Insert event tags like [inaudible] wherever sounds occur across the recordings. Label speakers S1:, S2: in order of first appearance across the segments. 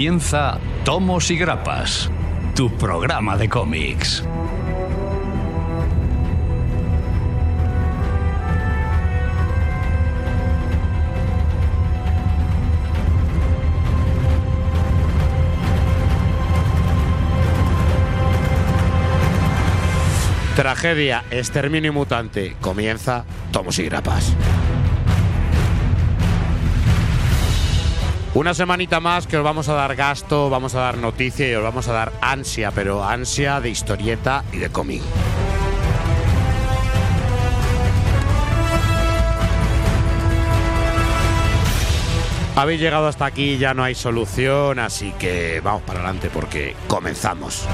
S1: Comienza Tomos y Grapas, tu programa de cómics.
S2: Tragedia, exterminio mutante. Comienza Tomos y Grapas. Una semanita más que os vamos a dar gasto, vamos a dar noticia y os vamos a dar ansia, pero ansia de historieta y de cómic. Habéis llegado hasta aquí, ya no hay solución, así que vamos para adelante porque comenzamos.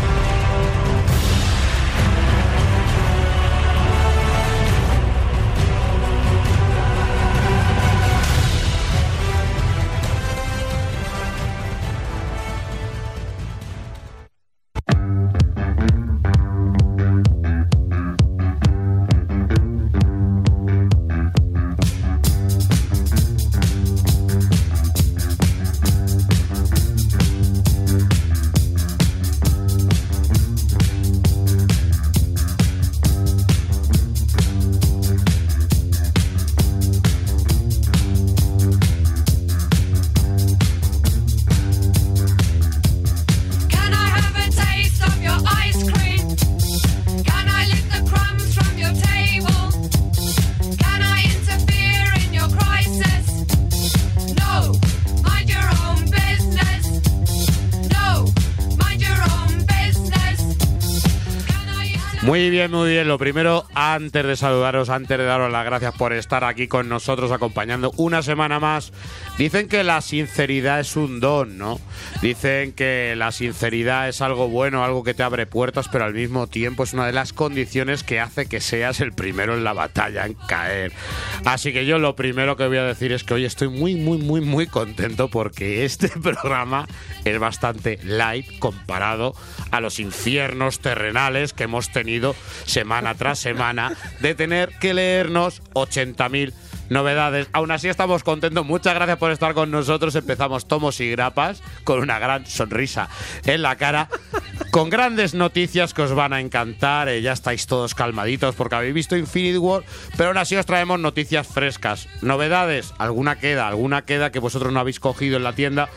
S2: Lo primero, antes de saludaros, antes de daros las gracias por estar aquí con nosotros acompañando una semana más. Dicen que la sinceridad es un don, ¿no? Dicen que la sinceridad es algo bueno, algo que te abre puertas, pero al mismo tiempo es una de las condiciones que hace que seas el primero en la batalla, en caer. Así que yo lo primero que voy a decir es que hoy estoy muy, muy, muy, muy contento porque este [laughs] programa es bastante light comparado a los infiernos terrenales que hemos tenido semana tras semana de tener que leernos 80.000 novedades. Aún así estamos contentos. Muchas gracias por estar con nosotros. Empezamos tomos y grapas con una gran sonrisa en la cara. Con grandes noticias que os van a encantar. Eh, ya estáis todos calmaditos porque habéis visto Infinity War. Pero aún así os traemos noticias frescas. Novedades. Alguna queda, alguna queda que vosotros no habéis cogido en la tienda.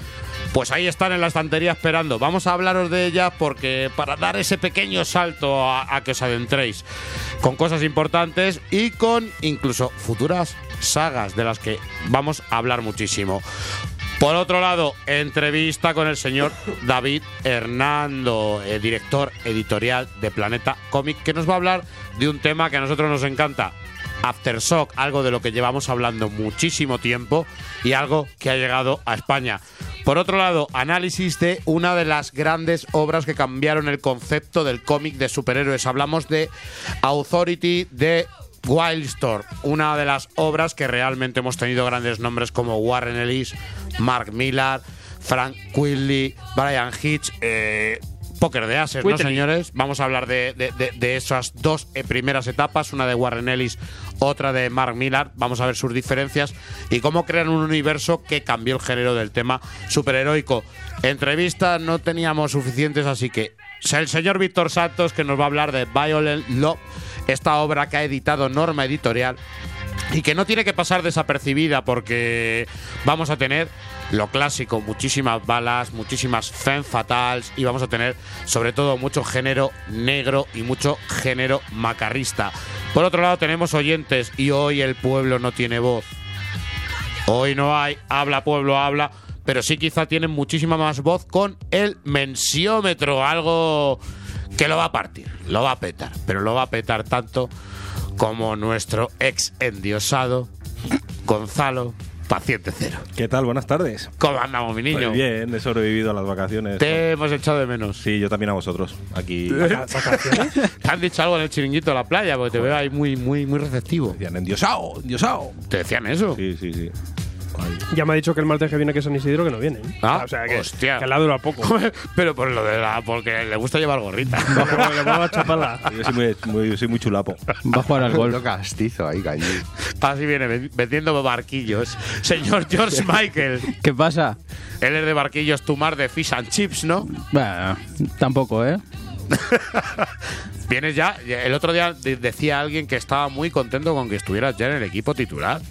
S2: Pues ahí están en la estantería esperando. Vamos a hablaros de ellas porque para dar ese pequeño salto a, a que os adentréis con cosas importantes y con incluso futuras sagas de las que vamos a hablar muchísimo. Por otro lado, entrevista con el señor David Hernando, eh, director editorial de Planeta Comic, que nos va a hablar de un tema que a nosotros nos encanta. Aftershock, algo de lo que llevamos hablando muchísimo tiempo y algo que ha llegado a España. Por otro lado, análisis de una de las grandes obras que cambiaron el concepto del cómic de superhéroes. Hablamos de Authority de Wildstorm, una de las obras que realmente hemos tenido grandes nombres como Warren Ellis, Mark Millar, Frank Quilly, Brian Hitch, eh, Póker de Ases, ¿no, señores? Vamos a hablar de, de- de- de esas dos eh, primeras etapas, una de Warren Ellis, otra de Mark Millar. Vamos a ver sus diferencias y cómo crean un universo que cambió el género del tema superheroico. Entrevistas no teníamos suficientes, así que el señor Víctor Santos, que nos va a hablar de Violent Love, esta obra que ha editado Norma Editorial y que no tiene que pasar desapercibida porque vamos a tener lo clásico, muchísimas balas, muchísimas femme fatales y vamos a tener sobre todo mucho género negro y mucho género macarrista. Por otro lado tenemos oyentes y hoy el pueblo no tiene voz. Hoy no hay, habla pueblo, habla, pero sí quizá tienen muchísima más voz con el mensiómetro, algo que lo va a partir, lo va a petar, pero lo va a petar tanto como nuestro ex endiosado Gonzalo Paciente Cero.
S3: ¿Qué tal? Buenas tardes.
S2: ¿Cómo andamos, mi niño?
S3: Pues bien, he sobrevivido a las vacaciones.
S2: Te hemos echado de menos.
S3: Sí, yo también a vosotros. Aquí [laughs] [laughs]
S2: ¿Te han dicho algo en el chiringuito de la playa? Porque te veo ahí muy, muy, muy receptivo.
S3: decían endiosao, endiosao.
S2: ¿Te decían eso?
S3: Sí, sí, sí.
S4: Ya me ha dicho que el martes que viene que es San Isidro que no viene. ¿eh?
S2: Ah,
S4: o sea que,
S2: hostia.
S4: que le ha durado poco.
S2: Pero por lo de la. Porque le gusta llevar gorrita. [laughs]
S4: Va a chaparla. [laughs]
S3: Yo soy muy, muy- soy muy chulapo.
S5: Va a jugar al golf.
S6: Lo castizo ahí, cañí.
S2: Así viene, ven- vendiendo barquillos. Señor George Michael.
S5: ¿Qué pasa?
S2: Él es de Barquillos Tumar de Fish and Chips, ¿no?
S5: Bueno, tampoco, ¿eh? [laughs]
S2: Vienes ya. El otro día de- decía alguien que estaba muy contento con que estuvieras ya en el equipo titular.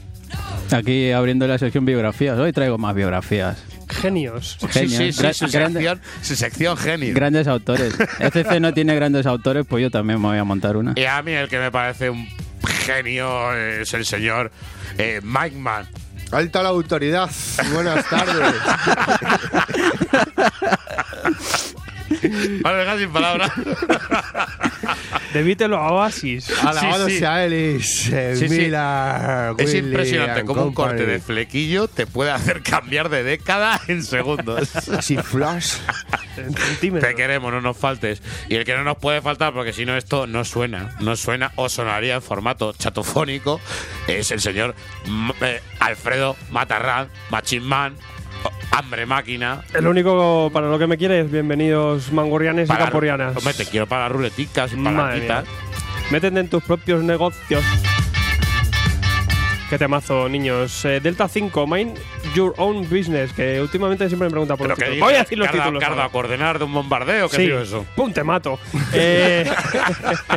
S5: Aquí abriendo la sección biografías. Hoy traigo más biografías.
S4: Genios.
S5: Genios.
S2: Sí, sí, sí, su, sección, su sección genio.
S5: Grandes autores. [laughs] FC no tiene grandes autores, pues yo también me voy a montar una.
S2: Y a mí el que me parece un genio es el señor eh, Mike Mann.
S6: Alta la autoridad. Buenas tardes. [laughs] [laughs]
S2: Vale, deja sin palabras. [laughs]
S4: Debítelo a Oasis.
S6: Alabado
S2: Sí, sí.
S6: sea eh,
S2: Sí, sí.
S6: Miller,
S2: Es
S6: Willy
S2: impresionante cómo un corte de flequillo te puede hacer cambiar de década en segundos. [laughs]
S6: Así flash.
S2: Te queremos, no nos faltes. Y el que no nos puede faltar, porque si no esto no suena, no suena o sonaría en formato chatofónico, es el señor M- eh, Alfredo Matarrán, Machinman, Hambre Máquina.
S4: El único para lo que me quiere es bienvenidos mangorrianes y
S2: para-
S4: camporianas.
S2: Hombre, te quiero para ruleticas y
S4: mía. Métete en tus propios negocios. Qué temazo, niños. Eh, Delta 5, Mind Your Own Business, que últimamente siempre me preguntan por los. Voy a decir los títulos.
S2: carga
S4: ahora.
S2: a coordenar de un bombardeo, ¿qué
S4: Sí,
S2: digo eso?
S4: pum, te mato. [laughs] Eh,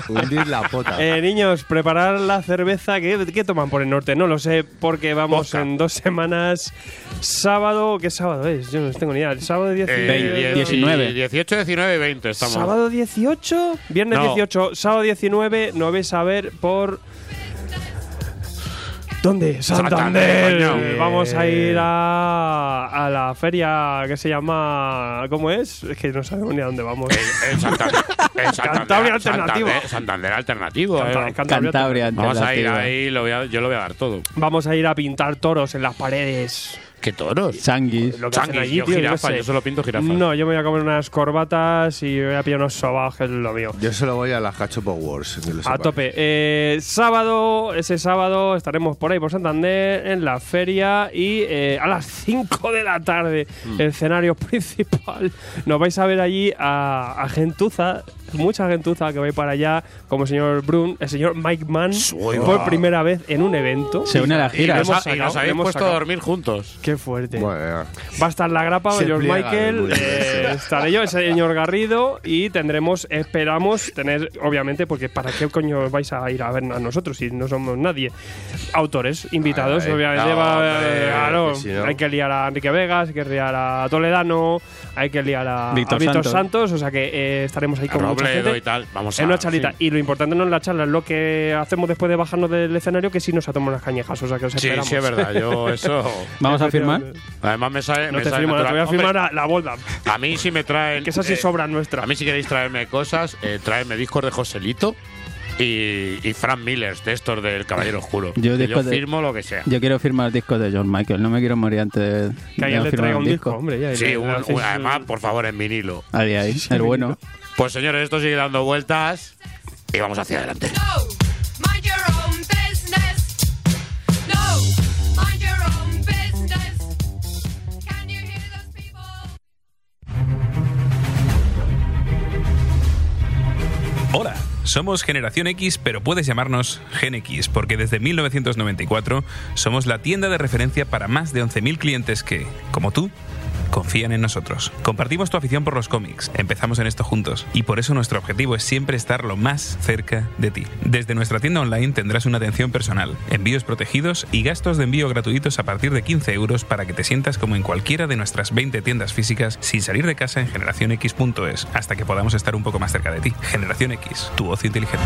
S6: Hundir la pota. [laughs]
S4: eh, niños, preparar la cerveza. ¿Qué, qué toman por el norte? No lo sé, porque vamos en dos semanas. Sábado, ¿qué sábado es? Yo no tengo ni idea. El sábado 10
S2: Eh,
S5: Veinte,
S2: diez-
S5: 19.
S2: 18, 19 y 20 estamos.
S4: ¿Sábado 18? Viernes
S2: No.
S4: 18, sábado 19, no vais a ver por... ¿Dónde? Santander. Eh, Vamos a ir a, a la feria que se llama... ¿Cómo es? Es que no sabemos ni a dónde vamos.
S2: En, en Santander. En Santander,
S4: Cantabria alternativo.
S2: Santander, Santander alternativo.
S4: Canta-
S2: eh.
S4: Cantabria.
S5: Cantabria.
S2: Vamos a ir ahí, lo voy a- yo lo voy a dar todo.
S4: Vamos a ir a pintar toros en las paredes.
S2: ¿Qué toros?
S5: Sanguis.
S4: Lo que hacen
S2: Changuis,
S4: allí,
S2: yo
S4: tío, yo
S2: jirafa,
S4: sé.
S2: yo solo pinto jirafas.
S4: No, yo me voy a comer unas corbatas y voy a pillar unos sobaos, que es lo mío.
S6: Yo solo voy a las Cachopo Wars.
S4: A tope. Eh, sábado, ese sábado estaremos por ahí, por Santander, en la feria y eh, a las 5 de la tarde,
S2: Mm.
S4: el escenario [laughs] principal. Nos vais a ver allí a, a gentuza, mucha gentuza que va a ir para allá, como el señor Brun, el señor Mike Mann, por primera vez en un evento.
S5: Se une a la
S2: Y
S5: gira.
S2: nos,
S4: hemos
S2: ha- y nos habéis puesto
S4: sacado.
S2: a dormir juntos.
S4: Qué fuerte.
S6: Bueno,
S4: Va a estar la grapa,
S6: Se
S4: George
S6: pliega
S4: Michael, eh, estaré yo, el señor Garrido y tendremos, esperamos tener, obviamente, porque ¿para qué coño vais a ir a ver a nosotros si no somos nadie? Autores, invitados,
S6: Ay,
S4: obviamente.
S6: no,
S4: va,
S6: hombre,
S4: eh, claro,
S6: que si no.
S4: Hay que liar a Enrique Vegas, hay que liar a Toledano, hay que liar a a
S5: Víctor
S4: Víctor,
S5: Santos.
S4: Santos. o sea que eh, estaremos ahí
S2: A
S4: con mucha gente.
S2: y tal. Vamos a
S4: En una charlita.
S2: sí.
S4: Y lo importante no es la charla, es lo que hacemos después de bajarnos del escenario, que sí nos tomamos unas cañejas, o sea que os
S2: Sí,
S4: esperamos.
S2: sí, es verdad. Yo [laughs] eso.
S5: Vamos a firmar.
S2: Además me sale.
S4: No
S2: me
S4: te
S2: sale
S4: firmo, no te voy a firmar
S2: Hombre,
S4: la, la
S2: A mí sí me traen. [laughs]
S4: que esa sí
S2: eh,
S4: sobra nuestra.
S2: A mí si queréis traerme cosas, eh, traedme discos de Joselito y, y Frank Miller, de estos del Caballero Oscuro. [laughs]
S5: Yo
S2: Que
S5: discos de-
S2: firmo lo que sea.
S5: Yo quiero firmar discos de John Michael. No me quiero morir antes de,
S4: Que
S5: de
S4: le traiga un disco, hombre. Ya,
S2: Sí, un- un- además, por favor, en vinilo.
S5: Ahí, ahí. el bueno.
S2: Pues señores, esto sigue dando vueltas y vamos hacia adelante.
S7: No,
S8: Hola, somos Generación X, pero puedes llamarnos Gen X, porque desde 1994 somos la tienda de referencia para más de 11.000 clientes que, como tú, confían en nosotros. Compartimos tu afición por los cómics, empezamos en esto juntos, y por eso nuestro objetivo es siempre estar lo más cerca de ti. Desde nuestra tienda online tendrás una atención personal, envíos protegidos y gastos de envío gratuitos a partir de 15 euros para que te sientas como en cualquiera de nuestras 20 tiendas físicas sin salir de casa en generacionx.es, hasta que podamos estar un poco más cerca de ti. Generación X, tu ocio inteligente.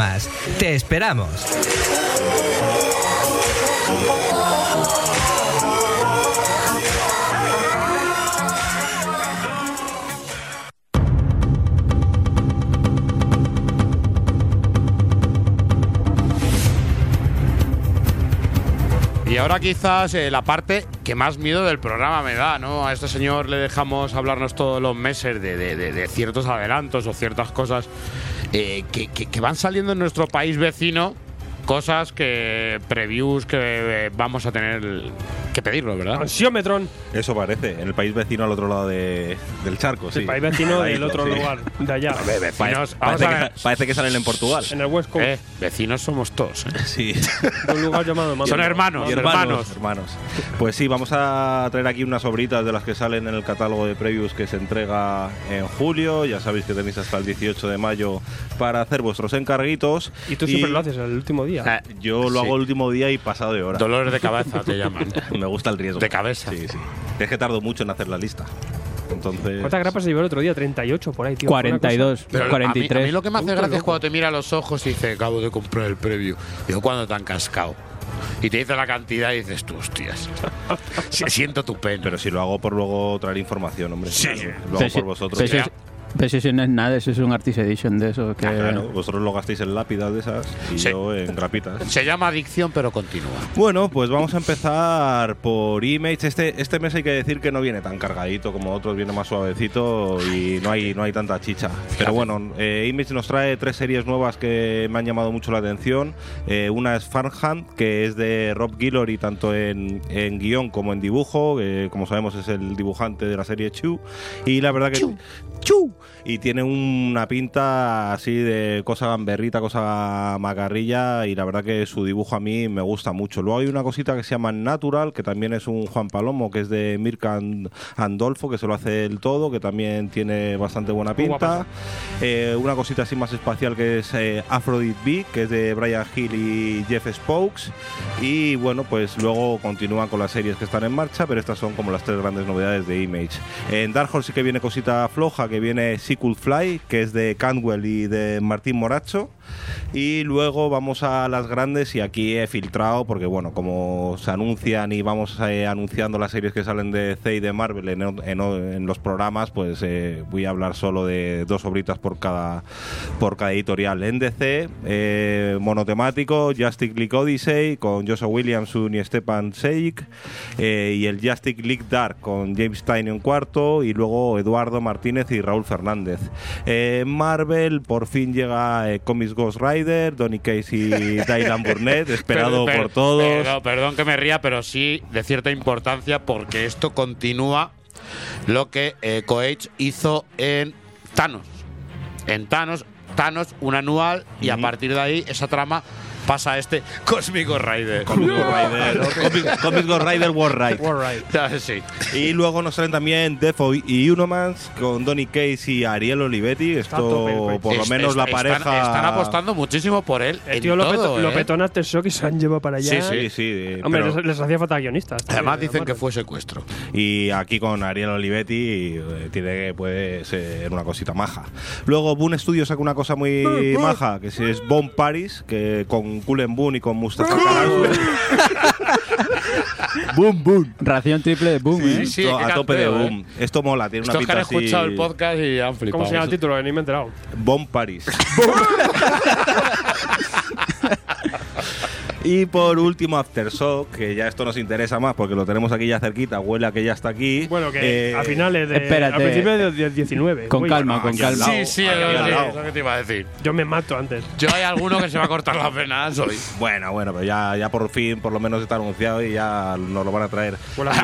S9: ¡Te esperamos!
S2: Y ahora quizás eh, la parte que más miedo del programa me da, ¿no? A este señor le dejamos hablarnos todos los meses de, de, de, de ciertos adelantos o ciertas cosas eh, que, que- que van saliendo en nuestro país vecino. Cosas que, previews que eh, vamos a tener que pedirlo, ¿verdad?
S4: Ansiómetron,
S3: Eso parece, en el país vecino al otro lado de- del charco, sí.
S4: el país vecino del otro
S3: sí.
S4: lugar, de allá.
S2: Vecinos,
S3: Parece,
S2: vamos
S3: parece
S2: a
S3: que,
S2: ver.
S3: parece que salen en Portugal.
S4: En el West Coast,
S2: Eh, vecinos somos todos. ¿eh? [laughs]
S3: Sí.
S4: de un lugar llamado Mando.
S2: Son hermanos,
S3: Y
S2: hermanos.
S3: hermanos. Pues sí, vamos a traer aquí unas obritas de las que salen en el catálogo de previews que se entrega en julio. Ya sabéis que tenéis hasta el 18 de mayo para hacer vuestros encarguitos.
S4: Y tú siempre lo haces el último día.
S2: Eh,
S3: Yo lo
S2: Sí.
S3: hago el último día y pasado de hora.
S2: Dolores de cabeza [laughs] te llaman.
S3: Me gusta el riesgo.
S2: De cabeza.
S3: Sí, sí. Es que tardo mucho en hacer la lista. Entonces.
S4: ¿Cuántas grapas se llevó el otro día? 38 por ahí, tío. Fue una
S5: 42,
S2: Pero a mí-
S5: 43.
S2: A mí, lo que me hace gracia es cuando te mira a los ojos y dice, acabo de comprar el previo. Digo, ¿cuándo te han cascado? Y te dice la cantidad y dices, tú, hostias. [laughs] Si- Siento tu pena.
S3: Pero si lo hago por luego traer información, hombre.
S2: Sí.
S3: Lo hago
S5: si-
S3: por vosotros.
S5: si-
S2: Ya.
S5: Pero si eso no es nada, eso es un Artist Edition de eso. Que...
S3: Ah, Claro, vosotros lo gastéis en lápidas de esas y
S2: Sí.
S3: yo en grapitas.
S2: Se llama adicción, pero continúa.
S3: Bueno, pues vamos a empezar por Image. Este, este mes hay que decir que no viene tan cargadito como otros, viene más suavecito y no hay, no hay tanta chicha. Pero bueno, eh, Image nos trae tres series nuevas que me han llamado mucho la atención. Eh, una es Farmhand, que es de Rob Guillory, tanto en, en guion como en dibujo. que como sabemos es el dibujante de la serie Chu. Y la verdad que... Chu. Y tiene una pinta así de cosa gamberrita, cosa macarrilla y la verdad que su dibujo a mí me gusta mucho. Luego hay una cosita que se llama Natural, que también es un Juan Palomo, que es de Mirka And- Andolfo, que se lo hace el todo, que también tiene bastante buena pinta. Eh, una cosita así más espacial que es eh, Aphrodite B, que es de Brian Hill y Jeff Spokes. Y bueno, pues luego continúan con las series que están en marcha, pero estas son como las tres grandes novedades de Image. En Dark Horse sí que viene cosita floja, que viene Sequel Fly, que es de Cantwell y de Martín Moracho. Y luego vamos a las grandes y aquí he filtrado porque bueno, como se anuncian y vamos eh, anunciando las series que salen de DC y de Marvel en, los programas, pues eh, voy a hablar solo de dos obritas por cada por cada editorial. En DC, eh, monotemático, Justice League Odyssey con Joshua Williamson y Stepan Seik eh, y el Justice League Dark con James Tyne en cuarto y luego Eduardo Martínez y Raúl Fernández. Marvel por fin llega Comics Ghost Rider, Donny Case y Dylan Burnett, [laughs] esperado
S2: Pero- pero-
S3: por todos.
S2: pero- perdón que me ría, pero sí de cierta importancia porque esto continúa lo que eh, hizo en Thanos. En Thanos, Thanos, un anual, y a partir de ahí esa trama pasa a este Cósmico Rider.
S3: Ghost Rider, Ghost Rider War Ride.
S2: Ya, [laughs] sí.
S3: Y luego nos traen también Defo y Unomans con Donny Case y Ariel Olivetti. Esto, por lo menos
S2: es-
S3: la pareja.
S2: Están, apostando muchísimo por él.
S4: El
S2: en
S4: tío lo, petó,
S2: todo,
S4: lo
S2: ¿eh?
S4: petó en Aftershock y se han llevado para allá.
S2: Sí,
S3: Sí, sí. eh,
S4: Hombre, les, les hacía falta guionistas.
S2: Además dicen que fue secuestro.
S3: Y aquí con Ariel Olivetti eh, tiene puede ser una cosita maja. Luego Boon Studios saca una cosa muy maja, que es Bomb Paris, que con Cullen Boon y con Mustafa [laughs] boom, boom.
S5: Ración triple de boom, ¿eh?
S2: Sí, sí,
S3: Esto
S2: qué
S3: a tope de
S2: canteo, ¿eh?
S3: boom. Esto mola, tiene una
S2: Estos que han
S3: pinta así.
S2: escuchado el podcast y han flipado.
S4: ¿Cómo se llama el título? Ni me he enterado.
S3: Bomb Paris. [laughs] [laughs] Y por último, Aftershock, que ya esto nos interesa más porque lo tenemos aquí ya cerquita, huele a que ya está aquí.
S4: Bueno, que
S3: Eh,
S4: a finales de.
S5: espérate.
S4: A principios de de 19.
S5: Con
S4: Uy,
S5: calma, con
S3: aquí al
S5: calma.
S3: lado.
S2: Sí, sí, es lo que- te iba a decir.
S4: Yo me mato antes.
S2: Yo hay alguno que se va a cortar las venas hoy. [laughs]
S3: Bueno, bueno, pero ya, ya por fin, por lo menos está anunciado y ya nos lo van a traer.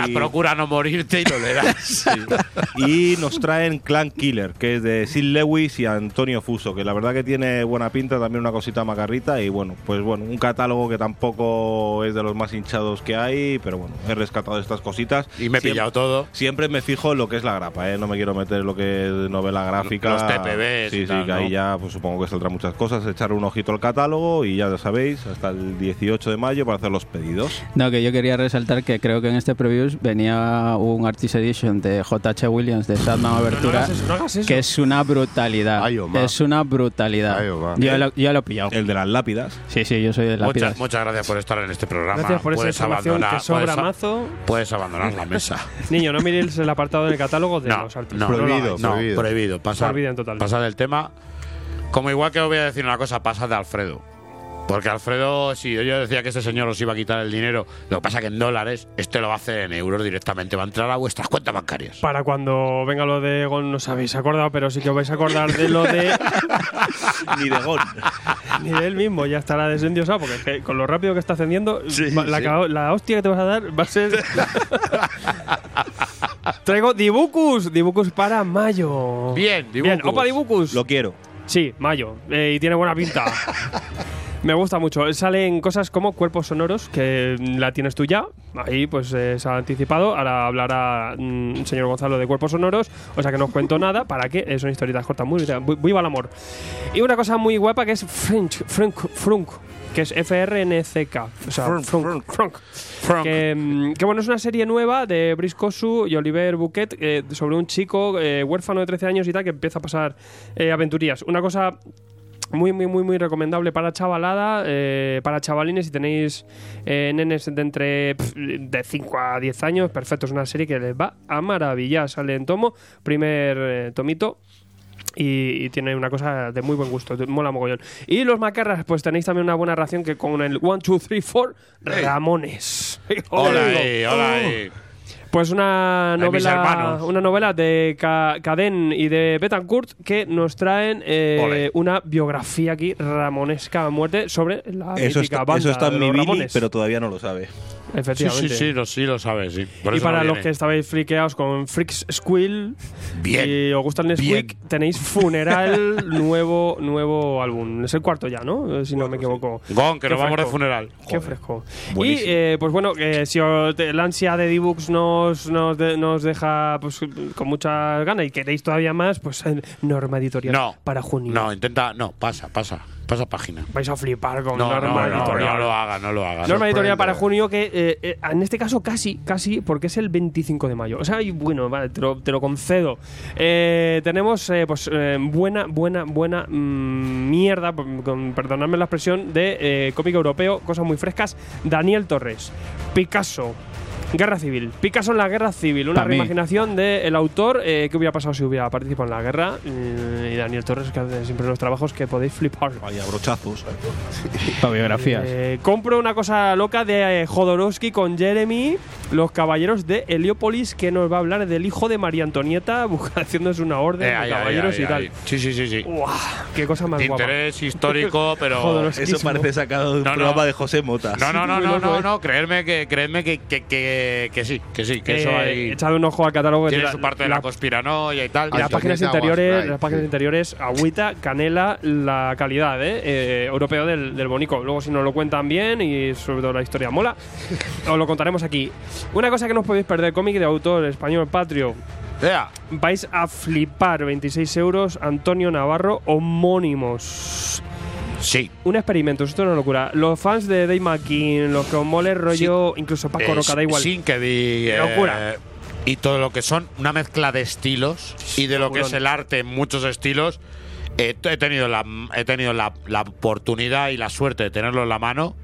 S3: Y-
S2: Procura no morirte y lo leerás. [laughs]
S3: Y nos traen Clan Killer, que es de Sid Lewis y Antonio Fuso, que la verdad que tiene buena pinta, también una cosita macarrita y bueno, pues bueno, un catálogo que tampoco es de los más hinchados que hay, pero bueno, he rescatado estas cositas.
S2: Y me he pillado todo.
S3: Siempre me fijo en lo que es la grapa, ¿eh? no me quiero meter en lo que es novela gráfica.
S2: Los TPBs
S3: Sí,
S2: y
S3: sí,
S2: tal,
S3: que ahí
S2: ¿no?
S3: ya pues supongo que saldrán muchas cosas. Echar un ojito al catálogo y ya lo sabéis, hasta el 18 de mayo para hacer los pedidos.
S5: No, que yo quería resaltar que creo que en este previews venía un Artist Edition de J.H. Williams de
S4: No hagas eso, no hagas eso.
S5: que es una brutalidad.
S6: Ay,
S5: es una brutalidad.
S6: Ay,
S5: yo, lo, yo lo he pillado.
S3: El de las lápidas.
S5: Sí, sí, yo soy de la
S2: Muchas, muchas gracias por estar en este programa.
S4: Gracias por esa
S2: Puedes
S4: información
S2: abandonar,
S4: que sobra
S2: puedes a-
S4: mazo.
S2: Puedes abandonar la mesa. [laughs]
S4: Niño, no miréis el apartado del catálogo de
S2: No,
S4: los artistas.
S2: no,
S6: Prohibido.
S2: No,
S6: Prohibido.
S2: prohibido. Pasa,
S4: Prohibido en total.
S2: pasa del tema. Como igual que os voy a decir una cosa, pasa de Alfredo. Porque Alfredo, si yo decía que este señor os iba a quitar el dinero, lo que pasa que en dólares, este lo va a hacer en euros directamente, va a entrar a vuestras cuentas bancarias.
S4: Para cuando venga lo de Gon, no os habéis acordado, pero sí que os vais a acordar de lo de. [laughs]
S3: Ni de Gon.
S4: Ni de él mismo, ya estará desendiosado, porque es que con lo rápido que está ascendiendo,
S2: Sí,
S4: la,
S2: sí.
S4: ca- la hostia que te vas a dar va a ser. Traigo Dibucus, Dibucus para mayo.
S2: Bien,
S4: Bien,
S2: Dibucus.
S4: opa Dibucus.
S3: Lo quiero.
S4: Sí, mayo. Eh, y tiene buena pinta. [laughs] Me gusta mucho. Salen cosas como cuerpos sonoros, que mm, la tienes tú ya. Ahí pues eh, se ha anticipado. Ahora hablará mm, el señor Gonzalo de cuerpos sonoros. O sea que no os cuento nada. ¿Para qué? Es una historieta corta. Muy, viva el amor. Y una cosa muy guapa que es French, Frunk, Frunk, que es F-R-N-C-K. O sea,
S3: Frunk,
S4: Frunk, Frunk. Que, mm, que, bueno, es una serie nueva de Brice Kosu y Oliver Bouquet eh, sobre un chico eh, huérfano de 13 años y tal que empieza a pasar eh, aventurías. Una cosa muy, muy, muy, muy recomendable para chavalada, eh, para chavalines si tenéis eh, nenes de entre de 5 a 10 años, perfecto, es una serie que les va a maravillar. Sale en tomo, primer eh, tomito. Y, y tiene una cosa de muy buen gusto, mola mogollón. Y los macarras, pues tenéis también una buena ración que con el 1, 2, 3, 4, Ramones.
S2: Hola hola.
S4: Pues una novela, una novela de Ca- Cadén y de Betancourt que nos traen eh, una biografía aquí ramonesca a muerte sobre la
S3: Eso
S4: mítica
S3: está,
S4: banda
S3: eso está
S4: de
S3: en mi
S4: Ramones.
S3: pero todavía no lo sabe.
S2: Sí,
S4: Efectivamente.
S2: sí, sí, lo, sí lo sabes, sí. Por
S4: y
S2: eso
S4: para
S2: no
S4: los que estabais friqueados con Freaks Squill
S2: Bien.
S4: y os gusta el Nesquik, tenéis [laughs] Funeral, nuevo nuevo álbum. Es el cuarto ya, ¿no? Eh, Si no me equivoco.
S2: Gon, que nos vamos de funeral.
S4: Qué fresco. Y eh, pues bueno, que si os- la ansia de D-Books nos, nos, de- nos deja pues, con muchas ganas y queréis todavía más, pues Norma Editorial
S2: No.
S4: para junio.
S2: No, intenta. No, pasa, pasa. Pasa página.
S4: Vais a flipar con
S2: No, no,
S4: Norma
S2: no,
S4: Editorial.
S2: no lo haga, no lo haga.
S4: Norma Editorial para junio, que eh, eh, en este caso casi, casi, porque es el 25 de mayo. O sea, y bueno, vale, te, lo, te lo concedo. Eh, tenemos, pues, buena, buena, buena mm, mierda, con, perdonadme la expresión, de cómic europeo, cosas muy frescas. Daniel Torres, Picasso. Guerra Civil. Picasso en la Guerra Civil. Una reimaginación del autor. Eh, ¿Qué hubiera pasado si hubiera participado en la guerra? Eh, y Daniel Torres, que hace siempre unos trabajos que podéis flipar.
S3: Vaya brochazos. [laughs]
S5: Para biografías.
S4: Eh, compro una cosa loca de eh, Jodorowsky con Jeremy, los caballeros de Heliópolis, que nos va a hablar del hijo de María Antonieta, [laughs] haciéndose una orden
S2: Eh,
S4: de caballeros y tal.
S2: Sí, sí, sí, sí.
S4: ¡Uah! ¡Qué cosa más guapa!
S2: Interés histórico, [laughs] pero.
S3: Eso parece sacado de un
S2: No, no.
S3: programa de José Mota.
S2: No, no, no, no, no, no, creedme que, creedme que, que, que, que sí, que sí, que eso
S4: Eh,
S2: ahí
S4: Echad un ojo al catálogo.
S2: tiene su parte de
S4: la-
S2: conspiranoia y tal.
S4: y las páginas interiores, las páginas interiores, agüita, canela, la calidad ¿eh? Eh, europeo del, del bonico. Luego si nos lo cuentan bien y sobre todo la historia mola, [laughs] os lo contaremos aquí. Una cosa que no os podéis perder, cómic de autor español patrio.
S2: Vea,
S4: Vais a flipar, 26 euros, Antonio Navarro, homónimos.
S2: Sí.
S4: Un experimento, esto es una locura. Los fans de Dave McKean, los que os mole rollo, incluso Paco
S2: Eh,
S4: Roca, da igual.
S2: Sin que diga.
S4: Locura.
S2: y todo lo que son una mezcla de estilos y de lo que es el arte en muchos estilos. Eh, he tenido, la, he tenido la, la oportunidad y la suerte de tenerlo en la mano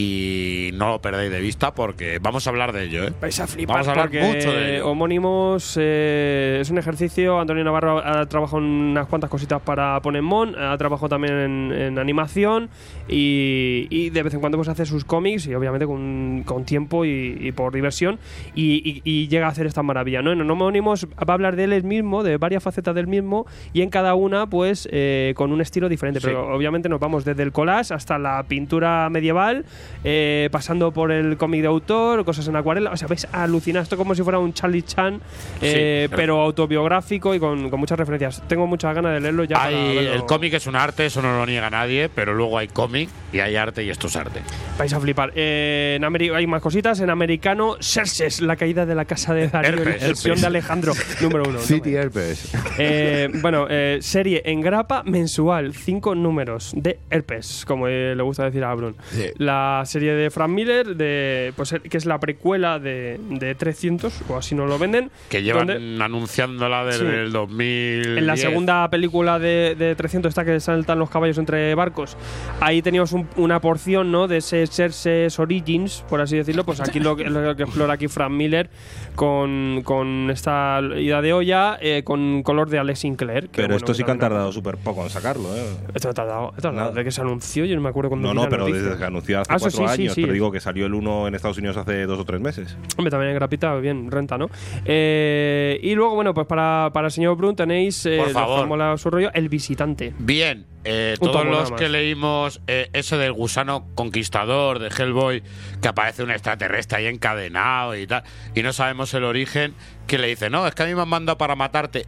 S2: y no lo perdéis de vista porque vamos a hablar de ello. ¿eh?
S4: Vais a flipar
S2: Vamos a hablar
S4: porque
S2: mucho de ello.
S4: Homónimos eh, es un ejercicio. Antonio Navarro ha, ha trabajado en unas cuantas cositas para Ponemon, ha trabajado también en, en animación y, y de vez en cuando pues hace sus cómics y obviamente con, con tiempo y, y por diversión y, y- y llega a hacer esta maravilla. ¿no? En Homónimos va a hablar de él mismo, de varias facetas del mismo y en cada una pues eh, con un estilo diferente.
S2: Sí.
S4: Pero obviamente nos vamos desde el collage hasta la pintura medieval, eh, pasando por el cómic de autor, cosas en acuarela. O sea, vais a alucinar. Esto como si fuera un Charlie Chan, eh,
S2: Sí.
S4: pero autobiográfico y con, con muchas referencias. Tengo muchas ganas de leerlo ya. para
S2: el cómic es un arte, eso no lo niega nadie, pero luego hay cómic y hay arte y esto es arte.
S4: Vais a flipar. Eh, en Ameri- hay más cositas. En americano, Xerxes, la caída de la casa de Darío,
S2: Herpes,
S4: de Alejandro, número uno. ¿no?
S6: City Herpes.
S4: Eh, bueno, eh, serie en grapa mensual, cinco números de herpes, como eh, le gusta decir a Brun.
S6: Sí.
S4: La serie de Frank Miller, de, pues, que es la precuela de, de 300, o así nos lo venden.
S2: Que llevan
S4: donde-
S2: anunciándola desde
S4: Sí.
S2: el 2000.
S4: En la segunda película de, de 300 está que saltan los caballos entre barcos. Ahí teníamos un- una porción, ¿no? De ese Cersei's Origins, por así decirlo. Pues aquí lo, que- lo que explora aquí Frank Miller con, con esta ida de olla eh, con color de Alex Sinclair. que,
S3: Pero
S4: bueno,
S3: esto sí que han tardado súper poco en sacarlo, ¿eh?
S4: Esto ha tardado, esto ha tardado desde que se anunció, yo no me acuerdo cuándo
S3: No, no, pero
S4: noticia.
S3: desde que anunció hace
S4: Ah,
S3: cuatro
S4: sí,
S3: años.
S4: sí.
S3: Pero digo que salió el uno en Estados Unidos hace dos o tres meses.
S4: Hombre, también en grapita, bien, renta, ¿no? Eh, y luego, bueno, pues para, para el señor Brun tenéis, eh,
S2: Por favor.
S4: su rollo, El Visitante.
S2: Bien, eh, todos los que leímos eh, ese del gusano conquistador de Hellboy, que aparece un extraterrestre ahí encadenado y tal, y no sabemos el origen, que le dice, no, es que a mí me han mandado para matarte.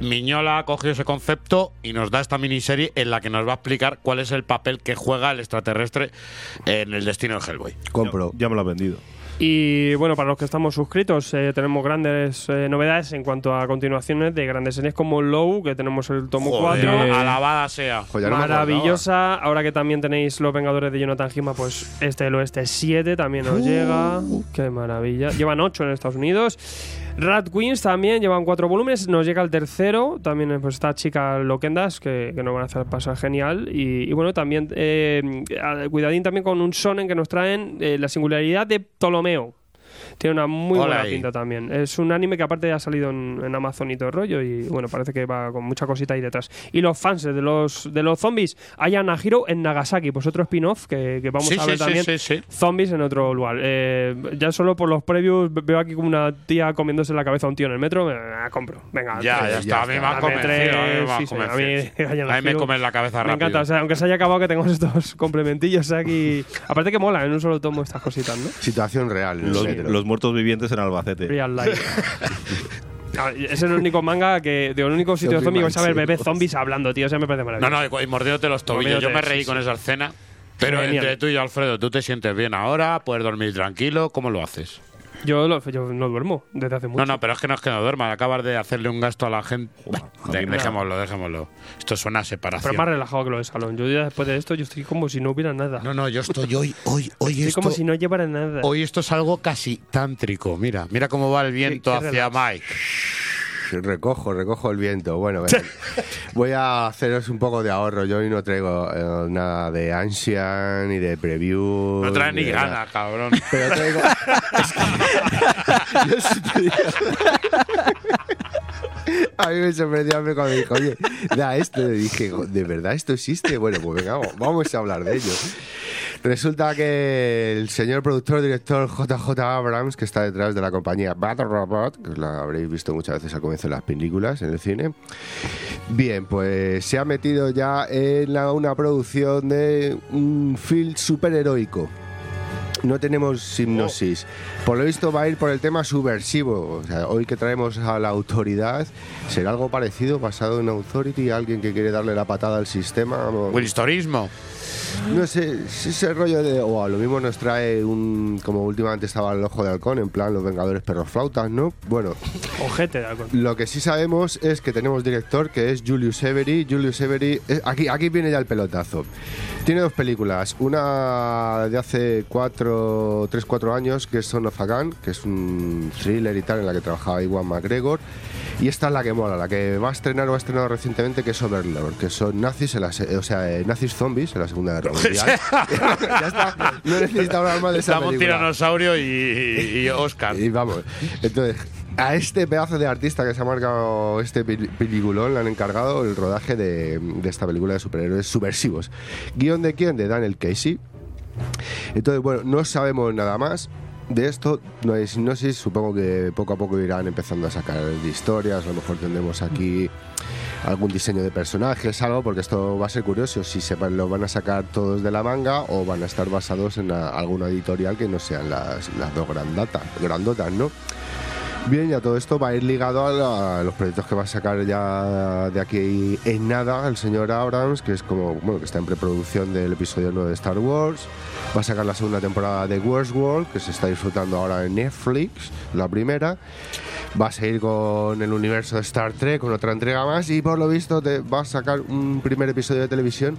S2: Miñola ha cogido ese concepto y nos da esta miniserie en la que nos va a explicar cuál es el papel que juega el extraterrestre en el destino de Hellboy.
S6: Compro.
S3: Ya, ya me lo ha vendido.
S4: Y bueno, para los que estamos suscritos, eh, tenemos grandes eh, novedades en cuanto a continuaciones de grandes series como Low, que tenemos el tomo
S2: Joder,
S4: 4.
S2: alabada sea.
S6: Joder, no.
S4: Maravillosa. Ahora que también tenéis Los Vengadores de Jonathan Gima, pues este del oeste 7 también os llega. Qué maravilla. Llevan 8 en Estados Unidos. Rat Queens también llevan 4 volúmenes. Nos llega el tercero. También pues esta chica Loquendas, que, que nos van a hacer pasar genial. Y, bueno, también eh, cuidadín también con un sonen que nos traen eh, la singularidad de Ptolomeo. Tiene una muy
S2: Hola
S4: buena
S2: ahí.
S4: pinta también. Es un anime que aparte ha salido en, en Amazon y todo el rollo y bueno, parece que va con mucha cosita ahí detrás. Y los fans de los de los zombies, hay a Nahiro en Nagasaki, pues otro spin-off que, que vamos
S2: Sí,
S4: a
S2: sí,
S4: ver
S2: sí,
S4: también.
S2: sí, sí.
S4: Zombies en otro lugar. Eh, ya solo por los previews ve- veo aquí como una tía comiéndose la cabeza a un tío en el metro, me la compro. Venga,
S2: Ya,
S4: tres.
S2: ya está. A mí me ha convencido. A mí me me comen la cabeza
S4: Me
S2: rápido.
S4: encanta, o sea, aunque se haya acabado que tengamos [laughs] estos complementillos aquí. Aparte que mola en un solo tomo estas cositas, ¿no?
S6: Situación real.
S3: los muertos vivientes en Albacete.
S4: Real life. [laughs] Es el único manga que, de un único sitio
S6: Zombie
S4: ver
S6: Man,
S4: bebés zombies hablando, tío. Eso me parece
S2: No,
S4: maravilloso.
S2: no, y, y mordiéndote los tobillos. Yo me reí
S4: sí,
S2: con esa escena. Pero
S4: Genial.
S2: entre tú y yo, Alfredo, ¿tú te sientes bien ahora? ¿Puedes dormir tranquilo? ¿Cómo lo haces?
S4: Yo, lo- yo no duermo desde hace mucho.
S2: No, no, pero es que no es que no duerma. Acabas de hacerle un gasto a la gente. Dejémoslo, dejémoslo. Esto suena a separación.
S4: Pero más relajado que lo de salón. Yo ya después de esto, yo estoy como si no hubiera nada.
S2: No, no, yo estoy hoy, [laughs] hoy, hoy
S4: estoy
S2: esto,
S4: como si no llevara nada.
S2: hoy esto es algo casi tántrico. Mira, mira cómo va el viento
S4: qué
S2: hacia Mike.
S6: Recojo, recojo el viento. Bueno, [laughs] voy a haceros un poco de ahorro. Yo hoy no traigo eh, nada de Ancient ni de preview.
S2: No trae ni
S6: de
S2: gana,
S6: nada.
S2: cabrón.
S6: Pero traigo. [laughs] [laughs] A mí me sorprendió cuando dijo, oye, da esto. Le dije, ¿de verdad esto existe? Bueno, pues venga, vamos a hablar de ello. Resulta que el señor productor, director JJ Abrams, que está detrás de la compañía Battle Robot, que la habréis visto muchas veces al comienzo de las películas en el cine, bien, pues se ha metido ya en la- una producción de un film superheroico. No tenemos hipnosis. Por lo visto va a ir por el tema subversivo. O sea, hoy que traemos a la autoridad, ¿será algo parecido, basado en Authority? ¿Alguien que quiere darle la patada al sistema?
S2: Wilstorismo.
S6: No sé, es ese rollo de. O a lo mismo nos trae un. Como últimamente estaba el ojo de halcón, en plan los Vengadores perros flautas, ¿no? Bueno,
S4: Ojete de
S6: lo que sí sabemos es que tenemos director que es Julius Avery. Julius Avery. eh, Aquí, aquí viene ya el pelotazo. Tiene dos películas. Una de hace cuatro, tres, cuatro años, que es Son of a Gun, que es un thriller y tal, en la que trabajaba Iwan McGregor. Y esta es la que mola, la que va a estrenar o ha estrenado recientemente, que es Overlord, que son nazis, en la se- o sea, eh, nazis zombies en la Segunda Guerra [laughs] Mundial. [laughs] ya está, no necesito hablar más de esa película.
S2: tiranosaurio y, y- y Oscar.
S6: Y vamos, entonces, a este pedazo de artista que se ha marcado este peli- peliculón le han encargado el rodaje de, de esta película de superhéroes subversivos. ¿Guión de quién? De Daniel Casey. Entonces, bueno, no sabemos nada más. De esto no hay hipnosis, supongo que poco a poco irán empezando a sacar historias, a lo mejor tendremos aquí algún diseño de personajes, algo, porque esto va a ser curioso, si se lo van a sacar todos de la manga o van a estar basados en alguna editorial que no sean las, las dos grandatas, grandotas, ¿no? Bien, ya todo esto va a ir ligado a, la- los proyectos que va a sacar ya de aquí en nada el señor Abrams, que es como, bueno, que está en preproducción del episodio 9 de Star Wars. Va a sacar la segunda temporada de Westworld, que se está disfrutando ahora en Netflix, la primera. Va a seguir con el universo de Star Trek, con otra entrega más, y por lo visto te va a sacar un primer episodio de televisión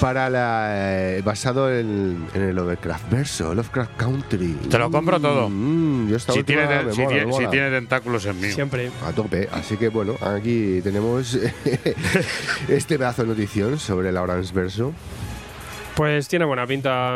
S6: para la eh, basado en, en el Lovecraft verso, Lovecraft Country.
S2: Te lo compro todo.
S6: Mm, yo
S2: Si
S6: última
S2: tiene,
S6: me
S2: si
S6: mola,
S2: tiene- si tiene tentáculos en mí.
S4: Siempre.
S6: A tope, así que bueno, aquí tenemos [laughs] este pedazo de notición sobre el Lawrence verso.
S4: Pues tiene buena pinta.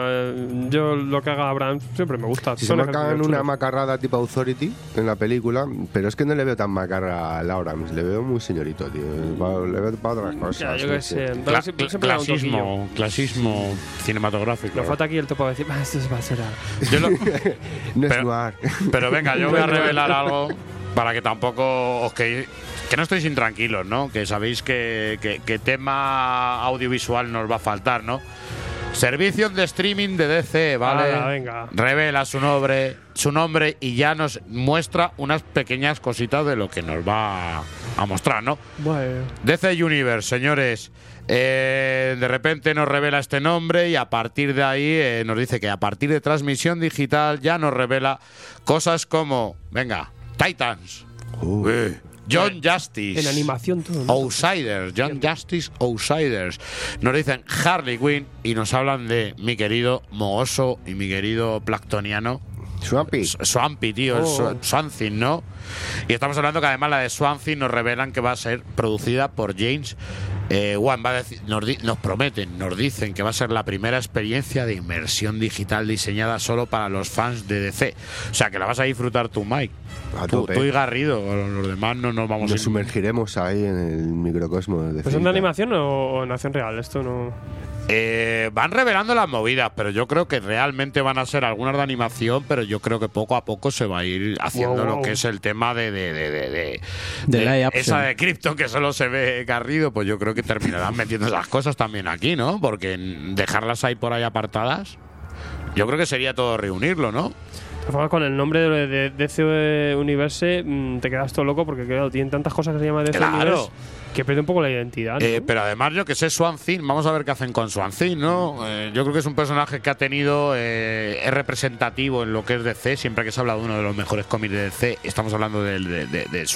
S4: Yo lo que haga Abraham siempre me gusta.
S6: Si se marcan una
S4: chulos.
S6: macarrada tipo Authority en la película, pero es que no le veo tan macarra a Lawrence, le veo muy señorito, tío. Va- Le veo para otras cosas.
S4: Ya, yo qué sé.
S2: Cla-
S4: toquillo.
S2: clasismo, clasismo cinematográfico.
S4: Nos falta aquí el topo de decir, "Ah, esto es basura.
S2: Yo lo- [laughs]
S6: No es
S2: Pero-
S6: noir.
S2: Pero venga, yo voy a [laughs] revelar algo para que tampoco os que que no estéis intranquilos, ¿no? Que sabéis que, que- que tema audiovisual nos va a faltar, ¿no? Servicios de streaming de DC, ¿vale?
S4: Ala, venga.
S2: Revela su nombre, su nombre y ya nos muestra unas pequeñas cositas de lo que nos va a mostrar, ¿no?
S4: Bueno.
S2: DC Universe, señores. eh, de repente nos revela este nombre y a partir de ahí eh, nos dice que a partir de transmisión digital ya nos revela cosas como, venga, Titans, eh, John Justice,
S4: En animación todo. ¿no?
S2: Outsiders, John Justice Outsiders. Nos dicen Harley Quinn y nos hablan de mi querido Mooso y mi querido Plactoniano
S6: Swampy.
S2: Swampy, tío, el
S4: Oh.
S2: ¿no? Y estamos hablando que además la de Swamp Thing nos revelan que va a ser producida por James eh, Wan. Va a decir- nos, di- nos prometen, nos dicen que va a ser la primera experiencia de inmersión digital diseñada solo para los fans de DC. O sea, que la vas a disfrutar tú, Mike.
S6: A
S2: Tú, y Garrido, los demás no nos vamos a
S6: Nos
S2: ir-
S6: sumergiremos ahí en el microcosmos de
S4: ¿Pues
S6: cinta.
S4: de animación o, o en acción real? Esto no.
S2: Eh, van revelando las movidas, pero yo creo que realmente van a ser algunas de animación, pero yo creo que poco a poco se va a ir haciendo
S4: Wow,
S2: lo que es el tema de, de, de, de, de-
S5: De
S2: de esa de Krypton que solo se ve Garrido, pues yo creo que terminarán metiendo esas cosas también aquí, ¿no? Porque dejarlas ahí por ahí apartadas, yo creo que sería todo reunirlo, ¿no?
S4: De con el nombre de, de DC Universe mm, te quedas todo loco porque claro, tienen tantas cosas que se llama DC
S2: Claro.
S4: Universe que pierde un poco la identidad. ¿no?
S2: Eh, pero además, yo que sé, Swan Thing, vamos a ver qué hacen con Swan Thing, ¿no? Eh, yo creo que es un personaje que ha tenido, eh, es representativo en lo que es DC. Siempre que se habla de uno de los mejores cómics de DC, estamos hablando de, de, de.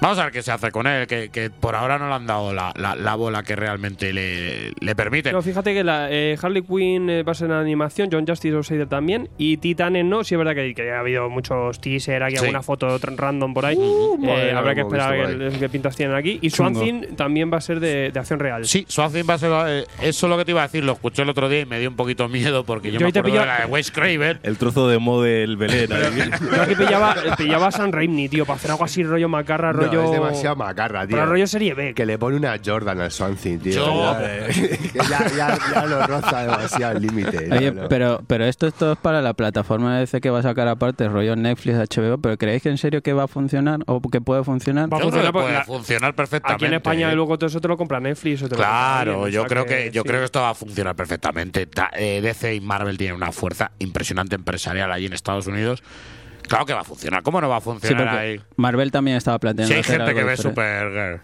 S2: Vamos a ver qué se hace con él, que, que por ahora no le han dado la, la- la bola que realmente le, le permite.
S4: No, fíjate que la eh, Harley Quinn eh, va a ser en animación, John Justice Outsider también, y Titanes no. Sí, es verdad que, que ha habido muchos teasers, aquí
S2: Sí.
S4: alguna foto random por ahí.
S6: madre,
S4: Eh, habrá que esperar a ver qué pintas tienen aquí. Y Swan Thing también va a ser de, de acción real.
S2: Sí, Swan Thing va a ser. eh, eso es lo que te iba a decir, lo escuché el otro día y me dio un poquito miedo porque yo,
S4: Yo
S2: me
S4: te
S2: acuerdo de la de Wes Craven.
S3: El trozo de model Belén. ahí.
S4: Yo aquí pillaba, pillaba a San Raimi, tío, para hacer algo así, rollo macarra,
S6: No,
S4: rollo.
S6: es demasiado macarra, tío.
S4: Para rollo serie B.
S6: Que le pone una Jordan al Swansea, tío.
S2: Yo-
S6: Ya, [laughs] que ya, ya, ya lo roza demasiado el límite.
S5: Oye,
S6: ya, no.
S5: pero, pero esto, esto es para la plataforma de DC que va a sacar aparte, rollo Netflix, HBO, pero ¿creéis que en serio que va a funcionar o que puede funcionar?
S4: Va a funcionar
S2: puede
S4: la-
S2: funcionar perfectamente.
S4: Aquí en España
S2: ¿eh?
S4: y luego todo eso te lo compra Netflix o te lo compra
S2: Claro,
S4: alguien, o
S2: yo
S4: sea
S2: creo que, yo
S4: sí.
S2: creo que esto va a funcionar perfectamente. Ta- eh, DC y Marvel tienen una fuerza impresionante empresarial allí en Estados Unidos. Claro que va a funcionar. ¿Cómo no va a funcionar ahí?
S5: Marvel también estaba planteando
S2: Si hay
S5: hacer
S2: gente
S5: algo
S2: que ve. Supergirl,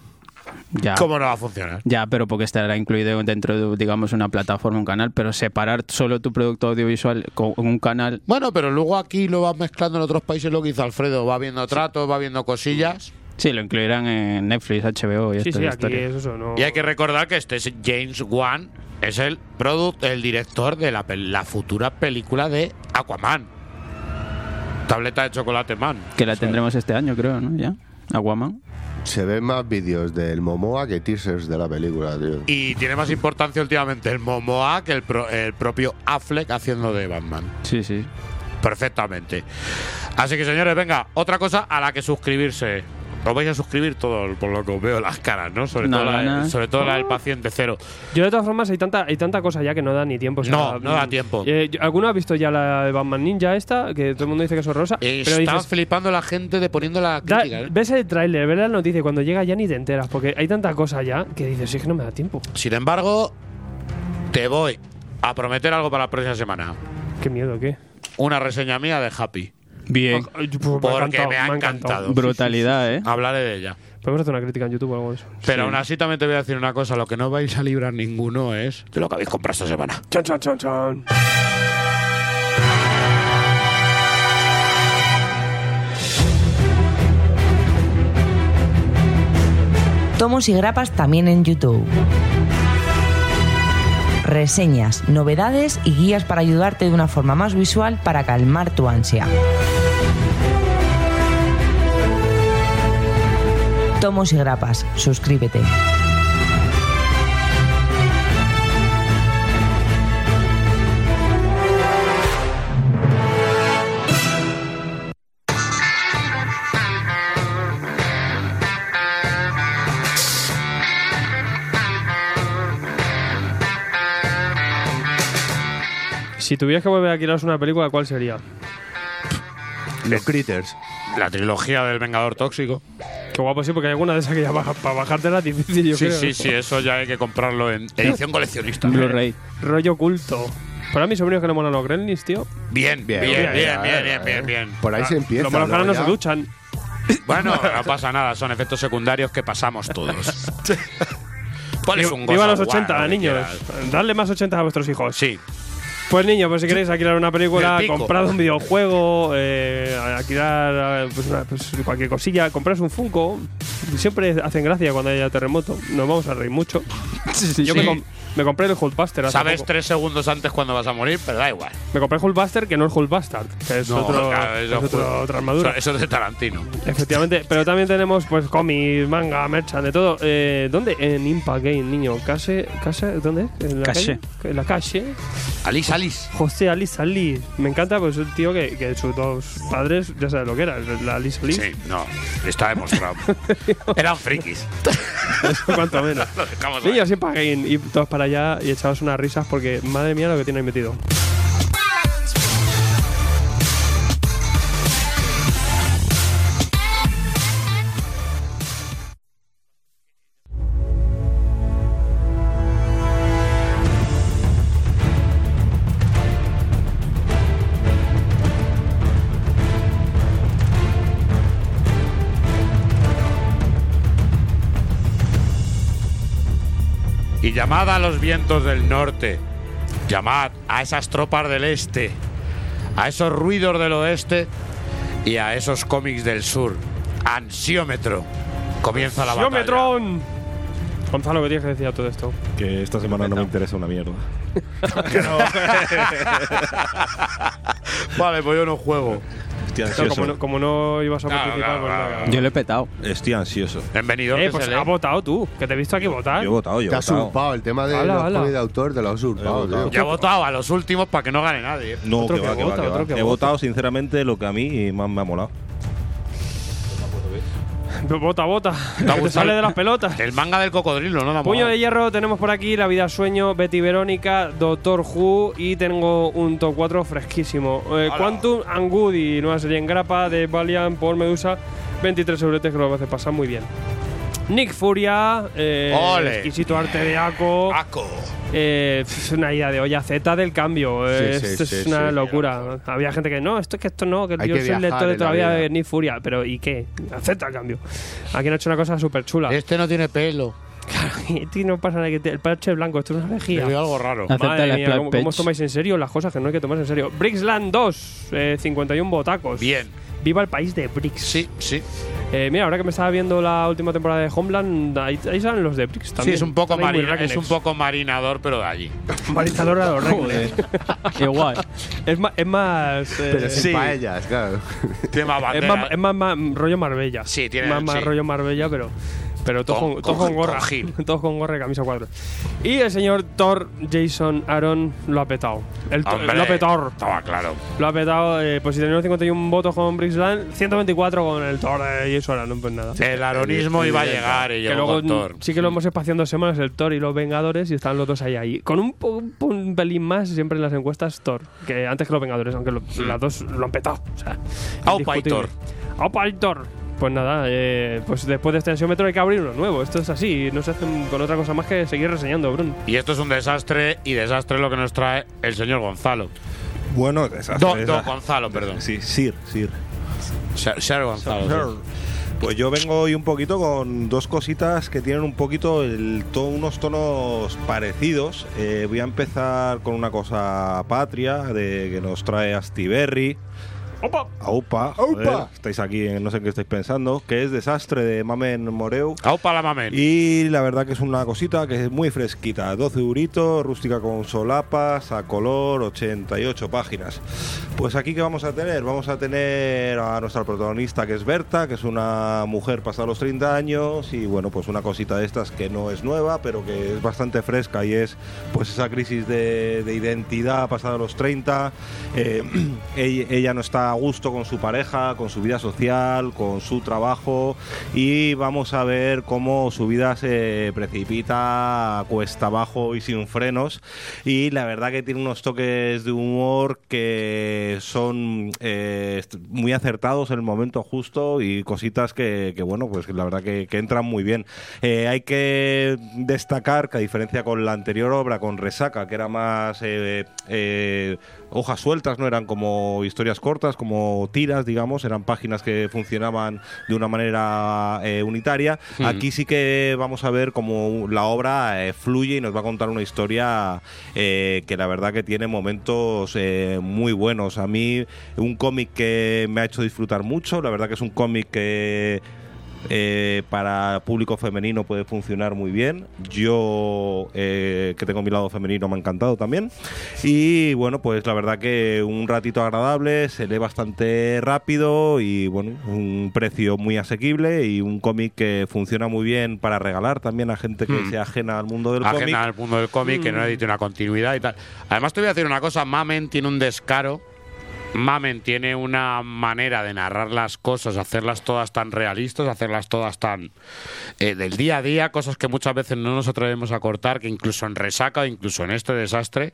S5: Ya.
S2: ¿cómo no va a funcionar?
S5: Ya, pero porque estará incluido dentro de, digamos, una plataforma, un canal, pero separar solo tu producto audiovisual con un canal.
S2: Bueno, pero luego aquí lo vas mezclando en otros países lo que hizo Alfredo. Va viendo tratos, va viendo cosillas.
S5: Sí, lo incluirán en Netflix, HBO y
S4: Sí,
S5: estas
S4: sí, aquí
S5: historias.
S4: es eso, no.
S2: Y hay que recordar que este es James Wan es el product, el director de la, pel- la futura película de Aquaman. Tableta de chocolate man.
S5: Que la tendremos este año, creo, ¿no? Ya. Aquaman.
S6: Se ven más vídeos del Momoa que teasers de la película, tío.
S2: Y tiene más importancia últimamente el Momoa que el, pro- el propio Affleck haciendo de Batman.
S5: Sí, sí.
S2: Perfectamente. Así que señores, venga, otra cosa a la que suscribirse. Os vais a suscribir todos, por lo que os veo las caras, ¿no? Sobre,
S5: No,
S2: todo, la,
S5: no,
S2: sobre todo la del paciente cero.
S4: Yo de todas formas hay tanta, hay tanta cosa ya que no da ni tiempo. o sea,
S2: No, no da tiempo.
S4: eh, ¿Alguno ha visto ya la de Batman Ninja esta? Que todo el mundo dice que es horrorosa. pero
S2: Está
S4: dices,
S2: flipando la gente de poniendo la
S4: da-
S2: crítica. ¿eh?
S4: ves el tráiler, ves la noticia y cuando llega ya ni te enteras. Porque hay tanta cosa ya que dices, sí, es que no me da tiempo.
S2: Sin embargo, te voy a prometer algo para la próxima semana.
S4: Qué miedo, ¿qué?
S2: Una reseña mía de Happy.
S5: Bien.
S4: Ay, pues me ha
S2: Porque
S4: encantado,
S2: me ha encantado.
S5: Brutalidad, ¿eh?
S2: Hablaré de ella.
S4: Podemos hacer una crítica en YouTube o algo de eso.
S2: Pero aún así también te voy a decir una cosa. Lo que no vais a librar ninguno es de lo que habéis comprado esta semana.
S4: Chan, chan, chan, chan.
S10: Tomos y grapas también en YouTube. Reseñas, novedades y guías para ayudarte de una forma más visual para calmar tu ansia. Tomos y grapas, suscríbete.
S4: Si tuvieras que volver a alquilaros una película, ¿cuál sería?
S6: Los Critters.
S2: La trilogía del Vengador Tóxico.
S4: Qué guapo, sí, porque hay alguna de esas que ya baja, para bajártela es difícil, yo
S2: sí,
S4: creo.
S2: sí, sí, eso ya hay que comprarlo en edición coleccionista.
S5: Blu-ray.
S4: Rollo culto. Para mis sobrinos que le molan los gremlins, tío.
S2: Bien, bien, bien, bien, bien, bien, bien, bien.
S6: Por ahí se empieza.
S4: Los caras no se duchan.
S2: Bueno, [laughs] no pasa nada, son efectos secundarios que pasamos todos. [laughs] Pones un
S4: Viva
S2: gozo,
S4: los 80,
S2: guau, lo que
S4: niños. Dadle más 80 a vuestros hijos.
S2: Sí,
S4: Pues niños, pues si queréis alquilar una película, comprad un videojuego, eh, alquilar pues, una- pues cualquier cosilla, compras un Funko. Siempre hacen gracia cuando haya terremoto. Nos vamos a reír mucho. Yo me, com- me compré el Hulkbuster hace
S2: sabes
S4: poco.
S2: tres segundos antes cuando vas a morir, pero da igual.
S4: Me compré el Hulkbuster que no es Hulkbuster, que es,
S2: No,
S4: otro,
S2: claro,
S4: es
S2: eso
S4: otro-
S2: fue-
S4: otra armadura.
S2: Eso, eso es de Tarantino.
S4: Efectivamente, pero también tenemos pues cómics, manga, merchan, de todo. Eh, ¿Dónde? En Impact Game, niño. Case, case, ¿Dónde? ¿En la
S5: Calle.
S4: calle? En la calle.
S2: Alice, Alice.
S4: José Alice Ali. Me encanta, pues un tío que, que sus dos padres ya sabes lo que era, la Alice Ali.
S2: Sí, no, está demostrado. [laughs] Eran frikis. [laughs] [laughs]
S4: Cuanto menos. Niños, Impact Game y todos para allá y echados unas risas porque madre mía lo que tiene ahí metido.
S2: Llamad a los vientos del norte. Llamad a esas tropas del este. A esos ruidos del oeste. Y a esos cómics del sur. Ansiómetro. Comienza la batalla.
S4: ¡Geometron! Gonzalo, ¿qué tienes que decir a todo esto?
S3: Que esta semana no me interesa una mierda. [laughs] [laughs] [laughs]
S2: Vale, pues yo no juego.
S3: Estoy
S4: Claro,
S3: ansioso.
S4: como, no, como no ibas a
S2: Claro,
S4: participar,
S2: claro,
S4: pues.
S5: Yo lo he petado.
S3: Estoy ansioso.
S2: Bienvenido.
S4: Eh, pues has votado tú, que te he visto aquí votar.
S3: Yo he votado, yo
S6: Te
S3: he
S6: has
S3: votado.
S6: usurpado. El tema de
S4: Hala,
S6: los cómics de autor te lo has usurpado.
S2: Yo he votado a los últimos para que no gane nadie.
S3: No,
S4: Otro
S3: que
S4: que
S3: va, que
S4: vota,
S3: va, que
S4: otro
S3: va.
S4: que
S3: He
S4: vota.
S3: votado, sinceramente, lo que a mí más me ha molado.
S4: Vota. Que te sale de las pelotas.
S2: El manga del cocodrilo, ¿no?
S4: Puño de hierro, tenemos por aquí La vida sueño, Betty Verónica, Doctor Who y tengo un top 4 fresquísimo. Eh. Quantum and Goody, nueva serie en grapa de Valiant por Medusa, 23 euretes que lo hace pasar muy bien. Nick Furia, eh,
S2: Ole.
S4: exquisito arte de Aco,
S2: Aco.
S4: eh, es una idea de olla Z del cambio. eh,
S6: Sí, sí,
S4: esto
S6: sí,
S4: es una
S6: sí.
S4: locura. Había gente que no, esto es que esto no, que
S6: Hay
S4: yo
S6: que
S4: soy
S6: viajar
S4: lector de todavía de Nick Furia, pero ¿y qué? Acepta el cambio. Aquí han hecho una cosa súper chula.
S2: Este no tiene pelo. [laughs]
S4: Y a ti no pasa nada que te- el parche es blanco, esto es una
S2: Le
S4: lejía.
S2: veo algo raro.
S5: Acepta
S4: Madre
S5: la
S4: mía, ¿cómo, cómo os tomáis en serio las cosas que no hay que tomarse en serio? Brixland 2, eh, 51 botacos.
S2: Bien.
S4: Viva el país de Brix.
S2: Sí, sí.
S4: Eh, mira, ahora que me estaba viendo la última temporada de Homeland, ahí, ahí salen los de Brix
S2: Sí,
S4: también.
S2: es un poco marina- es un poco marinador, pero de allí. [laughs]
S4: Marinador a los rednecks.
S5: Igual.
S4: Es más, es más, eh,
S6: Pero sin paellas, claro.
S2: Tiene más
S4: es
S2: bandera.
S4: más, es más- más rollo Marbella.
S2: Sí, tiene-
S4: más, más
S2: sí.
S4: rollo Marbella, pero pero todos
S2: Con-
S4: todos
S2: con-
S4: gorra, [laughs] todos con gorra y camisa cuadro. Y el señor Thor Jason Aaron lo ha petado. El
S2: Hombre,
S4: lo ha petado.
S2: Estaba claro.
S4: Lo ha petado, eh, pues si tenía 51 votos con Brixland, 124 con el Thor de Jason Aaron, pues nada.
S2: El aronismo iba a llegar y
S4: Que luego
S2: con Thor.
S4: sí que lo hemos espaciado en dos semanas, el Thor y los Vengadores, y están los dos ahí ahí. Con un, un, un pelín más siempre en las encuestas Thor, que antes que los Vengadores, aunque lo- las dos lo han petado. O sea,
S2: Aupa y
S4: indiscutible. Aupa y Thor. Pues nada, eh, pues después de este ansiómetro hay que abrir uno nuevo. Esto es así, no se hacen con otra cosa más que seguir reseñando, Brun.
S2: Y esto es un desastre, y desastre es lo que nos trae el señor Gonzalo.
S3: Bueno, esa,
S2: Don, Gonzalo, perdón.
S3: Sí, Sir, Sir.
S2: Ser Gonzalo.
S3: Pues yo vengo hoy un poquito con dos cositas que tienen un poquito el to- unos tonos parecidos. Eh, voy a empezar con una cosa patria de, que nos trae Astiberri.
S4: ¡Opa!
S3: Aupa,
S6: Aupa.
S3: joder, estáis aquí, en- no sé qué estáis pensando, que es Desastre de Mamen Moreu.
S2: Aupa la mamen.
S3: Y la verdad que es una cosita que es muy fresquita, 12 euritos, rústica con solapas, a color, 88 páginas. Pues aquí que vamos a tener, vamos a tener a nuestra protagonista que es Berta, que es una mujer pasada los 30 años y bueno, pues una cosita de estas que no es nueva, pero que es bastante fresca y es pues esa crisis de, de identidad pasada los 30. Eh, [clears throat] ella no está a gusto con su pareja, con su vida social, con su trabajo y vamos a ver cómo su vida se precipita cuesta abajo y sin frenos. Y la verdad que tiene unos toques de humor que son eh, muy acertados en el momento justo y cositas que, bueno pues la verdad que, entran muy bien. Eh, hay que destacar que a diferencia con la anterior obra con Resaca que era más eh, hojas sueltas, no eran como historias cortas, como tiras, digamos, eran páginas que funcionaban de una manera eh, unitaria.
S2: Mm.
S3: Aquí sí que vamos a ver cómo la obra eh, fluye y nos va a contar una historia eh, que la verdad que tiene momentos muy buenos. A mí un cómic que me ha hecho disfrutar mucho, la verdad que es un cómic que eh, para público femenino puede funcionar muy bien. Yo, eh, que tengo mi lado femenino, me ha encantado también. Y bueno, pues la verdad que un ratito agradable, se lee bastante rápido y bueno, un precio muy asequible y un cómic que funciona muy bien para regalar también a gente que
S2: Hmm.
S3: sea ajena al mundo del cómic.
S2: ajena al mundo del cómic, que no necesita una continuidad y tal. Además, te voy a decir una cosa: Mamen tiene un descaro. Mamen tiene una manera de narrar las cosas, hacerlas todas tan realistas, hacerlas todas tan eh, del día a día, cosas que muchas veces no nos atrevemos a cortar, que incluso en resaca, incluso en este desastre,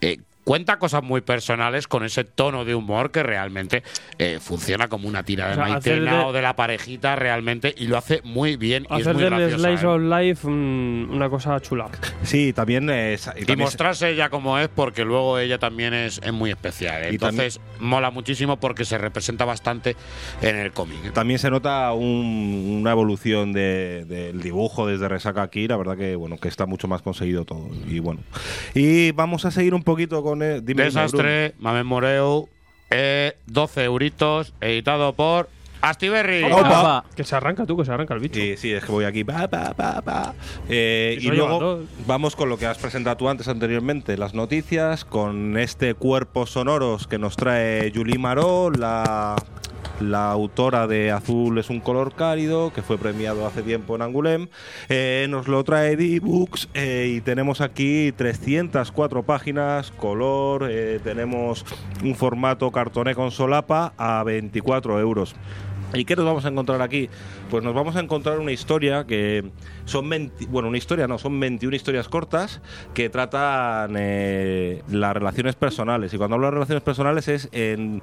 S2: eh, cuenta cosas muy personales con ese tono de humor que realmente eh, funciona como una tira de
S4: O sea,
S2: maicena
S4: hacer de-
S2: o de la parejita realmente y lo hace muy bien y es
S4: Hacer
S2: muy
S4: del
S2: graciosa,
S4: Slice
S2: ¿eh?
S4: of Life mm, una cosa chula.
S3: Sí, también. es- y
S2: Y
S3: también es-
S2: mostrarse ella como es, porque luego ella también es, es muy especial. ¿eh?
S3: Y
S2: Entonces, mola muchísimo porque se representa bastante en el cómic. ¿eh?
S3: También se nota un- una evolución de- del dibujo desde Resaca aquí, la verdad que bueno, que está mucho más conseguido todo. Y bueno. Y vamos a seguir un poquito con dime,
S2: Desastre, Mamen Moreu, eh, 12 euritos, editado por Astiberri.
S3: Opa.
S4: Que se arranca tú, que se arranca el bicho.
S3: Sí, sí, es que voy aquí. pa, pa, pa, pa. Eh,
S4: Y
S3: luego vamos con lo que has presentado tú antes anteriormente, las noticias, con este cuerpo sonoros que nos trae Julie Maró, la, la autora de Azul es un color cálido, que fue premiado hace tiempo en Angulem. Eh, nos lo trae D-Books eh, y tenemos aquí 304 páginas, color, eh, tenemos un formato cartoné con solapa a 24 euros. ¿Y qué nos vamos a encontrar aquí? Pues nos vamos a encontrar una historia que son 20 bueno, una historia no, son 21 historias cortas que tratan eh, las relaciones personales. Y cuando hablo de relaciones personales es en,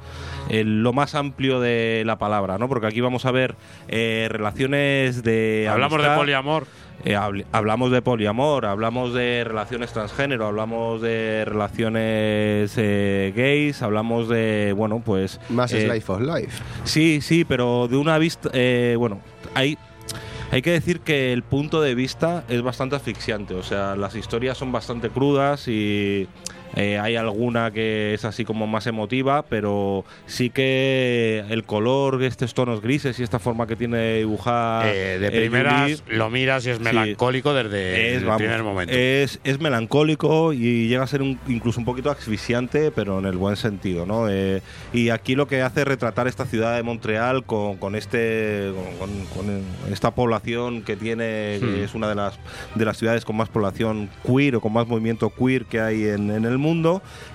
S3: en lo más amplio de la palabra, ¿no? Porque aquí vamos a ver eh, relaciones de
S2: Hablamos de poliamor.
S3: Eh, habl- hablamos de poliamor, hablamos de relaciones transgénero, hablamos de relaciones eh, gays, hablamos de, bueno, pues...
S6: Más
S3: eh,
S6: Slice of Life.
S3: Sí, sí, pero de una vista, eh, bueno, hay, hay que decir que el punto de vista es bastante asfixiante, o sea, las historias son bastante crudas y eh, hay alguna que es así como más emotiva, pero sí que el color, estos tonos grises y esta forma que tiene de dibujar...
S2: Eh, de
S3: eh,
S2: primeras lo miras y es
S3: Sí.
S2: melancólico desde, desde
S3: es,
S2: el
S3: vamos,
S2: primer momento.
S3: Es, es melancólico y llega a ser un- incluso un poquito asfixiante, pero en el buen sentido, ¿no? Eh, y aquí lo que hace es retratar esta ciudad de Montreal con, con este con, con- esta población que tiene, que
S2: Hmm.
S3: es una de las de las ciudades con más población queer o con más movimiento queer que hay en, en el mundo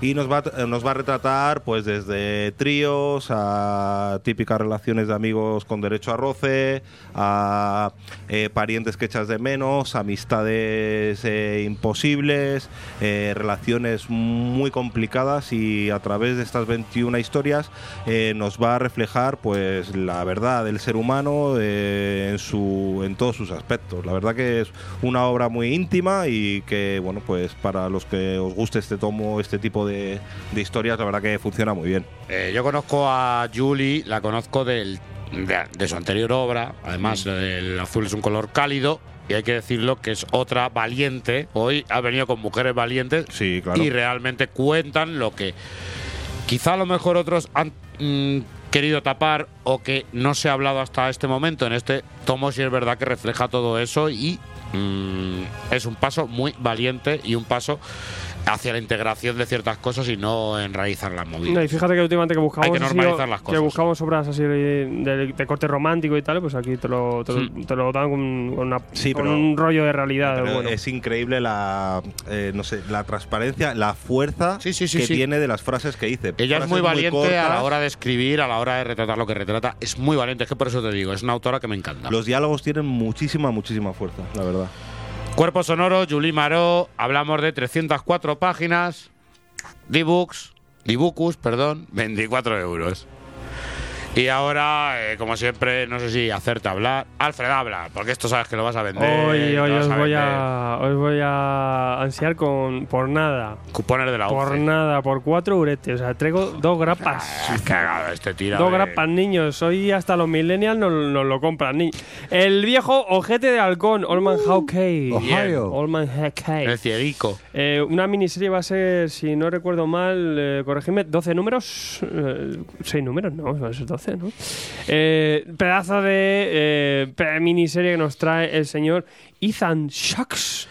S3: y nos va nos va a retratar pues desde tríos a típicas relaciones de amigos con derecho a roce, a eh, parientes que echas de menos, amistades eh, imposibles, eh, relaciones muy complicadas y a través de estas 21 historias eh, nos va a reflejar pues la verdad del ser humano eh, en su en todos sus aspectos. La verdad que es una obra muy íntima y que bueno pues para los que os guste este tomo, este tipo de, de historias, la verdad que funciona muy bien.
S2: Eh, yo conozco a Julie, la conozco del, de, de su anterior obra. Además, el azul es un color cálido. Y hay que decirlo que es otra valiente. Hoy ha venido con mujeres valientes
S3: Sí, claro.
S2: y realmente cuentan lo que quizá a lo mejor otros han mm, querido tapar o que no se ha hablado hasta este momento. En este tomo sí es verdad que refleja todo eso y mm, es un paso muy valiente y un paso hacia la integración de ciertas cosas y no enraizar las movidas.
S4: No, y fíjate que últimamente que buscamos
S2: Hay que normalizar las
S4: que
S2: cosas.
S4: buscamos obras así de, de corte romántico y tal, pues aquí te lo, te lo,
S2: Mm.
S4: te lo dan con, con una-
S3: Sí,
S4: con
S3: pero-
S4: un rollo de realidad.
S3: Pero
S4: bueno.
S3: Es increíble la, eh, no sé, la transparencia, la fuerza
S2: Sí, sí, sí,
S3: que
S2: sí.
S3: tiene de las frases que dice.
S2: Ella es muy valiente a la hora de escribir, a la hora de retratar lo que retrata. Es muy valiente, es que por eso te digo, es una autora que me encanta.
S3: Los diálogos tienen muchísima, muchísima fuerza, la verdad.
S2: Cuerpo sonoro, Julie Maró, hablamos de 304 páginas, D-Books, perdón, 24 euros. Y ahora, eh, como siempre, no sé si acerta hablar. Alfred, habla, porque esto sabes que lo vas a vender.
S4: Hoy, hoy os, voy. A, os voy a ansiar con por nada.
S2: Cupones de la
S4: Por nada, por cuatro uretes. O sea, traigo dos grapas.
S2: Ah, cagado este tira.
S4: Dos grapas, niños. Hoy hasta los millennials nos, no lo compran. Ni... El viejo ojete de halcón, Olman uh,
S6: Ohio.
S4: Olman
S2: El ciedico.
S4: Eh, una miniserie va a ser, si no recuerdo mal, eh, corregime, 12 números. Eh, 6 números, no, 12. Eh, pedazo de eh, miniserie que nos trae el señor Ethan Shucks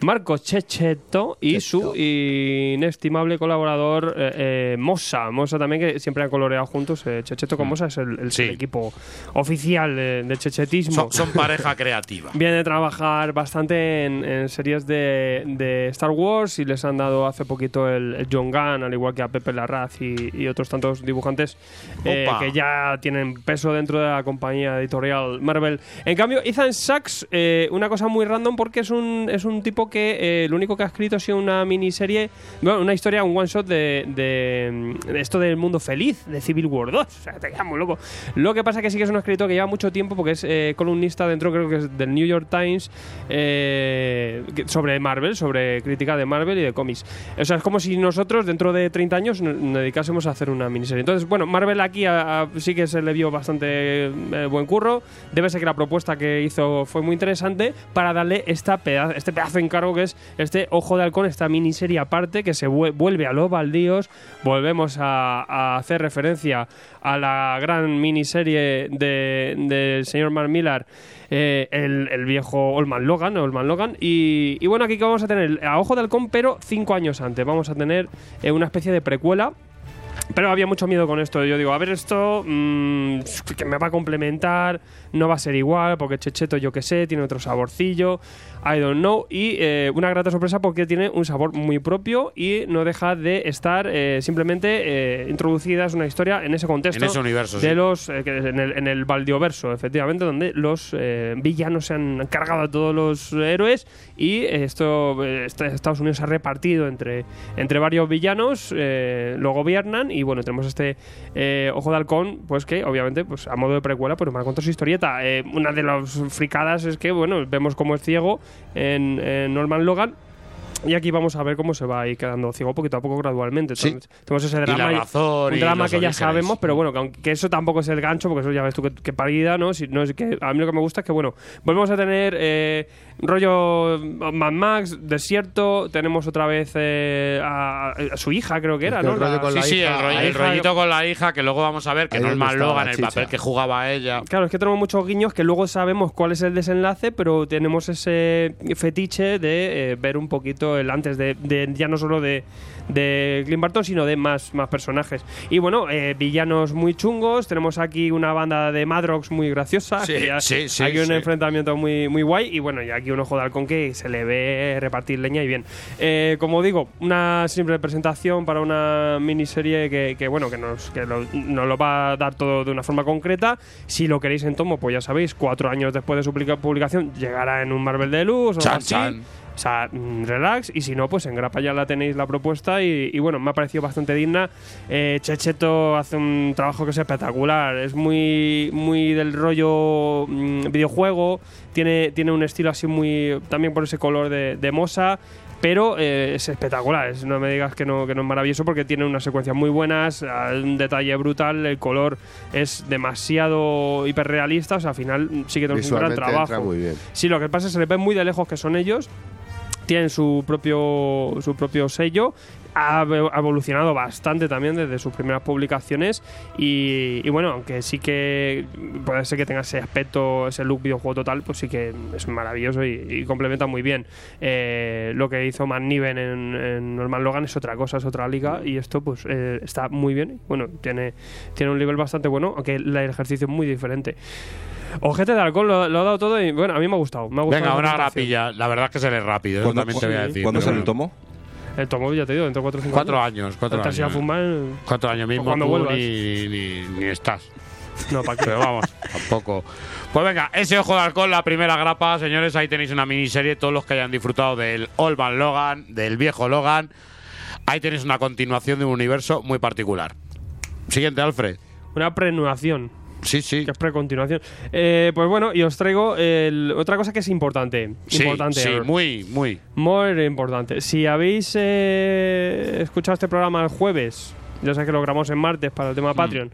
S4: Marco Checheto y su inestimable colaborador eh, eh, Mossa. Mossa también, que siempre han coloreado juntos. eh, Checheto con Mossa es el, el-
S2: Sí.
S4: el equipo oficial de, de chechetismo.
S2: Son, son pareja creativa. [laughs]
S4: Viene a trabajar bastante en, en series de, de Star Wars y les han dado hace poquito el, el John Gunn, al igual que a Pepe Larraz y, y otros tantos dibujantes eh, que ya tienen peso dentro de la compañía editorial Marvel. En cambio, Ethan Sachs, eh, una cosa muy random porque es un, es un tipo que eh, lo único que ha escrito ha sido una miniserie, bueno, una historia, un one shot de, de, mm, esto del mundo feliz, de Civil War 2. O sea, te quedas muy loco. Lo que pasa que sí que es un escritor que lleva mucho tiempo porque es eh, columnista dentro, creo que es del New York Times, eh, sobre Marvel, sobre crítica de Marvel y de cómics. O sea, es como si nosotros dentro de 30 años nos dedicásemos a hacer una miniserie. Entonces, bueno, Marvel aquí sí que se le vio bastante buen curro. Debe ser que la propuesta que hizo fue muy interesante para darle esta peda- este pedazo de encargo que es este Ojo de Halcón, esta miniserie aparte que se vue- vuelve a los baldíos. Volvemos a, hacer referencia a la gran miniserie de- del señor Mark Millar. eh, el, viejo Olman Logan, Olman Logan. Y, y bueno, aquí que vamos a tener a Ojo de Halcón, pero cinco años antes. Vamos a tener eh, una especie de precuela pero había mucho miedo con esto. Yo digo, a ver, esto mm, que me va a complementar, no va a ser igual, porque Checheto, yo que sé, tiene otro saborcillo, I don't know. Y eh, una grata sorpresa porque tiene un sabor muy propio y no deja de estar eh, simplemente eh, introducida, es una historia en ese contexto.
S2: En ese universo,
S4: De
S2: sí.
S4: los, en, el, en el Baldioverso, efectivamente, donde los villanos se han cargado a todos los héroes y esto, este- Estados Unidos se ha repartido entre, entre varios villanos, lo gobiernan y bueno, tenemos este eh, Ojo de Halcón, pues que obviamente pues a modo de precuela pues nos contar su historieta. Eh, una de las fricadas es que, bueno, vemos cómo es ciego en, en Norman Logan. Y aquí vamos a ver cómo se va a ir quedando ciego poquito a poco gradualmente.
S2: Sí.
S4: Tenemos ese
S2: Y la
S4: drama,
S2: razón
S4: un drama que ya sabemos, pero bueno, que, aunque- que eso tampoco es el gancho, porque eso ya ves tú que, que parida, ¿no? Si, no es que, a mí lo que me gusta es que, bueno, volvemos a tener eh, rollo Mad Max, desierto, tenemos otra vez eh, a, a su hija, creo que era,
S6: El
S4: ¿no?
S6: rollo
S4: La-
S6: con
S2: Sí,
S6: la
S2: sí,
S6: hija-
S2: el, rollo- rollito con la hija, que luego vamos a ver que
S6: Ahí donde
S2: Norman
S6: estaba
S2: Logan, el papel que jugaba ella.
S4: Claro, es que tenemos muchos guiños que luego sabemos cuál es el desenlace, pero tenemos ese fetiche de eh, ver un poquito el antes de, de- ya no solo de, de Clint Barton, sino de más, más personajes. Y bueno, eh, villanos muy chungos, tenemos aquí una banda de Madrox muy graciosa,
S2: Sí,
S4: que
S2: sí, sí,
S4: hay un enfrentamiento muy, muy guay, y bueno, y aquí un ojo de halcón que se le ve repartir leña y bien. Eh, como digo, una simple presentación para una miniserie que, que, bueno, que nos, que lo- nos lo va a dar todo de una forma concreta. Si lo queréis en tomo, pues ya sabéis, cuatro años después de su publica- publicación llegará en un Marvel o
S2: Chan,
S4: algo así.
S2: chan.
S4: O sea, mm, relax. Y si no, pues en Grapa ya la tenéis la propuesta. Y, y bueno, me ha parecido bastante digna. Eh, Checheto hace un trabajo que es espectacular. Es muy, muy del rollo mm, videojuego. Tiene, tiene un estilo así muy. También por ese color de, de mosa. Pero eh, es espectacular. Es- no me digas que no, que no es maravilloso porque tiene unas secuencias muy buenas. Un detalle brutal. El color es demasiado hiperrealista. O sea, al final sí que tenemos un gran trabajo.
S6: muy bien.
S4: Sí, lo que pasa es que se le ve muy de lejos que son ellos. Tienen su propio, su propio sello. Ha evo- ha evolucionado bastante también desde sus primeras publicaciones y, y bueno, aunque sí que puede ser que tenga ese aspecto, ese look videojuego total, pues sí que es maravilloso y, y complementa muy bien. Eh, lo que hizo Matt Niven en, en Norman Logan es otra cosa, es otra liga y esto pues eh, está muy bien. Bueno, tiene, tiene un nivel bastante bueno, aunque el ejercicio es muy diferente. Ojete de alcohol, lo, lo ha dado todo y bueno, a mí me ha gustado. Me ha gustado
S2: Venga, una grapilla. La verdad es que se lee rápido, eso
S3: ¿Cuándo,
S2: también te voy a decir.
S3: ¿cuándo el
S2: bueno.
S3: tomo?
S4: El tomo, ya te digo, dentro de 4 o 5
S2: Cuatro años, cuatro
S4: a
S2: años.
S4: fumar.
S2: Cuatro años mismo
S4: cuando
S2: tú
S4: vuelvas.
S2: ni, ni, ni estás. [laughs]
S4: No, ¿para?
S2: Pero vamos, tampoco. Pues venga, ese ojo de alcohol, la primera grapa, señores. Ahí tenéis una miniserie. Todos los que hayan disfrutado del Old Man Logan, del viejo Logan. Ahí tenéis una continuación de un universo muy particular. Siguiente, Alfred.
S4: Una prenuación.
S2: Sí, sí.
S4: Que es precontinuación. Eh, pues bueno, y os traigo el- otra cosa que es importante.
S2: Sí,
S4: importante.
S2: sí, muy, muy.
S4: Muy importante. Si habéis eh, escuchado este programa el jueves, ya sé que lo grabamos en martes para el
S2: Mm.
S4: tema Patreon,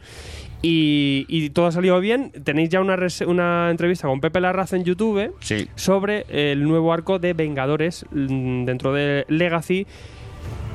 S4: y, y todo ha salido bien, tenéis ya una, una entrevista con Pepe Larraz en YouTube
S2: Sí.
S4: sobre el nuevo arco de Vengadores mm, dentro de Legacy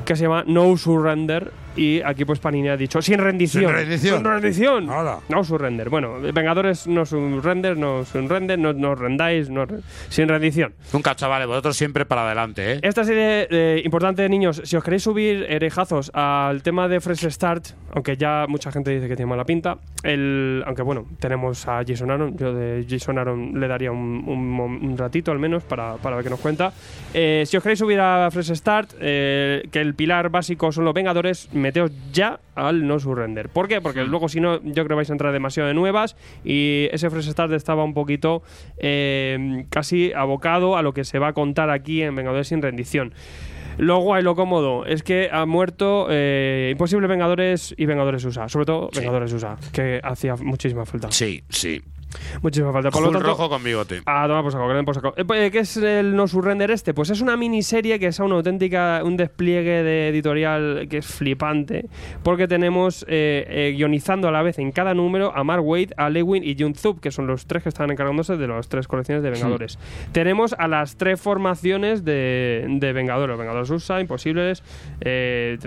S4: que se llama No Surrender y aquí pues Panini ha dicho sin rendición.
S2: Sin rendición.
S4: Sin rendición.
S2: Nada.
S4: No surrender. Bueno, Vengadores no surrender, no surrender, no, no os rendáis, no re- sin rendición.
S2: Nunca, chavales, vosotros siempre para adelante, ¿eh?
S4: Esta serie eh, importante, niños, si os queréis subir herejazos al tema de Fresh Start, aunque ya mucha gente dice que tiene mala pinta, el, aunque bueno, tenemos a Jason Aaron, yo de Jason Aaron le daría un, un un ratito al menos para, para ver qué nos cuenta. Eh, si os queréis subir a Fresh Start, eh, que el pilar básico son los Vengadores, meteos ya al no surrender. ¿Por qué? Porque luego si no, yo creo que vais a entrar demasiado de nuevas y ese Fresh Start estaba un poquito eh, casi abocado a lo que se va a contar aquí en Vengadores sin rendición. Lo guay, lo cómodo, es que ha muerto eh, Imposible Vengadores y Vengadores USA. Sobre todo Vengadores USA, que hacía muchísima falta.
S2: Sí, sí.
S4: Muchísima falta. Por lo
S2: Hulk
S4: tanto,
S2: rojo con bigote.
S4: Ah, toma por saco, que den por saco. Eh, pues, ¿Qué es el No Surrender este? Pues es una miniserie que es una auténtica, un despliegue de editorial que es flipante, porque tenemos eh, eh, guionizando a la vez en cada número a Mark Waid, a Lewin y Jun Zub, que son los tres que están encargándose de las tres colecciones de Vengadores. Tenemos a las tres formaciones de, de Vengadores, Vengadores USA, Imposibles, eh,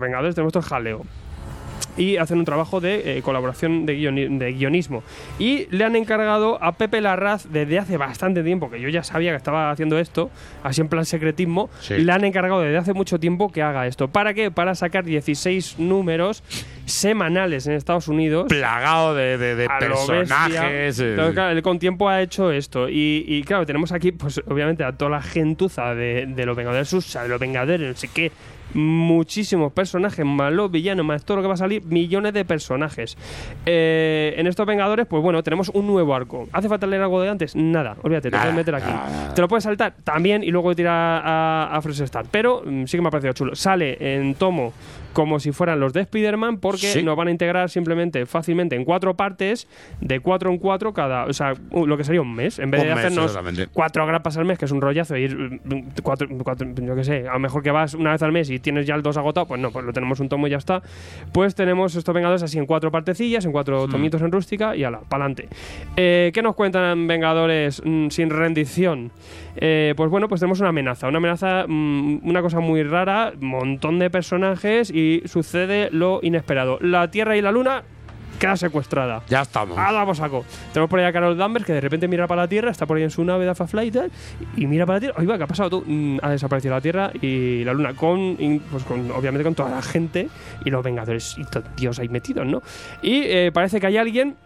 S4: Vengadores, tenemos todo el jaleo y hacen un trabajo de eh, colaboración de, guioni- de guionismo. Y le han encargado a Pepe Larraz desde hace bastante tiempo, que yo ya sabía que estaba haciendo esto, así en plan secretismo,
S2: Sí.
S4: le han encargado desde hace mucho tiempo que haga esto. ¿Para qué? Para sacar 16 números semanales en Estados Unidos.
S2: Plagado de, de- de personajes. eh,
S4: Entonces, claro, él con tiempo ha hecho esto. Y, y, claro, tenemos aquí, pues obviamente, a toda la gentuza de, de los Vengadores USA, de los Vengadores, no sé qué. Muchísimos personajes, malos, villanos, más todo lo que va a salir, millones de personajes. Eh, en estos Vengadores, pues bueno, tenemos un nuevo arco. ¿Hace falta leer algo de antes? Nada, olvídate, te puedes meter aquí. Te lo puedes saltar también y luego tirar a, a Fresh Start. Pero mm, sí que me ha parecido chulo. Sale en tomo como si fueran los de Spider-Man porque
S2: Sí.
S4: nos van a integrar simplemente fácilmente en cuatro partes, de cuatro en cuatro cada. O sea, lo que sería un mes. En vez
S2: Un
S4: de
S2: mes,
S4: hacernos cuatro grapas al mes, que es un rollazo, ir mm, cuatro, cuatro- yo qué sé, a lo mejor que vas una vez al mes y tienes ya el dos agotado, pues no, pues lo tenemos un tomo y ya está. Pues tenemos estos Vengadores así en cuatro partecillas, en cuatro tomitos en rústica y ala, pa'lante. Eh, ¿Qué nos cuentan Vengadores mm, sin rendición? Eh, pues bueno, pues tenemos una amenaza, una amenaza, mm, una cosa muy rara, montón de personajes y sucede lo inesperado. La Tierra y la Luna queda secuestrada.
S2: Ya estamos.
S4: Ah, vamos saco. Tenemos por ahí a Carol Danvers que de repente mira para la Tierra, está por ahí en su nave de Flight y tal, y mira para la Tierra. Oiga, ¿qué ha pasado tú? Mm, ha desaparecido la Tierra y la Luna con, pues con obviamente con toda la gente y los Vengadores y todos Dios ahí metidos, ¿no? Y eh, parece que hay alguien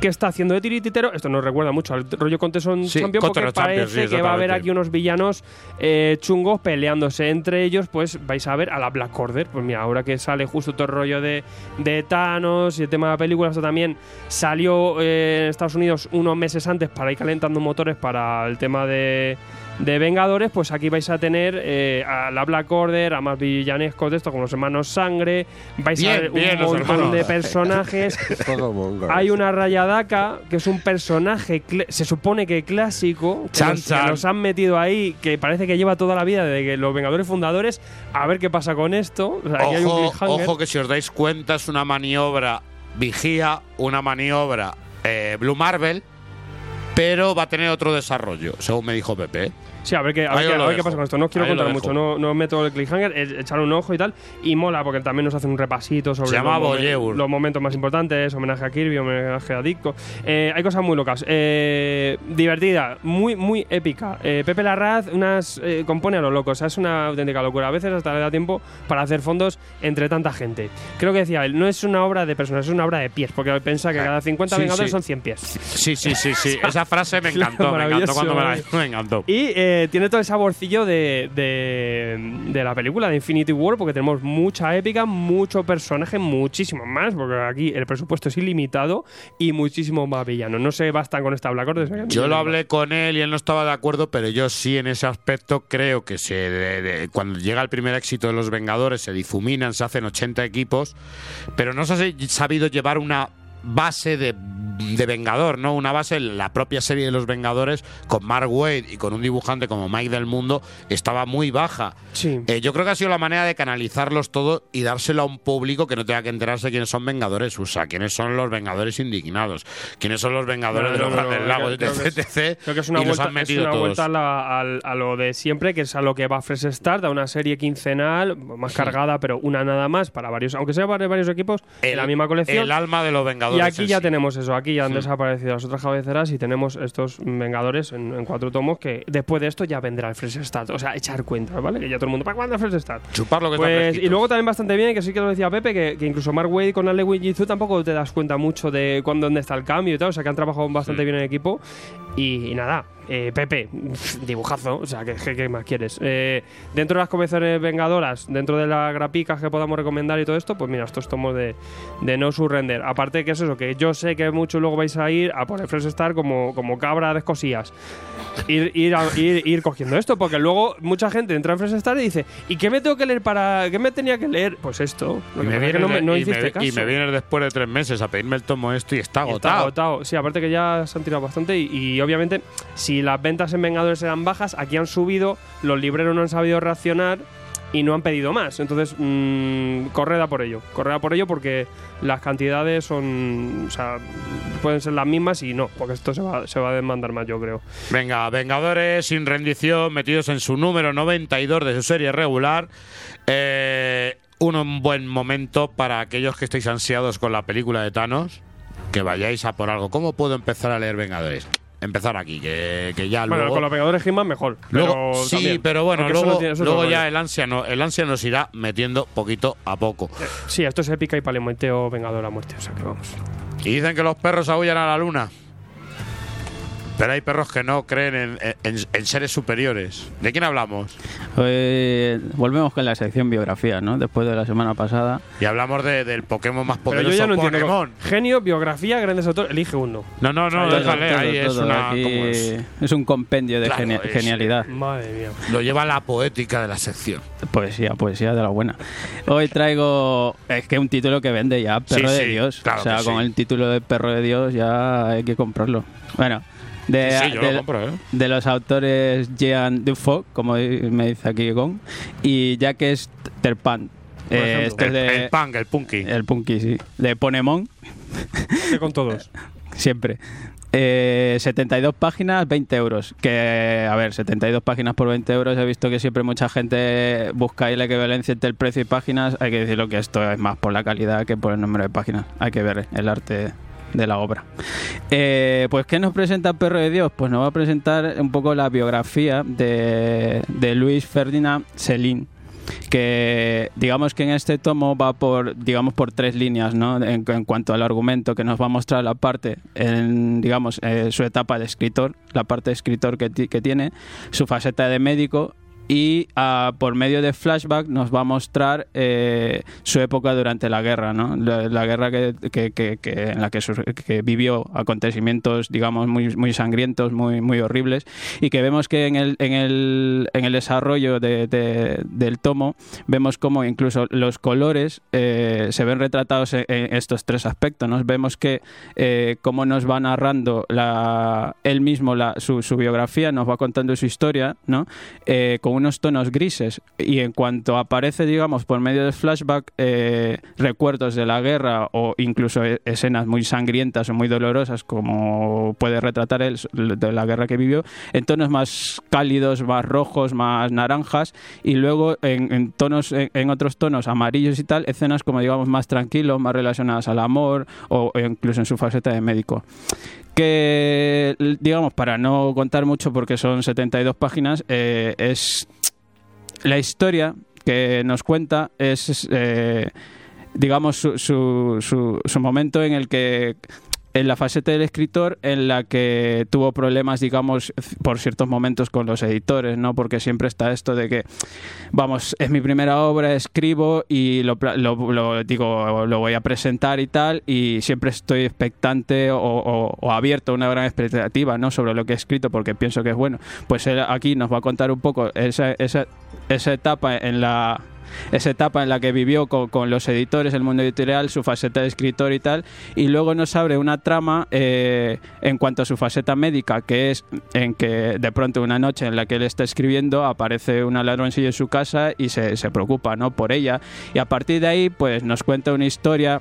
S4: que está haciendo de tirititero. Esto nos recuerda mucho al rollo con Tesson
S2: Sí,
S4: Champion porque
S2: los Champions,
S4: parece
S2: sí,
S4: que va a haber aquí unos villanos eh, chungos peleándose entre ellos. Pues vais a ver a la Black Order. Pues mira, ahora que sale justo todo el rollo de, de Thanos y el tema de la película, esto también salió eh, en Estados Unidos unos meses antes para ir calentando motores para el tema de, de Vengadores. Pues aquí vais a tener eh, a la Black Order, a más villanescos de esto, como los hermanos Sangre. Vais
S2: Bien,
S4: a ver
S2: bien,
S4: un montón
S2: hermanos.
S4: de personajes. [laughs] Hay una Rayadaka, que es un personaje, se supone que clásico, que
S2: Chan,
S4: que nos han metido ahí, que parece que lleva toda la vida de que los Vengadores fundadores. A ver qué pasa con esto. O sea, aquí hay un
S2: Ojo, ojo que si os dais cuenta es una maniobra vigía, una maniobra eh, Blue Marvel pero va a tener otro desarrollo, según me dijo Pepe. ¿Eh?
S4: Sí, a ver qué, a ver qué, a ver pasa con esto. No quiero
S2: Ahí lo
S4: contar
S2: dejo.
S4: mucho, no, no meto el cliffhanger, echar un ojo y tal. Y mola porque también nos hacen un repasito sobre
S2: Se llama
S4: los, momen-
S2: Voyeur.
S4: los momentos más importantes, homenaje a Kirby, homenaje a Ditko. Eh, hay cosas muy locas. Eh, divertida, muy, muy épica. Eh, Pepe Larraz unas, eh, compone a lo loco, o sea, es una auténtica locura. A veces hasta le da tiempo para hacer fondos entre tanta gente. Creo que decía él, no es una obra de personas, es una obra de pies, porque piensa que cada 50
S2: Ah, Sí,
S4: vengadores
S2: sí.
S4: son 100 pies.
S2: Sí, sí, sí, sí. [laughs] Esa frase me encantó, me encantó
S4: Maravilloso.
S2: cuando me la me encantó.
S4: Y eh, tiene todo el saborcillo de, de, la película de Infinity War, porque tenemos mucha épica, mucho personaje, muchísimo más, porque aquí el presupuesto es ilimitado y muchísimo más villano. No se bastan con esta Black Order.
S2: Yo lo hablé con él y él no estaba de acuerdo, pero yo sí en ese aspecto creo que se cuando llega el primer éxito de los Vengadores se difuminan, se hacen 80 equipos, pero no se ha sabido llevar una base de, de Vengador, ¿no? Una base, la propia serie de los Vengadores con Mark Wade y con un dibujante como Mike del Mundo estaba muy baja.
S4: Sí.
S2: Eh, yo creo que ha sido la manera de canalizarlos todo y dárselo a un público que no tenga que enterarse quiénes son Vengadores USA, quiénes son los Vengadores indignados, quiénes son los Vengadores de los
S4: No, no, no,
S2: Grandes Lagos, etc, etc,
S4: Creo que es una vuelta, es una
S2: todos.
S4: vuelta a, la- al- a lo de siempre, que es a lo que va Fresh Start, a una serie quincenal, más cargada, pero una nada más para varios, aunque sea para varios equipos, en la misma colección.
S2: El alma de los
S4: Y
S2: Vengadores.
S4: aquí ya
S2: sí.
S4: tenemos eso, aquí ya han desaparecido las otras cabeceras y tenemos estos Vengadores en, en cuatro tomos que después de esto ya vendrá el Fresh Start. O sea, echar cuenta, ¿vale? Que ya todo el mundo, ¿para cuándo el Fresh Start?
S2: Chupar lo que
S4: Pues, y luego también bastante bien, que sí que lo decía Pepe, que, que incluso Mark Wade con Ale Jitsu tampoco te das cuenta mucho de cuándo, dónde está el cambio y tal. O sea, que han trabajado bastante bien en equipo. Y, y nada, eh, Pepe, dibujazo. O sea, ¿qué, más quieres? Eh, dentro de las colecciones vengadoras, dentro de las grapicas que podamos recomendar y todo esto, pues mira, estos tomos de, de No Surrender. Aparte, que es eso, que yo sé que muchos luego vais a ir a por el Fresh Star como, como cabra de cosillas. Ir, ir, a- ir, ir cogiendo esto, porque luego mucha gente entra en Fresh Star y dice, ¿y qué me tengo que leer para.? ¿Qué me tenía que leer? Pues esto. Lo
S2: Y
S4: que
S2: me,
S4: pasa es que
S2: vienes
S4: no me,
S2: de-
S4: no
S2: y
S4: hiciste
S2: me-
S4: caso.
S2: y me vienes después de tres meses a pedirme el tomo esto y está
S4: Y
S2: agotado.
S4: Está agotado. Sí, aparte que ya se han tirado bastante y, y obviamente si las ventas en Vengadores eran bajas, aquí han subido, los libreros no han sabido reaccionar y no han pedido más. Entonces, mm, corred a por ello. Corred a por ello porque las cantidades son... O sea, pueden ser las mismas y no, porque esto se va, a demandar más, yo creo.
S2: Venga, Vengadores sin rendición, metidos en su número 92 de su serie regular. Eh, un buen momento para aquellos que estéis ansiados con la película de Thanos, que vayáis a por algo. ¿Cómo puedo empezar a leer Vengadores? Empezar aquí, que, que ya
S4: Bueno,
S2: luego...
S4: con los Vengadores Hitman mejor.
S2: Luego,
S4: pero
S2: sí,
S4: también.
S2: pero bueno,
S4: Aunque
S2: luego,
S4: tiene-
S2: luego ya el ansia, no, el ansia nos irá metiendo poquito a poco.
S4: Sí, esto es épica y palemonteo Vengador a muerte. O sea que vamos.
S2: Y dicen que los perros aullan a la luna. Pero hay perros que no creen en, en- en seres superiores. ¿De quién hablamos?
S5: Hoy volvemos con la sección biografía, ¿no? Después de la semana pasada.
S2: Y hablamos de- del Pokémon más
S4: Pero yo
S2: poderoso,
S4: ya no entiendo.
S2: Pokémon.
S4: Genio, biografía, grandes autores. Elige uno.
S2: No, no, no, déjale,
S5: Todo,
S2: ahí es
S5: todo,
S2: una...
S5: aquí
S2: ¿cómo es?
S5: es un compendio de
S2: Claro,
S5: genia-
S2: es-
S5: genialidad.
S4: Madre mía.
S2: Lo lleva la poética de la sección.
S5: Poesía, poesía de la buena. Hoy traigo. Es que un título que vende ya, Perro
S2: Sí,
S5: de
S2: sí,
S5: Dios.
S2: claro
S5: o sea, con
S2: sí.
S5: el título de Perro de Dios ya hay que comprarlo. Bueno, de,
S2: Sí, sí, yo lo
S5: de-
S2: compro, ¿eh?
S5: de los autores Jean Dufault, como me dice aquí Gon, y Jacques Terpan.
S4: Por
S5: Eh, este es
S2: El,
S5: de,
S2: el punk, el punky.
S5: el punky, sí. De Ponemon,
S4: con todos. [laughs]
S5: siempre. Eh, 72 páginas, 20 euros. Que, a ver, 72 páginas por 20 euros. He visto que siempre mucha gente busca ahí la equivalencia entre el precio y páginas. Hay que decirlo que esto es más por la calidad que por el número de páginas. Hay que ver el arte de la obra. Eh, pues, ¿qué nos presenta Perro de Dios? Pues nos va a presentar un poco la biografía de, de Luis Ferdinand Celín que digamos que en este tomo va por digamos por tres líneas no en, cuanto al argumento que nos va a mostrar la parte en digamos eh, su etapa de escritor la parte de escritor que, que tiene su faceta de médico y ah, por medio de flashback nos va a mostrar eh, su época durante la guerra, ¿no? La, guerra que, en la que, vivió acontecimientos, digamos, muy, muy sangrientos, muy, muy horribles, y que vemos que en el, en el, en el desarrollo de- de- del tomo vemos como incluso los colores eh, se ven retratados en, estos tres aspectos, ¿no? Vemos que eh, cómo nos va narrando la, él mismo la, su, biografía, nos va contando su historia, ¿no? Eh, con unos tonos grises. Y en cuanto aparece, digamos, por medio del flashback, eh, recuerdos de la guerra o incluso e- escenas muy sangrientas o muy dolorosas como puede retratar él de la guerra que vivió, en tonos más cálidos, más rojos, más naranjas y luego en, tonos, en, otros tonos amarillos y tal, escenas como digamos más tranquilos, más relacionadas al amor o incluso en su faceta de médico. Que digamos para no contar mucho porque son 72 páginas eh, es la historia que nos cuenta es eh, digamos su, su, su, su momento en el que en la faceta del escritor en la que tuvo problemas, digamos, por ciertos momentos con los editores, ¿no? Porque siempre está esto de que, vamos, es mi primera obra, escribo y lo, lo- lo- digo, lo voy a presentar y tal, y siempre estoy expectante o, o- o abierto a una gran expectativa, ¿no? Sobre lo que he escrito porque pienso que es bueno. Pues él aquí nos va a contar un poco esa, esa, esa etapa en la esa etapa en la que vivió con, los editores, el mundo editorial, su faceta de escritor y tal, y luego nos abre una trama eh, en cuanto a su faceta médica, que es en que de pronto una noche en la que él está escribiendo aparece una ladroncilla en su casa y se, se preocupa ¿no? por ella, y a partir de ahí pues nos cuenta una historia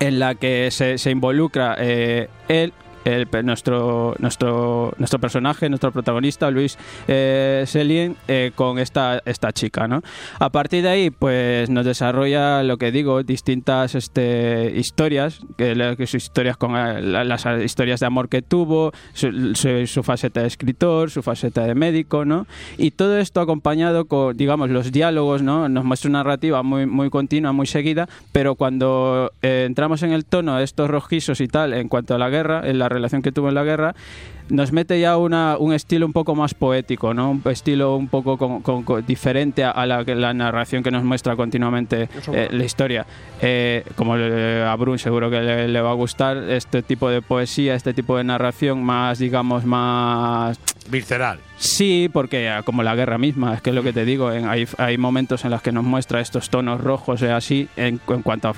S5: en la que se, se involucra eh, él el nuestro, nuestro, nuestro personaje, nuestro protagonista, Luis eh, Selin, eh, con esta, esta chica. ¿no? A partir de ahí, pues nos desarrolla lo que digo, distintas este, historias, que, que sus historias con la- las historias de amor que tuvo, su, su- su faceta de escritor, su faceta de médico, ¿no? Y todo esto acompañado con, digamos, los diálogos, ¿no? Nos muestra una narrativa muy, muy continua, muy seguida, pero cuando eh, entramos en el tono de estos rojizos y tal, en cuanto a la guerra, en la relación que tuvo en la guerra, nos mete ya una, un estilo un poco más poético, ¿no? Un estilo un poco con- con- con- diferente a, la, la narración que nos muestra continuamente eh, la historia. Eh, como le- a Brun seguro que le, le va a gustar este tipo de poesía, este tipo de narración más, digamos, más...
S2: Visceral.
S5: Sí, porque ah, como la guerra misma, es que es lo que te digo, en- hay, hay momentos en los que nos muestra estos tonos rojos y así en, en cuanto a...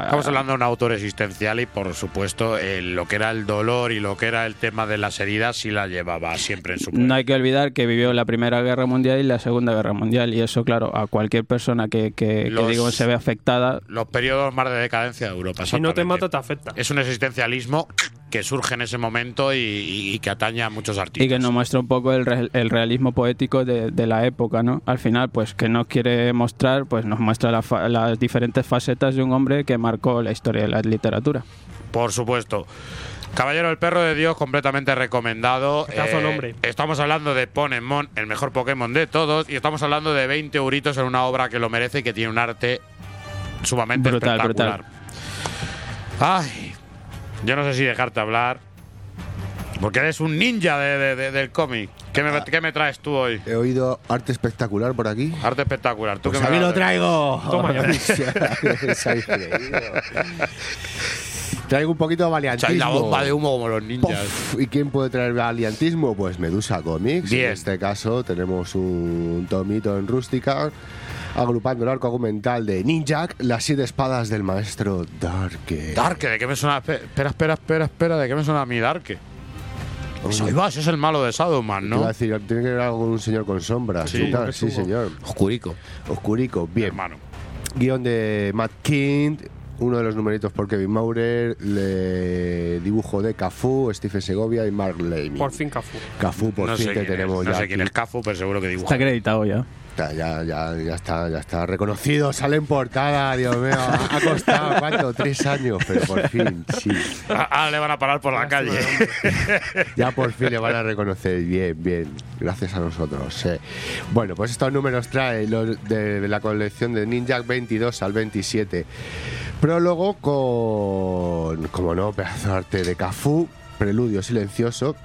S5: a-
S2: Estamos hablando de un autor existencial y, por supuesto, eh, lo que era el dolor y lo que era el tema de las heridas sí la llevaba siempre en su
S5: No hay que olvidar que vivió la Primera Guerra Mundial y la Segunda Guerra Mundial y eso, claro, a cualquier persona que, que, que,
S2: Los-
S5: digo, se ve afectada,
S2: Los periodos más de decadencia de Europa.
S4: Si no te mata, te afecta.
S2: Es un existencialismo que surge en ese momento y, y- y que atañe a muchos artistas.
S5: y que nos muestra un poco el, re- el realismo poético de, de la época, ¿no? Al final, pues, que nos quiere mostrar, pues nos muestra la fa- las diferentes facetas de un hombre que marcó la historia de la literatura.
S2: Por supuesto. Caballero del Perro de Dios, completamente recomendado. Eh. Estamos hablando de Ponemon, el mejor Pokémon de todos, y estamos hablando de 20 euritos en una obra que lo merece y que tiene un arte sumamente
S5: Brutal,
S2: espectacular. Ay, yo no sé si dejarte hablar, porque eres un ninja de- de- de- del cómic. ¿Qué me, qué me traes tú hoy?
S6: He oído arte espectacular por aquí.
S2: Arte espectacular. ¿Tú
S6: Pues
S2: qué me
S6: aquí
S2: vas
S6: lo
S2: a
S6: traigo.
S4: Toma [laughs]
S6: Traigo un poquito de valiantismo.
S2: la bomba de humo como los ninjas.
S6: ¿Y quién puede traer valiantismo? Pues Medusa Comics.
S2: Bien.
S6: En este caso tenemos un tomito en rústica agrupando el arco argumental de Ninjak, las siete espadas del maestro Darke.
S2: Darke, ¿de qué me suena? Espe- Espera, espera, espera, espera, ¿de qué me suena a mí Darke? Pues ahí vas, es el malo de Shadowman,
S6: Te iba a
S2: ¿no?
S6: decir, tiene que ver algo con un señor con sombras.
S2: Sí.
S6: sí, señor.
S2: Oscurico.
S6: Oscurico, bien.
S2: Hermano.
S6: Guión de Matt King, uno de los numeritos por Kevin Maurer, le dibujo de Cafu, Stephen Segovia y Mark Lamy.
S4: Por fin Cafu.
S6: Cafu, por
S2: no
S6: fin que tenemos
S2: es, no
S6: ya
S2: sé quién es Cafu, pero seguro que dibuja.
S5: Está acreditado ya.
S6: Ya, ya, ya, ya está, ya está reconocido, sale en portada, Dios mío. Ha costado, ¿cuánto? Tres años, pero por fin, sí.
S2: Ah, Ahora le van a parar por la calle. [laughs]
S6: Ya por fin le van a reconocer. Bien, bien. Gracias a nosotros. Bueno, pues estos números trae los de la colección de Ninja 22 al 27. Prólogo con, como no, pedazo de arte de Cafú, preludio silencioso.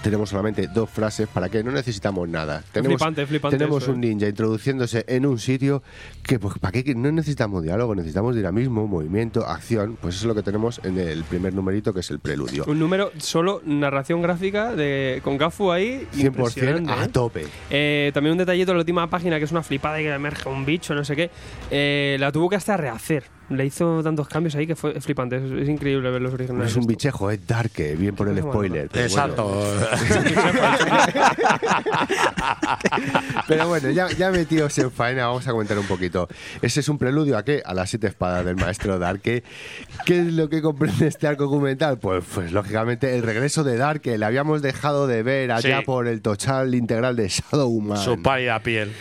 S6: Tenemos solamente dos frases para que no necesitamos nada. Tenemos,
S4: flipante, flipante
S6: tenemos
S4: eso,
S6: un
S4: eh.
S6: ninja introduciéndose en un sitio que, pues, ¿para qué? No necesitamos diálogo, necesitamos dinamismo, movimiento, acción. Pues eso es lo que tenemos en el primer numerito, que es el preludio.
S4: Un número solo narración gráfica de con Cafu ahí.
S6: 100%
S4: impresionante,
S6: a
S4: ¿eh?
S6: tope.
S4: Eh, también un detallito en la última página que es una flipada y que emerge un bicho, no sé qué. La tuvo que hasta rehacer. Le hizo tantos cambios ahí que fue flipante. Es, es increíble ver los
S6: No
S4: originales.
S6: es un bichejo, es Darke, bien por el
S4: Bueno,
S6: spoiler. pero
S2: Exacto.
S6: bueno. [laughs] Pero bueno, ya, ya metidos en faena, vamos a comentar un poquito. Ese es un preludio a qué? A las siete espadas del maestro Darke. ¿Qué es lo que comprende este arco documental? Pues, pues lógicamente el regreso de Darke. Le habíamos dejado de ver allá
S2: Sí.
S6: por el total integral de Shadowman.
S2: Su pálida piel.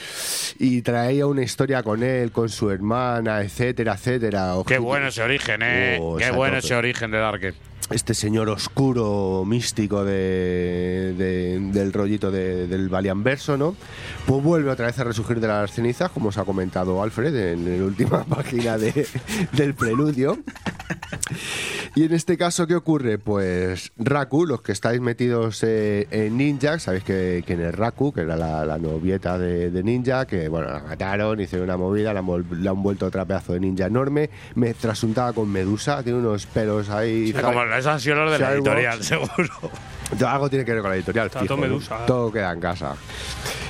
S6: y traía una historia con él, con su hermana, etcétera, etcétera.
S2: Qué bueno ese origen, ¿eh?
S6: Oh,
S2: Qué bueno ese origen de Dark.
S6: Este señor oscuro, místico de, de- del rollito de- del Valianverso, ¿no? Pues vuelve otra vez a resurgir de las cenizas, como os ha comentado Alfred en la última [laughs] página de- del preludio. Y en este caso, ¿qué ocurre? Pues Raku, los que estáis metidos eh, en Ninja, sabéis que, en el Raku, que era la, la novieta de, de Ninja, que bueno, la mataron, hicieron una movida, la, la han vuelto otra pedazo de ninja enorme, me trasuntada con Medusa, tiene unos pelos ahí.
S2: Como esos han sido los de la editorial, [laughs] seguro.
S6: Algo tiene que ver con la editorial. Fijo,
S4: todo
S6: ¿no?
S4: Medusa.
S6: Todo queda en casa.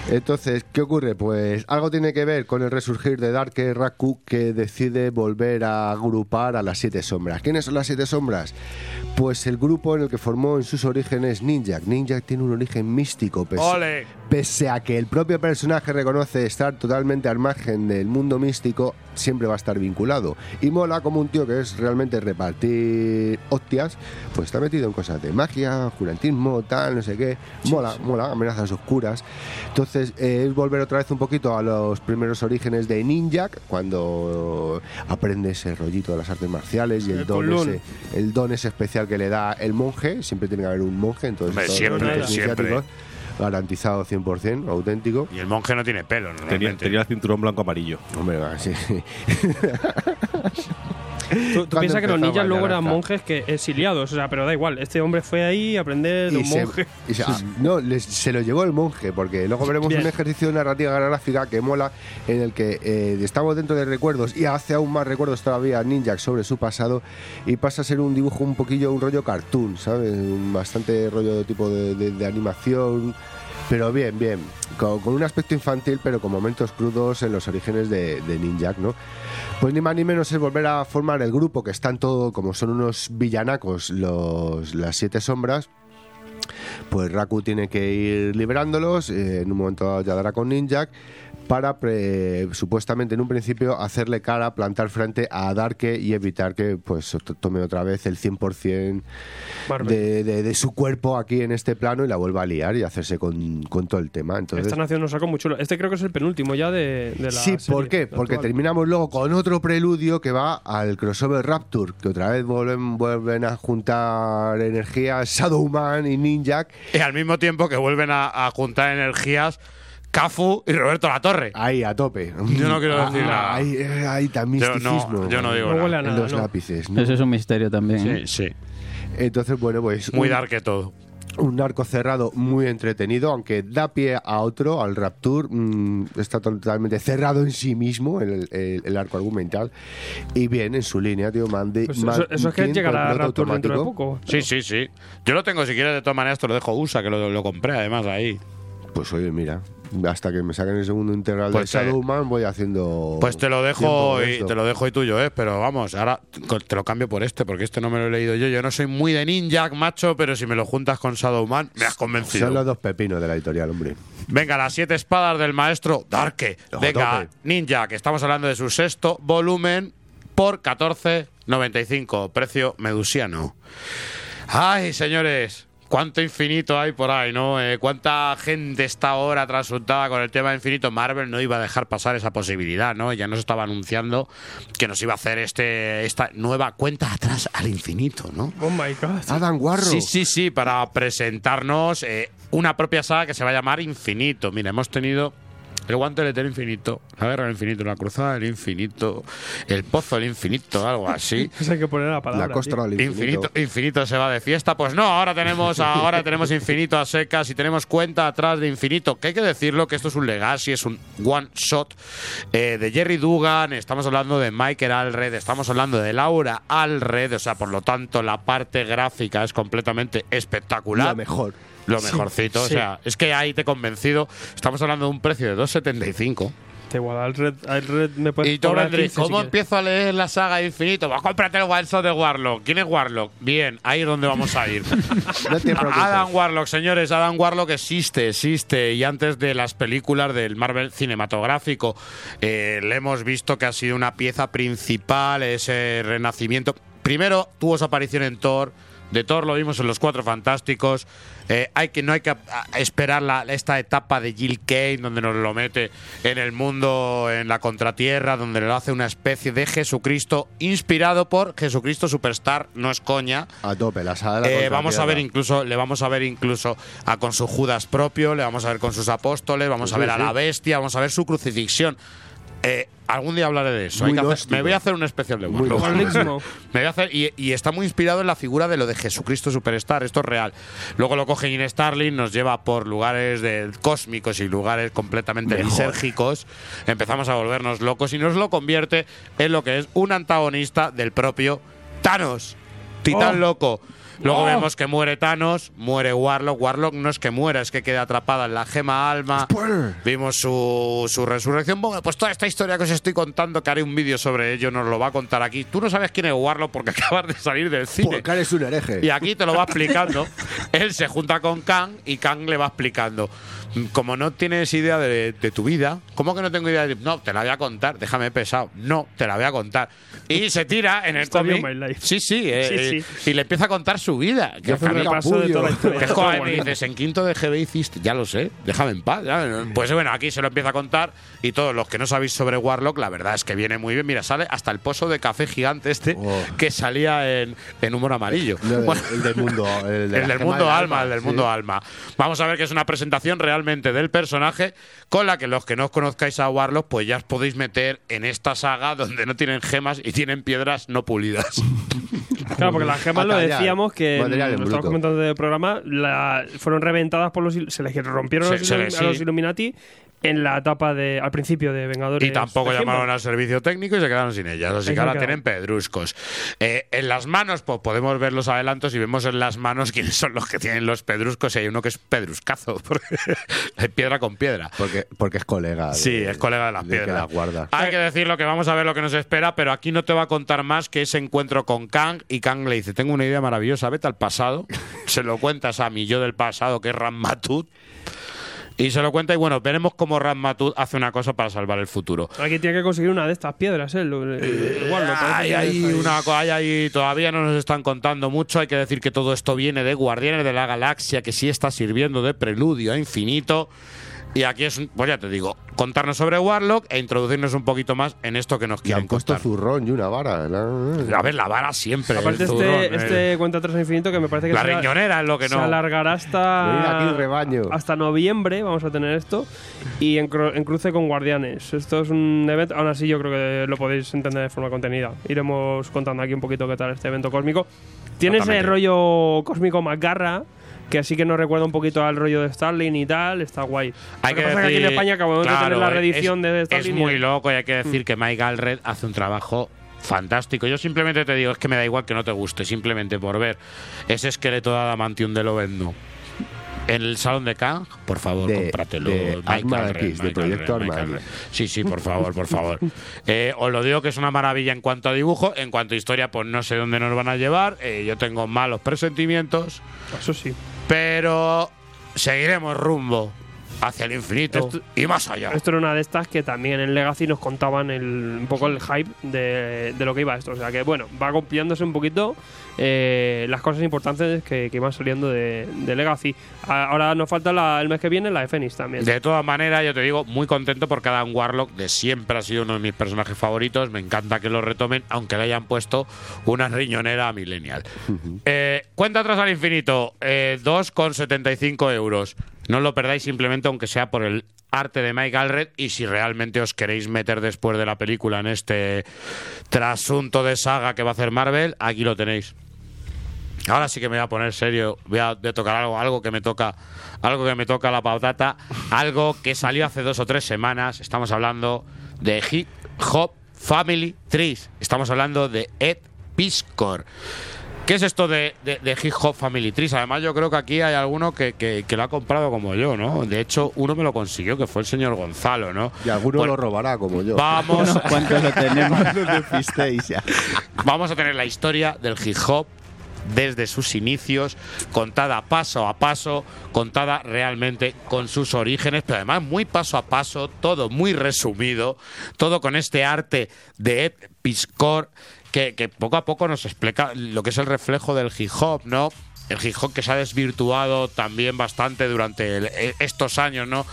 S6: Entonces, ¿qué ocurre? Pues algo tiene que ver con el resurgir de Dark Raku que decide volver a agrupar a las siete sombras. ¿Quiénes son las siete sombras? Pues el grupo en el que formó en sus orígenes Ninja. Ninja tiene un origen místico, pese. Pese a que el propio personaje reconoce estar totalmente al margen del mundo místico, siempre va a estar vinculado. Y mola como un tío que es realmente repartir hostias, pues está metido en cosas de magia, jurantismo, tal, no sé qué. Mola, mola, amenazas oscuras. Entonces eh, es volver otra vez un poquito a los primeros orígenes de Ninja, cuando aprende ese rollito de las artes marciales y el,
S4: El
S6: don
S4: Kunlun.
S6: ese, el don ese especial que le da el monje. Siempre tiene que haber un monje, entonces
S2: Hombre, siempre, siempre.
S6: Garantizado 100%, auténtico.
S2: Y el monje no tiene pelo,
S3: Tenía,
S2: normalmente.
S3: tenía el cinturón blanco amarillo.
S6: Hombre, va, sí. [laughs]
S4: Tú, tú piensas que los ninjas luego eran monjes que exiliados, o sea, pero da igual. Este hombre fue ahí a aprender de un
S6: se,
S4: monje.
S6: y se- ah, [laughs] no, les- se lo llevó el monje, porque luego veremos
S4: Bien.
S6: un ejercicio de narrativa gráfica que mola, en el que eh, estamos dentro de recuerdos y hace aún más recuerdos todavía a Ninja sobre su pasado y pasa a ser un dibujo un poquillo, un rollo cartoon, ¿sabes? Un bastante rollo de tipo de, de- de animación. Pero bien, bien, con, un aspecto infantil, pero con momentos crudos en los orígenes de, de Ninja, ¿no? Pues ni más ni menos es volver a formar el grupo que están todo, como son unos villanacos, los, las siete sombras, pues Raku tiene que ir liberándolos, eh, en un momento ya dará con Ninjak, para pre- supuestamente en un principio hacerle cara, plantar frente a Darke y evitar que pues to- tome otra vez el 100%
S4: Marvel.
S6: de, de- de su cuerpo aquí en este plano y la vuelva a liar y hacerse con, con todo el tema. Entonces,
S4: Están haciendo un saco muy chulo. Este creo que es el penúltimo ya de, de la
S6: Sí, ¿por qué? Porque
S4: actual.
S6: terminamos luego con otro preludio que va al crossover Rapture, que otra vez vuelven, vuelven a juntar energías Shadowman y Ninjak.
S2: Y al mismo tiempo que vuelven a, a juntar energías Cafu y Roberto La Torre.
S6: Ahí, a tope.
S2: Yo no quiero decir nada.
S6: Ahí, eh, ahí tan
S2: Yo no-
S6: misticismo.
S2: yo no digo
S4: No
S2: nada.
S4: huele a
S6: En
S4: nada.
S6: los
S4: no.
S6: lápices. ¿no?
S5: Eso es un misterio también. ¿eh?
S2: Sí, sí.
S6: Entonces, bueno, pues.
S2: Muy
S6: un,
S2: dark que todo.
S6: un arco cerrado muy entretenido, aunque da pie a otro, al Rapture. mm, está totalmente cerrado en sí mismo, el, el- el arco argumental. Y bien, en su línea, tío. Mande,
S4: Pues eso, eso es que llegará a Rapture dentro de poco.
S2: Sí, sí, sí. Yo lo tengo, si quieres, de todas maneras, te lo dejo USA, que lo, lo compré además ahí.
S6: Pues oye, mira, hasta que me saquen el segundo integral
S2: Pues,
S6: de Shadowman voy haciendo.
S2: Pues te lo dejo y te lo dejo y tuyo, ¿eh? Pero vamos, ahora te lo cambio por este, porque este no me lo he leído yo. Yo no soy muy de Ninja, macho, pero si me lo juntas con Shadowman, me has convencido.
S6: Son los dos pepinos de la editorial, hombre.
S2: Venga, las siete espadas del maestro Darke. Venga. Ninja, que estamos hablando de su sexto volumen por 14.95, precio medusiano. Ay, señores, cuánto infinito hay por ahí, ¿no? Eh, cuánta gente está ahora trasuntada con el tema infinito. Marvel no iba a dejar pasar esa posibilidad, ¿no? Ya nos estaba anunciando que nos iba a hacer este esta nueva cuenta atrás al infinito, ¿no?
S4: Oh my god.
S6: Adam Warro.
S2: Sí, sí, sí, para presentarnos eh, una propia saga que se va a llamar Infinito. Mira, hemos tenido el guante del infinito, la guerra del infinito, la cruzada del infinito, el pozo del infinito, algo así. [laughs]
S4: Eso hay que poner la palabra.
S6: La costra del infinito.
S2: Infinito, infinito se va de fiesta. Pues no, ahora tenemos, ahora tenemos infinito a secas y tenemos cuenta atrás de infinito. Que hay que decirlo que esto es un legacy, es un one shot eh, de Jerry Dugan. Estamos hablando de Michael Alred, estamos hablando de Laura Alred. O sea, por lo tanto, la parte gráfica es completamente espectacular.
S6: Lo mejor.
S2: Lo mejorcito, o sea, es que ahí te he convencido. Estamos hablando de un precio de 2,75.
S4: Da igual, al red, me
S2: Y tú,
S4: cobrar
S2: Vendry,
S4: 15 si
S2: ¿cómo empiezo a leer la saga de Infinito? Va, cómprate el One Shot de Warlock. ¿Quién es Warlock? Bien, ahí es donde vamos a ir. [laughs]
S6: No te.
S2: Adam Warlock, señores, Adam Warlock existe, existe. Y antes de las películas del Marvel cinematográfico, eh, le hemos visto que ha sido una pieza principal, ese renacimiento. Primero tuvo su aparición en Thor. De Thor lo vimos en los Cuatro Fantásticos. Eh, hay que, no hay que a- a- esperar la- esta etapa de Jill Kane, donde nos lo mete en el mundo, en la contratierra, donde lo hace una especie de Jesucristo, inspirado por Jesucristo Superstar, no es coña.
S6: A tope, la sala de la
S2: Eh, vamos a ver incluso, le vamos a ver incluso a con su Judas propio, le vamos a ver con sus apóstoles, vamos
S6: Sí,
S2: a ver a la bestia, vamos a ver su crucifixión. Eh, algún día hablaré de eso.
S6: Muy
S2: Hay que hacer-
S6: gnóstico.
S2: me voy a hacer un especial de Warlock. [laughs] Me voy a hacer y, y está muy inspirado en la figura de lo de Jesucristo Superstar. Esto es real. Luego lo coge Gene Starling, nos lleva por lugares de, cósmicos y lugares completamente
S6: Mejor.
S2: lisérgicos. Empezamos a volvernos locos y nos lo convierte en lo que es un antagonista del propio Thanos. Titán
S4: Oh.
S2: loco. Luego
S4: Oh.
S2: vemos que muere Thanos, muere Warlock. Warlock no es que muera, es que queda atrapada en la gema alma. Vimos su, su resurrección. Bueno, pues toda esta historia que os estoy contando, que haré un vídeo sobre ello, nos lo va a contar aquí. Tú no sabes quién es Warlock porque [laughs] acabas de salir del cine.
S6: Porque eres un hereje.
S2: Y aquí te lo va explicando. [laughs] Él se junta con Kang y Kang le va explicando. "Mm, Como no tienes idea de, de tu vida, ¿cómo que no tengo idea de No, te la voy a contar, déjame pesado. No, te la voy a contar. Y se tira en el cómic.
S4: my life.
S2: Sí, sí, eh,
S4: Sí,
S2: eh,
S4: sí.
S2: y le empieza a contar su vida. Que [laughs] es
S4: muy
S2: me dices, en quinto de GB hiciste, ya lo sé, déjame en paz. ya". Pues bueno, aquí se lo empieza a contar y todos los que no sabéis sobre Warlock, la verdad es que viene muy bien. Mira, sale hasta el pozo de café gigante este
S6: Oh.
S2: que salía en, en humor amarillo. Bueno,
S6: el del mundo. El, de [laughs]
S2: el del mundo
S6: del
S2: alma, el del
S6: sí.
S2: mundo alma. Vamos a ver que es una presentación del personaje con la que los que no os conozcáis a Warlock, pues ya os podéis meter en esta saga donde no tienen gemas y tienen piedras no pulidas. [laughs]
S4: Claro, porque las gemas lo decíamos que lo estábamos comentando del programa, la- fueron reventadas por los se les rompieron
S2: Se-
S4: los
S2: se
S4: ilum-
S2: les-
S4: a los
S2: sí.
S4: Illuminati en la etapa de al principio de Vengadores.
S2: Y tampoco llamaron al servicio técnico y se quedaron sin ellas. Así que ahora
S4: quedado.
S2: tienen pedruscos. Eh, en las manos, pues podemos ver los adelantos y vemos en las manos quiénes son los que tienen los pedruscos. Y hay uno que es pedruscazo, [laughs] porque hay piedra con piedra.
S6: Porque, porque es colega. de-
S2: Sí, es colega de las
S6: de que
S2: piedras.
S6: las guarda.
S2: Hay que decirlo que vamos a ver lo que nos espera, pero aquí no te va a contar más que ese encuentro con Kang y Kang le dice, tengo una idea maravillosa, vete al pasado, se lo cuentas a mi yo del pasado, que es Ranmatut, y se lo cuenta y bueno, veremos cómo Ranmatut hace una cosa para salvar el futuro.
S4: Aquí tiene que conseguir una de estas piedras, ¿eh?
S2: Hay una hay ahí, todavía no nos están contando mucho. Hay que decir que todo esto viene de Guardianes de la Galaxia, que sí está sirviendo de preludio a infinito. Y aquí es, un- pues ya te digo, contarnos sobre Warlock e introducirnos un poquito más en esto que nos
S6: Y
S2: quieren
S6: han puesto
S2: contar.
S6: zurrón y una vara. ¿no?
S2: A ver, la vara siempre.
S4: Aparte
S2: el zurrón,
S4: este, este cuenta atrás infinito que me parece que
S2: La
S4: se,
S2: riñonera es lo que
S4: se
S2: no.
S4: alargará hasta
S6: Venid aquí, rebaño.
S4: hasta noviembre vamos a tener esto y en, en cruce con Guardianes. Esto es un evento, aún así yo creo que lo podéis entender de forma contenida. Iremos contando aquí un poquito qué tal este evento cósmico. Tiene ese rollo cósmico macarra que así que nos recuerda un poquito al rollo de Starling y tal, está guay.
S2: Hay que
S4: pasa es
S2: decir,
S4: que aquí en España acabamos de
S2: claro,
S4: tener la
S2: es-
S4: reedición de
S2: es,
S4: Starling. y-
S2: muy loco y hay que decir que Mike Alred hace un trabajo fantástico. Yo simplemente te digo, es que me da igual que no te guste, simplemente por ver ese esqueleto de Adamantium de Lovendo. En el salón de Kang, por favor,
S6: De-
S2: cómpratelo.
S6: de
S2: Alred,
S6: X, de Proyecto
S2: Alred. Sí, sí, por favor, por favor. [laughs] Eh, os lo digo que es una maravilla en cuanto a dibujo. En cuanto a historia, pues no sé dónde nos van a llevar. Eh, yo tengo malos presentimientos.
S4: Eso sí.
S2: Pero seguiremos rumbo hacia el infinito
S4: Esto-
S2: y más allá.
S4: Esto era una de estas que también en Legacy nos contaban el, un poco el hype de, de lo que iba esto. O sea que, bueno, va copiándose un poquito eh, las cosas importantes que, que iban saliendo de, de Legacy. Ahora nos falta la- el mes que viene la de Phoenix también.
S2: De todas maneras, yo te digo, muy contento porque Adam Warlock de siempre ha sido uno de mis personajes favoritos. Me encanta que lo retomen, aunque le hayan puesto una riñonera a Millennial. Eh, cuenta atrás al infinito, eh, 2,75 euros. No lo perdáis simplemente, aunque sea por el arte de Mike Alred. Y si realmente os queréis meter después de la película en este trasunto de saga que va a hacer Marvel, aquí lo tenéis. Ahora sí que me voy a poner serio, voy a, voy a tocar algo, algo que me toca, algo que me toca la patata, algo que salió hace dos o tres semanas. Estamos hablando de Hip Hop Family Trees. Estamos hablando de Ed Piscor. ¿Qué es esto de, de, de Hip Hop Family Trees? Además, yo creo que aquí hay alguno que, que- que lo ha comprado como yo, ¿no? De hecho, uno me lo consiguió, que fue el señor Gonzalo, ¿no?
S6: Y alguno
S2: Bueno,
S6: lo robará como yo.
S2: Vamos, [laughs]
S5: Unos cuantos lo tenemos. [laughs]
S2: Vamos a tener la historia del hip hop desde sus inicios, contada paso a paso, contada realmente con sus orígenes, pero además muy paso a paso, todo muy resumido, todo con este arte de Ed Piscor que, que poco a poco nos explica lo que es el reflejo del hip hop, ¿no? El hip hop que se ha desvirtuado también bastante durante el- e- estos años, ¿no?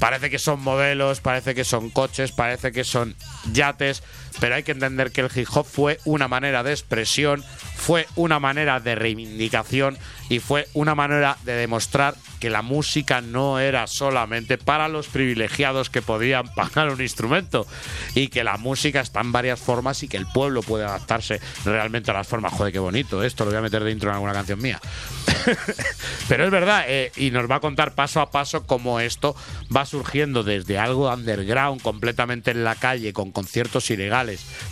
S2: Parece que son modelos, parece que son coches, parece que son yates, pero hay que entender que el hip hop fue una manera de expresión, fue una manera de reivindicación y fue una manera de demostrar que la música no era solamente para los privilegiados que podían pagar un instrumento y que la música está en varias formas y que el pueblo puede adaptarse realmente a las formas. Joder, qué bonito, esto lo voy a meter dentro en alguna canción mía. [laughs] Pero es verdad, eh, y nos va a contar paso a paso cómo esto va surgiendo desde algo underground, completamente en la calle, con conciertos ilegales,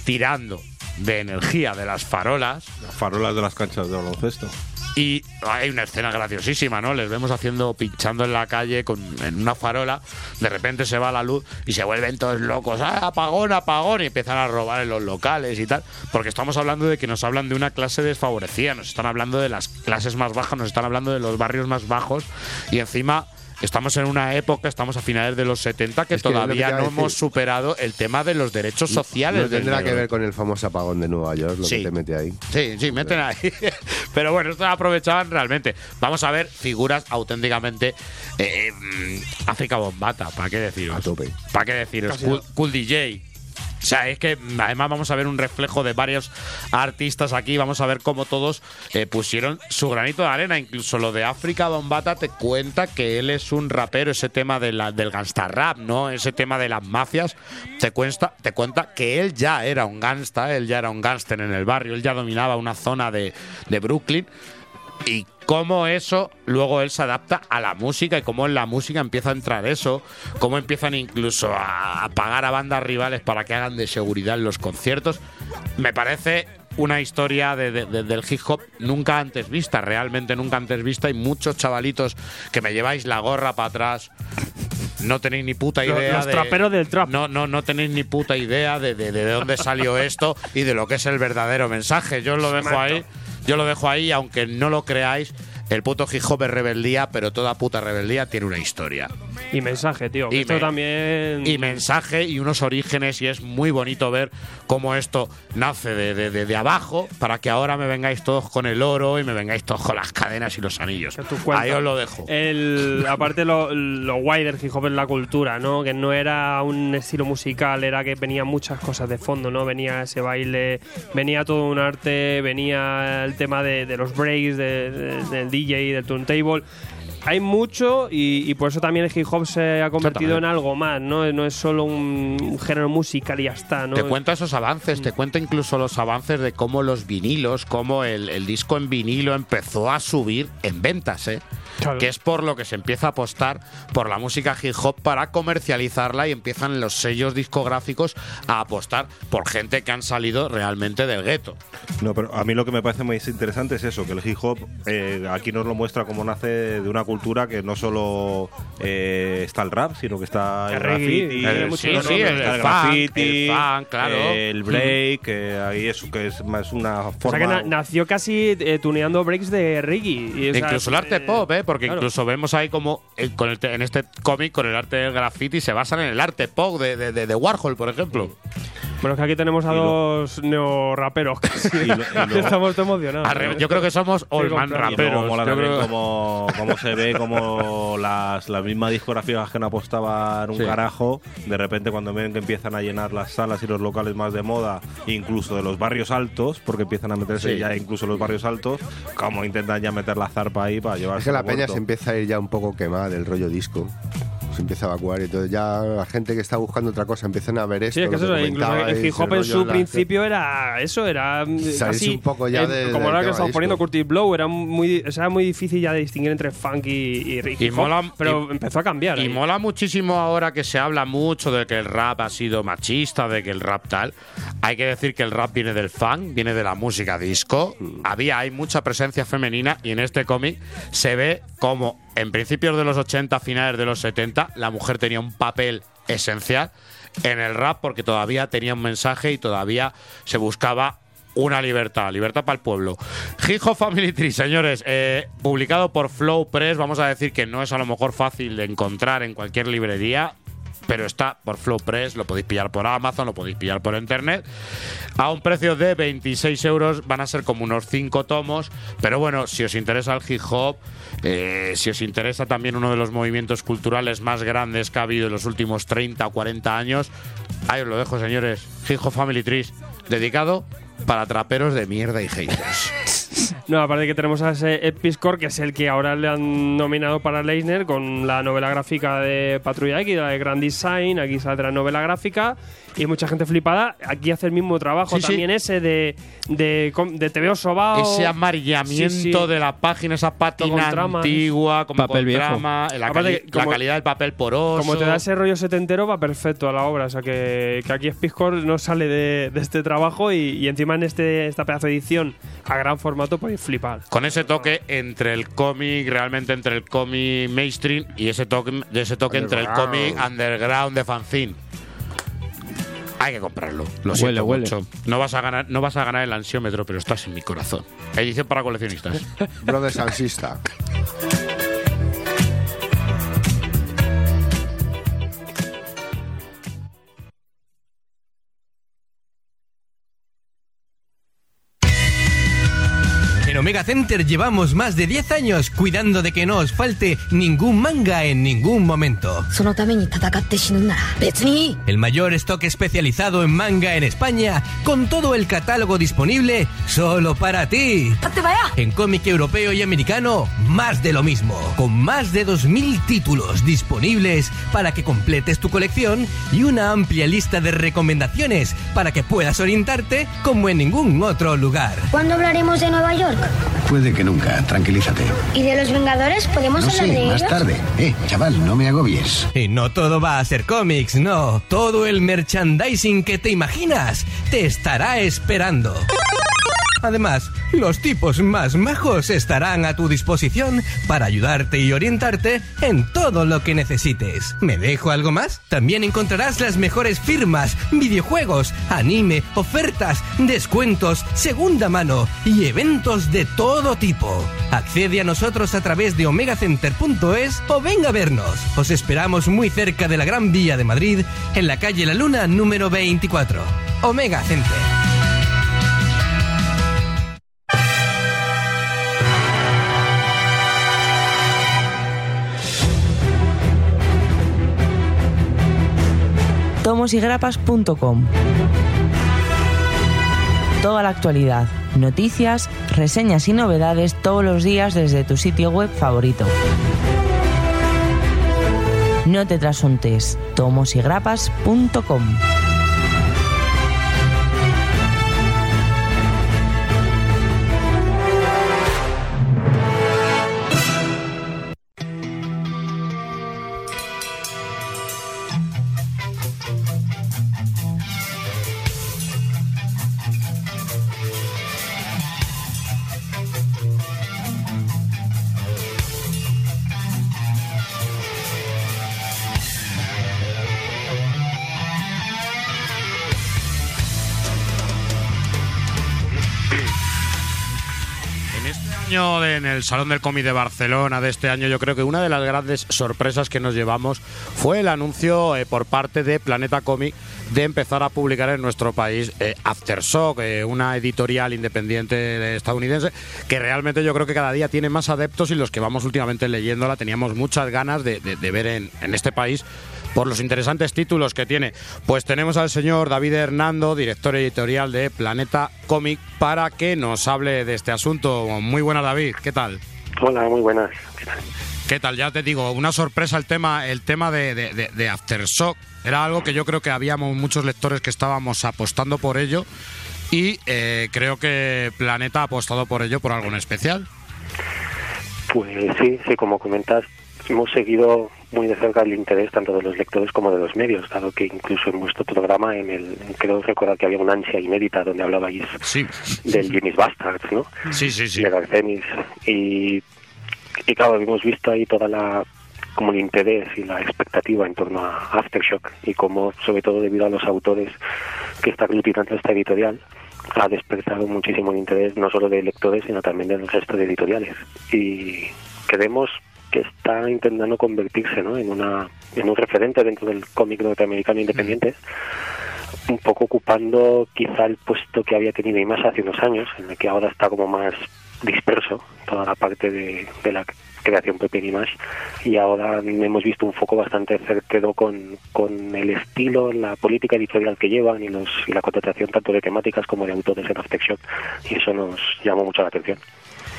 S2: tirando de energía de las farolas.
S3: Las farolas de las canchas de baloncesto.
S2: Y hay una escena graciosísima, ¿no? Les vemos haciendo, pinchando en la calle con, en una farola. De repente se va la luz y se vuelven todos locos. ¡Ah, apagón, apagón! Y empiezan a robar en los locales y tal. Porque estamos hablando de que nos hablan de una clase desfavorecida. Nos están hablando de las clases más bajas, nos están hablando de los barrios más bajos. Y encima. Estamos en una época, estamos a finales de los 70, que
S6: Es
S2: todavía no hemos superado el tema de los derechos sociales.
S6: No tendrá que ver con el famoso apagón de Nueva York, lo
S2: Sí.
S6: que te mete ahí.
S2: Sí, sí, meten ahí. [laughs] Pero bueno, esto aprovechaban realmente. Vamos a ver figuras auténticamente. Eh, mm, África Bombata, ¿para qué deciros?
S6: A tope.
S2: ¿Para qué deciros? Cool, cool DJ. O sea, es que además vamos a ver un reflejo de varios artistas aquí. Vamos a ver cómo todos eh, pusieron su granito de arena. Incluso lo de África Bombata te cuenta que él es un rapero. Ese tema del gangsta rap, ¿no? Ese tema de las mafias. Te cuenta, te cuenta que él ya era un gangsta. Él ya era un gángster en el barrio. Él ya dominaba una zona de, de Brooklyn. Y cómo eso luego él se adapta a la música y cómo en la música empieza a entrar eso, cómo empiezan incluso a, pagar a bandas rivales para que hagan de seguridad en los conciertos. Me parece una historia de- de- de- del hip hop nunca antes vista, realmente nunca antes vista. Y muchos chavalitos que me lleváis la gorra para atrás. No tenéis ni puta idea
S4: los traperos del trap.
S2: No, no, no tenéis ni puta idea de, de- de dónde salió esto y de lo que es el verdadero mensaje. Yo lo dejo ahí, yo lo dejo ahí, aunque no lo creáis. El puto hip hop es rebeldía, pero toda puta rebeldía tiene una historia.
S4: Y mensaje, tío.
S2: Y
S4: esto
S2: me-
S4: también.
S2: Y mensaje y unos orígenes, y es muy bonito ver cómo esto nace de, de- de- de abajo para que ahora me vengáis todos con el oro y me vengáis todos con las cadenas y los anillos. Ahí os lo dejo.
S4: El, aparte lo, lo guay del hip hop es la cultura, ¿no? Que no era un estilo musical, era que venía muchas cosas de fondo, ¿no? Venía ese baile, venía todo un arte, venía el tema de, los breaks, de- de- del DJ, del turntable. Hay mucho y, y por eso también el hip hop se ha convertido en algo más, ¿no? No es solo un, un género musical y ya está, ¿no?
S2: Te cuenta esos avances, te cuenta incluso los avances de cómo los vinilos, cómo el, el disco en vinilo empezó a subir en ventas, ¿eh?
S4: Claro.
S2: Que es por lo que se empieza a apostar por la música hip hop para comercializarla y empiezan los sellos discográficos a apostar por gente que han salido realmente del gueto.
S3: No, pero a mí lo que me parece muy interesante es eso, que el hip hop eh, aquí nos lo muestra como nace de una cultura que no solo eh, está el rap, sino que está el graffiti,
S2: El- sí,
S4: que
S2: sí,
S4: ver.
S2: el,
S3: está
S2: el
S3: el
S2: funk,
S3: graffiti,
S2: el funk, claro.
S3: el break, que ahí es, que es, más una
S4: O sea
S3: forma...
S4: que na- nació casi eh, tuneando breaks de reggae. y, o sea,
S2: incluso el arte
S4: eh,
S2: pop, ¿eh? Porque
S4: claro.
S2: incluso vemos ahí como eh, con el te- en este cómic, con el arte del graffiti, se basan en el arte pop de, de- de- de Warhol, por ejemplo.
S4: Bueno, es que aquí tenemos a
S3: Y
S4: dos neorraperos casi.
S3: Y lo- y [laughs]
S4: Estamos emocionados.
S2: Al revés, yo creo que somos all man
S4: contrario.
S3: Y luego
S2: raperos.
S3: también
S2: creo-
S3: cómo, cómo se ve como las, las mismas discografías que no apostaban un
S2: Sí.
S3: carajo, de repente cuando ven que empiezan a llenar las salas y los locales más de moda, incluso de los barrios altos, porque empiezan a meterse
S2: Sí.
S3: ya incluso en los barrios altos, como intentan ya meter la zarpa ahí para llevarse
S6: Es que la peña
S3: muerto.
S6: se empieza a ir ya un poco quemada del rollo disco. Se empieza a evacuar y entonces ya la gente que está buscando otra cosa empiezan a ver esto.
S4: Sí, es que eso, incluso el hip hop en su
S6: la-
S4: principio era eso, era casi
S6: un poco ya
S4: eh,
S6: de-
S4: como ahora que estamos
S6: disco.
S4: poniendo Curtis Blow, era muy, o sea, muy difícil ya de distinguir entre funk y, y hip
S2: Y
S4: hop,
S2: mola-
S4: pero
S2: y-
S4: empezó a cambiar.
S2: Y
S4: ahí.
S2: mola muchísimo ahora que se habla mucho de que el rap ha sido machista, de que el rap tal. Hay que decir que el rap viene del funk, viene de la música disco. Había, hay mucha presencia femenina y en este cómic se ve como en principios de los 80, finales de los 70, la mujer tenía un papel esencial en el rap porque todavía tenía un mensaje y todavía se buscaba una libertad, libertad para el pueblo. Hijo Family Tree, señores, eh, publicado por Flow Press, vamos a decir que no es a lo mejor fácil de encontrar en cualquier librería, pero está por Flow Press, lo podéis pillar por Amazon, lo podéis pillar por internet, a un precio de 26 euros, van a ser como unos 5 tomos, pero bueno, si os interesa el hip hop, eh, si os interesa también uno de los movimientos culturales más grandes que ha habido en los últimos 30 o 40 años, ahí os lo dejo, señores, Hip Hop Family Trees, dedicado para traperos de mierda y haters. [laughs]
S4: No, aparte que tenemos a ese Ed Piscor, que es el que ahora le han nominado para Leisner con la novela gráfica de Patrulla X, la de Grand Design, aquí saldrá novela gráfica y mucha gente flipada. Aquí hace el mismo trabajo
S2: Sí, sí.
S4: también ese de, de, com- de TVO Sobao.
S2: Ese amarillamiento
S4: Sí, sí.
S2: de la página, esa pátina
S4: con
S2: antigua, como
S5: Papel
S2: con trama, la,
S4: Aparte
S2: cali-
S4: que
S2: la
S4: como-
S2: calidad del papel poroso.
S4: Como te da ese rollo setentero, va perfecto a la obra. O sea, que, que aquí Piscor no sale de, de este trabajo y, y encima en este, esta pedazo de edición a gran formato podéis flipar.
S2: Con ese toque entre el cómic, realmente entre el cómic mainstream y ese toque, de ese toque entre el cómic underground de fanzine. Hay que comprarlo. Lo
S5: Huele,
S2: siento
S5: huele.
S2: mucho. No vas a ganar, no vas a ganar el ansiómetro, pero estás en mi corazón. Edición para coleccionistas. [laughs]
S6: Brothers and
S9: Megacenter llevamos más de 10 años cuidando de que no os falte ningún manga en ningún momento. El mayor stock especializado en manga en España, con todo el catálogo disponible solo para ti. En cómic europeo y americano, más de lo mismo, con más de 2.000 títulos disponibles para que completes tu colección y una amplia lista de recomendaciones para que puedas orientarte como en ningún otro lugar.
S11: ¿Cuándo hablaremos de Nueva York?
S12: Puede que nunca, tranquilízate.
S11: ¿Y de los Vengadores? ¿Podemos
S12: No
S11: hablar
S12: sé,
S11: de
S12: más
S11: ellos?
S12: tarde. Eh, chaval, no me agobies.
S9: Y no todo va a ser cómics, no. Todo el merchandising que te imaginas te estará esperando. Además, los tipos más majos estarán a tu disposición para ayudarte y orientarte en todo lo que necesites. ¿Me dejo algo más? También encontrarás las mejores firmas, videojuegos, anime, ofertas, descuentos, segunda mano y eventos de todo tipo. Accede a nosotros a través de omegacenter.es o venga a vernos. Os esperamos muy cerca de la Gran Vía de Madrid, en la calle La Luna número 24. Omega Center.
S10: tomosygrapas.com. Toda la actualidad, noticias, reseñas y novedades todos los días desde tu sitio web favorito. No te trasuntes, tomosygrapas.com.
S2: en el Salón del Cómic de Barcelona de este año, yo creo que una de las grandes sorpresas que nos llevamos fue el anuncio eh, por parte de Planeta Comic de empezar a publicar en nuestro país eh, Aftershock, eh, una editorial independiente de- estadounidense que realmente yo creo que cada día tiene más adeptos y los que vamos últimamente leyéndola teníamos muchas ganas de, ver en este país por los interesantes títulos que tiene. Pues tenemos al señor David Hernando, director editorial de Planeta Comic, para que nos hable de este asunto. Muy buenas, David, ¿qué tal?
S13: Hola, muy buenas. ¿Qué tal?
S2: ¿Qué tal? Ya te digo, una sorpresa el tema, el tema de, de, de- de Aftershock. Era algo que yo creo que habíamos muchos lectores que estábamos apostando por ello. Y eh, creo que Planeta ha apostado por ello por algo en especial.
S13: Pues sí, sí, como comentas, hemos seguido muy de cerca el interés tanto de los lectores como de los medios, dado que incluso en vuestro programa, en el, creo recordar que había una ansia inédita donde hablabais del Guinness Bastards, ¿no?
S2: Sí, sí, sí.
S13: De Garcenis. Y, y claro, hemos visto ahí toda la como el interés y la expectativa en torno a Aftershock y como, sobre todo debido a los autores que está aglutinando esta editorial, ha despertado muchísimo el interés no solo de lectores, sino también del resto de editoriales. Y creemos que está intentando convertirse ¿no? en, una, en un referente dentro del cómic norteamericano independiente, un poco ocupando quizá el puesto que había tenido y más hace unos años, en el que ahora está como más disperso toda la parte de, de la creación Pepe Image y ahora hemos visto un foco bastante certero con, con el estilo, la política editorial que llevan y, los, y la contratación tanto de temáticas como de autores en Aftershock y eso nos llamó mucho la atención.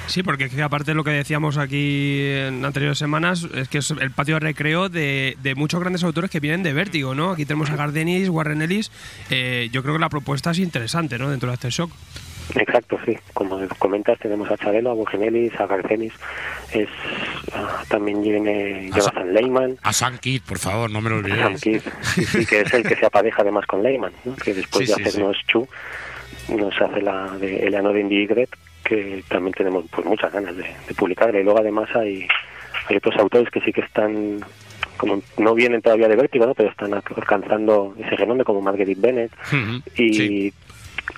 S4: Sí, porque es que aparte de lo que decíamos aquí en anteriores semanas, es que es el patio de recreo de, de muchos grandes autores que vienen de Vértigo, ¿no? Aquí tenemos a Gardenis, Warren Ellis. eh, yo creo que la propuesta es interesante, ¿no? Dentro de Aftershock.
S13: Exacto, sí. Como comentas, tenemos a Chabelo, a Bogenelis, a Garcenis, es, ah, también viene Jonathan Lehman.
S2: A Sam Kidd, por favor, no me lo
S13: Sam
S2: olvidéis.
S13: Kidd, sí, sí, que es el que se apareja además con Lehman, ¿no? que después
S2: Sí,
S13: de
S2: sí,
S13: hacernos Chu, nos hace la de Eleanor Indigret, que también tenemos pues muchas ganas de, de publicarla. Y luego además hay, hay otros autores que sí que están, como no vienen todavía de Vértigo, ¿no? pero están alcanzando ese renombre, como Marguerite Bennett, y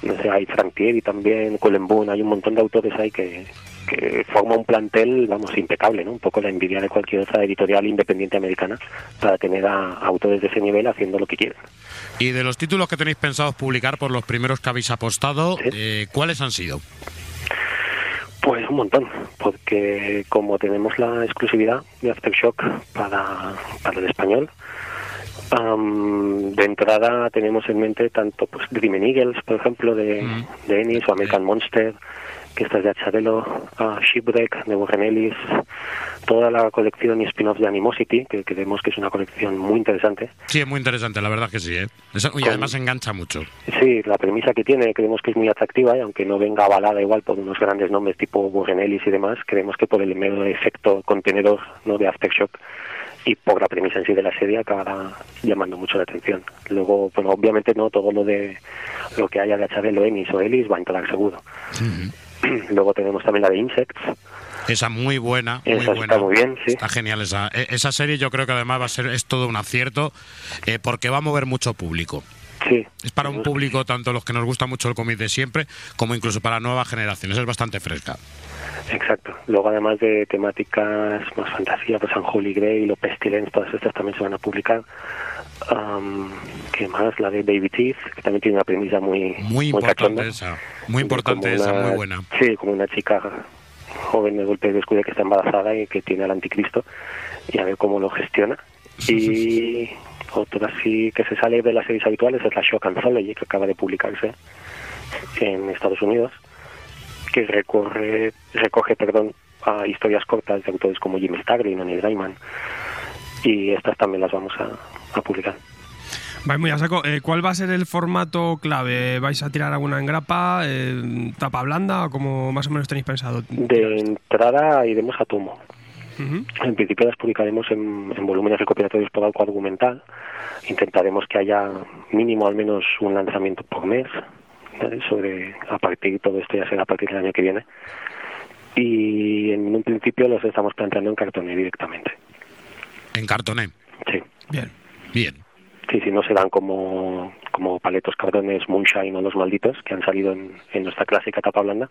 S13: no sé, hay Frank Thierry también, Cullen Boone, hay un montón de autores ahí que, que forma un plantel, vamos, impecable, ¿no? Un poco la envidia de cualquier otra editorial independiente americana para tener a, a autores de ese nivel haciendo lo que quieren.
S2: Y de los títulos que tenéis pensados publicar por los primeros que habéis apostado, eh, ¿cuáles han sido?
S13: Pues un montón, porque como tenemos la exclusividad de Aftershock para, para el español, am, de entrada tenemos en mente tanto pues Dreaming Eagles, por ejemplo, de, de Ennis, o American Monster, que esta es de Acharello, a Shipwreck, de Warren Ellis, toda la colección y spin-off de Animosity, que creemos que es una colección muy interesante.
S2: Sí, es muy interesante, la verdad que sí, ¿eh? Esa- y además engancha mucho.
S13: Sí, la premisa que tiene creemos que es muy atractiva y aunque no venga avalada igual por unos grandes nombres tipo Warren Ellis y demás, creemos que por el mero efecto contenedor ¿no? de Aftershock y por la premisa en sí de la serie acabará llamando mucho la atención. Luego, bueno, obviamente no todo lo de lo que haya de Acharello, Ennis o Ellis va a entrar seguro. [clears throat] Luego tenemos también la de Insects,
S2: Esa muy buena, muy
S13: Esa
S2: buena.
S13: está muy bien, sí.
S2: Está genial esa. e- Esa serie yo creo que además va a ser, es todo un acierto, eh, porque va a mover mucho público.
S13: Sí.
S2: Es para un público, tanto los que nos gusta mucho el cómic de siempre, como incluso para nuevas generaciones. Es bastante fresca.
S13: Exacto. Luego, además de temáticas más fantasía, pues San Holy Grail o Pestilence, todas estas también se van a publicar. Am, ¿Qué más? La de Baby Teeth, que también tiene una premisa muy,
S2: Muy importante esa. Muy importante esa,
S13: una-
S2: muy buena.
S13: Sí, como una chica joven de golpe descubre que está embarazada y que tiene al anticristo y a ver cómo lo gestiona. [laughs] Y otra sí que se sale de las series habituales es la Shock Anthology, que acaba de publicarse en Estados Unidos, que recorre, recoge perdón, a historias cortas de autores como Jim Starlin o Neil Gaiman. Y estas también las vamos a, a publicar.
S4: Vais muy a saco. Eh, ¿Cuál va a ser el formato clave? ¿Vais a tirar alguna en grapa, eh, tapa blanda o como más o menos tenéis pensado?
S13: De entrada iremos a tomo. En principio las publicaremos en, en volúmenes recopilatorios por arco argumental. Intentaremos que haya mínimo al menos un lanzamiento por mes. ¿vale? Sobre a partir todo esto ya será a partir del año que viene. Y en un principio los estamos planteando en cartoné directamente.
S2: En cartoné.
S13: Sí.
S4: Bien.
S2: Bien.
S13: Sí, sí, no se dan como, como paletos cartones Moonshine o los malditos que han salido en, en nuestra clásica tapa blanda,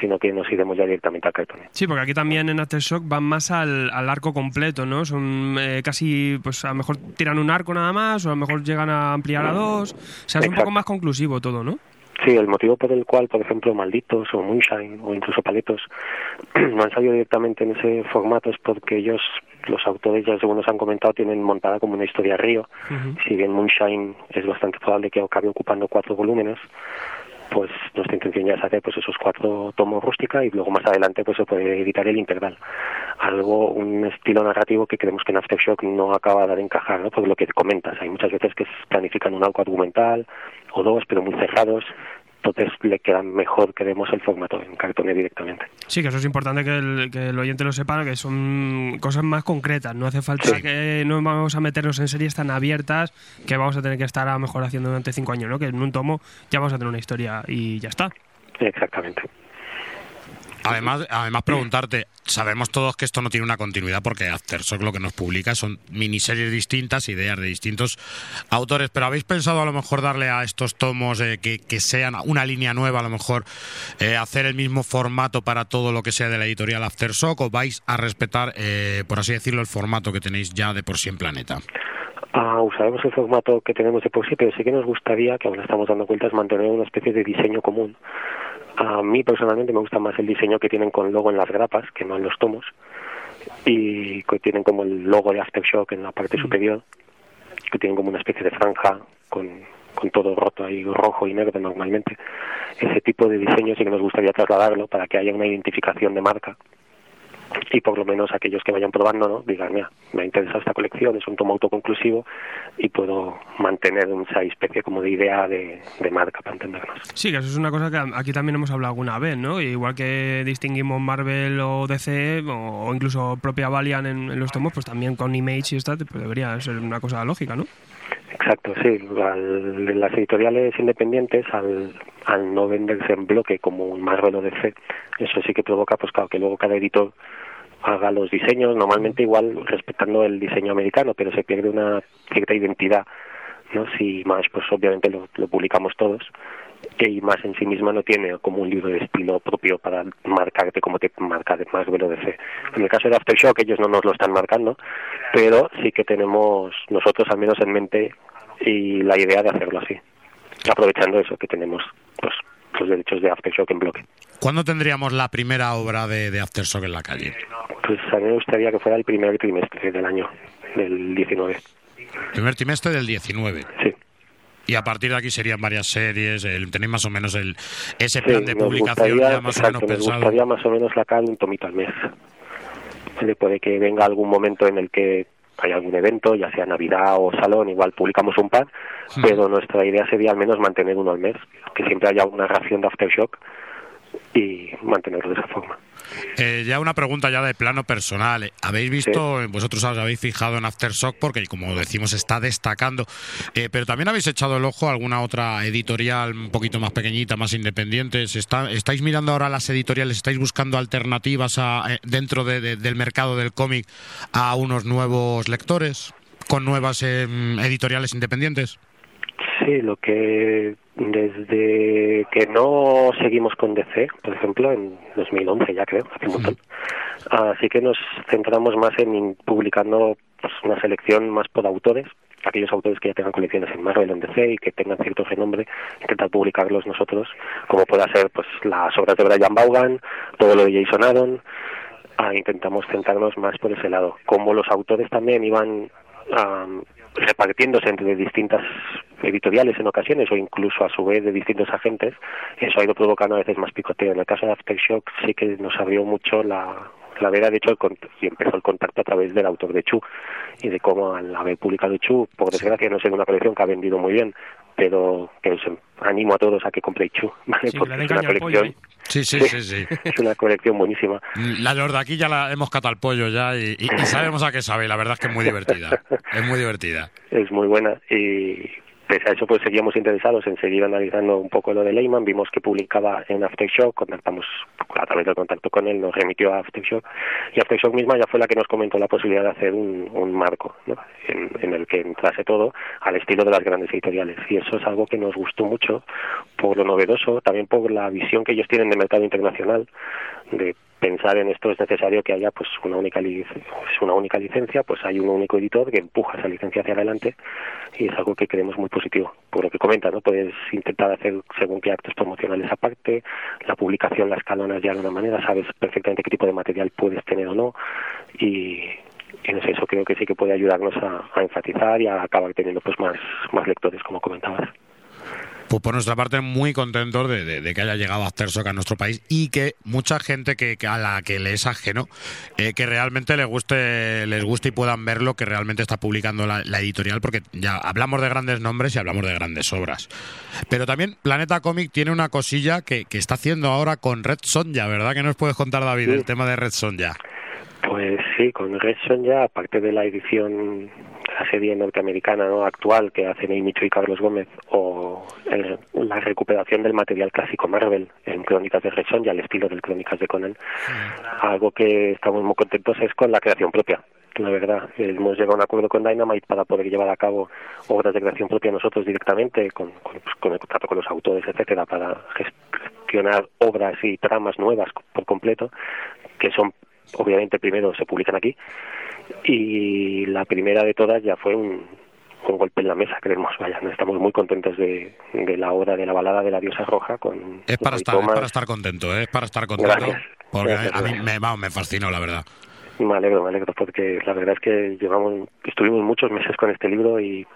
S13: sino que nos iremos ya directamente al cartoné.
S4: Sí, porque aquí también en Aftershock van más al, al arco completo, ¿no? Son eh, casi, pues a lo mejor tiran un arco nada más, o a lo mejor llegan a ampliar a dos. O sea, es un
S13: Exacto.
S4: poco más conclusivo todo, ¿no?
S13: Sí, el motivo por el cual, por ejemplo, Malditos o Moonshine o incluso Paletos [clears throat] no han salido directamente en ese formato es porque ellos, los autores, ya según nos han comentado, tienen montada como una historia río. Si bien Moonshine es bastante probable que acabe ocupando cuatro volúmenes, pues nuestra intención ya es hacer pues esos cuatro tomos rústica y luego más adelante pues se puede editar el integral algo un estilo narrativo que creemos que en Aftershock no acaba de encajar ¿no? por lo que comentas hay muchas veces que se planifican un arco argumental o dos pero muy cerrados entonces le queda mejor que demos el formato en cartoné directamente
S4: Sí, que eso es importante que el, que el oyente lo sepa, que son cosas más concretas. No hace falta que no vamos a meternos en series tan abiertas que vamos a tener que estar a lo mejor haciendo durante cinco años, ¿no? Que en un tomo ya vamos a tener una historia y ya está.
S13: exactamente
S2: Además, además preguntarte, sabemos todos que esto no tiene una continuidad porque Aftershock lo que nos publica son miniseries distintas, ideas de distintos autores, pero ¿habéis pensado a lo mejor darle a estos tomos eh, que, que sean una línea nueva, a lo mejor eh, hacer el mismo formato para todo lo que sea de la editorial Aftershock o vais a respetar, eh, por así decirlo, el formato que tenéis ya de por sí en Planeta?
S13: Ah, usaremos el formato que tenemos de por sí, pero sí que nos gustaría, que aún estamos dando cuentas, mantener una especie de diseño común. A mí personalmente me gusta más el diseño que tienen con logo en las grapas que no en los tomos y que tienen como el logo de Aftershock en la parte superior, que tienen como una especie de franja con, con todo roto ahí rojo y negro normalmente. Ese tipo de diseño sí que nos gustaría trasladarlo para que haya una identificación de marca y por lo menos aquellos que vayan probando no digan mira me ha interesado esta colección es un tomo autoconclusivo y puedo mantener esa especie como de idea de, marca para entendernos
S4: Sí, que eso es una cosa que aquí también hemos hablado alguna vez, ¿no? Igual que distinguimos Marvel o DC o, incluso propia Valiant en, en los tomos, pues también con Image y esta pues debería ser una cosa lógica, ¿no?
S13: Exacto, sí. Al- las editoriales independientes, al, al no venderse en bloque como un Marvel o DC, eso sí que provoca, pues claro, que luego cada editor haga los diseños, normalmente igual respetando el diseño americano, pero se pierde una cierta identidad, ¿no? Si más, pues obviamente lo publicamos todos, y más en sí misma no tiene como un libro de estilo propio para marcarte como te marca de Marvel o DC. En el caso de Aftershock ellos no nos lo están marcando, pero sí que tenemos nosotros al menos en mente y la idea de hacerlo así, aprovechando eso que tenemos pues los derechos de Aftershock en bloque.
S2: ¿Cuándo tendríamos la primera obra de, de Aftershock en la calle?
S13: Pues a mí me gustaría que fuera el primer trimestre del año, del 19.
S2: Primer trimestre del 19.
S13: Sí.
S2: Y a partir de aquí serían varias series, el- tenéis más o menos el ese
S13: Sí,
S2: plan de
S13: nos
S2: publicación
S13: gustaría-
S2: ya más o menos
S13: nos
S2: pensado.
S13: gustaría más o menos sacar un tomito al mes. Puede que venga algún momento en el que haya algún evento, ya sea Navidad o Salón, igual publicamos un par,
S2: Hmm.
S13: pero nuestra idea sería al menos mantener uno al mes, que siempre haya una ración de Aftershock y mantenerlo de esa forma.
S2: Eh, ya una pregunta ya de plano personal. ¿Habéis visto, vosotros os habéis fijado en Aftershock porque como decimos está destacando, eh, pero también habéis echado el ojo a alguna otra editorial un poquito más pequeñita, más independiente? ¿Se está- ¿Estáis mirando ahora las editoriales, estáis buscando alternativas a- eh, dentro de- de- del mercado del cómic a unos nuevos lectores con nuevas eh, editoriales independientes?
S13: Sí, lo que desde que no seguimos con DC, por ejemplo, en 2011 ya creo, hace un montón, así que nos centramos más en publicando pues, una selección más por autores, aquellos autores que ya tengan colecciones en Marvel o en DC y que tengan cierto renombre, intentar publicarlos nosotros, como pueda ser pues las obras de Brian Vaughan, todo lo de Jason Aaron, ah, intentamos centrarnos más por ese lado. Como los autores también iban am, repartiéndose entre distintas editoriales en ocasiones o incluso a su vez de distintos agentes, eso ha ido provocando a veces más picoteo. En el caso de Aftershock sí que nos abrió mucho la, la veda, de hecho, el y empezó el contacto a través del autor de Chu y de cómo al haber publicado Chu, por desgracia no es una colección que ha vendido muy bien, pero que os animo a todos a que compréis Chu, [laughs] ¿vale?
S4: Sí,
S13: porque es una
S4: al pollo,
S13: colección...
S4: ¿eh?
S2: Sí, sí, sí, sí.
S13: Es una colección buenísima.
S2: La de aquí ya la hemos catado al pollo ya y, y- y sabemos a qué sabe. La verdad es que es muy divertida. Es muy divertida. [laughs]
S13: es muy buena y pese a eso pues seguíamos interesados en seguir analizando un poco lo de Leyman, vimos que publicaba en Aftershock, contactamos a través del contacto con él, nos remitió a Aftershock. Y Aftershock misma ya fue la que nos comentó la posibilidad de hacer un, marco en, en el que entrase todo al estilo de las grandes editoriales. Y eso es algo que nos gustó mucho por lo novedoso, también por la visión que ellos tienen de mercado internacional de pensar en esto es necesario que haya pues una única lic- es una única licencia pues hay un único editor que empuja esa licencia hacia adelante y es algo que creemos muy positivo. Por lo que comenta no puedes intentar hacer según qué actos promocionales aparte la publicación la escalonas ya de una manera sabes perfectamente qué tipo de material puedes tener o no y y no sé, eso creo que sí que puede ayudarnos a, a enfatizar y a acabar teniendo pues más más lectores como comentabas
S2: Pues por nuestra parte, muy contentos de, de- de que haya llegado Aftershock a nuestro país y que mucha gente que, que a la que le es ajeno, eh, que realmente les guste, les guste y puedan ver lo que realmente está publicando la, la editorial, porque ya hablamos de grandes nombres y hablamos de grandes obras. Pero también Planeta Comic tiene una cosilla que, que está haciendo ahora con Red Sonja, ¿verdad? ¿Qué nos puedes contar, David,
S13: Sí.
S2: el tema de Red Sonja?
S13: Pues sí, con Red ya, aparte de la edición la serie norteamericana ¿no? actual que hacen Amy Chu y Carlos Gómez, o el- la recuperación del material clásico Marvel en Crónicas de Red ya, al estilo del Crónicas de Conan, algo que estamos muy contentos es con la creación propia. La verdad, hemos llegado a un acuerdo con Dynamite para poder llevar a cabo obras de creación propia nosotros directamente, con, con, pues, con el contrato con los autores, etcétera, para gestionar obras y tramas nuevas por completo, que son obviamente primero se publican aquí y la primera de todas ya fue un, un golpe en la mesa creemos vaya estamos muy contentos de, de la obra de la balada de la diosa roja con
S2: Es para estar, es para estar contento, ¿eh? es para estar contento.
S13: Gracias.
S2: Porque
S13: Gracias,
S2: a mí me, me fascinó, la verdad.
S13: Me alegro, me alegro, porque la verdad es que llevamos, estuvimos muchos meses con este libro y,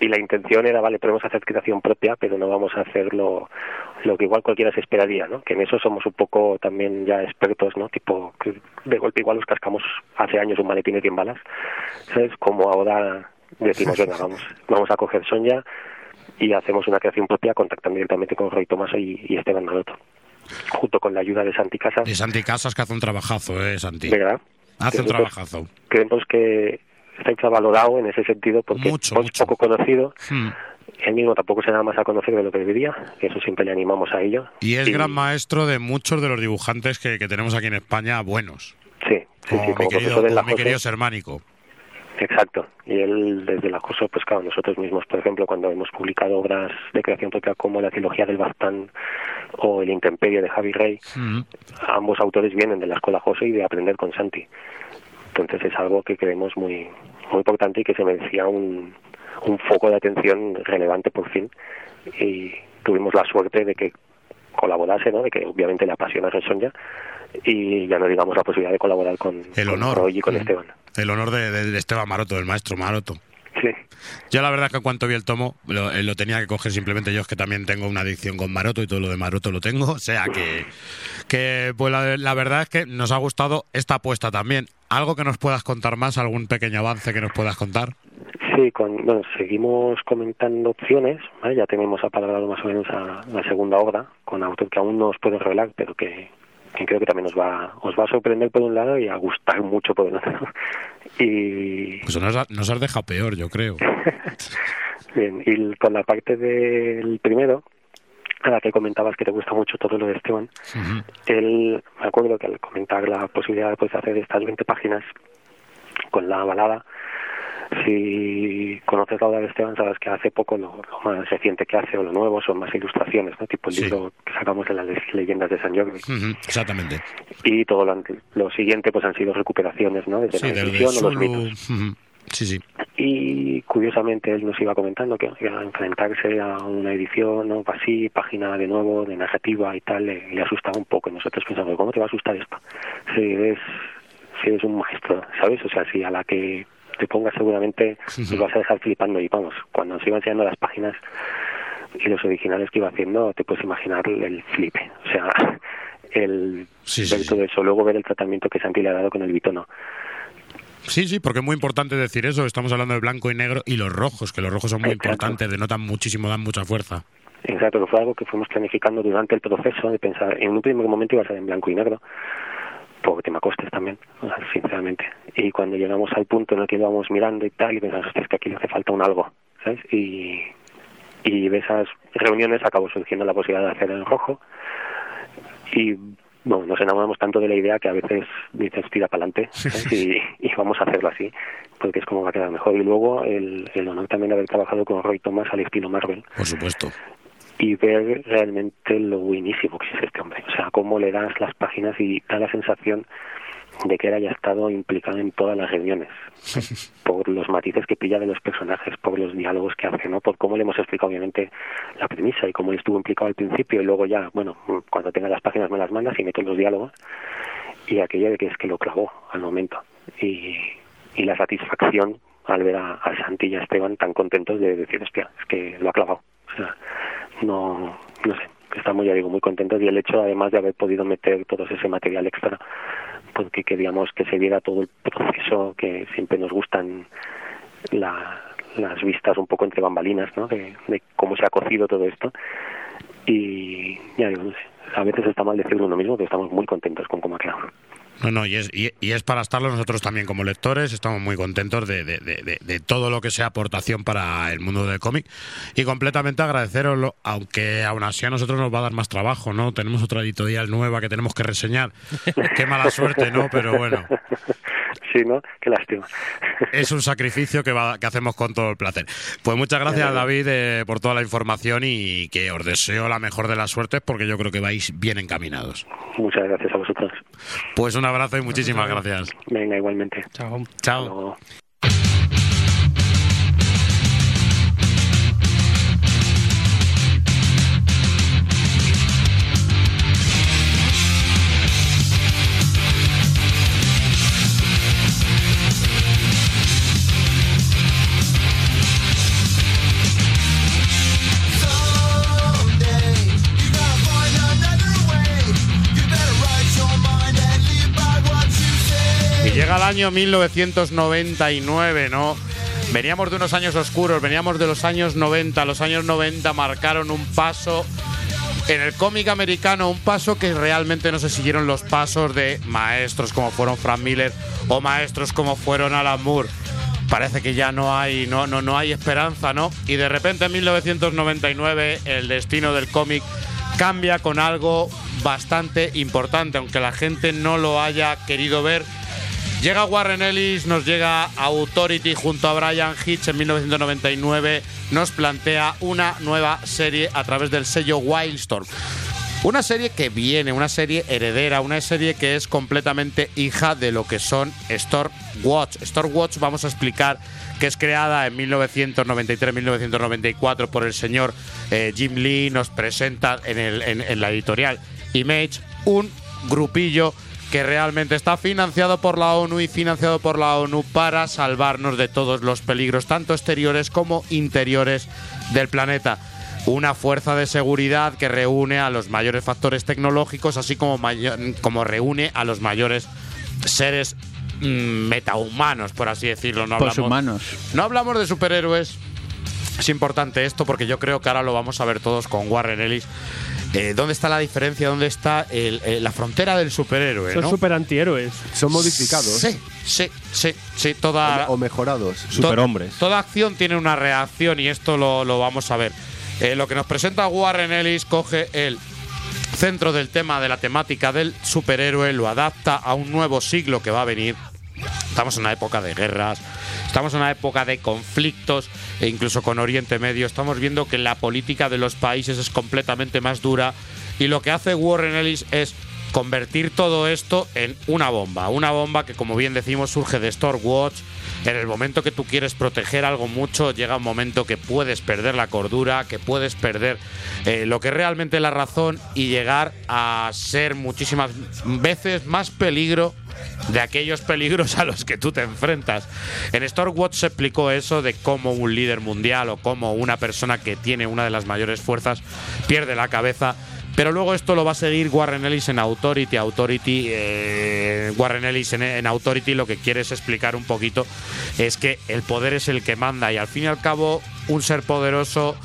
S13: y la intención era, vale, podemos hacer creación propia, pero no vamos a hacer lo, lo que igual cualquiera se esperaría, ¿no? Que en eso somos un poco también ya expertos, ¿no? Tipo, que de golpe igual nos cascamos hace años un maletín de 100 balas, ¿sabes? Como ahora decimos, [laughs] venga, vamos, vamos a coger Sonja y hacemos una creación propia contactando directamente con Roy Tomaso y, y Esteban Maroto, junto con la ayuda de Santi Casas.
S2: Y Santi Casas que hace un trabajazo, ¿eh, Santi?
S13: ¿Verdad?
S2: Hace un trabajazo.
S13: Creemos que está infravalorado en ese sentido porque
S2: Mucho,
S13: es poco conocido.
S2: Hmm.
S13: Él mismo tampoco se da más a conocer de lo que debería, que eso siempre le animamos a ello.
S2: Y es gran maestro de muchos de los dibujantes que, que tenemos aquí en España buenos.
S13: Sí, sí,
S2: Como
S13: sí,
S2: mi
S13: como
S2: querido,
S13: en la
S2: como mi querido Sermánico.
S13: Exacto. Y él, desde la COSO, pues claro, nosotros mismos, por ejemplo, cuando hemos publicado obras de creación propia como La trilogía del Bastán o El Intemperio de Javi Rey, ambos autores vienen de la escuela José y de aprender con Santi. Entonces es algo que creemos muy, muy importante y que se merecía un, un foco de atención relevante por fin. Y tuvimos la suerte de que colaborase, ¿no? De que obviamente le apasiona Resonja y ya no digamos la posibilidad de colaborar con,
S2: El
S13: con
S2: honor.
S13: Roy y con
S2: Mm.
S13: Esteban.
S2: El honor de, Esteban Maroto, del maestro Maroto.
S13: Sí.
S2: Yo la verdad que en cuanto vi el tomo, lo, eh, lo tenía que coger simplemente yo, es que también tengo una adicción con Maroto y todo lo de Maroto lo tengo. [laughs] O sea que, que pues la, la verdad es que nos ha gustado esta apuesta también. ¿Algo que nos puedas contar más? ¿Algún pequeño avance que nos puedas contar?
S13: Sí, con, bueno, seguimos comentando opciones, ¿vale? ya tenemos apalabrado más o menos a la segunda obra, con autor que aún no os puedo revelar, pero que, que creo que también os va, os va a sorprender por un lado y a gustar mucho por el otro. [laughs] Y
S2: Pues nos, ha- nos has dejado peor, yo creo. [laughs]
S13: bien, y con la parte del primero, a la que comentabas que te gusta mucho todo lo de Esteban, él, me acuerdo que al comentar la posibilidad de poder hacer estas 20 páginas con la balada, si conoces la obra de Esteban, sabes que hace poco lo, lo más reciente que hace o lo nuevo son más ilustraciones, ¿no? Tipo el
S2: Sí.
S13: libro que sacamos de las le- leyendas de San Jordi.
S2: Ujú, Exactamente.
S13: Y todo lo, siguiente pues han sido recuperaciones, ¿no? Desde
S2: Sí,
S13: la
S2: de
S13: edición o los mitos.
S2: Ujú. Sí, sí.
S13: Y curiosamente él nos iba comentando que, que al enfrentarse a una edición ¿no? así, página de nuevo, de narrativa y tal, le, le asustaba un poco. Y nosotros pensamos, ¿cómo te va a asustar esto? Si eres, si eres un maestro, ¿sabes? O sea, si a la que te pongas seguramente nos vas a dejar flipando. Y vamos, cuando nos iba enseñando las páginas y los originales que iba haciendo, te puedes imaginar el flipe. O sea, [laughs] el ver todo eso, luego ver el tratamiento que Santi le ha dado con el bitono.
S2: Sí, sí, porque es muy importante decir eso. Estamos hablando de blanco y negro y los rojos, que los rojos son muy
S13: Exacto.
S2: importantes, denotan muchísimo, dan mucha fuerza.
S13: Exacto, que fue algo que fuimos planificando durante el proceso de pensar, en un primer momento iba a ser en blanco y negro, por tema costes también, sinceramente. Y cuando llegamos al punto en el que íbamos mirando y tal, y pensamos, "Hostia, es que aquí le hace falta un algo, ¿sabes? Y, y de esas reuniones acabó surgiendo la posibilidad de hacer en rojo, y bueno, nos enamoramos tanto de la idea que a veces dices, tira para adelante, y, y vamos a hacerlo así, porque es como va a quedar mejor. Y luego el, el honor también de haber trabajado con Roy Thomas al estilo Marvel,
S2: Por supuesto.
S13: y ver realmente lo buenísimo que es este hombre. O sea, cómo le das las páginas y da la sensación de que él haya estado implicado en todas las reuniones, [laughs] por los matices que pilla de los personajes, por los diálogos que hace, ¿no? Por cómo le hemos explicado obviamente la premisa y cómo él estuvo implicado al principio y luego ya, bueno, cuando tenga las páginas me las mandas y meto los diálogos y aquello de que es que lo clavó al momento y, y la satisfacción al ver a, a Santi y a Esteban tan contentos de decir, hostia, es que lo ha clavado. O sea, no, no sé, estamos ya digo muy contentos y el hecho además de haber podido meter todo ese material extra porque queríamos que se viera todo el proceso que siempre nos gustan la- las vistas un poco entre bambalinas, ¿no? De, cómo se ha cocido todo esto y ya digo, a veces está mal decirlo uno mismo, pero estamos muy contentos con cómo ha quedado.
S2: No, no, y es, y, es para estarlo nosotros también como lectores, estamos muy contentos de- de- de todo lo que sea aportación para el mundo del cómic y completamente agradeceroslo, aunque aún así a nosotros nos va a dar más trabajo, ¿no? Tenemos otra editorial nueva que tenemos que reseñar. Qué mala suerte, ¿no? Pero bueno,
S13: Sí, ¿no? Qué lástima.
S2: es un sacrificio que, va- que hacemos con todo el placer. Pues muchas gracias, David, eh, por toda la información y que os deseo la mejor de las suertes porque yo creo que vais bien encaminados.
S13: Muchas gracias a vosotros.
S2: Pues un abrazo y muchísimas gracias.
S13: Venga, igualmente.
S4: Chao.
S2: Chao. Llega el año 1999, ¿no? Veníamos de unos años oscuros, veníamos de los años 90. Los años 90 marcaron un paso en el cómic americano, un paso que realmente no se siguieron los pasos de maestros como fueron Frank Miller o maestros como fueron Alan Moore. Parece que ya no hay, no, no, no hay esperanza, ¿no? Y de repente en 1999 el destino del cómic cambia con algo bastante importante, aunque la gente no lo haya querido ver. Llega Warren Ellis, nos llega Authority junto a Brian Hitch en 1999, nos plantea una nueva serie a través del sello Wildstorm. Una serie que viene, una serie heredera, una serie que es completamente hija de lo que son Stormwatch. Stormwatch vamos a explicar que es creada en 1993-1994 por el señor eh, Jim Lee, nos presenta en, el- en la editorial Image un grupillo que realmente está financiado por la ONU y financiado por la ONU para salvarnos de todos los peligros, tanto exteriores como interiores del planeta. Una fuerza de seguridad que reúne a los mayores factores tecnológicos, así como, como reúne a los mayores seres mm, metahumanos, por así decirlo. No hablamos,
S5: Poshumanos.
S2: no hablamos de superhéroes. Es importante esto porque yo creo que ahora lo vamos a ver todos con Warren Ellis. Eh, ¿Dónde está la diferencia? ¿Dónde está el- eh, la frontera del superhéroe?
S4: Son
S2: ¿no?
S4: super antihéroes.
S6: Son modificados.
S2: Sí, sí, sí, sí, toda,
S6: O, o mejorados.
S2: to- Toda acción tiene una reacción y esto lo, lo vamos a ver. Eh, lo que nos presenta Warren Ellis coge el centro del tema de la temática del superhéroe, lo adapta a un nuevo siglo que va a venir. Estamos en una época de guerras, estamos en una época de conflictos, e incluso con Oriente Medio. Estamos viendo que la política de los países es completamente más dura y lo que hace Warren Ellis es convertir todo esto en una bomba. Una bomba que, como bien decimos, surge de Stormwatch. En el momento que tú quieres proteger algo mucho, llega un momento que puedes perder la cordura, que puedes perder eh, lo que es realmente la razón y llegar a ser muchísimas veces más peligro de aquellos peligros a los que tú te enfrentas. En Stormwatch se explicó eso de cómo un líder mundial o cómo una persona que tiene una de las mayores fuerzas pierde la cabeza. Pero luego esto lo va a seguir Warren Ellis en Authority. Authority, eh, Warren Ellis en, Authority lo que quiere es explicar un poquito es que el poder es el que manda y al fin y al cabo un ser poderoso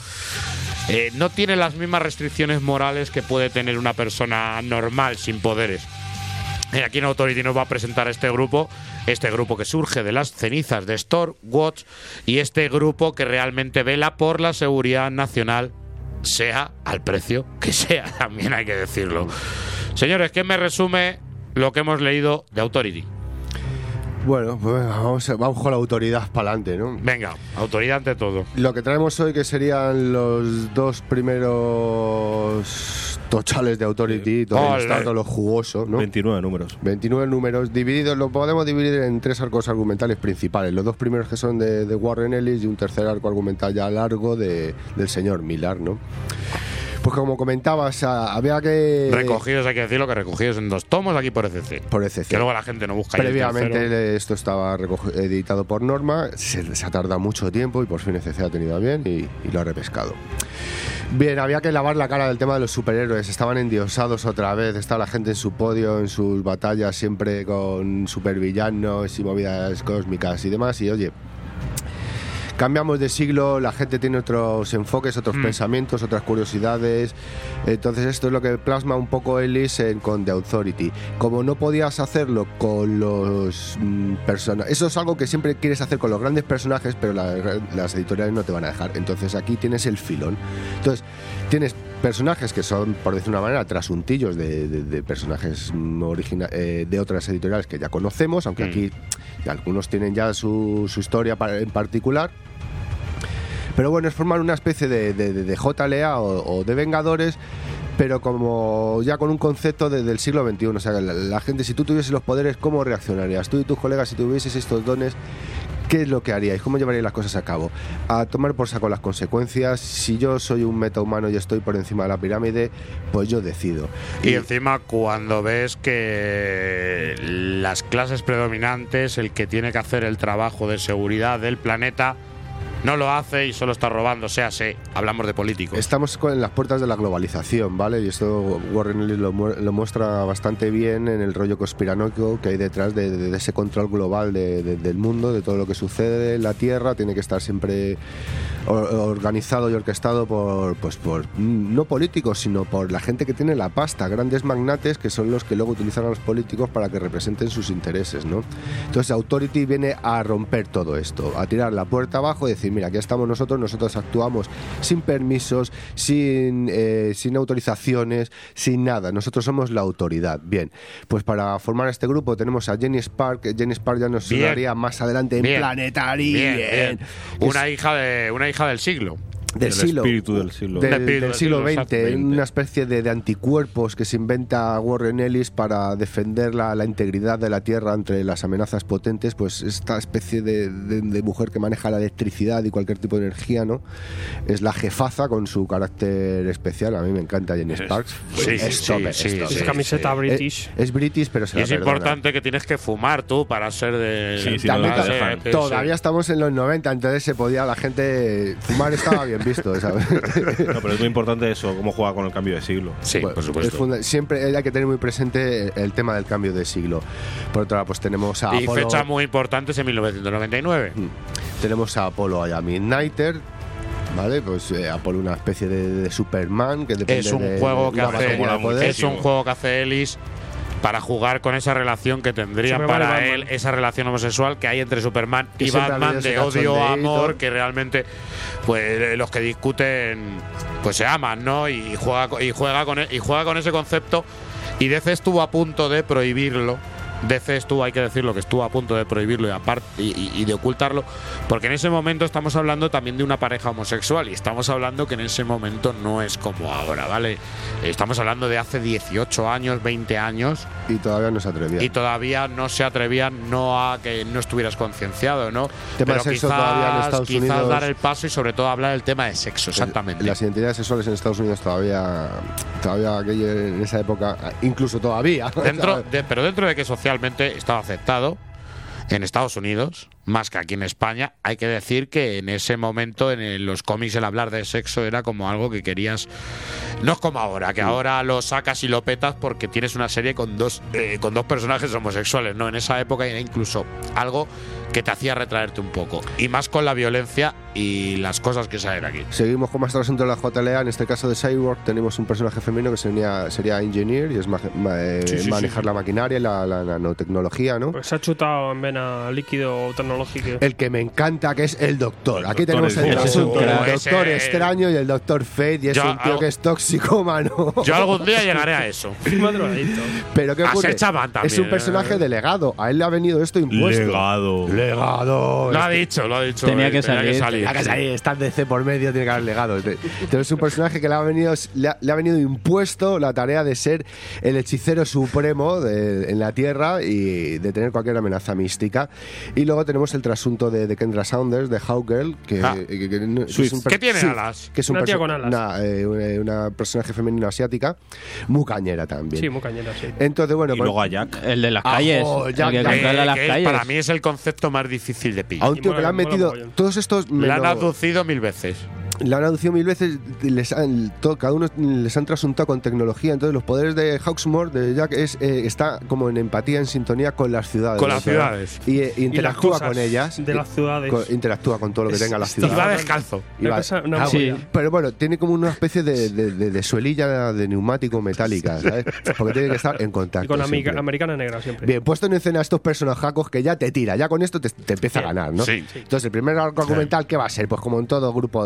S2: eh, no tiene las mismas restricciones morales que puede tener una persona normal sin poderes. Aquí en Authority nos va a presentar este grupo, este grupo que surge de las cenizas de Stormwatch y este grupo que realmente vela por la seguridad nacional, sea al precio que sea, [laughs] también hay que decirlo. Señores, ¿qué me resume lo que hemos leído de Authority?
S6: Bueno, pues vamos, vamos con la autoridad para adelante, ¿no?
S2: Venga, autoridad ante todo.
S6: Lo que traemos hoy que serían los dos primeros tochales de Authority, todo estado, todo lo jugoso, ¿no?
S3: 29 números.
S6: 29 números divididos, lo podemos dividir en tres arcos argumentales principales. Los dos primeros que son de, de Warren Ellis y un tercer arco argumental ya largo de, del señor Millar, ¿no? Pues como comentabas, había que...
S2: Recogidos, hay que decirlo, que recogidos en dos tomos aquí por ECC.
S6: Por ECC.
S2: Que luego la gente no busca ahí el
S6: Previamente esto estaba recogi- editado por Norma, se, se ha tardado mucho tiempo y por fin ECC ha tenido a bien y, y lo ha repescado. Bien, había que lavar la cara del tema de los superhéroes, estaban endiosados otra vez, estaba la gente en su podio, en sus batallas siempre con supervillanos y movidas cósmicas y demás y oye, cambiamos de siglo, la gente tiene otros enfoques, otros pensamientos, otras curiosidades. Entonces esto es lo que plasma un poco Ellis en, con The Authority. Como no podías hacerlo con los personajes, eso es algo que siempre quieres hacer con los grandes personajes, pero la- las editoriales no te van a dejar. Entonces aquí tienes el filón. Entonces tienes personajes que son, por decir una manera, trasuntillos de, de- de personajes origina- eh, de otras editoriales que ya conocemos, aunque
S2: Mm.
S6: aquí algunos tienen ya su, su historia en particular. Pero bueno, es formar una especie de, de- de- de JLA o, o de Vengadores, pero como ya con un concepto de- del siglo XXI. O sea, la, la gente, si tú tuvieses los poderes, ¿cómo reaccionarías? Tú y tus colegas, si tuvieses estos dones, ¿qué es lo que haríais? ¿Cómo llevaríais las cosas a cabo? A tomar por saco las consecuencias. Si yo soy un metahumano y estoy por encima de la pirámide, pues yo decido.
S2: Y encima cuando ves que las clases predominantes, el que tiene que hacer el trabajo de seguridad del planeta, no lo hace y solo está robando. Sea, sí, hablamos de políticos.
S6: Estamos en las puertas de la globalización, ¿vale? Y esto Warren Ellis lo, mu- lo muestra bastante bien en el rollo conspiranoico que hay detrás de, ese control global de- de- del mundo, de todo lo que sucede la Tierra. Tiene que estar siempre organizado y orquestado por, pues por no políticos, sino por la gente que tiene la pasta, grandes magnates que son los que luego utilizan a los políticos para que representen sus intereses, ¿no? Entonces Authority viene a romper todo esto, a tirar la puerta abajo y decir, mira, aquí estamos nosotros, nosotros actuamos sin permisos, sin, eh, sin autorizaciones, sin nada, nosotros somos la autoridad. Bien, pues para formar este grupo tenemos a Jenny Spark, Jenny Spark ya nos sonaría más adelante en. Planetary,
S2: Bien,
S6: bien.
S2: bien. Una hija de una hija del siglo.
S6: Del
S3: El
S6: siglo
S3: espíritu del siglo.
S6: del,
S2: Del
S6: del siglo
S2: siglo,
S6: XX, una especie de, de anticuerpos que se inventa Warren Ellis para defender la, la integridad de la Tierra entre las amenazas potentes, pues esta especie de, de- de mujer que maneja la electricidad y cualquier tipo de energía, ¿no? Es la jefaza con su carácter especial. A mí me encanta Jenny Sparks.
S2: Sí,
S6: es
S2: sí,
S6: top,
S2: sí,
S6: es
S4: Esa camiseta
S2: sí.
S4: british.
S6: Es, es british, pero se
S2: Y
S6: la
S2: es
S6: perdona.
S2: importante que tienes que fumar tú para ser de.
S3: Sí, sí,
S6: También Todavía estamos en los 90, entonces se podía la gente fumar estaba bien visto, ¿sabes? [laughs]
S3: No, pero es muy importante eso, cómo juega con el cambio de siglo.
S2: Sí,
S6: Bueno,
S2: por
S6: es
S2: supuesto.
S6: funda- siempre hay que tener muy presente el tema del cambio de siglo. Por otro lado, pues tenemos a
S2: Y
S6: Apolo,
S2: fechas muy importantes en 1999.
S6: tenemos a Apolo y a Midnighter. ¿Vale? Pues eh, Apolo una especie de, de Superman que depende
S2: Es un
S6: de-
S2: juego que hace.
S6: poder.
S2: Es un juego que hace Ellis para jugar con esa relación que tendría para él, esa relación homosexual que hay entre Superman y Batman de odio
S6: cachondeíto.
S2: amor que realmente pues los que discuten pues se aman, ¿no? Y juega y juega con e- y juega con ese concepto y DC estuvo a punto de prohibirlo. DC estuvo, hay que decirlo, que estuvo a punto de prohibirlo y, aparte, y, de ocultarlo, porque en ese momento estamos hablando también de una pareja homosexual y estamos hablando que en ese momento no es como ahora, ¿vale? Estamos hablando de hace 18 años, 20 años
S6: Y todavía no se atrevía.
S2: y todavía no se atrevían no a que no estuvieras concienciado, ¿no?
S6: Tema de
S2: Pero
S6: sexo
S2: quizás,
S6: todavía en Estados
S2: quizás
S6: Unidos-
S2: dar el paso y sobre todo hablar del tema de sexo, exactamente.
S6: Las identidades sexuales en Estados Unidos todavía, todavía aquello en esa época, incluso todavía.
S2: Dentro [laughs] de- pero dentro de que socialmente estaba aceptado en Estados Unidos, más que aquí en España, hay que decir que en ese momento en los cómics el hablar de sexo era como algo que querías. No es como ahora, que ahora lo sacas y lo petas porque tienes una serie con dos, eh, con dos personajes homosexuales. No, en esa época era incluso algo que te hacía retraerte un poco. Y más con la violencia y las cosas que salen aquí.
S6: Seguimos con más asunto de la JLA. En este caso de Cyborg tenemos un personaje femenino que sería, sería Engineer y es ma- ma- eh,
S4: Sí, sí,
S6: manejar
S4: sí.
S6: la maquinaria y la, la nanotecnología, ¿no?
S4: Pues se ha chutado en vena líquido tecnológico.
S6: El que me encanta, que es el Doctor. Aquí
S3: Doctor
S6: tenemos el,
S3: un
S6: asunto. Doctor
S2: Ese-
S6: extraño y el Doctor Fate, y es
S2: Yo
S6: un tío
S2: algo-
S6: que es tóxico, mano.
S2: Yo algún día llegaré a eso. [laughs]
S6: Pero ¿qué
S2: A
S6: ocurre?
S2: ser chamán también,
S6: es un
S2: ¿eh?
S6: personaje delegado. A él le ha venido esto impuesto.
S3: Legado.
S6: Legado.
S2: Lo ha dicho, lo ha dicho.
S5: Tenía
S2: eh,
S5: que salir,
S2: que
S5: tenía
S6: que ahí está el DC por medio, tiene que haber legado. Entonces es un personaje que le ha venido, le ha, le ha venido impuesto la tarea de ser el hechicero supremo de- en la Tierra y de tener cualquier amenaza mística. Y luego tenemos el trasunto de, de Kendra Saunders, de Hawkgirl, que,
S2: Ah.
S6: que- que que es un per-
S2: ¿Qué tiene
S6: Swift,
S2: alas?
S6: Que es un
S4: Una tía con alas.
S6: Una, eh, una- una personaje femenino asiática, muy cañera también.
S4: Sí, muy cañera, sí.
S6: Entonces, bueno,
S3: Y
S6: con-
S3: luego a Jack.
S5: El de las
S6: Ah,
S5: calles. el que controla las calles.
S2: Para mí es el concepto más difícil de pillar.
S6: a un tío que le han metido todos estos.
S2: Le han
S6: menos-
S2: aducido mil veces.
S6: La han aducido mil veces, les han, todo- cada uno les han trasuntado con tecnología. Entonces, los poderes de Hawksmoor, de Jack, es, eh, está como en empatía, en sintonía con las ciudades.
S2: Con las ciudades.
S6: Y, eh,
S4: Y
S6: interactúa con ellas.
S4: de las ciudades.
S6: Interactúa con todo lo que tenga la ciudad.
S2: Y va descalzo.
S6: Y va-
S4: Una
S6: Ah. Pero bueno, tiene como una especie de, de- de- de suelilla de neumático metálica, ¿sabes? Porque tiene que estar en contacto.
S4: Y con amiga-
S6: siempre.
S4: americana negra siempre.
S6: Bien, puesto en escena a estos personajacos que ya te tira, ya con esto te, te empieza a ganar, ¿no?
S2: Sí.
S6: Entonces, el primer arco argumental, ¿qué va a ser? Pues como en todo grupo,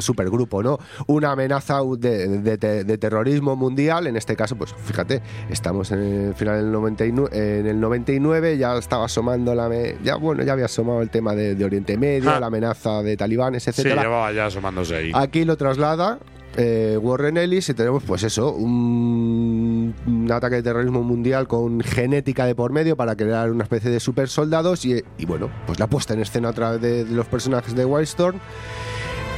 S6: supergrupo, ¿no? Una amenaza de, de de terrorismo mundial, en este caso, pues fíjate, estamos en el final del 99, en el 99 ya estaba asomando la... ya, bueno, ya había asomado el tema de, de Oriente Medio,
S2: Ah.
S6: la amenaza de talibanes,
S2: Sí,
S6: etcétera.
S2: llevaba ya asomándose ahí.
S6: Aquí lo traslada eh, Warren Ellis y tenemos pues eso, un, un ataque de terrorismo mundial con genética de por medio para crear una especie de super soldados y, y, bueno, pues la puesta en escena a través de, de los personajes de Wildstorm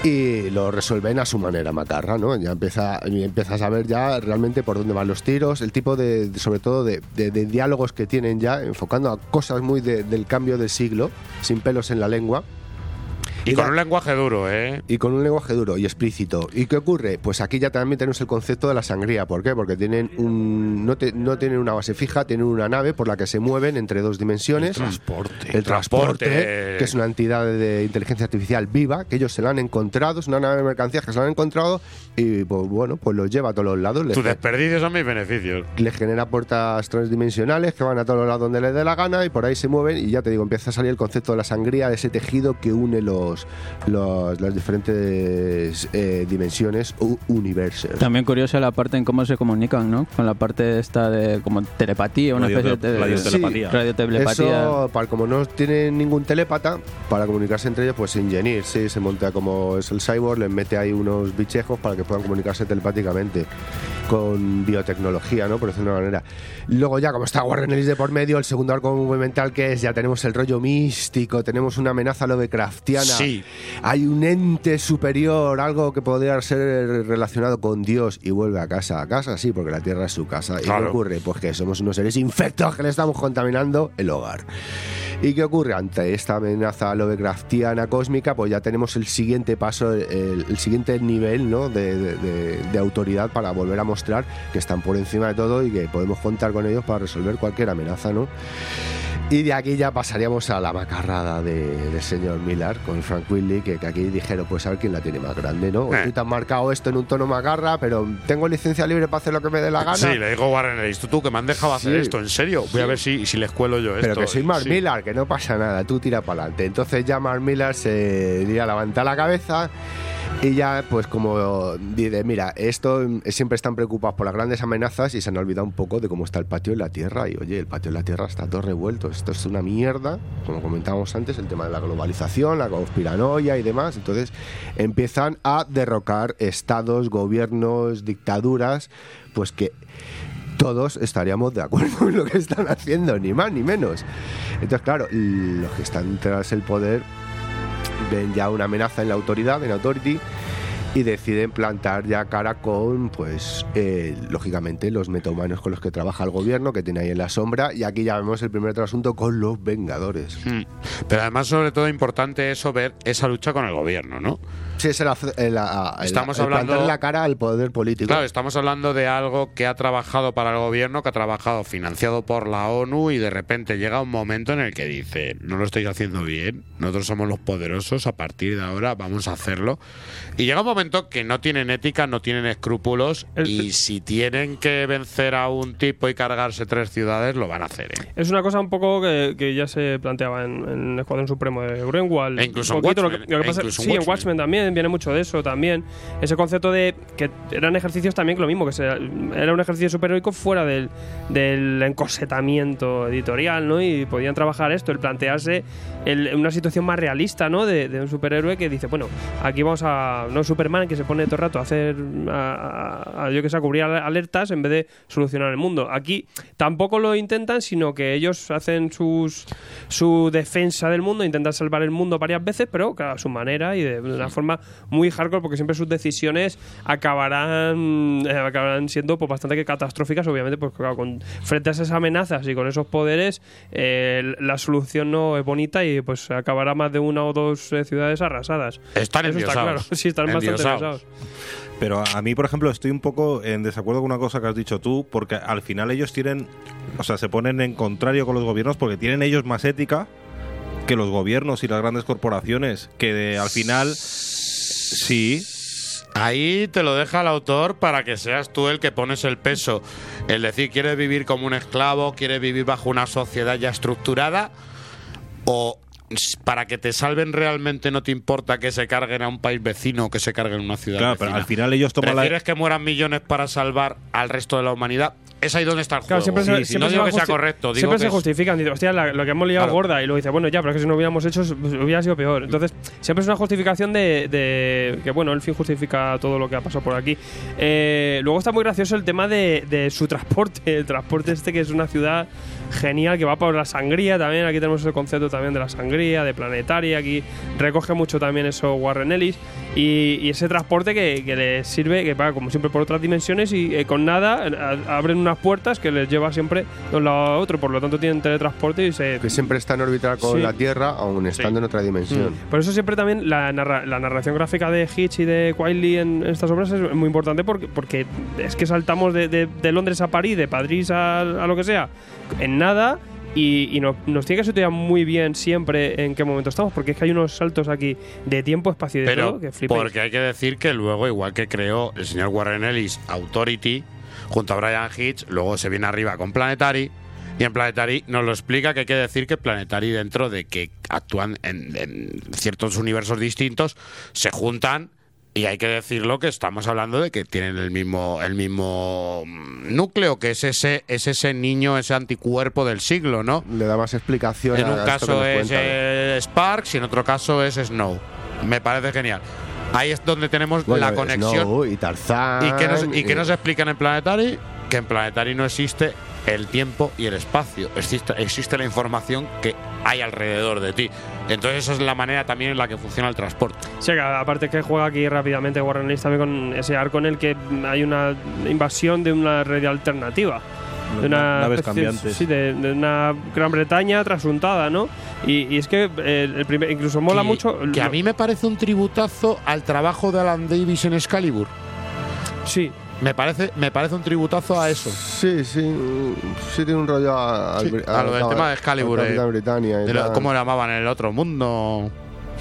S6: y lo resuelven a su manera macarra, ¿no? Ya empieza, empiezas a ver ya realmente por dónde van los tiros, el tipo de, de- sobre todo de, de- de diálogos que tienen ya, enfocando a cosas muy de- del cambio del siglo, sin pelos en la lengua.
S2: Y con
S6: la-
S2: un lenguaje duro, ¿eh?
S6: y con un lenguaje duro y explícito. ¿Y qué ocurre? Pues aquí ya también tenemos el concepto de la sangría. ¿Por qué? Porque tienen un, no, te- no tienen una base fija, tienen una nave por la que se mueven entre dos dimensiones.
S2: transporte.
S6: El transporte,
S2: Transporte.
S6: que es una entidad de inteligencia artificial viva, que ellos se la han encontrado, es una nave de mercancías que se la han encontrado y pues bueno, pues los lleva a todos los lados.
S2: Tus desperdicios son mis beneficios.
S6: les genera puertas transdimensionales que van a todos los lados donde les dé la gana y por ahí se mueven y ya te digo, empieza a salir el concepto de la sangría, de ese tejido que une los, los- las diferentes eh, dimensiones u universos.
S5: También curiosa la parte en cómo se comunican, ¿no? Con la parte esta de como telepatía, una
S3: Radio-
S5: especie de
S3: radiotelepatía.
S5: Sí, radiotelepatía.
S6: Eso, para, como no tienen ningún telépata, para comunicarse entre ellos, pues Engineer, sí, se monta como es el cyborg, les mete ahí unos bichejos para que puedan comunicarse telepáticamente con biotecnología, ¿no? Por decirlo de una manera. Luego ya, como está Warren Ellis de por medio, el segundo arco monumental que es, ya tenemos el rollo místico, tenemos una amenaza Lovecraftiana.
S2: Sí.
S6: Hay un ente superior, algo que podría ser relacionado con Dios y vuelve a casa. A casa sí, porque la Tierra es su casa. ¿Y qué ocurre? Pues que somos unos seres infectos que le estamos contaminando el hogar. ¿Y qué ocurre? Ante esta amenaza Lovecraftiana cósmica, pues ya tenemos el siguiente paso, el, el siguiente nivel ¿no? de, de- de- de autoridad para volver a mostrar que están por encima de todo y que podemos contar con ellos para resolver cualquier amenaza, ¿no? Y de aquí ya pasaríamos a la macarrada de- del señor Miller con Frank Willy, que, que aquí dijeron, pues a ver quién la tiene más grande, ¿no?
S2: Eh.
S6: Tú te has marcado esto en un tono macarra, pero tengo licencia libre para hacer lo que me dé la gana.
S2: Sí, le digo Warren tú, tú, que me han dejado hacer
S6: Sí.
S2: esto, ¿en serio? Voy a ver si, si les cuelo yo esto.
S6: Pero que soy Mark
S2: Sí.
S6: Millar, que no pasa nada, tú tira para adelante. Entonces ya Mark Millar se ya levanta la cabeza y ya pues como dice, mira, esto eh, siempre están preocupados por las grandes amenazas y se han olvidado un poco de cómo está el patio en la Tierra. Y oye, el patio en la Tierra está todo revuelto, esto es una mierda, como comentábamos antes, el tema de la globalización, la conspiranoia y demás. Entonces empiezan a derrocar estados, gobiernos, dictaduras, pues que todos estaríamos de acuerdo en lo que están haciendo, ni más ni menos. Entonces, claro, los que están tras el poder ven ya una amenaza en la autoridad, en Authority, y deciden plantar ya cara con, pues, eh, lógicamente, los metahumanos con los que trabaja el gobierno, que tiene ahí en la sombra, y aquí ya vemos el primer trasunto con los Vengadores.
S2: Mm. Pero además, sobre todo, importante eso ver esa lucha con el gobierno, ¿no?
S6: Sí, es el, el- el-
S2: Estamos
S6: el
S2: hablando-
S6: la cara al poder político.
S2: Claro, estamos hablando de algo que ha trabajado para el gobierno, que ha trabajado financiado por la ONU y de repente llega un momento en el que dice, no lo estáis haciendo bien, nosotros somos los poderosos, a partir de ahora vamos a hacerlo. Y llega un momento que no tienen ética, no tienen escrúpulos y si tienen que vencer a un tipo y cargarse tres ciudades, lo van a hacer. ¿eh?
S4: Es una cosa un poco que, que ya se planteaba en, en el Escuadrón Supremo de Greenwald.
S2: E incluso en
S4: poquito lo
S2: Watchmen,
S4: que- lo que
S2: e
S4: pasa-
S2: incluso en
S4: sí, en
S2: Watchmen.
S4: Watchmen también. Viene, mucho de eso también. Ese concepto de que eran ejercicios también que lo mismo, que era un ejercicio superheroico fuera del, del encosetamiento editorial, ¿no? Y podían trabajar esto, el plantearse el- una situación más realista, ¿no? De, de un superhéroe que dice, bueno, aquí vamos a. No Superman que se pone todo el rato a hacer. a, a- a, yo que sé, a cubrir al- alertas en vez de solucionar el mundo. Aquí tampoco lo intentan, sino que ellos hacen sus su defensa del mundo, intentan salvar el mundo varias veces, pero claro, a su manera y de una forma muy hardcore, porque siempre sus decisiones acabarán eh, acabarán siendo pues, bastante que catastróficas, obviamente, pues claro, con, frente a esas amenazas y con esos poderes, eh, la solución no es bonita y pues acabará más de una o dos eh, ciudades arrasadas.
S2: Están
S4: Eso está claro, [laughs] sí, están bastante.
S3: Pero a mí, por ejemplo, estoy un poco en desacuerdo con una cosa que has dicho tú, porque al final ellos tienen, o sea, se ponen en contrario con los gobiernos porque tienen ellos más ética que los gobiernos y las grandes corporaciones, que de- al final sí.
S2: Ahí te lo deja el autor para que seas tú el que pones el peso. Es decir, ¿quieres vivir como un esclavo? ¿Quieres vivir bajo una sociedad ya estructurada? ¿O para que te salven realmente no te importa que se carguen a un país vecino o que se carguen a una ciudad
S3: Claro, pero al final ellos toman la-
S2: ¿Prefieres que mueran millones para salvar al resto de la humanidad? Es ahí donde está el
S4: Claro,
S2: juego.
S4: siempre,
S2: no digo que sea correcto, digo
S4: siempre
S2: que
S4: se
S2: es-
S4: justifican. Digo, hostia, la- lo que hemos liado
S2: Claro.
S4: gorda. Y luego dice, bueno, ya, pero es que si no hubiéramos hecho, pues, hubiera sido peor. Entonces, siempre es una justificación de, de que, bueno, el fin justifica todo lo que ha pasado por aquí. Eh, luego está muy gracioso el tema de, de su transporte. El transporte este, que es una ciudad genial, que va por la sangría también. Aquí tenemos el concepto también de la sangría, de planetaria. Aquí recoge mucho también eso Warren Ellis. Y, y ese transporte que, que les sirve, que va como siempre por otras dimensiones y eh, con nada a- abren unas puertas que les lleva siempre de un lado a otro. Por lo tanto, tienen teletransporte y se.
S6: Que siempre está en órbita con
S4: Sí.
S6: la Tierra, aun estando en otra dimensión.
S4: Mm. Por eso siempre también la, narra- la narración gráfica de Hitch y de en, en estas obras es muy importante porque, porque es que saltamos de, de- de Londres a París, de París a, a lo que sea, en nada. Y, y nos, nos tiene que estudiar muy bien siempre en qué momento estamos, porque es que hay unos saltos aquí de tiempo, espacio y de
S2: Pero
S4: todo que flipéis.
S2: porque hay que decir que luego, igual que creó el señor Warren Ellis Authority, junto a Brian Hitch, luego se viene arriba con Planetary. Y en Planetary nos lo explica que hay que decir que Planetary, dentro de que actúan en, en ciertos universos distintos, se juntan. Y hay que decirlo que estamos hablando de que tienen el mismo, el mismo núcleo, que es ese, es ese niño, ese anticuerpo del siglo, ¿no?
S6: Le da más explicación
S2: En
S6: a
S2: un caso es eh, Sparks y en otro caso es Snow. Me parece genial. Ahí es donde tenemos
S6: Bueno,
S2: la conexión.
S6: Snow y Tarzán.
S2: ¿Y qué, nos, y qué
S6: y-
S2: nos explican en Planetary? Que en Planetary no existe el tiempo y el espacio. Existe, existe la información que hay alrededor de ti. Entonces esa es la manera también en la que funciona el transporte.
S4: Sí, aparte que juega aquí rápidamente Warren Ellis también con ese arco en el que hay una invasión de una red alternativa. De una
S3: Naves cambiantes.
S4: Sí, de, de una Gran Bretaña trasuntada, ¿no? Y, y es que eh, el primer, incluso mola
S2: Que-
S4: mucho.
S2: Que a
S4: lo-
S2: mí me parece un tributazo al trabajo de Alan Davis en Excalibur.
S4: Sí.
S2: Me parece, me parece un tributazo a eso.
S6: Sí, sí. Sí, tiene un rollo a,
S2: Sí, a lo del tema de Excalibur, eh,
S6: Britannia y
S2: De lo-. ¿Cómo lo llamaban en el otro mundo?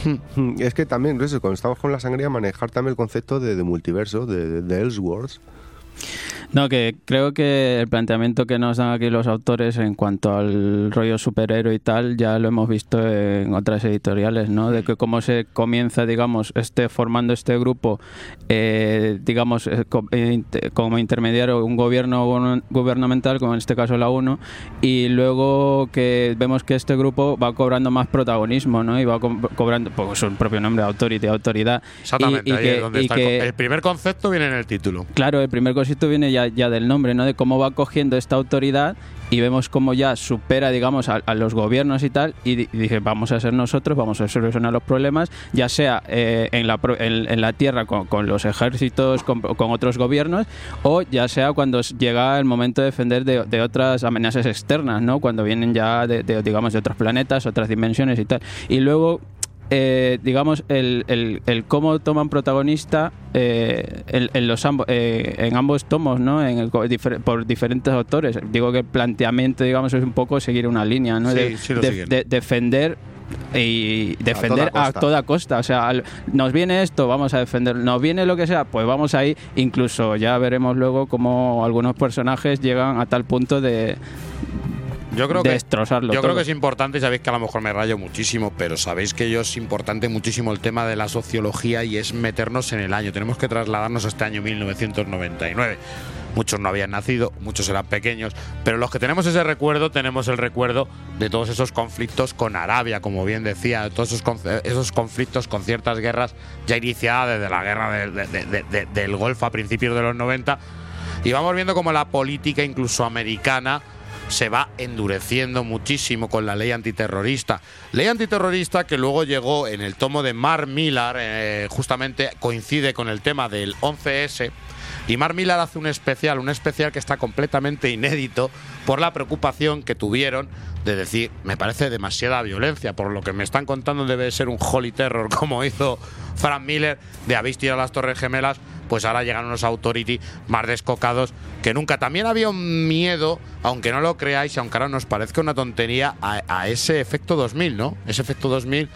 S2: [laughs]
S6: Es que también, eso, cuando estamos con la sangría, manejar también el concepto de, de multiverso, de, de Elseworlds.
S5: No, que creo que el planteamiento que nos dan aquí los autores en cuanto al rollo superhéroe y tal, ya lo hemos visto en otras editoriales, ¿no? De que cómo se comienza, digamos, este formando este grupo, eh, digamos, eh, como intermediario un gobierno guberna- gubernamental, como en este caso la ONU, y luego que vemos que este grupo va cobrando más protagonismo, ¿no? Y va co- cobrando, pues su propio nombre, authority, autoridad.
S2: Exactamente,
S5: y, y
S2: ahí
S5: que,
S2: es donde
S5: y
S2: está
S5: que-
S2: el primer concepto viene en el título.
S5: Claro, el primer concepto viene ya, ya del nombre, ¿no? De cómo va cogiendo esta autoridad y vemos cómo ya supera, digamos, a, los gobiernos y tal. Y, y vamos a ser nosotros, vamos a solucionar los problemas, ya sea eh, en, la, en, la tierra con, con los ejércitos, con, con otros gobiernos, o ya sea cuando llega el momento de defender de, de otras amenazas externas, ¿no? Cuando vienen ya, de, de, digamos, de otros planetas, otras dimensiones y tal. Y luego eh, digamos, el, el, el cómo toman protagonista eh, en, en los ambo- eh, en ambos tomos, ¿no? En el co- difer- por diferentes autores. Digo que el planteamiento, digamos, es un poco seguir una línea, ¿no?
S2: Sí,
S5: de,
S2: sí lo
S5: de-
S2: siguen.
S5: de- defender y defender
S6: toda
S5: a toda costa. O sea, al- nos viene esto, vamos a defender. Nos viene lo que sea, pues vamos ahí. Incluso ya veremos luego cómo algunos personajes llegan a tal punto de
S2: Yo creo que
S5: destrozarlo
S2: Yo creo
S5: todo.
S2: que es importante, sabéis que a lo mejor me rayo muchísimo, pero sabéis que yo es importante muchísimo el tema de la sociología y es meternos en el año. Tenemos que trasladarnos a este año 1999. Muchos no habían nacido, muchos eran pequeños, pero los que tenemos ese recuerdo, tenemos el recuerdo de todos esos conflictos con Arabia, como bien decía, de todos esos, esos conflictos con ciertas guerras ya iniciadas desde la guerra de- de- de- de- de- del Golfo a principios de los 90. Y vamos viendo como la política, incluso americana, se va endureciendo muchísimo con la ley antiterrorista. Ley antiterrorista que luego llegó en el tomo de Mark Millar, eh, justamente coincide con el tema del 11S. Y Mark Millar hace un especial, un especial que está completamente inédito por la preocupación que tuvieron de decir, me parece demasiada violencia, por lo que me están contando debe ser un holy terror [laughs] como hizo Frank Miller de habéis tirado las Torres Gemelas, pues ahora llegan unos authority más descocados que nunca. También había un miedo, aunque no lo creáis, aunque ahora nos parezca una tontería, a, a ese efecto 2000, ¿no? Ese efecto 2000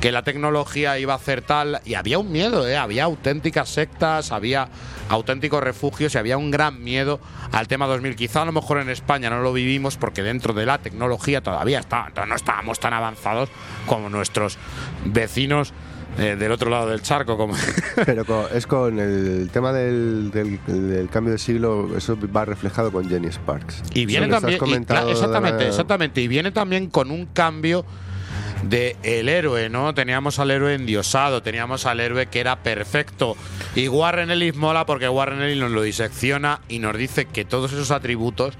S2: que la tecnología iba a hacer tal y había un miedo, ¿eh? había auténticas sectas, había auténticos refugios y había un gran miedo al tema 2000. Quizá a lo mejor en España no lo vivimos porque dentro de la tecnología todavía está, no estábamos tan avanzados como nuestros vecinos eh, del otro lado del charco. Como [laughs]
S6: Pero co- es con el tema del, del- del cambio de siglo, eso va reflejado con Jenny Sparks.
S2: Y viene también, y, claro, exactamente, exactamente, y viene también con un cambio de el héroe, ¿no? Teníamos al héroe endiosado, teníamos al héroe que era perfecto. Y Warren Ellis mola porque Warren Ellis nos lo disecciona y nos dice que todos esos atributos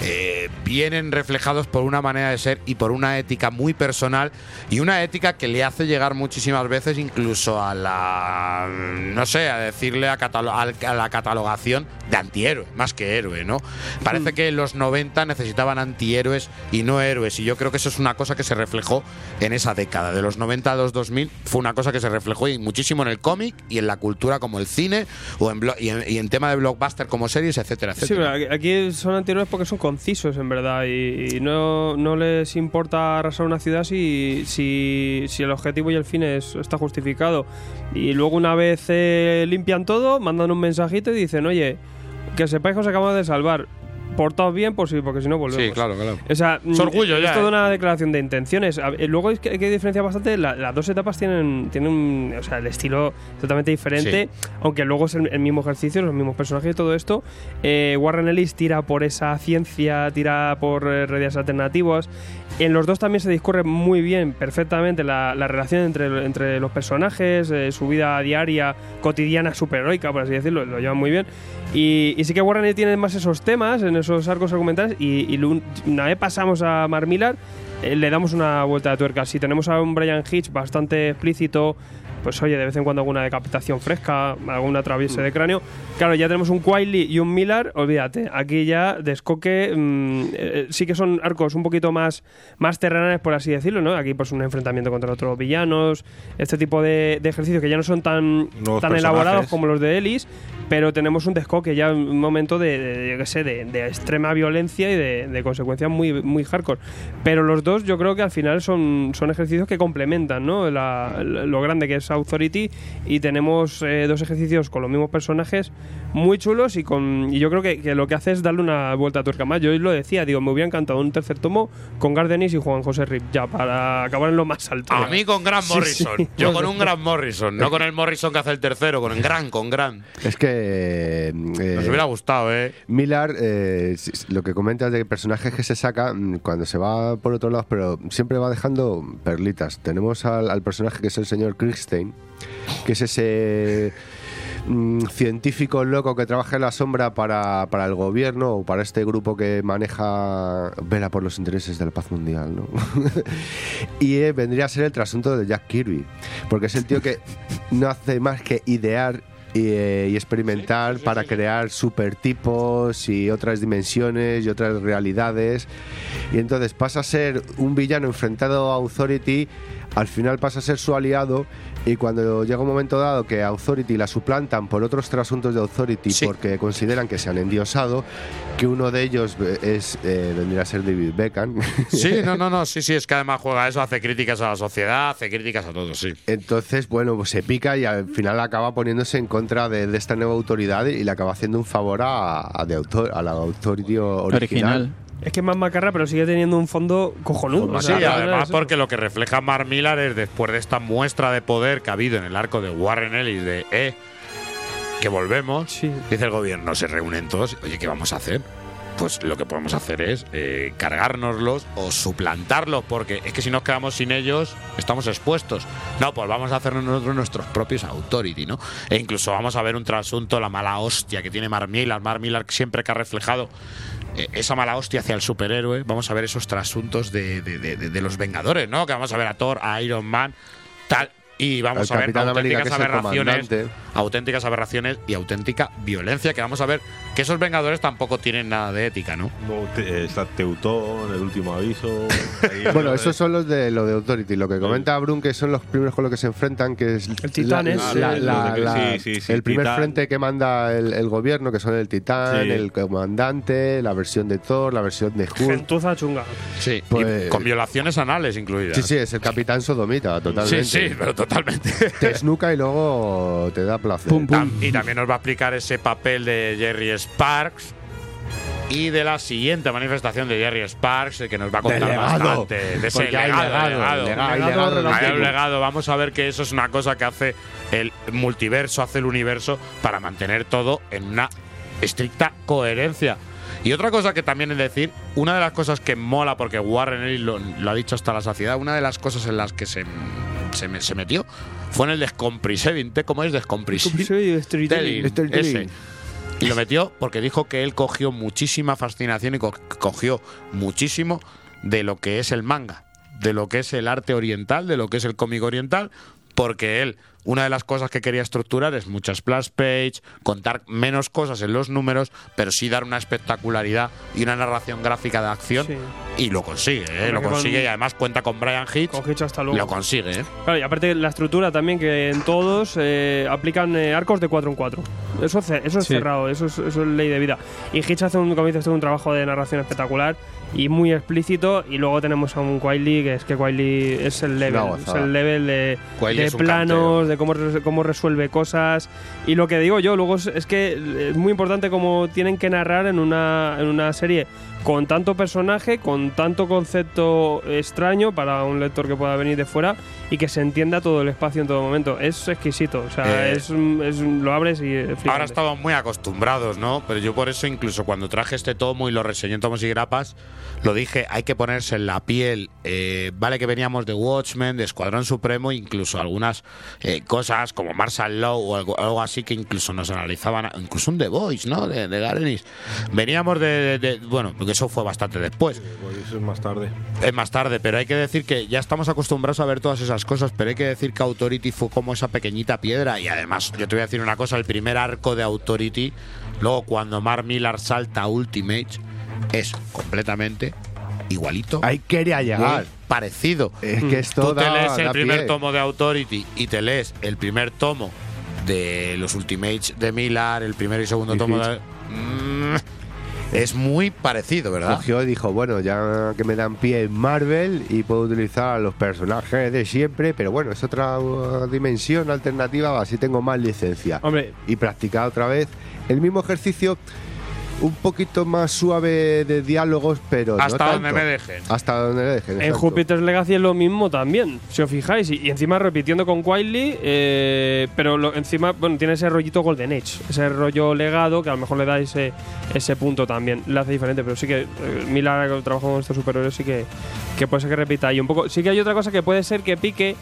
S2: eh, vienen reflejados por una manera de ser y por una ética muy personal y una ética que le hace llegar muchísimas veces incluso a la no sé a decirle a, a la catalogación de antihéroe más que héroe no parece que en los 90 necesitaban antihéroes y no héroes y yo creo que eso es una cosa que se reflejó en esa década. De los 90 a los 2000 fue una cosa que se reflejó y muchísimo en el cómic y en la cultura como el cine o en, y en, y en tema de blockbuster como series etcétera
S4: Sí,
S2: etcétera
S4: pero aquí- son anteriores porque son concisos, en verdad, y, no, no les importa arrasar una ciudad si, si, si el objetivo y el fin es- está justificado. Y luego una vez eh, limpian todo, mandan un mensajito y dicen, oye, que sepáis que os acabamos de salvar. Portaos bien, por si, porque si no volvemos.
S2: Sí, claro, claro.
S4: O sea,
S2: Es orgullo
S4: es
S2: ya,
S4: toda
S2: ¿eh?
S4: una declaración de intenciones. Luego es que hay que diferenciar bastante. la- las dos etapas tienen, tienen o sea, el estilo totalmente diferente, aunque luego es el, el mismo ejercicio, los mismos personajes y todo esto. Eh, Warren Ellis tira por esa ciencia, tira por eh, redes alternativas. En los dos también se discurre muy bien, perfectamente, la, la relación entre, entre los personajes, eh, su vida diaria, cotidiana, superheroica, por así decirlo, lo llevan muy bien. Y, y sí que Warren tiene más esos temas, en esos arcos argumentales, y, y una vez pasamos a Mark Millar, eh, le damos una vuelta de tuerca. Si tenemos a un Brian Hitch bastante explícito, pues oye, de vez en cuando alguna decapitación fresca, alguna traviesa de cráneo. Claro, ya tenemos un Quiley y un Millar, olvídate. Aquí ya descoque, mm, eh, sí que son arcos un poquito más, más terrenales, por así decirlo, ¿no? Aquí pues un enfrentamiento contra otros villanos, este tipo de, de ejercicios que ya no son tan,
S3: Nuevos
S4: tan elaborados como los de Ellis, pero tenemos un descoque ya un momento de, de, yo qué sé, de, de extrema violencia y de, de consecuencias muy, muy hardcore. Pero los dos yo creo que al final son, son ejercicios que complementan ¿no? La- lo grande que es Authority y tenemos eh, dos ejercicios con los mismos personajes muy chulos y con y yo creo que, que lo que hace es darle una vuelta a tuerca más. Yo lo decía, digo, me hubiera encantado un tercer tomo con Gardenis y Juan José Rip, ya para acabar en lo más alto.
S2: A mí con Grant
S4: Sí,
S2: Morrison.
S4: sí.
S2: Yo con un Grant Morrison. No con el Morrison que hace el tercero, con el Gran, con Gran.
S6: Es que. eh,
S2: Nos hubiera gustado, ¿eh?
S6: Millar, eh, lo que comentas de personajes que se saca mm, cuando se va por otro lado, pero siempre va dejando perlitas. Tenemos al, al personaje que es el señor Kriegstein, que es ese mm, científico loco que trabaja en la sombra para, para el gobierno o para este grupo que maneja, vela por los intereses de la paz mundial, ¿no? [laughs] y eh, vendría a ser el trasunto de Jack Kirby, porque es el tío que no hace más que idear y, eh, y experimentar para crear supertipos y otras dimensiones y otras realidades. Y entonces pasa a ser un villano enfrentado a Authority, al final pasa a ser su aliado. Y cuando llega un momento dado que Authority la suplantan por otros trasuntos de Authority porque consideran que se han endiosado, que uno de ellos es eh, vendría a ser David Beckham.
S2: Sí, [laughs] no, no, no. Sí, sí, es que además juega eso, hace críticas a la sociedad, hace críticas a todo, sí.
S6: Entonces, bueno, pues se pica y al final acaba poniéndose en contra de, de esta nueva autoridad y le acaba haciendo un favor a, a de autor, a la autoridad original.
S5: Original.
S4: Es que es más macarra, pero sigue teniendo un fondo cojonudo.
S2: Sí,
S4: sea,
S2: además porque lo que refleja Mark Millar es después de esta muestra de poder que ha habido en el arco de Warren Ellis de eh, que volvemos, dice el gobierno, se reúnen todos, oye, ¿qué vamos a hacer? Pues lo que podemos hacer es eh, cargárnoslos o suplantarlos, porque es que si nos quedamos sin ellos, estamos expuestos. No, pues vamos a hacernos nosotros nuestros propios authority, ¿no? E incluso vamos a ver un trasunto, la mala hostia que tiene. Mark Millar siempre que ha reflejado esa mala hostia hacia el superhéroe, vamos a ver esos trasuntos de- de- de los Vengadores, ¿no? Que vamos a ver a Thor, a Iron Man, tal. Y vamos a ver auténticas aberraciones, auténticas aberraciones y auténtica violencia. Que vamos a ver que esos Vengadores tampoco tienen nada de ética, ¿no?
S3: No, te- está Teutón, el último aviso. [laughs]
S6: Bueno,
S3: ¿no?
S6: esos son los de lo de Authority. Lo que comenta Brun, que son los primeros con los que se enfrentan, que es el
S4: Titán es,
S6: la-
S4: eh,
S6: la-
S3: los de-
S6: la-
S3: sí, sí, sí,
S6: el primer
S3: Titán.
S6: frente que manda el, el gobierno, que son el Titán,
S3: Sí.
S6: el comandante, la versión de Thor, la versión de Hulk.
S4: Gentuza chunga.
S2: Sí,
S6: Pues-
S2: y con violaciones anales incluidas.
S6: Sí, sí, es el capitán sodomita, totalmente.
S2: Sí, sí, pero totalmente.
S6: Te esnuca y luego te da placer.
S2: Y también nos va a explicar ese papel de Jerry Sparks y de la siguiente manifestación de Jerry Sparks, que nos va a contar bastante. De ese legado. Vamos a ver que eso es una cosa que hace el multiverso, hace el universo para mantener todo en una estricta coherencia. Y otra cosa que también es decir, una de las cosas que mola, porque Warren Ellis lo, lo ha dicho hasta la saciedad, una de las cosas en las que se, se, me- se metió fue en el descompresiving. ¿Cómo es. Ese. Y lo metió porque dijo que él cogió muchísima fascinación y co- cogió muchísimo de lo que es el manga, de lo que es el arte oriental, de lo que es el cómic oriental, porque él, una de las cosas que quería estructurar es muchas splash page, contar menos cosas en los números, pero sí dar una espectacularidad y una narración gráfica de acción. Y lo consigue, ¿eh? Lo
S4: con-
S2: consigue y además cuenta con Brian Hitch.
S4: Con Hitch hasta luego.
S2: Lo consigue, ¿eh?
S4: Claro, y aparte la estructura también, que en todos eh, aplican eh, arcos de 4 en 4. Eso, eso es
S5: Sí.
S4: cerrado, eso es, eso es ley de vida. Y Hitch hace un, como dices un trabajo de narración espectacular y muy explícito. Y luego tenemos a un Wiley, que es que Wiley es el level, es el level de, de planos, de cómo, cómo resuelve cosas. Y lo que digo yo, luego es, es que es muy importante cómo tienen que narrar en una, en una serie con tanto personaje, con tanto concepto extraño para un lector que pueda venir de fuera y que se entienda todo el espacio en todo momento. Es exquisito, o sea,
S2: Eh,
S4: es, es lo abres y flipante.
S2: Ahora estamos muy acostumbrados, ¿no? Pero yo por eso incluso cuando traje este tomo y lo reseñé en tomos y grapas, lo dije, hay que ponerse en la piel. eh, vale que veníamos de Watchmen, de Escuadrón Supremo, incluso algunas eh, cosas como Marshall Law o algo, algo así que incluso nos analizaban, incluso un The Voice, ¿no? De, de Garenis. Veníamos de, de- de- Bueno, porque eso fue bastante después.
S3: Pues eso es más tarde.
S2: Es más tarde, pero hay que decir que ya estamos acostumbrados a ver todas esas cosas, pero hay que decir que Authority fue como esa pequeñita piedra y además yo te voy a decir una cosa, el primer arco de Authority, luego cuando Mark Millar salta a Ultimate, es completamente igualito.
S6: Ahí quería llegar.
S2: parecido.
S6: Es que esto
S2: Tú te
S6: da-
S2: lees el
S6: da
S2: primer
S6: pie.
S2: tomo de Authority y te lees el primer tomo de los Ultimates de Millar, el primer y segundo
S6: Y
S2: tomo de... Mm, es muy parecido, ¿verdad?
S6: Cogió y dijo, bueno, ya que me dan pie en Marvel y puedo utilizar a los personajes de siempre, pero bueno, es otra uh, dimensión alternativa, así tengo más licencia.
S4: Hombre,
S6: Y practicar otra vez el mismo ejercicio, un poquito más suave de diálogos, pero no
S2: Hasta donde
S6: tanto.
S2: me dejen.
S6: Hasta donde me dejen.
S4: En
S6: exacto.
S4: Jupiter's Legacy es lo mismo también, si os fijáis. Y, y encima repitiendo con Wiley, eh, pero lo- encima bueno, tiene ese rollito Golden Age, ese rollo legado que a lo mejor le da ese, ese punto también. Le hace diferente, pero sí que eh, Miller, que trabaja con estos superhéroes, sí que, que puede ser que repita. Y un poco, sí que hay otra cosa que puede ser que pique.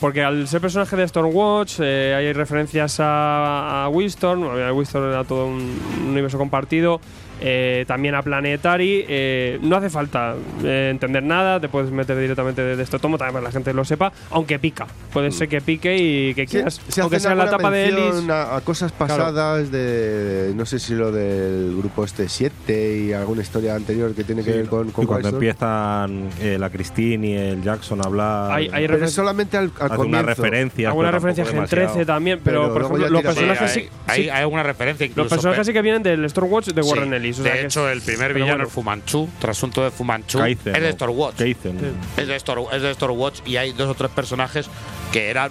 S4: Porque al ser personaje de Stormwatch eh, hay referencias a, a Winston, a era todo un universo compartido, eh, también a Planetary. eh, no hace falta eh, entender nada, te puedes meter directamente de, de este tomo, también para que la gente lo sepa, aunque pica. Puede ser que pique y que
S6: Sí,
S4: quieras, aunque sea la etapa de Ellis.
S6: A, a cosas pasadas de, no sé si lo del grupo este 7 y alguna historia anterior que tiene que ver con, con
S3: y cuando empiezan eh, la Christine y el Jackson a hablar.
S4: Hay- hay
S6: Pero solamente al, comienzo.
S3: referencia.
S4: Alguna referencia a Gen
S3: tampoco
S4: 13
S3: demasiado.
S4: también, pero,
S6: Pero
S4: por ejemplo, los personajes
S2: Sí,
S4: sí,
S2: hay,
S4: sí-
S2: hay, hay alguna referencia incluso.
S4: los personajes
S2: pe-
S4: sí que vienen del Stormwatch de Warren
S2: Sí.
S4: Ellis. o sea
S2: de
S4: que-
S2: hecho, el primer
S4: pero
S2: villano,
S4: bueno.
S2: el Fumanchu, trasunto de Fumanchu,
S3: Kaizen,
S2: es de.
S3: Kaizen.
S2: Es de, Stor, es de Stormwatch y hay dos o tres personajes que eran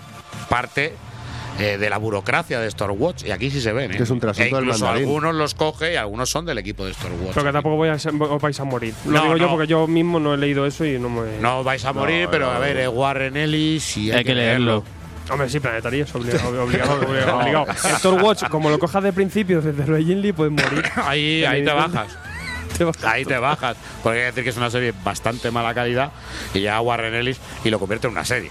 S2: parte eh, de la burocracia de Stormwatch. Y aquí sí se ven. ¿eh?
S6: Que es un trasunto
S2: E
S6: del
S2: incluso
S6: mandarín.
S2: algunos los coge y algunos son del equipo de Stormwatch.
S4: Pero que tampoco voy a ser- os vais a morir. Lo
S2: No,
S4: digo yo porque yo mismo no he leído eso y no me.
S2: No vais a morir, pero a ver, eh, Warren Ellis y hay,
S5: Hay que leerlo.
S4: Hombre, sí, planetario, es obligado. obligado, [laughs] obligado, obligado. El Thor Watch, como lo cojas de principio desde Roy Lee, puedes morir. [laughs]
S2: Ahí, ahí te bajas. [laughs]
S4: Te.
S2: Ahí te bajas. Porque hay que decir que es una serie bastante mala calidad y ya Warren Ellis y lo convierte en una serie.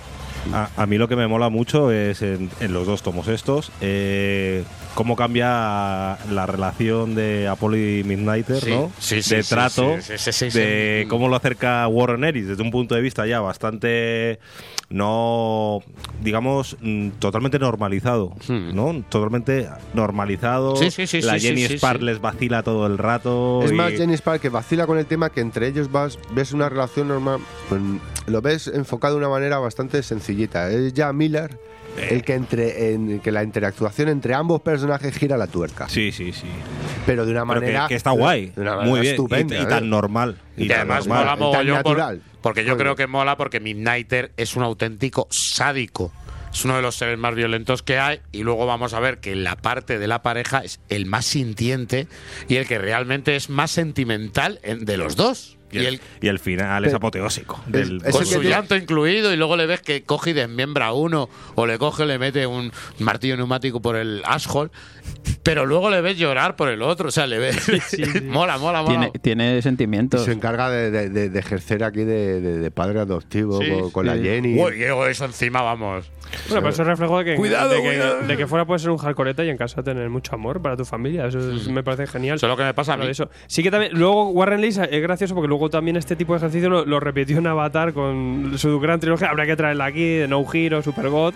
S3: A, a mí lo que me mola mucho es en, en los dos tomos estos eh, cómo cambia la relación de Apollo y Midnighter,
S2: Sí,
S3: ¿no?
S2: sí, sí,
S3: de
S2: sí,
S3: trato,
S2: sí, sí, sí, sí,
S3: de
S2: sí.
S3: cómo lo acerca Warren Ellis desde un punto de vista ya bastante no digamos mm, totalmente normalizado, ¿no? Totalmente normalizado.
S2: Hmm. Sí, sí, sí,
S3: la
S2: sí,
S3: Jenny Spark
S2: sí.
S3: les vacila todo el rato.
S6: Es
S3: y-
S6: más, Jenny Spark que vacila con el tema que entre ellos vas, ves una relación normal. pues, lo ves enfocado de una manera bastante sencillita. Es ya Miller. El que entre en que la interactuación entre ambos personajes gira la tuerca.
S3: Sí, sí, sí.
S6: Pero de una
S3: Pero que-
S6: manera
S3: que, está guay,
S6: de una manera
S3: muy bien, y-
S6: estupenda,
S3: y,
S6: ¿eh?
S3: tan normal.
S2: Y,
S3: tan
S2: además
S3: normal.
S2: mola mogollón por- porque yo creo que mola porque Midnighter es un auténtico sádico. Es uno de los seres más violentos que hay y luego vamos a ver que la parte de la pareja es el más sintiente y el que realmente es más sentimental en- de los dos.
S3: Y el, y el final es apoteósico.
S6: Es-
S3: del-
S6: es
S2: con su
S6: tiene-
S2: llanto incluido y luego le ves que coge y desmiembra a uno o le coge y le mete un martillo neumático por el asshole pero luego le ves llorar por el otro o sea le ves [laughs] [laughs] mola mola mola
S5: Tiene, tiene
S6: Y
S5: sentimientos.
S6: se encarga de, de- de- de ejercer aquí de, de- de padre adoptivo
S2: Sí,
S6: con, con la. Jenny.
S2: Uy, eso encima vamos
S4: Bueno, pero eso es reflejo de que,
S2: Cuidado,
S4: de, que,
S2: cuidado.
S4: de que fuera puedes ser un hardcoreta y en casa tener mucho amor para tu familia. Eso es- me parece genial.
S2: eso es lo que me pasa a mí
S4: eso. Sí que también, luego Warren Ellis es gracioso porque luego también este tipo de ejercicio lo, lo repitió en Avatar con su gran trilogía. Habría que traerla aquí, de No Hero, Super God.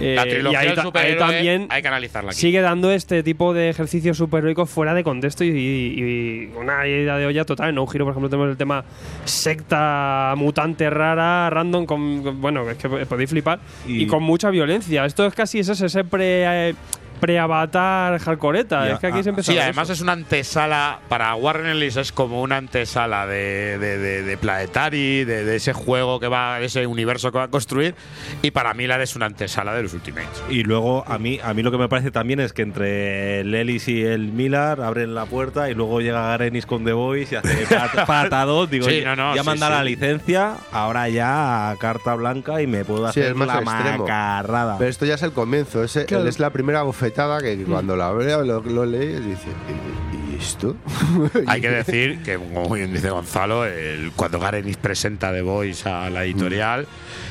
S4: Eh,
S2: la
S4: y
S2: trilogía
S4: ahí,
S2: del
S4: ta- ahí también
S2: hay que analizarla aquí
S4: sigue dando este tipo de ejercicios superheroicos fuera de contexto y, y- y una idea de olla total. En No Hero, por ejemplo, tenemos el tema secta mutante rara, random, con, con- bueno, es que podéis flipar, y,
S3: Y-
S4: con mucha violencia. Esto es casi ese, ese pre, eh, pre-avatar hardcoreta. Es que aquí se empieza
S2: Sí, además
S4: eso.
S2: es una antesala, para Warren Ellis es como una antesala de, de, de- de Planetary, de, de ese juego que va, de ese universo que va a construir, y para Miller es una antesala de los Ultimates.
S3: Y luego a mí a mí lo que me parece también es que entre el Ellis y el Millar abren la puerta y luego llega Garenis con The Voice y hace pat- [laughs] patadón. Digo,
S2: Sí,
S3: ya,
S2: no, no,
S3: ya
S2: sí,
S3: manda
S2: sí.
S3: la licencia, ahora ya a carta blanca y me puedo
S6: Sí,
S3: hacer
S6: es más
S3: la
S6: extremo.
S3: macarrada.
S6: Pero esto ya es el comienzo, es, es la primera bofetada que cuando la veo, lo, lo lees dices, ¿y, y esto? [laughs]
S2: Hay que [laughs] decir que, como bien dice Gonzalo, el- cuando Garenis presenta The Voice a la editorial,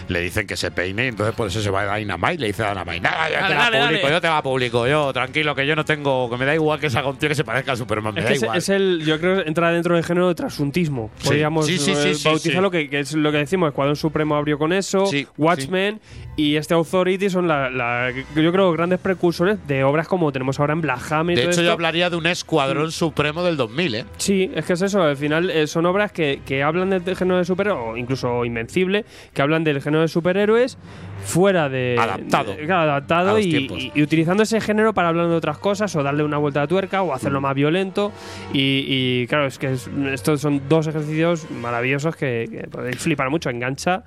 S2: le dicen que se peine, y entonces por eso se va a Dynamite, le dice a Dynamite, nada, yo te
S4: Dale,
S2: la
S4: dale,
S2: publico,
S4: dale".
S2: yo te la publico, yo, tranquilo, que yo no tengo, que me da igual que salga un tío que se parezca a Superman, me
S4: Es
S2: da
S4: que
S2: igual.
S4: es el, yo creo que entra dentro del género de trasuntismo.
S2: Sí.
S4: Podríamos
S2: Sí, sí, sí,
S4: eh,
S2: sí,
S4: bautizarlo,
S2: sí.
S4: Que, que es lo que decimos. Escuadrón Supremo abrió con eso,
S2: Sí,
S4: Watchmen y este Authority son la, la- yo creo grandes precursores de obras como tenemos ahora en Black Hammer. y
S2: De hecho, yo
S4: esto.
S2: hablaría de un escuadrón supremo del 2000, ¿eh?
S4: Sí, es que es eso. Al final eh, son obras que, que hablan del género de superhéroes, o incluso Invencible, que hablan del género de superhéroes fuera de.
S2: Adaptado.
S4: de- claro, adaptado y,
S2: tiempos.
S4: y- y utilizando ese género para hablar de otras cosas o darle una vuelta de tuerca o hacerlo más violento. Y, y, claro, es que es- estos son dos ejercicios maravillosos que, que podéis flipar mucho. Engancha,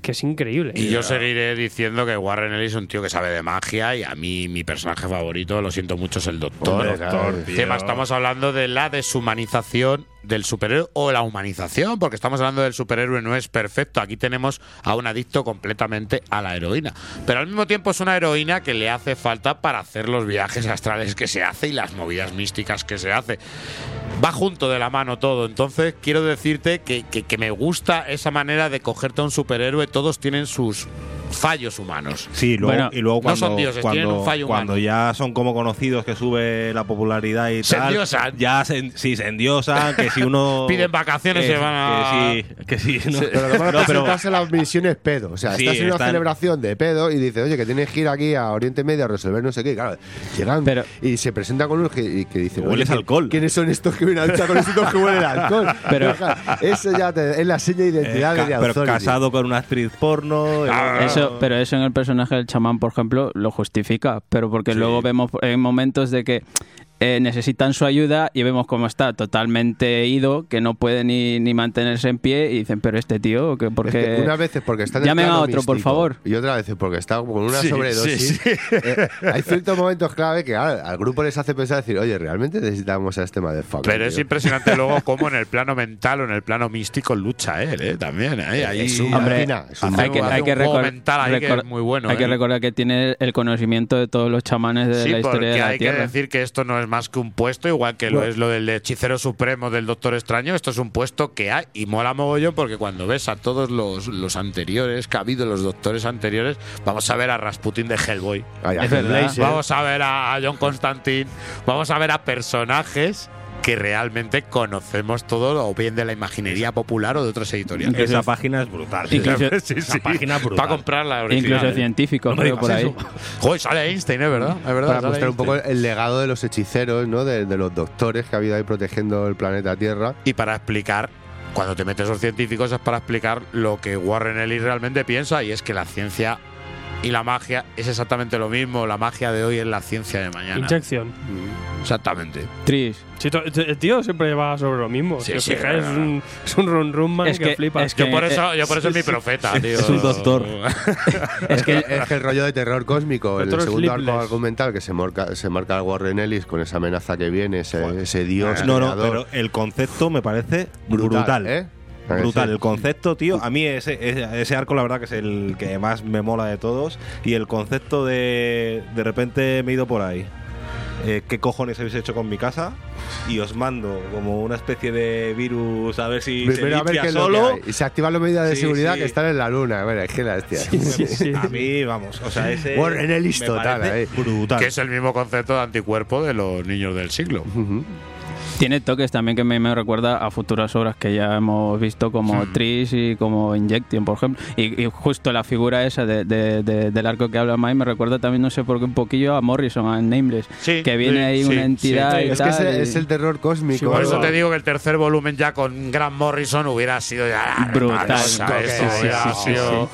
S4: que es increíble.
S2: Y yo seguiré diciendo que Warren Ellis es un tío que sabe de magia y a mí mi personaje favorito, lo siento mucho, es el Doctor.
S6: Hombre, claro, tío.
S2: Encima estamos hablando de la deshumanización del superhéroe o la humanización, porque estamos hablando del superhéroe no es perfecto. Aquí tenemos a un adicto completamente a la heroína. Pero al mismo tiempo es una heroína que le hace falta para hacer los viajes astrales que se hace y las movidas místicas que se hace. Va junto de la mano todo. Entonces quiero decirte que, que- que me gusta esa manera de cogerte a un superhéroe. Todos tienen sus fallos humanos.
S3: Sí, luego,
S5: Bueno,
S3: y luego
S2: no
S3: cuando,
S2: son dioses, tienen
S3: cuando,
S2: un fallo
S3: cuando
S2: humano.
S3: ya son como conocidos que sube la popularidad y
S2: Se
S3: tal,
S2: endiosan.
S3: ya se, sí, se endiosan, que si uno [laughs]
S2: Piden vacaciones,
S3: que-
S2: se van a-
S3: que sí, que sí, no,
S6: Pero además
S3: No, pero-
S6: presentarse las misiones pedo. O sea,
S3: Sí,
S6: estás en una
S3: están-
S6: celebración de pedo y dices, oye, que tienes que ir aquí a Oriente Medio a resolver no sé qué. Claro, llegan
S5: Pero-
S6: y se presentan con unos que, y que dicen,
S3: Hueles alcohol.
S6: ¿quiénes son estos que vienen a luchar con estos que huelen a alcohol? [laughs]
S5: Pero-
S6: Deja, eso ya te- es la seña de
S3: eh,
S6: identidad
S3: ca-
S6: de
S3: pero casado con una actriz porno. y luego-
S5: Eso, pero eso en el personaje del chamán, por ejemplo, lo justifica. Pero porque luego vemos en momentos de que eh, necesitan su ayuda y vemos cómo está totalmente ido, que no puede ni, ni mantenerse en pie y dicen, pero este tío, que ¿por
S6: Es que
S5: qué?
S6: unas veces porque está
S5: Llamen a otro, por
S6: místico,
S5: favor.
S6: Y otras veces porque está con una
S2: Sí,
S6: sobredosis.
S2: sí, sí.
S6: Eh, hay ciertos momentos clave que al, al grupo les hace pensar decir, oye, realmente necesitamos a este motherfucker.
S2: Pero es
S6: tío?".
S2: impresionante luego [laughs] cómo en el plano mental o en el plano místico lucha él, ¿eh? También, ¿eh? Ahí,
S6: Es un
S5: Hombre,
S6: máquina, es un
S5: hay que, hay que
S2: mental ahí que es muy bueno.
S5: hay que
S2: ¿eh?
S5: recordar que tiene el conocimiento de todos los chamanes de
S2: Sí,
S5: la historia
S2: porque
S5: de la
S2: hay que decir que esto no es más que un puesto, igual que lo es lo del hechicero supremo del Doctor Extraño. Esto es un puesto que hay y mola mogollón porque cuando ves a todos los, los anteriores que ha habido, los doctores anteriores, vamos a ver a Rasputin de Hellboy.
S6: Ay, a
S5: Es verdad.
S6: Hellblazer.
S2: Vamos a ver a, a John Constantine, vamos a ver a personajes que realmente conocemos todo, o bien de la imaginería popular o de otros editoriales.
S5: Incluso-
S3: Esa página es brutal.
S5: Incluso-
S2: Sí,
S3: Esa
S2: sí.
S3: página brutal.
S2: Para comprar la original.
S5: Incluso
S2: ¿eh?
S5: científicos,
S3: No
S5: creo, por ahí.
S2: Joder, sale Einstein, ¿es verdad? Es verdad
S6: Para mostrar un poco el legado de los hechiceros, ¿no? De, de los doctores que ha habido ahí protegiendo el planeta Tierra.
S2: y para explicar cuando te metes los científicos es para explicar lo que Warren Ellis realmente piensa y es que la ciencia y la magia es exactamente lo mismo. La magia de hoy es la ciencia de mañana.
S4: Inyección.
S2: Exactamente.
S5: Tris.
S4: Sí, to- el tío siempre va sobre lo mismo.
S2: Sí,
S4: si os
S2: sí,
S4: fijáis,
S2: no,
S4: es
S2: no.
S4: un, es un run run man
S5: Es
S4: que,
S5: que-
S4: flipa.
S5: es que-
S2: Yo por eso,
S5: eh,
S2: yo por eso es mi profeta, tío.
S3: es un doctor. [laughs]
S5: Es que
S6: Es que el rollo de terror cósmico, el segundo arco argumental que se marca, se marca el Warren Ellis con esa amenaza que viene, ese, ese dios.
S3: No, no,
S6: creador.
S3: pero el concepto me parece brutal.
S6: ¿eh? ¿A que
S3: Brutal,
S6: sí?
S3: el concepto, tío. A mí ese, ese, ese arco, la verdad, que es el que más me mola de todos. Y el concepto de de repente me he ido por ahí. Eh, ¿Qué cojones habéis hecho con mi casa? Y os mando como una especie de virus a ver si se
S6: a ver
S3: limpia solo.
S6: Y se activan las medidas de
S3: Sí,
S6: seguridad
S3: sí.
S6: que están en la luna. Bueno, es que la hostia.
S4: Sí, sí, sí. [laughs]
S3: A mí, vamos, o sea, ese.
S6: Ellis
S3: me
S6: total,
S3: parece
S6: eh.
S3: Brutal.
S2: Que es el mismo concepto de anticuerpo de los niños del siglo.
S6: Ujú.
S5: Tiene toques también que me, me recuerda a futuras obras que ya hemos visto, como
S2: Hmm.
S5: Tris y como Injection, por ejemplo. Y, y justo la figura esa de, de- de- del arco que habla Mike me recuerda también, no sé por qué, un poquillo a Morrison, a Nameless.
S2: Sí,
S5: que viene
S2: sí,
S5: ahí
S2: sí,
S5: una entidad
S2: sí.
S5: y
S6: Es que
S5: tal,
S6: ese-
S5: y-
S6: es el terror cósmico.
S4: Sí,
S2: Por eso te digo que el tercer volumen ya con Grant Morrison hubiera sido ya
S5: Brutal.
S2: eso
S6: sí,
S2: hubiera
S6: sí, sí,
S2: sido-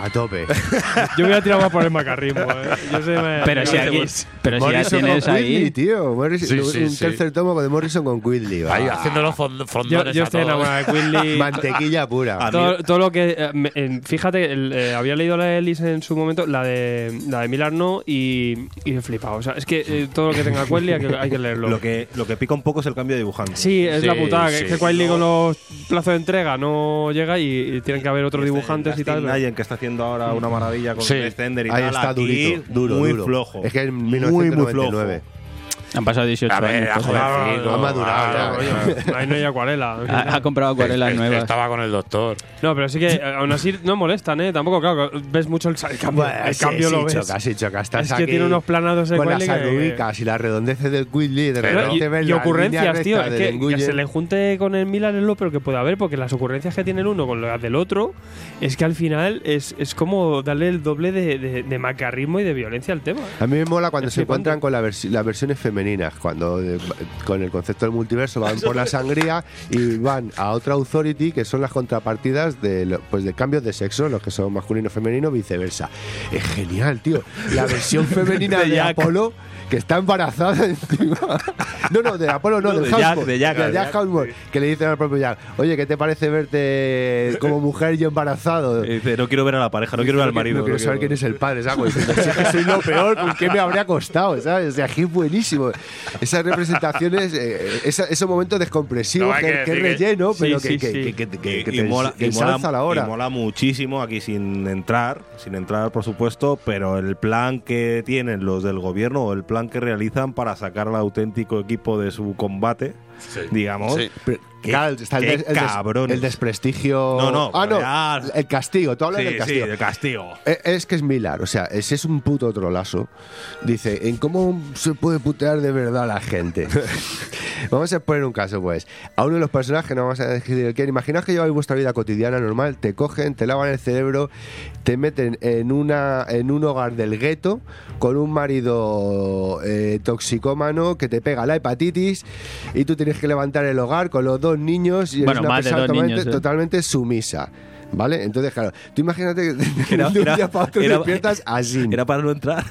S6: A tope. [laughs]
S4: Yo voy a tirar más por el macarrismo. ¿eh? Yo sé, me-
S5: Pero
S4: me
S5: si,
S4: hace
S5: aquí- pero si ya
S6: Morrison
S5: tienes
S6: con
S5: ahí...
S6: tío.
S2: Sí, sí,
S6: un
S2: sí.
S6: tercer tomo de Morrison con Quidley. va.
S2: Ahí haciendo los fond-
S4: Yo,
S2: fondones
S4: yo
S2: a
S4: estoy
S2: todos.
S4: enamorado de Quinley. [laughs]
S6: Mantequilla pura.
S4: Todo, todo lo que. eh, me- en- fíjate, el, eh, había leído la de Ellis en su momento, la de, la de Millar no, y, y he flipado. O sea, es que eh, todo lo que tenga Quinley hay que, hay que leerlo.
S3: Lo que, lo que pica un poco es el cambio de dibujante.
S4: Sí, es
S2: Sí,
S4: la putada, que,
S2: sí.
S4: que Quinley con los plazos de entrega no llega y, y tienen que haber otros
S3: Este,
S4: dibujantes y tal.
S3: Dustin Nayen, que está haciendo ahora una maravilla con
S2: Sí.
S3: Extender y
S6: Ahí
S3: tal.
S6: está
S3: aquí,
S6: durito, duro,
S3: muy
S6: duro.
S3: flojo.
S6: Es que en
S3: muy, muy
S6: 1999.
S5: Han pasado 18
S2: A ver,
S5: años.
S2: jovencito,
S6: ha madurado
S2: claro,
S6: ya.
S2: coño.
S4: Ahí no hay acuarela. [laughs]
S5: ha, ha comprado acuarelas
S2: Es- es-
S5: nuevas.
S2: Estaba con el doctor.
S4: No, pero sí que eh, aún así no molestan, ¿eh? Tampoco, claro, ves mucho el, el cambio.
S6: Bueno,
S4: el
S6: sí,
S4: cambio
S6: sí,
S4: lo ves.
S6: choca, sí, choca. Estás
S4: Es que
S6: aquí
S4: tiene unos planados de
S6: con las
S4: que-
S6: arruguicas y las redondeces del Quidley. De
S2: Pero-
S6: repente
S4: y,
S6: ves
S4: y
S6: la
S4: ocurrencias, tío. Es que, se le junte con el Miller es lo peor que puede haber, porque las ocurrencias que tiene el uno con las del otro es que al final es, es como darle el doble de, de, de macarrismo y de violencia al tema.
S6: A mí me mola cuando
S4: Es
S6: se encuentran con la versi- las versiones femeninas, cuando eh, con el concepto del multiverso van por la [laughs] sangría y van a otra authority que son las contrapartidas de, lo- pues, de cambios de sexo, los que son masculino femenino, viceversa. Es genial, tío. La versión [laughs] femenina
S3: De
S6: de,
S3: Jack.
S6: Apolo que está embarazada encima. No, no, de Apolo no,
S3: No,
S6: de
S3: de Jack, de Jack, de Jack.
S6: Housemore, que le dicen al propio Jack, oye, ¿qué te parece verte como mujer y embarazado?
S3: Y dice, no quiero ver a la pareja, no quiero ver al marido.
S6: No quiero saber quién es el padre, ¿sabes? [laughs] Si es que soy lo peor, ¿con qué me habría costado? ¿sabes? O sea, que es buenísimo. Esas representaciones, eh, esa- esos momentos descompresivos,
S2: No,
S6: que,
S2: que
S6: relleno,
S4: Sí,
S6: pero
S4: sí,
S6: que, que,
S4: sí.
S6: que, que, que, que
S3: y
S6: te
S3: mola,
S6: que
S3: y mola-
S6: ensalza la hora.
S3: y mola muchísimo aquí sin entrar, sin entrar por supuesto, pero el plan que tienen los del gobierno o el plan que realizan para sacar al auténtico equipo de su combate, digamos,
S2: Sí.
S6: Pero,
S3: Qué-
S6: claro, está el,
S3: qué
S6: des- el des-
S3: cabrones.
S6: el desprestigio.
S3: No, no,
S6: Ah, no.
S3: ya-
S6: El castigo, tú hablas
S3: sí,
S6: del
S3: sí,
S6: castigo.
S3: el castigo.
S6: Eh, Es que es Milar, o sea, ese es un puto trolazo. Dice, ¿en cómo se puede putear de verdad a la gente? [laughs] vamos a poner un caso, pues. A uno de los personajes, no vamos a decir el quién, imaginaos que lleváis vuestra vida cotidiana normal, te cogen, te lavan el cerebro, te meten en, una, en un hogar del gueto con un marido eh, toxicómano que te pega la hepatitis y tú tienes que levantar el hogar con los dos niños y eres
S5: Bueno,
S6: una
S5: más de
S6: persona
S5: dos
S6: totalmente,
S5: ¿eh?
S6: totalmente sumisa. ¿Vale? Entonces, claro, tú imagínate que [laughs]
S3: Era-
S6: de un día para otro
S3: era-
S6: despiertas [laughs] así.
S3: Era para no entrar.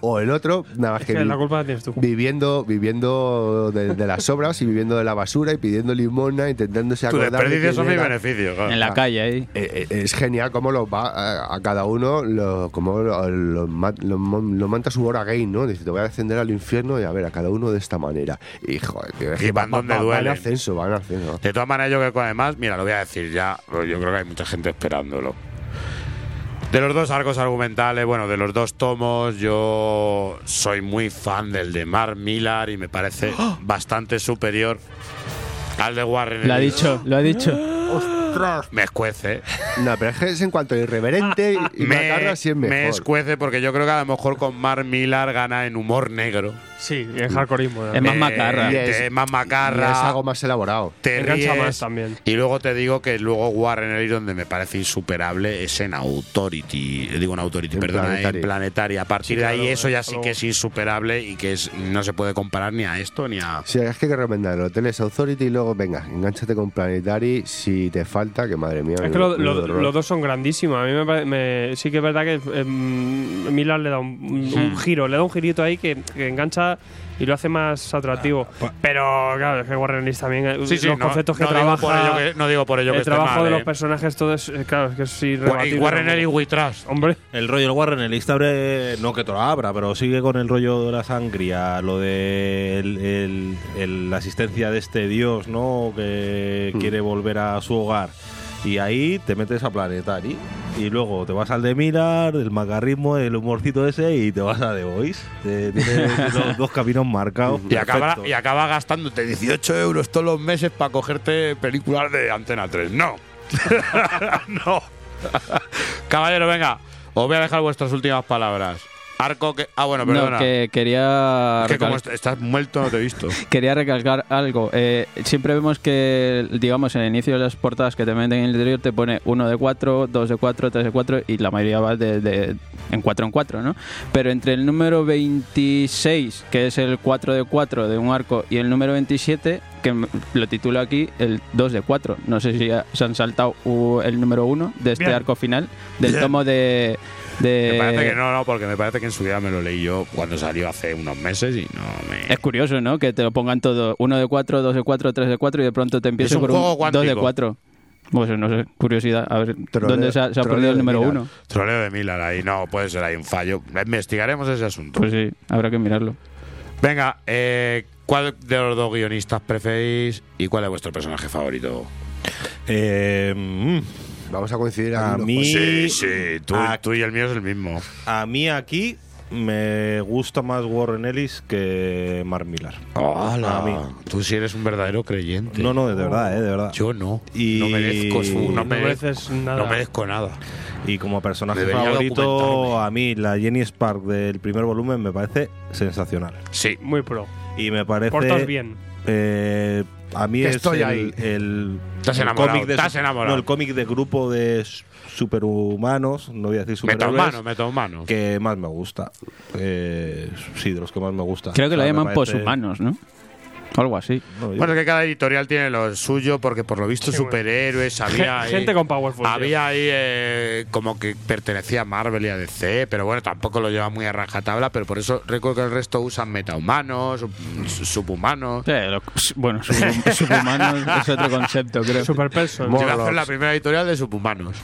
S6: O el otro, nada más
S4: Es
S6: que,
S4: que
S6: vi-
S4: la culpa la tienes tú.
S6: viviendo, viviendo de, de las obras y viviendo de la basura y pidiendo limona, intentándose
S2: Tu
S6: acordar. de
S2: desperdicio
S6: quién
S2: son mis beneficios. claro.
S5: En la calle ahí.
S6: Eh, eh, es genial cómo lo va a, a cada uno lo, como lo, lo lo lo manta su hora gay, ¿no? Dice, te voy a descender al infierno y a ver a cada uno de esta manera. Y joder, que es
S2: Y van donde
S6: van en
S2: duelen.
S6: ascenso, van en ascenso.
S2: De todas maneras, yo creo que además, mira, lo voy a decir ya, pero yo creo que hay mucha gente esperándolo. De los dos arcos argumentales, bueno, de los dos tomos, yo soy muy fan del de Mark Millar y me parece [gasps] bastante superior al de Warren.
S5: Lo ha dicho, lo ha dicho. [gasps]
S2: Me escuece.
S6: No, pero es que es en cuanto a irreverente y, macarra sí es
S2: me escuece porque yo creo que a lo mejor con Mark Millar gana en humor negro.
S4: Sí, y en hardcoreismo.
S5: Es más
S2: Eh,
S5: macarra.
S6: Y
S2: es, más macarra.
S6: es algo más elaborado.
S2: te
S4: Engancha
S2: ríes.
S4: más también.
S2: Y luego te digo que luego Warren Ellis donde me parece insuperable es en Authority, eh, digo en Authority,
S6: Planetary.
S2: en Planetary. A partir
S4: Sí,
S2: de ahí eso ya sí que es insuperable y que es no se puede comparar ni a esto ni a
S6: Sí, es que hay que recomendarlo. Teles Authority y luego, venga, enganchate con Planetary si te falta, que madre mía.
S4: Es que lo- lo- los dos son grandísimos. A mí me, me- sí que es verdad que eh, Millar le da un, un- un giro, le da un girito ahí que, que engancha y lo hace más atractivo. Pero claro, es que Warren Ellis también, eh,
S2: Sí, sí,
S4: los
S2: no,
S4: conceptos que
S2: no digo
S4: trabaja,
S2: por ello que- no digo por ello que
S4: el
S2: esté
S4: trabajo
S2: mal,
S4: de
S2: eh.
S4: los personajes, todo es, eh, claro, es que es
S2: y. Warren
S4: ¿no?
S2: Ellis We Trust.
S4: Hombre,
S3: El rollo del Warren, el lista abre, no que te lo abra, pero sigue con el rollo de la sangría, lo de el- el- el- la asistencia de este dios, ¿no? Que
S6: Hmm.
S3: quiere volver a su hogar. Y ahí te metes a Planetary. Y luego te vas al de Mirar, el macarrismo, el humorcito ese, y te vas a The Voice. Te- Tienes los dos caminos marcados.
S2: Y acaba, y acaba gastándote 18 euros todos los meses para cogerte películas de Antena 3. No. [laughs] no. Caballero, venga. Os voy a dejar vuestras últimas palabras. Arco que. Ah, bueno, perdona.
S5: No, que quería.
S2: Es que como estás muerto, no te he visto. [laughs]
S5: Quería recalcar algo. Eh, siempre vemos que, digamos, en el inicio de las portadas que te meten en el interior te pone 1 de 4, 2 de 4, 3 de 4 y la mayoría va de, de- en 4 en 4, ¿no? Pero entre el número 26, que es el 4 de 4 de un arco, y el número 27, que lo titulo aquí, el 2 de 4. No sé si ya se han saltado el número 1 de este
S2: Bien.
S5: arco final, del
S2: Bien.
S5: tomo de... de-
S2: Me parece que no, no, porque me parece que en su día me lo leí yo cuando salió hace unos meses y no me.
S5: Es curioso, ¿no? Que te lo pongan todo 1 de 4, 2 de 4, 3 de 4 y de pronto te empieza
S2: un
S5: con
S2: juego
S5: un 2 de
S2: cuántico.
S5: 4. Pues no sé, curiosidad. A ver,
S6: Troleo-
S5: ¿dónde se ha, se ha
S6: troleo
S5: perdido el número. 1?
S2: Troleo de Miller ahí. No, puede ser ahí un fallo. Investigaremos ese asunto.
S5: Pues sí, habrá que mirarlo.
S2: Venga, eh, ¿cuál de los dos guionistas preferís y cuál es vuestro personaje favorito?
S3: Eh, mm,
S6: Vamos a coincidir
S3: A mí-
S2: Sí, sí, tú,
S3: Ah.
S2: tú y el mío es el mismo.
S3: a mí aquí me gusta más Warren Ellis que Mark Millar.
S2: Hola,
S3: A mí.
S2: tú sí eres un verdadero creyente.
S3: No, no, de verdad, eh, de verdad.
S2: Yo no.
S3: Y-
S2: No merezco su, no,
S4: no
S2: merezco,
S4: nada.
S2: no merezco nada.
S3: Y como personaje
S2: Debería
S3: favorito, a mí la Jenny Spark del primer volumen me parece sensacional.
S2: Sí.
S4: muy pro.
S3: Y me parece.
S4: Portas bien.
S3: eh, a mí
S6: Que
S3: es
S6: estoy
S3: el,
S6: ahí.
S3: el, el
S2: enamorado,
S3: cómic de
S2: enamorado.
S3: no, el cómic de grupo de superhumanos, no voy a decir superhéroes,
S2: mano, meta mano.
S3: que más me gusta. Eh, sí, de los que más me gusta.
S5: Creo que
S3: O
S5: lo
S3: me
S5: llaman
S3: parece-
S5: poshumanos, ¿no? Algo así.
S2: Bueno, es que cada editorial tiene lo suyo, porque por lo visto
S4: Sí, bueno.
S2: superhéroes, había ahí,
S4: Gente con Powerful. tío.
S2: había ahí eh, como que pertenecía a Marvel y a DC, pero bueno, tampoco lo lleva muy a rajatabla, pero por eso recuerdo que el resto usan metahumanos, sub- subhumanos.
S5: Sí, lo- bueno, sub- subhumanos [laughs] es otro concepto, creo.
S4: Super person.
S2: Yo voy a hacer la primera editorial de subhumanos.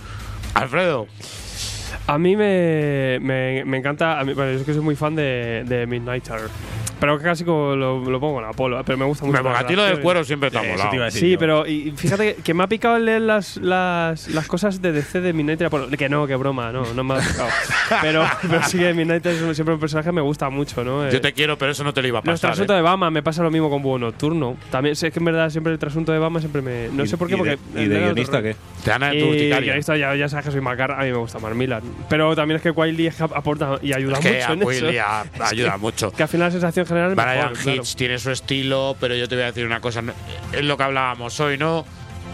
S2: Alfredo,
S4: A mí me, me, me encanta. A mí, bueno, yo es que soy muy fan de, de Midnighter. Pero que casi como lo, lo pongo en Apolo. Pero me gusta mucho.
S2: me
S4: las
S2: a ti lo del
S4: relaciones.
S2: cuero siempre te ha molado.
S3: te decir
S4: Sí,
S3: yo.
S4: pero y, y fíjate que me ha picado el leer las, las, las cosas de DC de Midnighter. Apolo. Que no, que broma, no, no me ha picado. [laughs] pero, pero sí que Midnighter es siempre un personaje que me gusta mucho, ¿no?
S2: Yo
S4: Eh,
S2: te quiero, pero eso no te lo iba a
S4: Los
S2: pasar.
S4: trasuntos
S2: ¿eh?
S4: de Bama me pasa lo mismo con Búho Nocturno. También sé que en verdad siempre el trasunto de Bama siempre me. No
S3: ¿Y-
S4: sé por qué,
S3: y de-
S4: porque.
S3: ¿Y de
S4: era otro
S3: guionista qué?
S2: Te dan a tu
S4: Y guionista ya, ya sabes que soy Macar, a mí me gusta Mark Millar. Pero también es que Wiley es que aporta y ayuda
S2: Es que
S4: mucho en eso.
S2: A- ayuda [laughs] mucho.
S4: Que al final la sensación general
S2: Brian
S4: mejor, claro.
S2: Hitch tiene su estilo, pero yo te voy a decir una cosa. Es lo que hablábamos hoy, ¿no?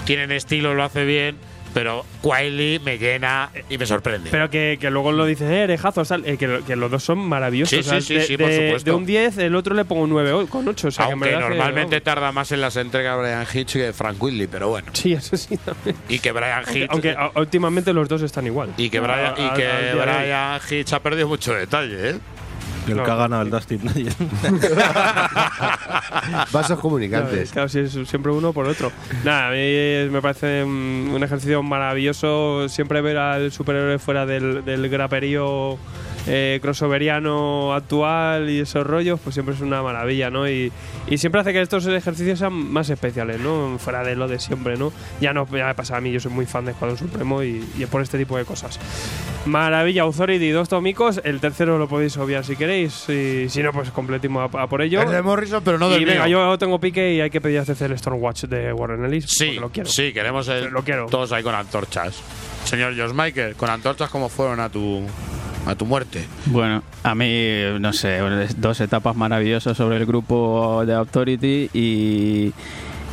S2: Tienen estilo, lo hace bien. pero Wiley me llena y me sorprende.
S4: Pero que, que luego lo dices, eh, orejazos, tal, eh, que, que los dos son maravillosos.
S2: Sí,
S4: o sea,
S2: sí, sí,
S4: de,
S2: sí, por
S4: de-
S2: supuesto.
S4: de un 10, el otro le pongo un 9 con 8. O sea,
S2: Aunque
S4: que,
S2: normalmente
S4: vamos.
S2: tarda más en las entregas Brian Hitch que Frank Whitley, pero bueno.
S4: Sí, eso sí también.
S2: Y que Brian
S4: Aunque,
S2: Hitch.
S4: aunque a- últimamente los dos están igual.
S2: y que Brian, y
S4: A- a-
S2: que
S4: de hoy.
S2: Brian Hitch ha perdido mucho detalle, ¿eh?
S3: El
S4: No.
S3: que ha ganado el Dustin. [laughs]
S6: Vasos comunicantes.
S4: Claro, sí, es siempre uno por otro. Nada, a mí me parece mm, un ejercicio maravilloso siempre ver al superhéroe fuera del, del graperío eh, crossoveriano actual y esos rollos, pues siempre es una maravilla, ¿no? Y, y siempre hace que estos ejercicios sean más especiales, ¿no? Fuera de lo de siempre, ¿no? Ya no ya me pasa a mí, yo soy muy fan de Escuadrón Supremo y, y es por este tipo de cosas. Maravilla, Authority, dos tomicos. El tercero lo podéis obviar si queréis. Y si no, pues completimos a, a por ello.
S2: Es de Morrison, pero no del
S4: y venga,
S2: mío.
S4: yo tengo pique y hay que pedir a CC el Stormwatch de Warren Ellis.
S2: Sí,
S4: porque lo quiero.
S2: sí, queremos el,
S4: Lo quiero.
S2: todos ahí con antorchas. Señor Josh Michael, con antorchas, ¿cómo fueron a tu, a tu muerte?
S5: Bueno, a mí, no sé, dos etapas maravillosas sobre el grupo de Authority y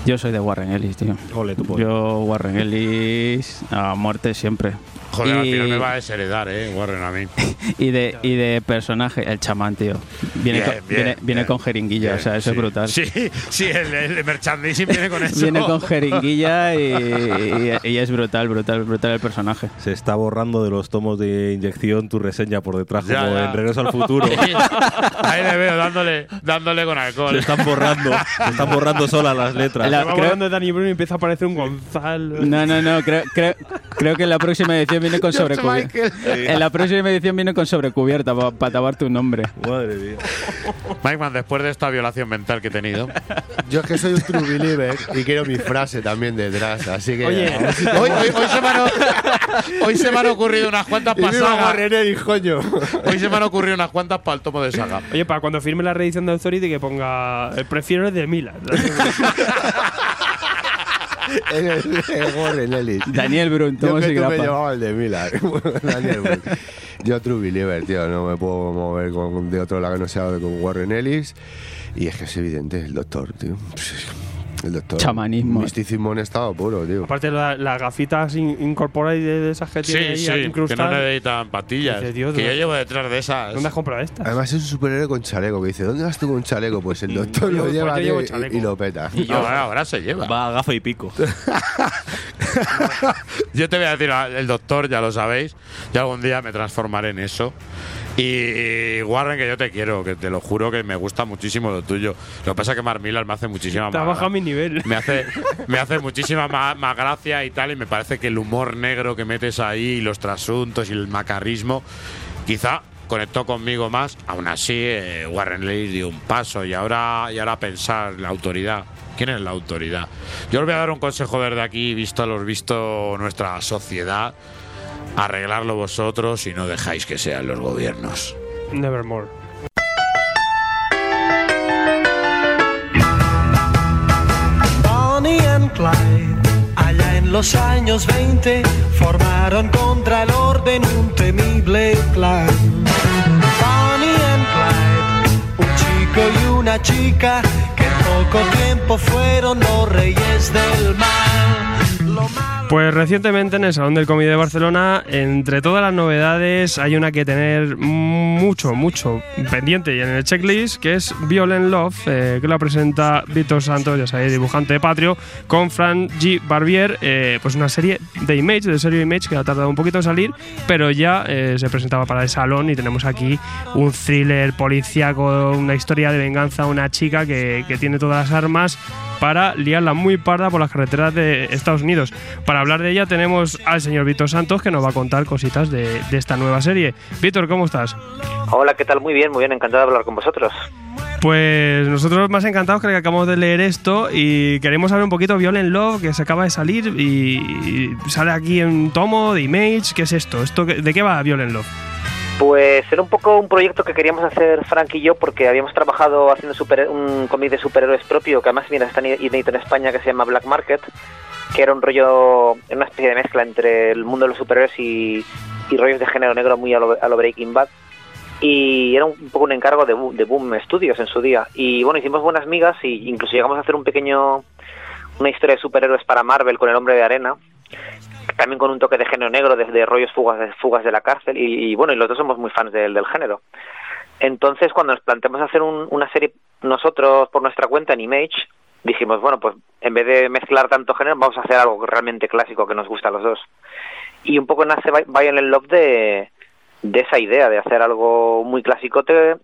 S5: yo soy de Warren Ellis, tío.
S3: Ole, pollo.
S5: Yo, Warren Ellis, a muerte siempre.
S2: Joder, al final me va a desheredar, ¿eh? Warren a mí. [laughs]
S5: Y de, y de personaje, el chamán, tío. Viene,
S2: Bien,
S5: con,
S2: bien,
S5: viene, viene con jeringuilla,
S2: Bien,
S5: o sea, eso
S2: sí.
S5: es brutal.
S2: Sí, sí, el, el merchandising viene con [laughs] eso.
S5: Viene con jeringuilla y, y- y es brutal, brutal, brutal el personaje.
S3: Se está borrando de los tomos de inyección tu reseña por detrás,
S2: Ya,
S3: como
S2: ya.
S3: en Regreso al Futuro. [laughs]
S2: Ahí le veo dándole, dándole con
S3: se
S2: alcohol.
S3: están borrando, se están borrando solas las letras.
S5: La-
S4: Va
S5: creo-
S4: hablando de Danny Bruno y empieza a aparecer un Gonzalo.
S5: No, no, no, creo, creo, creo que en la próxima edición viene con sobrecubierta. [laughs] En la próxima edición viene con sobrecubierta para tapar tu nombre.
S3: Madre mía.
S2: Mike Man, después de esta violación mental que he tenido.
S6: Yo es que soy un true believer y quiero mi frase también detrás, así que.
S4: Oye,
S6: si
S2: Hoy, hoy- hoy se me han, [laughs] hoy se me han ocurrido unas cuantas
S6: coño.
S2: Hoy se me han ocurrido unas cuantas para el tomo de saga.
S4: Oye, para cuando firme la reedición de Authority que ponga el prefiero el de Milan. [laughs] [laughs]
S6: el, el Warren Ellis.
S5: Daniel Brun,
S6: Yo que
S5: y
S6: tú me llevaba el de Milan. [laughs] Daniel Brun. Yo true believer, tío. No me puedo mover con, de otro lado que no sea con Warren Ellis. Y es que es evidente, el doctor, tío. El doctor.
S5: Chamanismo.
S6: Misticismo en estado puro, tío.
S4: Aparte, la- las gafitas in- incorporadas de esas que tiene
S2: Sí,
S4: ahí
S2: sí, que no
S4: incrustadas.
S2: necesitan patillas.
S4: Dice, Dios,
S2: que yo
S4: ¿dónde-
S2: llevo detrás de esas.
S4: ¿Dónde has comprado estas?
S6: Además es un superhéroe con chaleco que dice, ¿dónde vas tú con chaleco? Pues el doctor
S4: yo-
S6: lo
S4: pues
S6: lleva
S4: yo
S6: tío,
S4: llevo
S6: y-
S4: chaleco.
S6: y, lo peta.
S2: Y yo, ahora, ahora se lleva.
S3: Va a gafa y pico. [laughs]
S2: Yo te voy a decir, el doctor, ya lo sabéis, yo algún día me transformaré en eso. Y Warren, que yo te quiero, que te lo juro que me gusta muchísimo lo tuyo. Lo que pasa es que Mark Millar me hace muchísima más.
S4: bajado mi nivel. [laughs]
S2: Me hace, me hace muchísima más, más gracia y tal, y me parece que el humor negro que metes ahí, y los trasuntos y el macarrismo, quizá conectó conmigo más. Aún así, eh, Warren Ellis dio un paso y ahora, y ahora pensar la autoridad. ¿Quién es la autoridad? Yo os voy a dar un consejo desde aquí, visto los visto nuestra sociedad. Arreglarlo vosotros y no dejáis que sean los gobiernos.
S4: Nevermore.
S14: Bonnie and Clyde, allá en los años 20, formaron contra el orden un temible clan. Bonnie and Clyde, un chico y una chica que en poco tiempo fueron los reyes del mal. Lo malo
S4: Pues recientemente en el Salón del Cómic de Barcelona, entre todas las novedades, hay una que tener mucho, mucho pendiente y en el checklist, que es Violent Love, eh, que la presenta Víctor Santos, ya sabéis, dibujante de Patrio, con Fran G. Barbier, eh, pues una serie de Image, de serie Image, que ha tardado un poquito en salir, pero ya eh, se presentaba para el salón y tenemos aquí un thriller policíaco, una historia de venganza, una chica que, que tiene todas las armas para liarla muy parda por las carreteras de Estados Unidos. Para hablar de ella tenemos al señor Víctor Santos que nos va a contar cositas de, de esta nueva serie. Víctor, ¿cómo estás?
S15: Hola, ¿qué tal? Muy bien, muy bien, encantado de hablar con vosotros.
S4: Pues nosotros más encantados que acabamos de leer esto y queremos saber un poquito Violent Love que se acaba de salir y, y sale aquí en tomo de Image. ¿Qué es esto? ¿Esto qué- ¿De qué va Violent Love?
S15: Pues era un poco un proyecto que queríamos hacer Frank y yo porque habíamos trabajado haciendo super- un cómic de superhéroes propio que además mira, está inédito en España que se llama Black Market, que era un rollo, una especie de mezcla entre el mundo de los superhéroes y, rollos de género negro muy a lo, a lo Breaking Bad. Y era un, poco un encargo de, Bo- de Boom Studios en su día. Y bueno, hicimos buenas migas y incluso llegamos a hacer un pequeño, una historia de superhéroes para Marvel con el hombre de arena también con un toque de género negro, desde rollos fugas de, fugas de la cárcel, y, bueno, y los dos somos muy fans del, del género. Entonces, cuando nos planteamos hacer un- una serie nosotros por nuestra cuenta en Image, dijimos, bueno, pues en vez de mezclar tanto género, vamos a hacer algo realmente clásico que nos gusta a los dos. Y un poco nace Vi- Violent Love de, de esa idea, de hacer algo muy clasicote,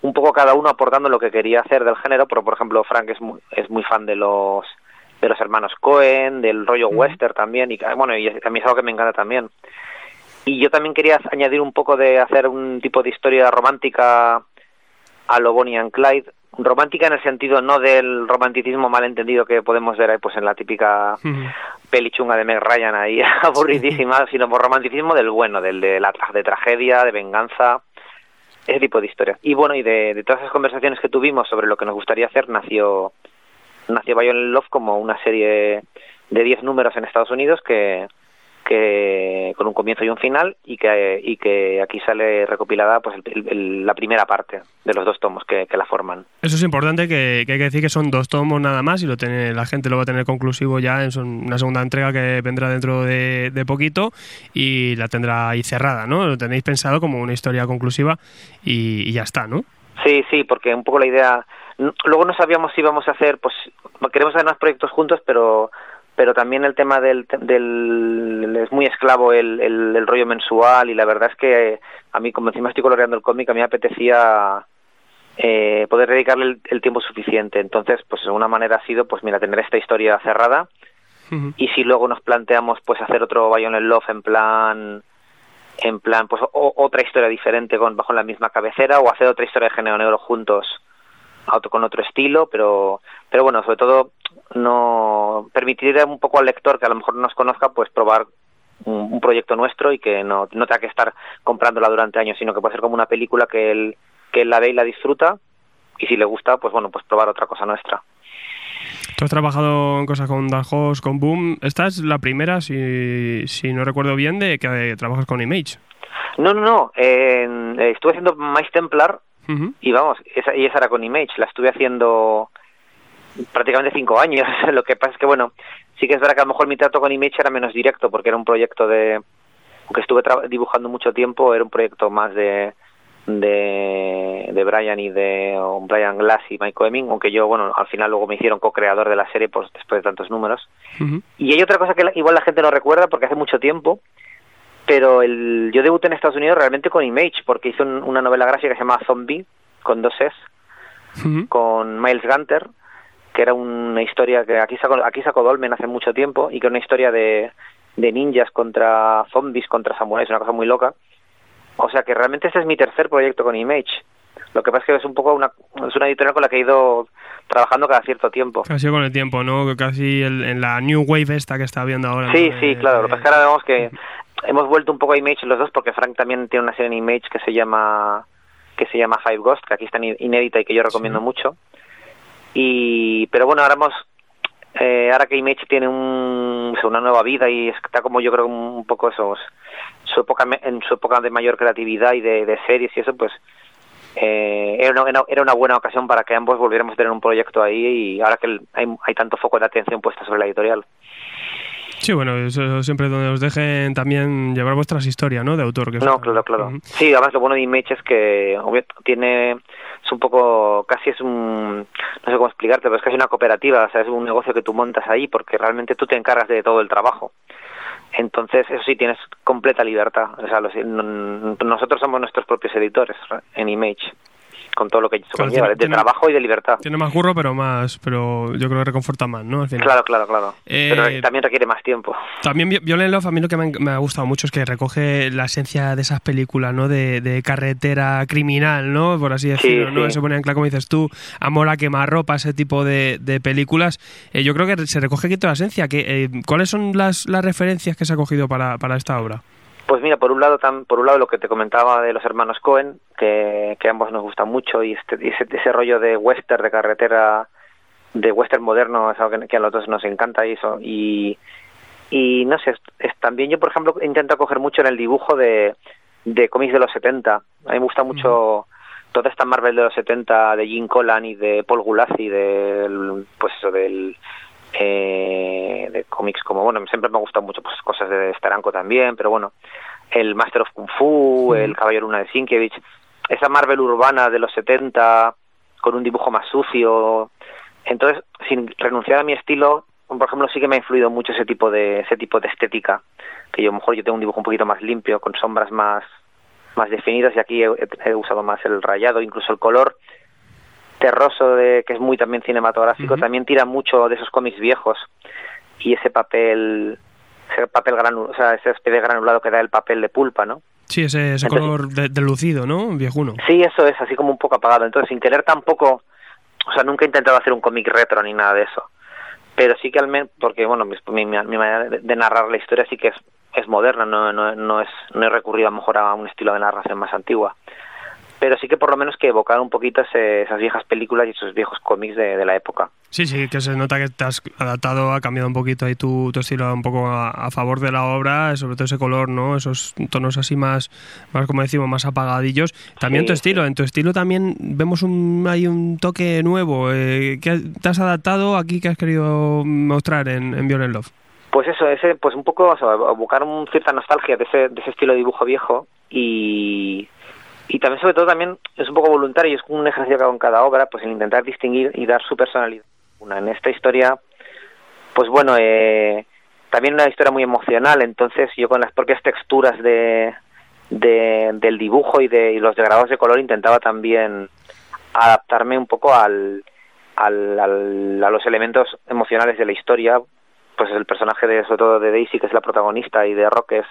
S15: un poco cada uno aportando lo que quería hacer del género, pero por ejemplo Frank es muy, es muy fan de los de los hermanos Cohen, del rollo western también, y bueno, y a mí es algo que me encanta también. Y yo también quería añadir un poco de hacer un tipo de historia romántica a lo Bonnie and Clyde, romántica en el sentido no del romanticismo malentendido que podemos ver ahí pues en la típica peli chunga de Meg Ryan ahí [laughs] aburridísima, sino por romanticismo del bueno, del de la tra- de tragedia, de venganza, ese tipo de historias. Y bueno, y de, de todas esas conversaciones que tuvimos sobre lo que nos gustaría hacer, nació nació Violent Love como una serie de 10 números en Estados Unidos que que con un comienzo y un final y que y que aquí sale recopilada pues el- el- la primera parte de los dos tomos que, que la forman.
S4: Eso es importante, que, que hay que decir que son dos tomos nada más y lo tiene, la gente lo va a tener conclusivo ya en una segunda entrega que vendrá dentro de, de poquito y la tendrá ahí cerrada, ¿no? Lo tenéis pensado como una historia conclusiva y, y ya está, ¿no?
S15: Sí, sí, porque un poco la idea. Luego no sabíamos si íbamos a hacer, pues queremos hacer más proyectos juntos, pero pero también el tema del, del es muy esclavo el, el, el rollo mensual y la verdad es que a mí como encima estoy coloreando el cómic a mí me apetecía eh, poder dedicarle el, el tiempo suficiente. Entonces pues una manera ha sido pues mira tener esta historia cerrada y si luego nos planteamos pues hacer otro Violent Love en plan en plan pues o- otra historia diferente con bajo la misma cabecera o hacer otra historia de género negro juntos con otro estilo pero pero bueno sobre todo no permitir un poco al lector que a lo mejor no nos conozca pues probar un, un proyecto nuestro y que no, no tenga que estar comprándola durante años sino que puede ser como una película que él que él la ve y la disfruta y si le gusta pues bueno pues probar otra cosa nuestra
S4: Tú has trabajado en cosas con Horse, con Boom. Esta es la primera, si, si no recuerdo bien, de que trabajas con Image.
S15: no no no eh, estuve haciendo Mice Templar y vamos esa, y esa era con Image la estuve haciendo prácticamente cinco años. [laughs] Lo que pasa es que bueno sí que es verdad que a lo mejor mi trato con Image era menos directo porque era un proyecto de aunque estuve tra- dibujando mucho tiempo era un proyecto más de de, de Brian y de Brian Glass y Mike Hemming aunque yo bueno al final luego me hicieron co-creador de la serie pues, después de tantos números. Y hay otra cosa que igual la gente no recuerda porque hace mucho tiempo, pero el, yo debuté en Estados Unidos realmente con Image porque hice un- una novela gráfica que se llama Zombie, con dos S, con Miles Gunter, que era una historia que aquí sacó, aquí sacó Dolmen hace mucho tiempo y que era una historia de, de ninjas contra zombies, contra samuráis, una cosa muy loca. O sea que realmente este es mi tercer proyecto con Image. Lo que pasa es que es un poco una, es una editorial con la que he ido trabajando cada cierto tiempo.
S4: Casi con el tiempo, ¿no? Casi el- en la New Wave esta que está viendo ahora.
S15: Sí,
S4: ¿no?
S15: sí, claro. Lo que pasa es que ahora vemos que hemos vuelto un poco a Image los dos porque Frank también tiene una serie en Image que se llama que se llama Five Ghost, que aquí está in- inédita y que yo recomiendo mucho. Y pero bueno, ahora hemos eh, ahora que Image tiene un, una nueva vida y está como yo creo un poco eso, su época en su época de mayor creatividad y de, de series y eso, pues eh, era, una, era una buena ocasión para que ambos volviéramos a tener un proyecto ahí y ahora que hay, hay tanto foco de atención puesta sobre la editorial.
S4: Sí, bueno, eso siempre donde os dejen también llevar vuestras historias, ¿no? De autor. Que
S15: No, claro, claro. Sí, además lo bueno de Image es que obvio, tiene es un poco casi es un no sé cómo explicarte, pero es casi una cooperativa, o sea, es un negocio que tú montas ahí porque realmente tú te encargas de todo el trabajo. Entonces, eso sí tienes completa libertad, o sea, los- nosotros somos nuestros propios editores en Image con todo lo que eso
S4: Claro,
S15: conlleva,
S4: tiene-
S15: de
S4: tiene-
S15: trabajo y de libertad.
S4: Tiene más curro, pero más, pero yo creo que reconforta más, ¿no? Al final.
S15: Claro, claro, claro.
S4: Eh,
S15: Pero también requiere más tiempo.
S4: También Vi- Violent Love, a mí lo que me, ha- me ha gustado mucho es que recoge la esencia de esas películas, ¿no? De, de carretera criminal, ¿no? Por así decirlo, ¿no?
S15: sí.
S4: Se pone en claro, como dices tú, Amor a quemarropa, ese tipo de, de películas. Eh, yo creo que se recoge aquí toda la esencia. Que, eh, ¿Cuáles son las, las referencias que se ha cogido para, para esta obra?
S15: Pues mira, por un lado, tam- por un lado lo que te comentaba de los hermanos Cohen, que, ambos nos gusta mucho, y este, y ese, ese rollo de western, de carretera, de western moderno, es algo que, que a los dos nos encanta y eso. Y, y no sé, es, es- también yo, por ejemplo, intento coger mucho en el dibujo de, de cómics de los 70. A mí me gusta mucho toda esta Marvel de los 70 de Jim Collan y de Paul Gulacy, del, pues eso, del eh, de cómics como, bueno, siempre me han gustado mucho pues, cosas de Steranko también, pero bueno, el Master of Kung Fu, el Caballero Luna de Sienkiewicz, esa Marvel urbana de los 70 con un dibujo más sucio. Entonces, sin renunciar a mi estilo, por ejemplo, sí que me ha influido mucho ese tipo de ese tipo de estética, que yo a lo mejor yo tengo un dibujo un poquito más limpio, con sombras más más definidas y aquí he, he usado más el rayado, incluso el color terroso de que es muy también cinematográfico, también tira mucho de esos cómics viejos y ese papel ese papel granulado, o sea, ese especie de granulado que da el papel de pulpa, ¿no?
S4: Sí, ese, ese
S15: Entonces-
S4: color de, de lucido, ¿no? Viejuno.
S15: Sí, eso es, así como un poco apagado. Entonces, sin querer tampoco, o sea, nunca he intentado hacer un cómic retro ni nada de eso. Pero sí que al menos, porque bueno, mi, mi, mi manera de, de narrar la historia sí que es, es moderna, no, no, no, es, no he recurrido a lo mejor a un estilo de narración más antigua. Pero sí que por lo menos que evocar un poquito ese- esas viejas películas y esos viejos cómics de, de la época.
S4: Sí, sí, que se nota que te has adaptado, ha cambiado un poquito ahí tu, tu estilo un poco a, a favor de la obra, sobre todo ese color, ¿no? Esos tonos así más, más como decimos, más apagadillos. También
S15: Sí,
S4: tu estilo, en tu estilo también vemos un, hay un toque nuevo. Eh, ¿Qué te has adaptado aquí que has querido mostrar en, en Violent Love?
S15: Pues eso, ese, pues un poco o sea, evocar un cierta nostalgia de ese, de ese estilo de dibujo viejo y, y también sobre todo también es un poco voluntario y es un ejercicio que hago en cada obra, pues el intentar distinguir y dar su personalidad. Una, en esta historia, pues bueno, eh, también una historia muy emocional, entonces yo con las propias texturas de, de- del dibujo y de y los degradados de color intentaba también adaptarme un poco al, al, al- a los elementos emocionales de la historia pues el personaje de sobre todo de Daisy que es la protagonista y de Rock que es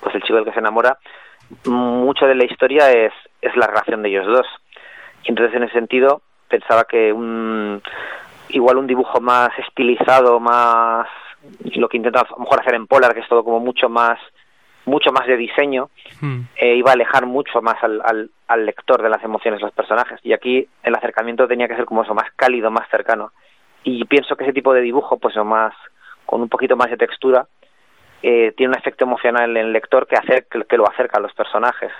S15: pues el chico del que se enamora mucho de la historia es es la relación de ellos dos y entonces en ese sentido pensaba que un igual un dibujo más estilizado más lo que intenta a lo mejor hacer en Polar que es todo como mucho más mucho más de diseño eh, iba a alejar mucho más al, al, al lector de las emociones de los personajes. Y aquí el acercamiento tenía que ser como eso, más cálido, más cercano. Y pienso que ese tipo de dibujo, pues o más, con un poquito más de textura, eh, tiene un efecto emocional en el lector que, hacer, que, lo acerca a los personajes.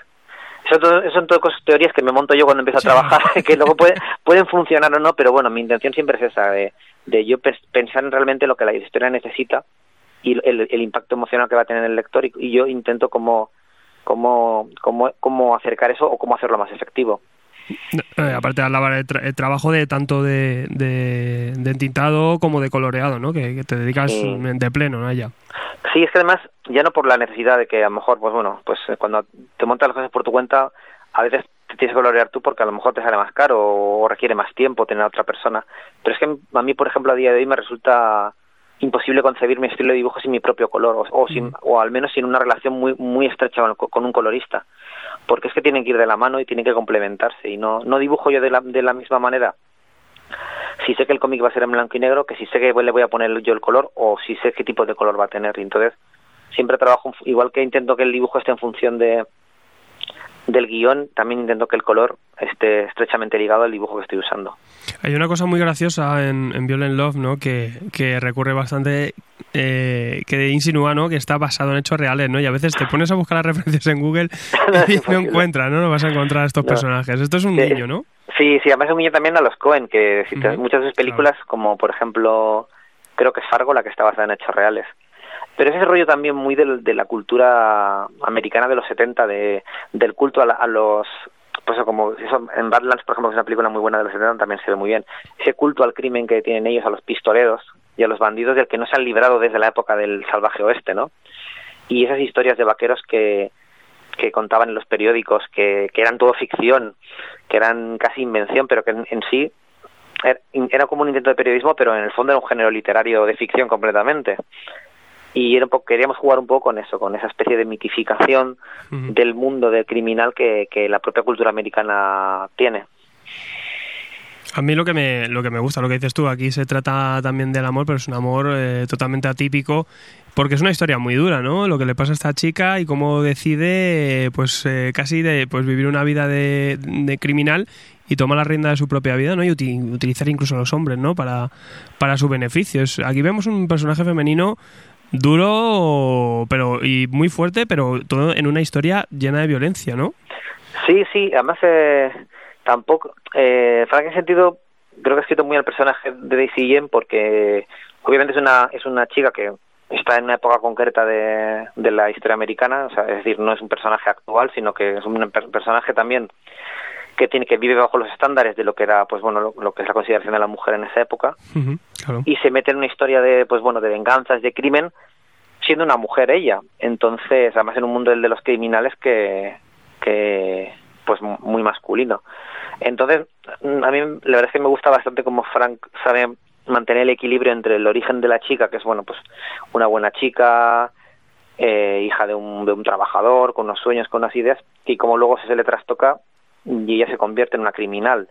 S15: Eso, todo- eso son todo cosas, teorías que me monto yo cuando empiezo a trabajar, [laughs] que luego puede- [laughs] pueden funcionar o no, pero bueno, mi intención siempre es esa, de, de yo pens- pensar en realmente lo que la historia necesita y el, el impacto emocional que va a tener el lector y, y yo intento como cómo, cómo, cómo acercar eso o cómo hacerlo más efectivo.
S4: Eh, aparte de alabar el, tra- el trabajo de tanto de, de, de entintado como de coloreado, ¿no? Que, que te dedicas
S15: Sí.
S4: de pleno, ¿no? Ya.
S15: Sí, es que además, ya no por la necesidad de que a lo mejor, pues bueno, pues cuando te montas las cosas por tu cuenta, a veces te tienes que colorear tú porque a lo mejor te sale más caro o requiere más tiempo tener a otra persona. Pero es que a mí, por ejemplo, a día de hoy me resulta imposible concebir mi estilo de dibujo sin mi propio color o, o sin, o al menos sin una relación muy muy estrecha con, con un colorista. Porque es que tienen que ir de la mano y tienen que complementarse y no no dibujo yo de la, de la misma manera. Si sé que el cómic va a ser en blanco y negro que si sé que le voy a poner yo el color o si sé qué tipo de color va a tener. Y entonces siempre trabajo igual que intento que el dibujo esté en función de del guion también intento que el color esté estrechamente ligado al dibujo que estoy usando
S4: Hay una cosa muy graciosa en, en Violent Love, ¿no? Que, que recurre bastante, eh, que insinúa, ¿no? Que está basado en hechos reales, ¿no? Y a veces te pones a buscar las [laughs] referencias en Google [laughs] y no encuentras, ¿no? No vas a encontrar a estos
S15: No.
S4: personajes. Esto es un
S15: Sí.
S4: niño, ¿no?
S15: Sí, sí, además es un guiño también a los Cohen, que si te-
S4: Ujú,
S15: muchas de sus películas, como por ejemplo, creo que es Fargo, la que está basada en hechos reales. Pero ese rollo también muy del- de la cultura americana de los 70, de, del culto a, la- a los... Pues eso, como eso, en Badlands, por ejemplo, que es una película muy buena de los 70, también se ve muy bien. Ese culto al crimen que tienen ellos, a los pistoleros y a los bandidos del que no se han librado desde la época del salvaje oeste, ¿no? Y esas historias de vaqueros que, que contaban en los periódicos, que, que eran todo ficción, que eran casi invención, pero que en, en sí er- era como un intento de periodismo, pero en el fondo era un género literario de ficción completamente. Y era un poco, queríamos jugar un poco con eso, con esa especie de mitificación del mundo del criminal que, que la propia cultura americana tiene.
S4: A mí lo que me lo que me gusta, lo que dices tú, aquí se trata también del amor, pero es un amor eh, totalmente atípico, porque es una historia muy dura, ¿no? Lo que le pasa a esta chica y cómo decide, pues eh, casi de pues vivir una vida de, de criminal y toma la rienda de su propia vida, ¿no? Y uti- utilizar incluso a los hombres, ¿no? Para para su beneficio. Aquí vemos un personaje femenino duro, pero y muy fuerte, pero todo en una historia llena de violencia, ¿no?
S15: Sí, sí, además eh, tampoco, eh, Frank en sentido, creo que ha escrito muy al personaje de Daisy Yen porque obviamente es una, es una chica que está en una época concreta de, de la historia americana, o sea, es decir, no es un personaje actual, sino que es un per- personaje también que tiene que vive bajo los estándares de lo que era, pues bueno, lo, lo que es la consideración de la mujer en esa época
S4: claro.
S15: y se mete en una historia de, pues bueno, de venganzas, de crimen, siendo una mujer ella. Entonces, además en un mundo el de los criminales que, que pues mu- muy masculino. Entonces, a mí la verdad es que me gusta bastante como Frank sabe mantener el equilibrio entre el origen de la chica, que es bueno, pues una buena chica, eh, hija de un, de un trabajador, con unos sueños, con unas ideas, y como luego se le trastoca y ella se convierte en una criminal.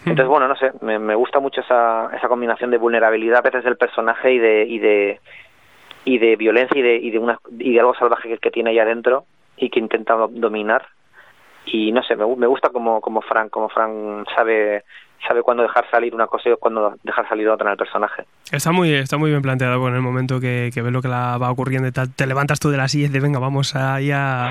S15: Entonces, bueno, no sé, me, me gusta mucho esa, esa combinación de vulnerabilidad a veces del personaje y de, y de, y de violencia y de, y de, una, y de algo salvaje que, que tiene ahí adentro y que intenta do- dominar. Y no sé, me, me gusta como, como Frank, como Frank sabe, sabe cuándo dejar salir una cosa y cuándo dejar salir otra en el personaje.
S4: Está muy, está muy bien planteado en el momento que, que ves lo que la va ocurriendo y tal, te levantas tú de la silla y dices, venga, vamos ahí a...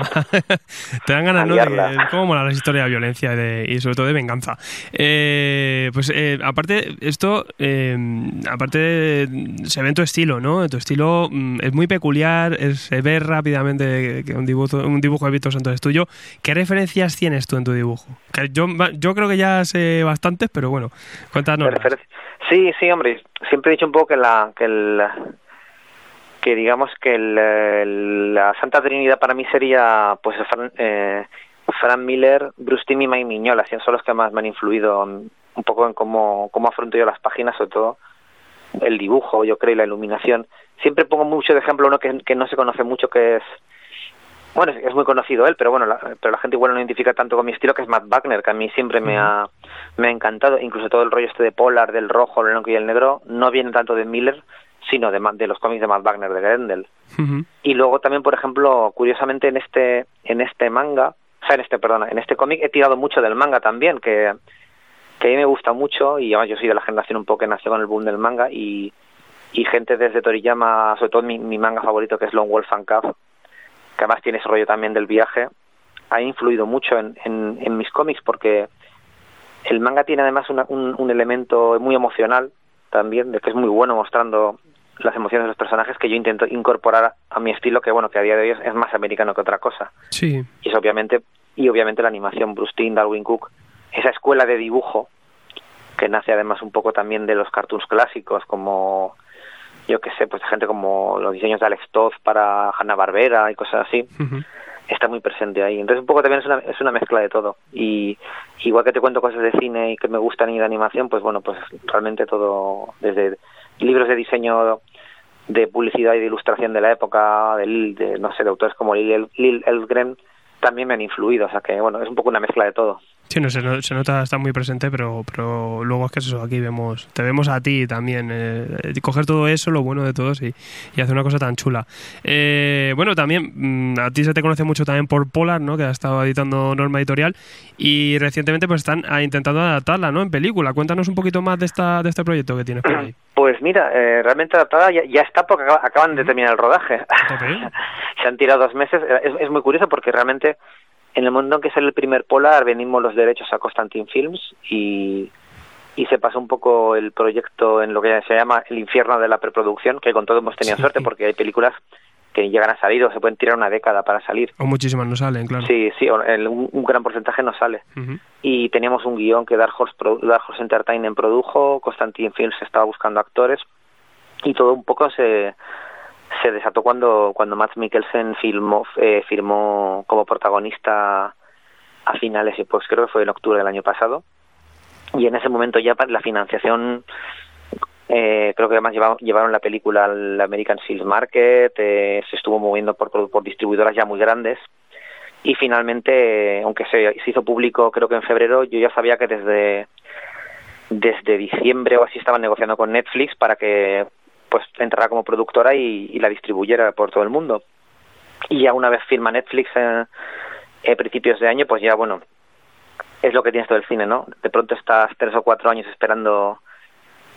S4: [laughs] te dan ganas,
S15: A
S4: ¿no? De, cómo mola la historia de violencia y, de- y sobre todo de venganza. Eh, pues eh, aparte, esto, eh, aparte se ve en tu estilo, ¿no? Tu estilo mm, es muy peculiar, es- se ve rápidamente que un dibujo, un dibujo de Víctor Santos es tuyo. ¿Qué referencias tienes tú en tu dibujo? Que yo, yo creo que ya sé bastantes, pero bueno, cuéntanos.
S15: Sí, sí, hombre, siempre he dicho un poco que la que el que digamos que el, la Santa Trinidad para mí sería pues Fran, eh, Frank Miller, Bruce Timm y Mignola, así son los que más me han influido un poco en cómo, cómo afronto yo las páginas, sobre todo el dibujo, yo creo, y la iluminación. Siempre pongo mucho de ejemplo uno que no se conoce mucho, que es bueno, es, es muy conocido él, pero bueno, la, pero la gente igual no identifica tanto con mi estilo, que es Matt Wagner, que a mí siempre me ha, me ha encantado. Incluso todo el rollo este de Polar, del rojo, el blanco y el negro, no viene tanto de Miller, sino de, de los cómics de Matt Wagner, de Grendel. Y luego también, por ejemplo, curiosamente en este, en este manga, o sea, en este, perdona, en este cómic he tirado mucho del manga también, que, que a mí me gusta mucho, y además yo soy de la generación un poco que nació con el boom del manga, y, y gente desde Toriyama, sobre todo mi, mi manga favorito que es Lone Wolf and Cub, que además tiene ese rollo también del viaje, ha influido mucho en, en, en mis cómics porque el manga tiene además una- un, un elemento muy emocional también, de que es muy bueno mostrando las emociones de los personajes que yo intento incorporar a mi estilo, que bueno, que a día de hoy es, es más americano que otra cosa.
S4: Sí.
S15: Y es obviamente, y obviamente la animación, Bruce Timm, Darwin Cook, esa escuela de dibujo que nace además un poco también de los cartoons clásicos como yo qué sé, pues gente como los diseños de Alex Toth para Hanna Barbera y cosas así, está muy presente ahí. Entonces un poco también es una, es una mezcla de todo. Y igual que te cuento cosas de cine y que me gustan y de animación, pues bueno, pues realmente todo, desde libros de diseño de publicidad y de ilustración de la época, de, de no sé, de autores como Lil, Lil Elfgren, también me han influido. O sea que bueno, es un poco una mezcla de todo.
S4: Sí, no, se, no- se nota, está muy presente, pero, pero luego es que es eso, aquí vemos, te vemos a ti también, eh, eh, coger todo eso, lo bueno de todos y, y hacer una cosa tan chula. Eh, bueno, también mm, a ti se te conoce mucho también por Polar, ¿no? Que ha estado editando Norma Editorial y recientemente pues están ah, intentando adaptarla, ¿no? En película. Cuéntanos un poquito más de esta de este proyecto que tienes por ahí. [clears throat]
S15: Pues mira, eh, realmente adaptada ya, ya está porque acaba- acaban de terminar el rodaje. [laughs] Se han tirado dos meses. Eh, Es, es muy curioso porque realmente en el momento en que sale el primer Polar venimos los derechos a Constantin Films y, y se pasó un poco el proyecto en lo que se llama el infierno de la preproducción, que con todo hemos tenido suerte porque hay películas que llegan a salir o se pueden tirar una década para salir.
S4: O muchísimas no salen, claro.
S15: Sí, sí, el- un, un gran porcentaje no sale. Y teníamos un guion que Dark Horse, Pro- Dark Horse Entertainment produjo, Constantin Films estaba buscando actores y todo un poco se, se desató cuando, cuando Matt Mikkelsen filmó, eh, firmó como protagonista a finales, pues creo que fue en octubre del año pasado. Y en ese momento ya la financiación, eh, creo que además llevaron, la película al American Seals Market, eh, se estuvo moviendo por, por distribuidoras ya muy grandes. Y finalmente, aunque se, se hizo público creo que en febrero, yo ya sabía que desde, desde diciembre o así estaban negociando con Netflix para que pues entrara como productora y, y la distribuyera por todo el mundo. Y ya una vez firma Netflix eh, a principios de año, pues ya bueno, es lo que tienes todo el cine, ¿no? De pronto estás tres o cuatro años esperando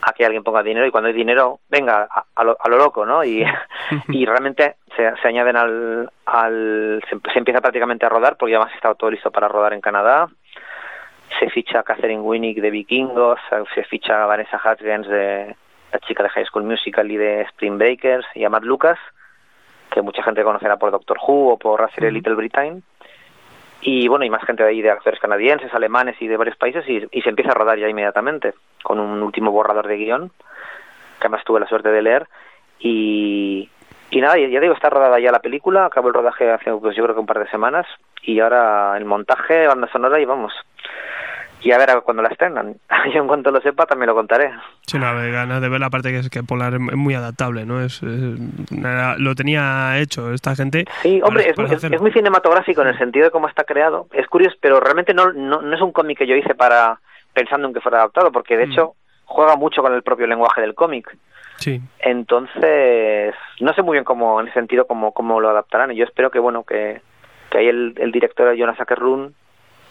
S15: a que alguien ponga dinero y cuando hay dinero, venga, a, a lo, a lo loco, ¿no? Y, [laughs] y realmente se, se añaden al, al se, se empieza prácticamente a rodar porque ya más estado todo listo para rodar en Canadá. Se ficha a Catherine Winnick de Vikingos, se ficha a Vanessa Hudgens de, la chica de High School Musical y de Spring Breakers, y a Matt Lucas, que mucha gente conocerá por Doctor Who o por la serie Little Britain. Y bueno, y más gente de ahí de actores canadienses, alemanes y de varios países, y, y se empieza a rodar ya inmediatamente, con un último borrador de guion, que además tuve la suerte de leer. Y, y nada, ya, ya digo, está rodada ya la película, acabó el rodaje hace pues yo creo que un par de semanas, y ahora el montaje, banda sonora y vamos. Y a ver cuando la estrenan. [laughs] Yo en cuanto lo sepa también lo contaré.
S4: Sí, no, ganas de ver la parte que es que Polar es muy adaptable, ¿no? Es, es- era- lo tenía hecho esta gente.
S15: Sí, hombre, es, muy- es- muy cinematográfico en el sentido de cómo está creado. Es curioso, pero realmente no, no, no es un cómic que yo hice para pensando en que fuera adaptado, porque de hecho juega mucho con el propio lenguaje del cómic.
S4: Sí.
S15: Entonces, no sé muy bien cómo, en ese sentido, cómo, cómo lo adaptarán. Y yo espero que, bueno, que, que ahí el, el director Jonas Ackerlund,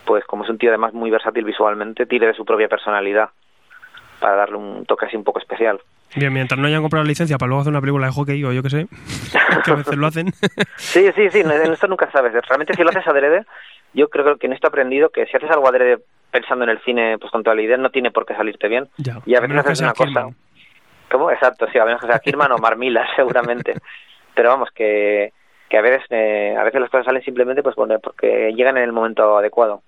S15: pues como es un tío además muy versátil visualmente, tire de su propia personalidad para darle un toque así un poco especial.
S4: Bien, mientras no hayan comprado la licencia para luego hacer una película de hockey o yo qué sé, [laughs] que a veces lo hacen. [laughs]
S15: Sí, sí, sí, en esto nunca sabes. Realmente si lo haces adrede, yo creo que en esto he aprendido que si haces algo adrede pensando en el cine pues con toda la idea, no tiene por qué salirte bien.
S4: Ya,
S15: y a veces haces una cosa...
S4: Kidman.
S15: ¿Cómo? Exacto, sí, a menos que sea Kirman o [laughs] Marmila, seguramente. Pero vamos, que, que a veces eh, a veces las cosas salen simplemente pues bueno, porque llegan en el momento adecuado.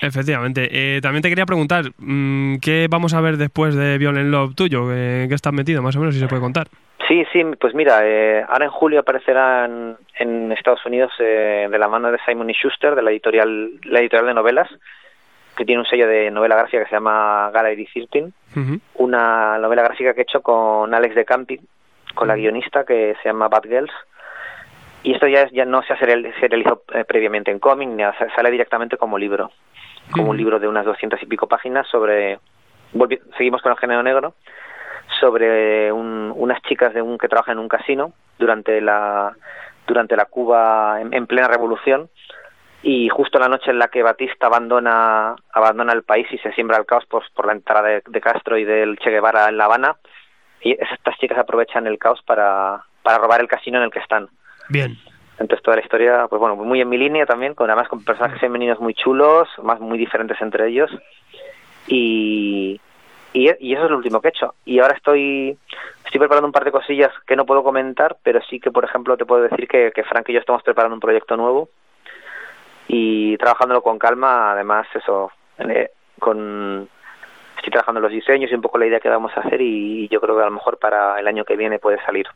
S4: Efectivamente. Eh, también te quería preguntar, mm, ¿qué vamos a ver después de Violent Love tuyo? ¿En qué estás metido, más o menos, si se puede contar?
S15: Sí, sí, pues mira, eh, ahora en julio aparecerán en Estados Unidos eh, de la mano de Simon y Schuster, de la editorial, la editorial de novelas, que tiene un sello de novela gráfica que se llama Gallery 13, una novela gráfica que he hecho con Alex de Campi, con la guionista que se llama Bad Girls. Y esto ya, ya no se serial- serializado eh, previamente en cómic, sale directamente como libro, como un libro de unas doscientas y pico páginas sobre, seguimos con el género negro, sobre un- unas chicas de un que trabajan en un casino durante la durante la Cuba en, en plena revolución y justo la noche en la que Batista abandona abandona el país y se siembra el caos pues, por la entrada de, de Castro y del Che Guevara en La Habana y estas chicas aprovechan el caos para, para robar el casino en el que están
S4: Bien.
S15: entonces toda la historia pues bueno muy en mi línea también con además con personajes femeninos muy chulos más muy diferentes entre ellos. Y y, eso es lo último que he hecho. Y ahora estoy estoy preparando un par de cosillas que no puedo comentar pero sí que por ejemplo te puedo decir que, que Frank y yo estamos preparando un proyecto nuevo. Y trabajándolo con calma además eso eh, con estoy trabajando los diseños y un poco la idea que vamos a hacer y yo creo que a lo mejor para el año que viene puede salir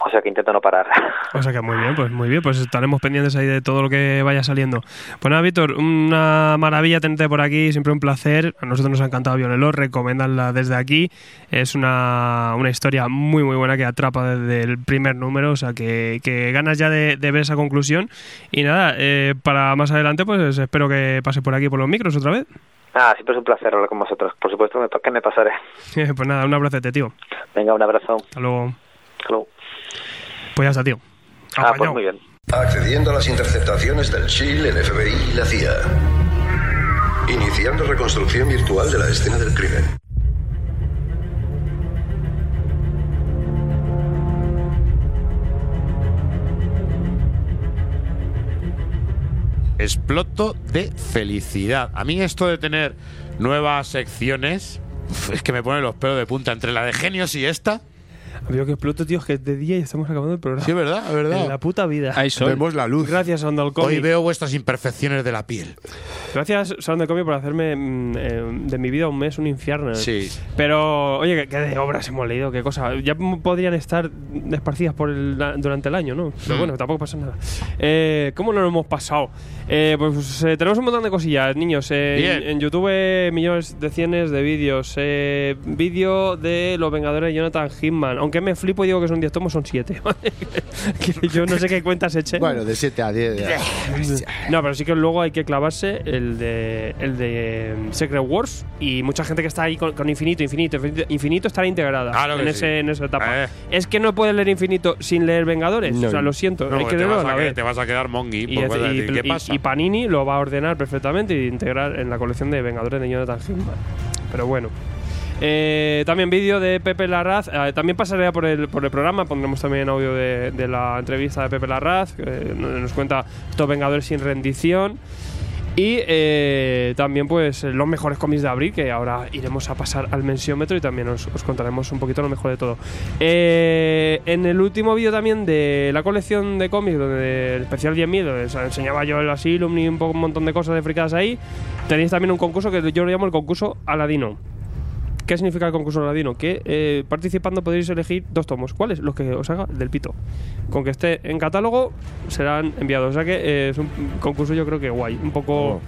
S15: o sea que intento no parar
S4: O sea que muy bien, pues muy bien, pues estaremos pendientes ahí de todo lo que vaya saliendo. Pues nada, Víctor, una maravilla tenerte por aquí, siempre un placer. A nosotros nos ha encantado Violelo, recomendarla desde aquí. Es una, una historia muy muy buena que atrapa desde el primer número, o sea que, que ganas ya de, de ver esa conclusión. Y nada, eh, para más adelante, pues espero que pase por aquí por los micros otra vez.
S15: Ah, siempre es un placer hablar con vosotros. Por supuesto, me, que me pasaré. [laughs]
S4: pues nada, un abracete, tío.
S15: Venga, un abrazo.
S4: Hasta luego.
S15: Hasta luego.
S4: Pues ya está, tío.
S15: Ah, pues muy bien.
S16: Accediendo a las interceptaciones del Chile, el FBI y la CIA. Iniciando reconstrucción virtual de la escena del crimen.
S2: Exploto de felicidad. A mí esto de tener nuevas secciones es que me pone los pelos de punta entre la de genios y esta.
S4: Veo que exploto, tío, es que es de día y estamos acabando el programa.
S2: Sí, verdad, es verdad.
S4: En la puta vida.
S2: Hay sol. Vemos la luz.
S4: Gracias, Andalcomi.
S2: Hoy veo vuestras imperfecciones de la piel.
S4: Gracias, Sound por hacerme mm, eh, de mi vida un mes un infierno.
S2: Sí.
S4: Pero, oye, que, que de obras hemos leído, qué cosa. Ya podrían estar esparcidas por el, durante el año, ¿no? Pero
S2: Mm.
S4: bueno, tampoco pasa nada. Eh, ¿Cómo nos lo hemos pasado? Eh, pues eh, tenemos un montón de cosillas, niños. Eh,
S2: Bien.
S4: En, en YouTube eh, millones de cienes de vídeos. Eh, vídeo de Los Vengadores de Jonathan Hitman. Aunque me flipo y digo que son 10 tomos, son 7. [laughs] que yo no sé qué cuentas eché.
S6: Bueno, de 7 a 10. ya.
S4: No, pero sí que luego hay que clavarse el de el de mm, Secret Wars y mucha gente que está ahí con, con infinito, infinito, infinito, infinito estará integrada
S2: Claro
S4: en,
S2: sí.
S4: ese, en esa etapa.
S2: Eh.
S4: Es que no puedes leer infinito sin leer Vengadores.
S2: No.
S4: o sea, lo siento,
S2: No,
S4: hay que
S2: te, vas
S4: a
S2: que- te vas a quedar mongi.
S4: Y,
S2: ¿Qué
S4: y-
S2: pasa?
S4: Panini lo va a ordenar perfectamente y integrar en la colección de Vengadores de Jonathan Hickman. Pero bueno. Eh, también vídeo de Pepe Larraz. Eh, también pasaré por el, por el programa. Pondremos también audio de, la entrevista de Pepe Larraz. Que nos cuenta estos Vengadores sin rendición. Y eh, también pues los mejores cómics de abril, que ahora iremos a pasar al mensiómetro y también os, os contaremos un poquito lo mejor de todo. Eh, en el último vídeo también de la colección de cómics, donde el especial 10.000, donde os enseñaba yo el Asylum y un, poco, un montón de cosas de fricadas ahí, tenéis también un concurso que yo lo llamo el concurso Aladino. ¿Qué significa el concurso Aladino? Que eh, participando podéis elegir dos tomos. ¿Cuáles? Los que os haga del pito. Con que esté en catálogo serán enviados. O sea que eh, es un concurso yo creo que guay. Un poco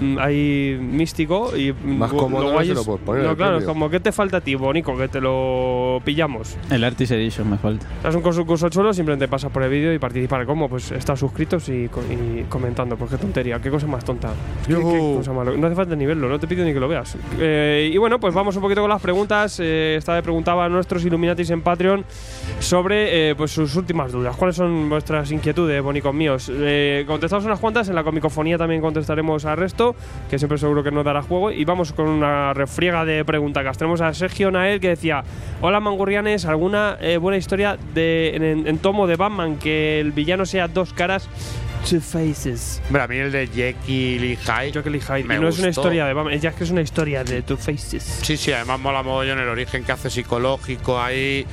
S4: mm, ahí místico y mm,
S6: Más cómodo
S4: lo
S6: no
S4: guay
S6: se lo
S4: es-
S6: puedes poner,
S4: No, claro, es como que te falta a ti, Bonico, que te lo pillamos.
S5: El Artist Edition me falta.
S4: O sea, Es un concurso chulo, simplemente pasas por el vídeo y participar. ¿Cómo? Pues estar suscritos y, y comentando. Pues qué tontería, qué cosa más tonta. ¿Qué, qué cosa más lo- No hace falta ni verlo, no te pido ni que lo veas. Eh, y bueno, pues vamos un poquito con las preguntas. Eh, esta vez preguntaba a nuestros Illuminatis en Patreon sobre eh, pues sus últimas dudas. ¿Cuáles son vuestras inquietudes, bonicos míos? Eh, contestamos unas cuantas, en la comicofonía también contestaremos al resto, que siempre seguro que nos dará juego. Y vamos con una refriega de preguntacas. Tenemos a Sergio Nael que decía: Hola mangurrianes, ¿alguna eh, buena historia de, en- en tomo de Batman que el villano sea dos caras? Two faces.
S2: Hombre, a mí el de Jekyll y Hyde.
S4: Jekyll y Hyde.
S2: me
S4: y no es una historia de Batman, ya es que es una historia de Two Faces.
S2: Sí, sí, además mola mogollón el origen que hace psicológico ahí,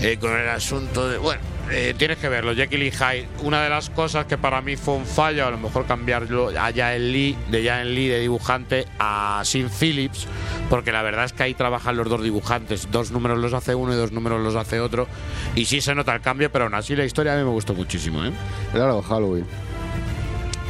S2: eh, con el asunto de. Bueno, eh, tienes que verlo, Jekyll y Hyde. Una de las cosas que para mí fue un fallo, a lo mejor cambiarlo a Jaen Lee, de Jaen Lee de dibujante a Sin Phillips, porque la verdad es que ahí trabajan los dos dibujantes. Dos números los hace uno y dos números los hace otro. Y sí se nota el cambio, pero aún así la historia a mí me gustó muchísimo, ¿eh?
S6: Claro, Halloween.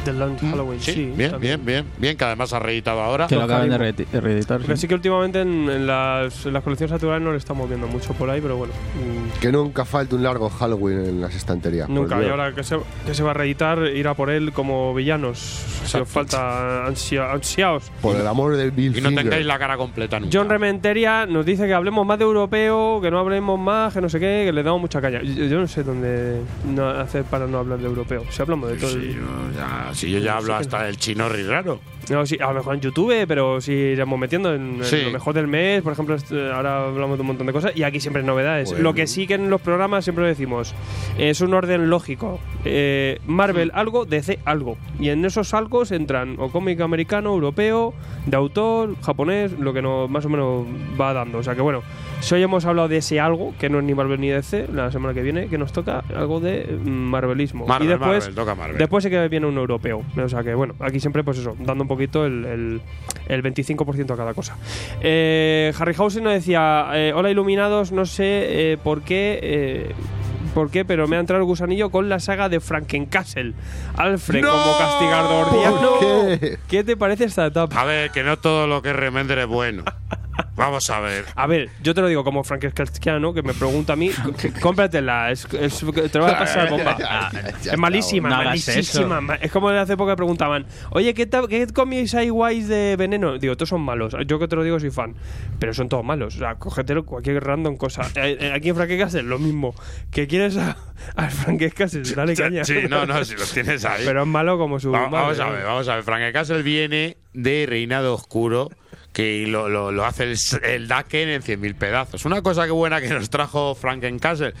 S4: The Long Halloween,
S2: Mm, Sí,
S4: sí.
S2: bien,
S4: también.
S2: bien, bien, bien, que además ha reeditado ahora.
S5: Que lo acaban de reeditar.
S4: Porque
S5: sí.
S4: sí que últimamente en, en las, en las colecciones naturales no le estamos viendo mucho por ahí, pero bueno. mm,
S6: Que nunca falte un largo Halloween en las estanterías.
S4: Nunca, y ahora que se, que se va a reeditar, ir a por él como villanos. Si os falta ansia- ansiaos.
S6: Por el amor del Bill
S2: Y no
S6: Finger.
S2: tengáis la cara completa nunca.
S4: John Rementeria nos dice que hablemos más de europeo, que no hablemos más, que no sé qué, que le damos mucha caña. Yo, yo no sé dónde no hacer para no hablar de europeo. Si hablamos de todo.
S2: Sí, yo ya, si yo ya hablo hasta del chinorri raro.
S4: No, sí, a lo mejor en YouTube, pero si iremos metiendo en, en
S2: Sí.
S4: lo mejor del mes, por ejemplo, este, ahora hablamos de un montón de cosas y aquí siempre hay novedades.
S6: Bueno.
S4: Lo que sí que en los programas siempre decimos es un orden lógico. Eh, Marvel algo, DC algo. Y en esos algo entran o cómic americano, europeo, de autor, japonés, lo que nos más o menos va dando. O sea que bueno, si hoy hemos hablado de ese algo, que no es ni Marvel ni DC, la semana que viene, que nos toca algo de mm, Marvelismo.
S2: Marvel,
S4: y después,
S2: Marvel, toca Marvel.
S4: después sí que viene un europeo. O sea que bueno, aquí siempre pues eso, dando un el, el, el 25% a cada cosa. Eh, Harryhausen nos decía, eh, hola iluminados, no sé eh, por qué... ¿Por qué? Pero me ha entrado el gusanillo con la saga de Frankencastle. Alfred como castigador diablo.
S6: ¿Por qué?
S4: ¿Qué te parece esta etapa?
S2: A ver, que no todo lo que es Remender es bueno. Vamos a ver.
S4: A ver, yo te lo digo como Frankencastle, que me pregunta a mí, cómpratela, es, es- te va a pasar [laughs] bomba.
S6: Ya, ya, ya,
S4: es malísima,
S5: no
S4: malísima. ma- Es como hace poco que preguntaban, oye, ¿qué, qué cómics hay guays de veneno? Digo, todos son malos. Yo que te lo digo soy fan, pero son todos malos. O sea, cógetelo cualquier random cosa. Eh, eh, aquí en Frankencastle lo mismo. ¿Que quieres a, a Frankencastle? Dale caña.
S2: Sí, no, no, si lo tienes ahí.
S4: Pero es malo como su
S2: Va-
S4: madre,
S2: vamos a
S4: ¿no?
S2: ver, vamos a ver. Frank Castle viene de Reinado Oscuro, que lo, lo, lo hace el, el Daken en 100.000 pedazos. Una cosa que buena que nos trajo Frankencastle,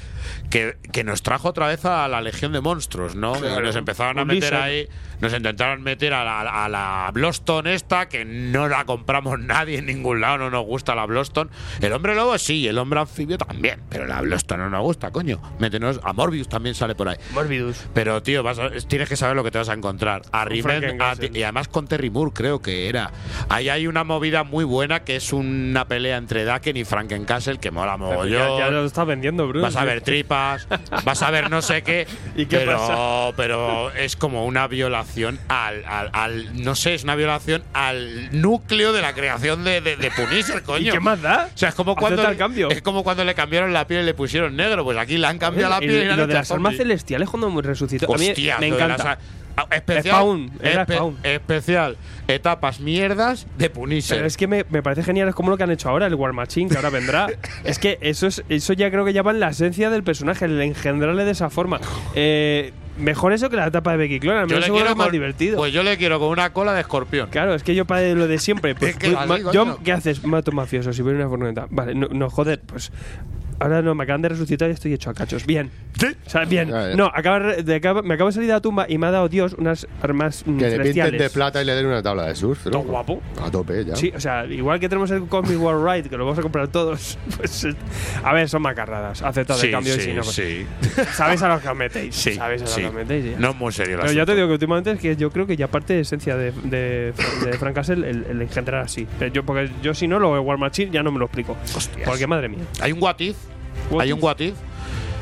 S2: que, que nos trajo otra vez a la Legión de Monstruos, ¿no?
S4: Claro.
S2: Nos empezaron a meter ahí, nos intentaron meter a la, a la Bloston esta, que no la compramos nadie en ningún lado, no nos gusta la Bloston. El hombre lobo sí, el hombre anfibio también, pero la Bloston no nos gusta, coño. Métenos, a Morbius también sale por ahí.
S4: Morbidus.
S2: Pero, tío, vas a- tienes que saber lo que te vas a encontrar. A Riven- y además con Terry Moore, creo que era. Ahí hay una movida muy buena que es una pelea entre Daken y Frankencastle que mola
S4: Ya,
S2: mogollón.
S4: ya lo estás vendiendo, Bruce.
S2: Vas a ver tripas, vas a ver no sé qué, [laughs]
S4: ¿Y qué
S2: pero,
S4: pasa?
S2: pero es como una violación al, al, al- no sé, es una violación al núcleo de la creación de, de, de Punisher, [laughs] coño.
S4: ¿Y qué más da?
S2: O sea, es como cuando
S4: el cambio.
S2: es como cuando le cambiaron la piel y le pusieron negro, pues aquí le han cambiado la
S4: Y-
S2: piel y,
S4: y
S2: han
S4: lo de las armas
S2: zombie.
S4: celestiales cuando resucitó. a mí
S2: Hostia,
S4: me encanta.
S2: Ah, especial,
S4: Spawn, era
S2: espe-
S4: Spawn.
S2: especial, etapas mierdas de Punisher.
S4: Pero es que me, me parece genial, es como lo que han hecho ahora, el War Machine, que ahora vendrá. [laughs] es que eso es eso ya creo que ya va en la esencia del personaje, el engendrarle de esa forma. Eh, mejor eso que la etapa de Becky Clone, al
S2: Yo
S4: menos
S2: le
S4: seguro que
S2: quiero
S4: más
S2: con-
S4: divertido.
S2: Pues yo le quiero con una cola de escorpión.
S4: Claro, es que yo para lo de siempre. [laughs] Pues,
S2: coño.
S4: yo, ¿qué haces? Mato mafiosos y voy en una furgoneta. Vale, no, no, joder, pues. Ahora no, me acaban de resucitar y estoy hecho a cachos. Bien. O sea, bien. No, acaba de, acaba- me acabo de salir de la tumba y me ha dado Dios unas armas mm,
S6: Que le pinten
S4: celestiales.
S6: de plata y le den una tabla de surf. ¿no?
S4: guapo.
S6: A tope, ya.
S4: Sí, o sea, igual que tenemos el Cosmic World Ride, que lo vamos a comprar todos. [laughs] Pues, eh, a ver, son macarradas. Aceptado
S2: Sí,
S4: de cambio y
S2: sí,
S4: si no. pues-
S2: sí. [laughs]
S4: Sabéis a lo que os metéis.
S2: Sí,
S4: Sabéis a lo
S2: sí.
S4: que os metéis. ya.
S2: No es muy serio el
S4: Pero ya te
S2: asunto.
S4: digo que últimamente es que yo creo que ya parte de esencia de, de, de Frank Castle el, el engendrar así. Yo, porque yo si no, lo de War Machine ya no me lo explico. Porque madre mía.
S2: Hay un what if.
S4: What
S2: Hay un what if.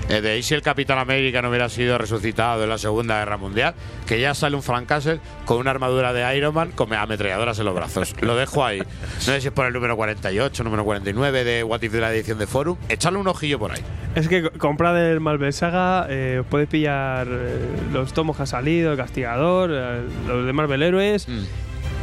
S2: eh, de si el Capitán América no hubiera sido resucitado en la Segunda Guerra Mundial, que ya sale un Frank Castle con una armadura de Iron Man con ametralladoras en los brazos. Lo dejo ahí. No sé si es por el número 48, número 49 de What If de la edición de Forum. Echarle un ojillo por ahí.
S4: Es que comprad el Marvel Saga, eh, podéis pillar eh, los tomos que ha salido, el Castigador, eh, los de Marvel Héroes.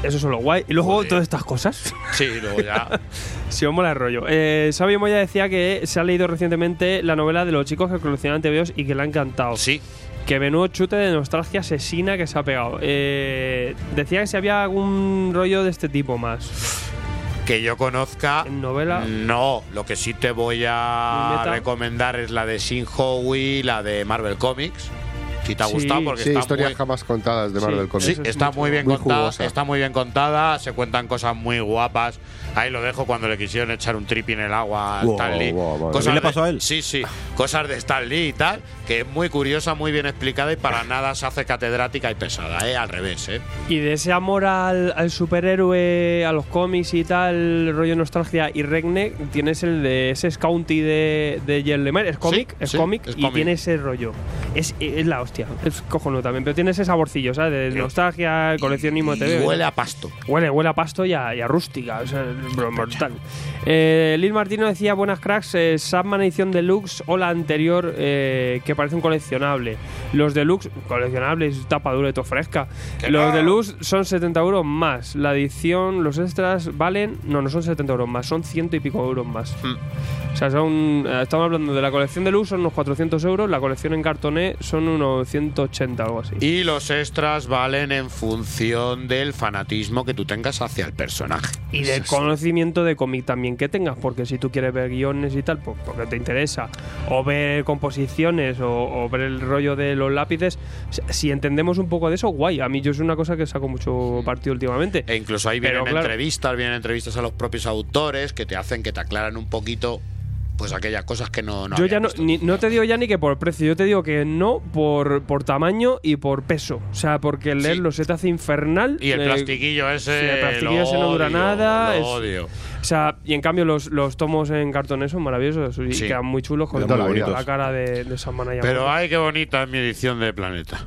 S4: Eso es lo guay. Y luego todas estas cosas.
S2: Sí, luego ya.
S4: Si os mola el rollo. Eh, Sabio Moya decía que se ha leído recientemente la novela de los chicos que coleccionan TVOs y que le ha encantado.
S2: Sí.
S4: Que menudo chute de nostalgia asesina que se ha pegado. Eh, decía que si había algún rollo de este tipo más.
S2: Que yo conozca.
S4: novela?
S2: No, lo que sí te voy a recomendar es la de Sin Howie, la de Marvel Comics. Si te ha
S6: Sí,
S2: gustado, porque
S6: sí,
S2: está
S6: historias
S2: muy,
S6: jamás contadas de Marvel Comics.
S2: Sí, está muy bien
S6: Muy
S2: contada,
S6: jugosa.
S2: está muy bien contada, se cuentan cosas muy guapas. Ahí lo dejo cuando le quisieron echar un tripi en el agua a
S3: Wow,
S2: Stan Lee.
S3: wow, wow.
S2: Cosas
S3: ¿También le
S2: de-
S3: pasó a él?
S2: Sí, sí, cosas de Stan Lee y tal, que es muy curiosa, muy bien explicada y para nada se hace catedrática y pesada, ¿eh? Al revés, ¿eh?
S4: Y de ese amor al, al superhéroe, a los cómics y tal, rollo nostalgia y Regne, tienes el de ese County de, de Lemire. Es cómic, es
S2: sí,
S4: cómic y tiene ese rollo. Es, es la hostia, es cojonudo también, pero tiene ese saborcillo, ¿sabes? De nostalgia, coleccionismo
S2: y
S4: TV.
S2: huele a pasto.
S4: Huele, huele a pasto y a, y a rústica, o sea, brutal. Eh, Lil Martino decía, buenas cracks, eh, Sandman edición deluxe o la anterior eh, que parece un coleccionable. Los deluxe, coleccionables, tapa dura y todo fresca. Los deluxe son 70 euros más. La edición, los extras valen, no, no son 70 euros más, son ciento y pico euros más. O sea, son, eh, estamos hablando de la colección deluxe, son unos 400 euros, la colección en cartoné son unos 180, algo así.
S2: Y los extras valen en función del fanatismo que tú tengas hacia el personaje.
S4: Y del conocimiento de cómic también que tengas, porque si tú quieres ver guiones y tal, pues porque te interesa, o ver composiciones, o, o ver el rollo de los lápices, si- entendemos un poco de eso, guay. A mí yo es una cosa que saco mucho partido últimamente.
S2: E incluso ahí
S4: Pero
S2: vienen
S4: claro.
S2: entrevistas, vienen entrevistas a los propios autores que te hacen que te aclaran un poquito pues aquellas cosas que no, no
S4: yo ya no, ni- no te digo ya ni que por precio, yo te digo que no por, por tamaño y por peso. O sea, porque el leerlo se te hace infernal.
S2: Y el
S4: eh,
S2: plastiquillo ese,
S4: sí, el plastiquillo
S2: lo
S4: ese no dura
S2: odio,
S4: nada.
S2: lo
S4: es-
S2: odio.
S4: O sea, y en cambio los, los tomos en cartones son maravillosos y
S2: Sí.
S4: quedan muy chulos con
S2: la
S4: cara de, de San Manaya.
S2: Pero ay, qué bonita es mi edición de Planeta.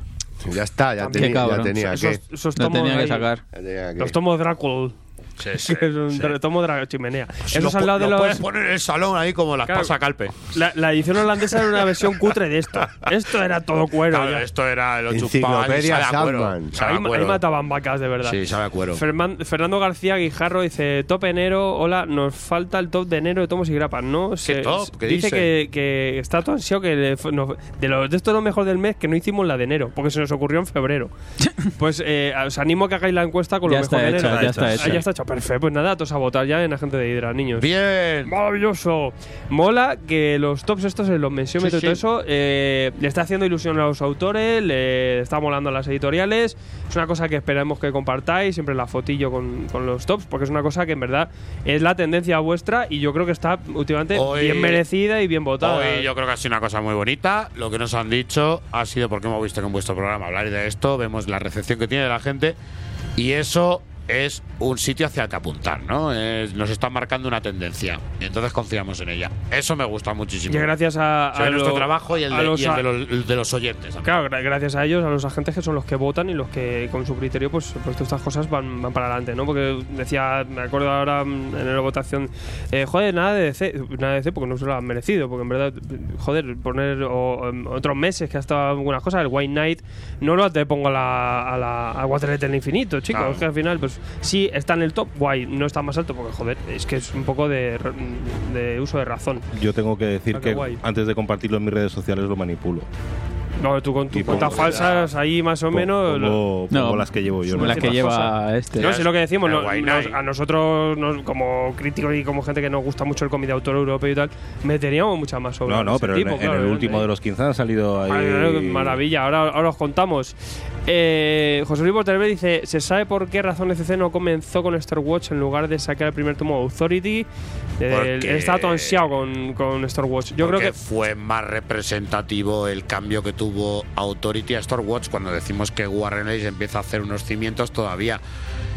S6: Ya está, ya,
S4: También.
S6: tenía, ya tenía
S4: Esos-
S6: que.
S4: esos tenía sacar.
S6: Ya tenía que.
S4: Los tomos Drácula.
S2: Sí, [laughs]
S4: que es un tomo de chimenea.
S2: Si
S4: Esos
S2: lo
S4: al lado de
S2: lo
S4: los.
S2: puedes poner en el salón ahí como las
S4: Claro.
S2: pasa Calpe.
S4: La, la edición holandesa era una versión cutre de esto. Esto era todo cuero.
S2: Claro, esto era lo
S6: Enciclopedia
S2: chupaban
S4: Ahí, ahí mataban vacas de verdad.
S2: Sí, sabe a cuero.
S4: Ferman- Fernando García Guijarro dice: Top enero, hola, nos falta el top de enero de tomos y grapas. No, se-
S2: top? ¿Qué
S4: dice
S2: dice?
S4: que, que está todo ansiado que le nos- de, los, de esto es lo mejor del mes que no hicimos la de enero, porque se nos ocurrió en febrero. [laughs] pues eh, os animo a que hagáis la encuesta con
S5: Ya
S4: lo mejor
S5: está
S4: de enero.
S5: hecha, ya está hecha.
S4: ya está hecho, perfecto. Pues nada, todos a votar ya en Agente de Hidra, niños.
S2: Bien.
S4: Maravilloso. Mola que los tops estos, en los mensiómetros
S2: Sí,
S4: y
S2: sí.
S4: todo eso, eh, le está haciendo ilusión a los autores, le está molando a las editoriales. Es una cosa que esperamos que compartáis, siempre la fotillo con, con los tops, porque es una cosa que en verdad es la tendencia vuestra y yo creo que está últimamente
S2: Hoy-
S4: bien merecida y bien votada.
S2: Hoy yo creo que ha sido una cosa muy bonita. Lo que nos han dicho ha sido porque hemos visto que en vuestro programa hablar de esto, vemos la recepción que tiene la gente y eso es un sitio hacia el que apuntar, ¿no? Es- nos está marcando una tendencia y entonces confiamos en ella. Eso me gusta muchísimo.
S4: Y gracias a, a
S2: nuestro
S4: lo-
S2: trabajo y el, de,
S4: los
S2: y el
S4: a-
S2: de los, el de los oyentes. también.
S4: Claro, gra- gracias a ellos, a los agentes que son los que votan y los que con su criterio, pues, pues todas estas cosas van, van para adelante, ¿no? Porque decía, me acuerdo ahora mm, en la votación, eh, joder, nada de DC, nada de DC porque no se lo han merecido, porque en verdad, joder, poner o, em, otros meses que ha estado algunas cosas, el White Knight, no lo te pongo a la, a la a Watergate del Infinito, chicos,
S2: Claro.
S4: que al final, pues sí, está en el top, guay, no está más alto porque, joder, es que es un poco de, uso de razón.
S3: Yo tengo que decir
S4: Ah,
S3: que antes de compartirlo en mis redes sociales lo manipulo.
S4: No, tú con tus cuentas falsas ahí más o menos.
S3: Pongo,
S5: No,
S3: las que llevo yo.
S5: las que lleva
S4: cosas.
S5: este.
S4: No, sé lo que decimos. No- nos- a nosotros, nos- como críticos y como gente que nos gusta mucho el cómic de autor europeo y tal, meteríamos muchas más obras.
S3: No, no, pero en-
S4: tipo,
S3: en,
S4: claro,
S3: el último de los 15 han salido ahí.
S4: Ay, maravilla, ahora, ahora os contamos. Eh, José Luis Porterbe dice: ¿Se sabe por qué razón FC no comenzó con Star Watch en lugar de sacar el primer tomo de Authority?
S2: Porque-
S4: él estaba todo ansiado con, con Star Watch. Yo creo que.
S2: fue más representativo el cambio que tuvo Authority a Star Wars cuando decimos que Warren Ellis empieza a hacer unos cimientos todavía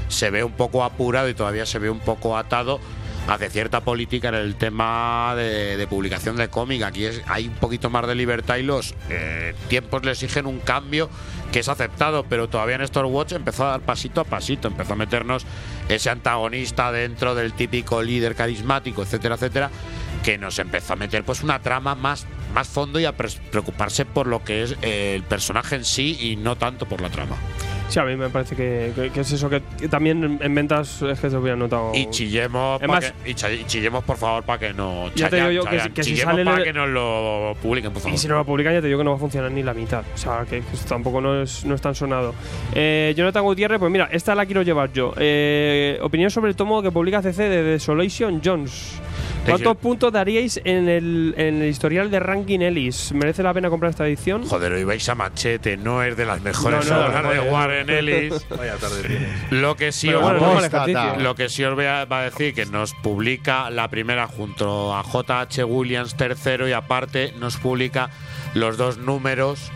S2: se ve un poco apurado y todavía se ve un poco atado hacia cierta política en el tema de, de publicación de cómic. Aquí es, hay un poquito más de libertad y los eh, tiempos le exigen un cambio que es aceptado, pero todavía en Star Watch empezó a dar pasito a pasito, empezó a meternos ese antagonista dentro del típico líder carismático, etcétera, etcétera, que nos empezó a meter pues una trama más, más fondo y a preocuparse por lo que es eh, el personaje en sí y no tanto por la trama.
S4: Sí, a mí me parece que, que- que es eso, que, que también en, en ventas es que se hubiera notado.
S2: Y chillemos, que- y chillemos por favor para que no
S4: Ya te digo yo que si- que si
S2: chillemos
S4: sale
S2: para
S4: el-
S2: que nos lo publiquen por favor.
S4: Y si no lo publican, ya te digo que no va a funcionar ni la mitad. O sea, que, que esto tampoco no es, no es tan sonado. Eh, Jonathan Gutiérrez, pues mira, esta la quiero llevar yo. Eh, opinión sobre el tomo que publica CC de Desolation Jones. ¿Cuántos puntos daríais en el, en el historial de Ranking Ellis? ¿Merece la pena comprar esta edición?
S2: Joder, hoy vais a machete, no es de las mejores
S4: No, no,
S2: obras
S4: no,
S2: de. Warren Ellis. [laughs]
S3: Vaya tarde tienes.
S2: Lo que sí, os,
S4: bueno,
S2: lo que sí os voy a, va a decir que nos publica la primera junto a J.H. Williams tercero y aparte nos publica los dos números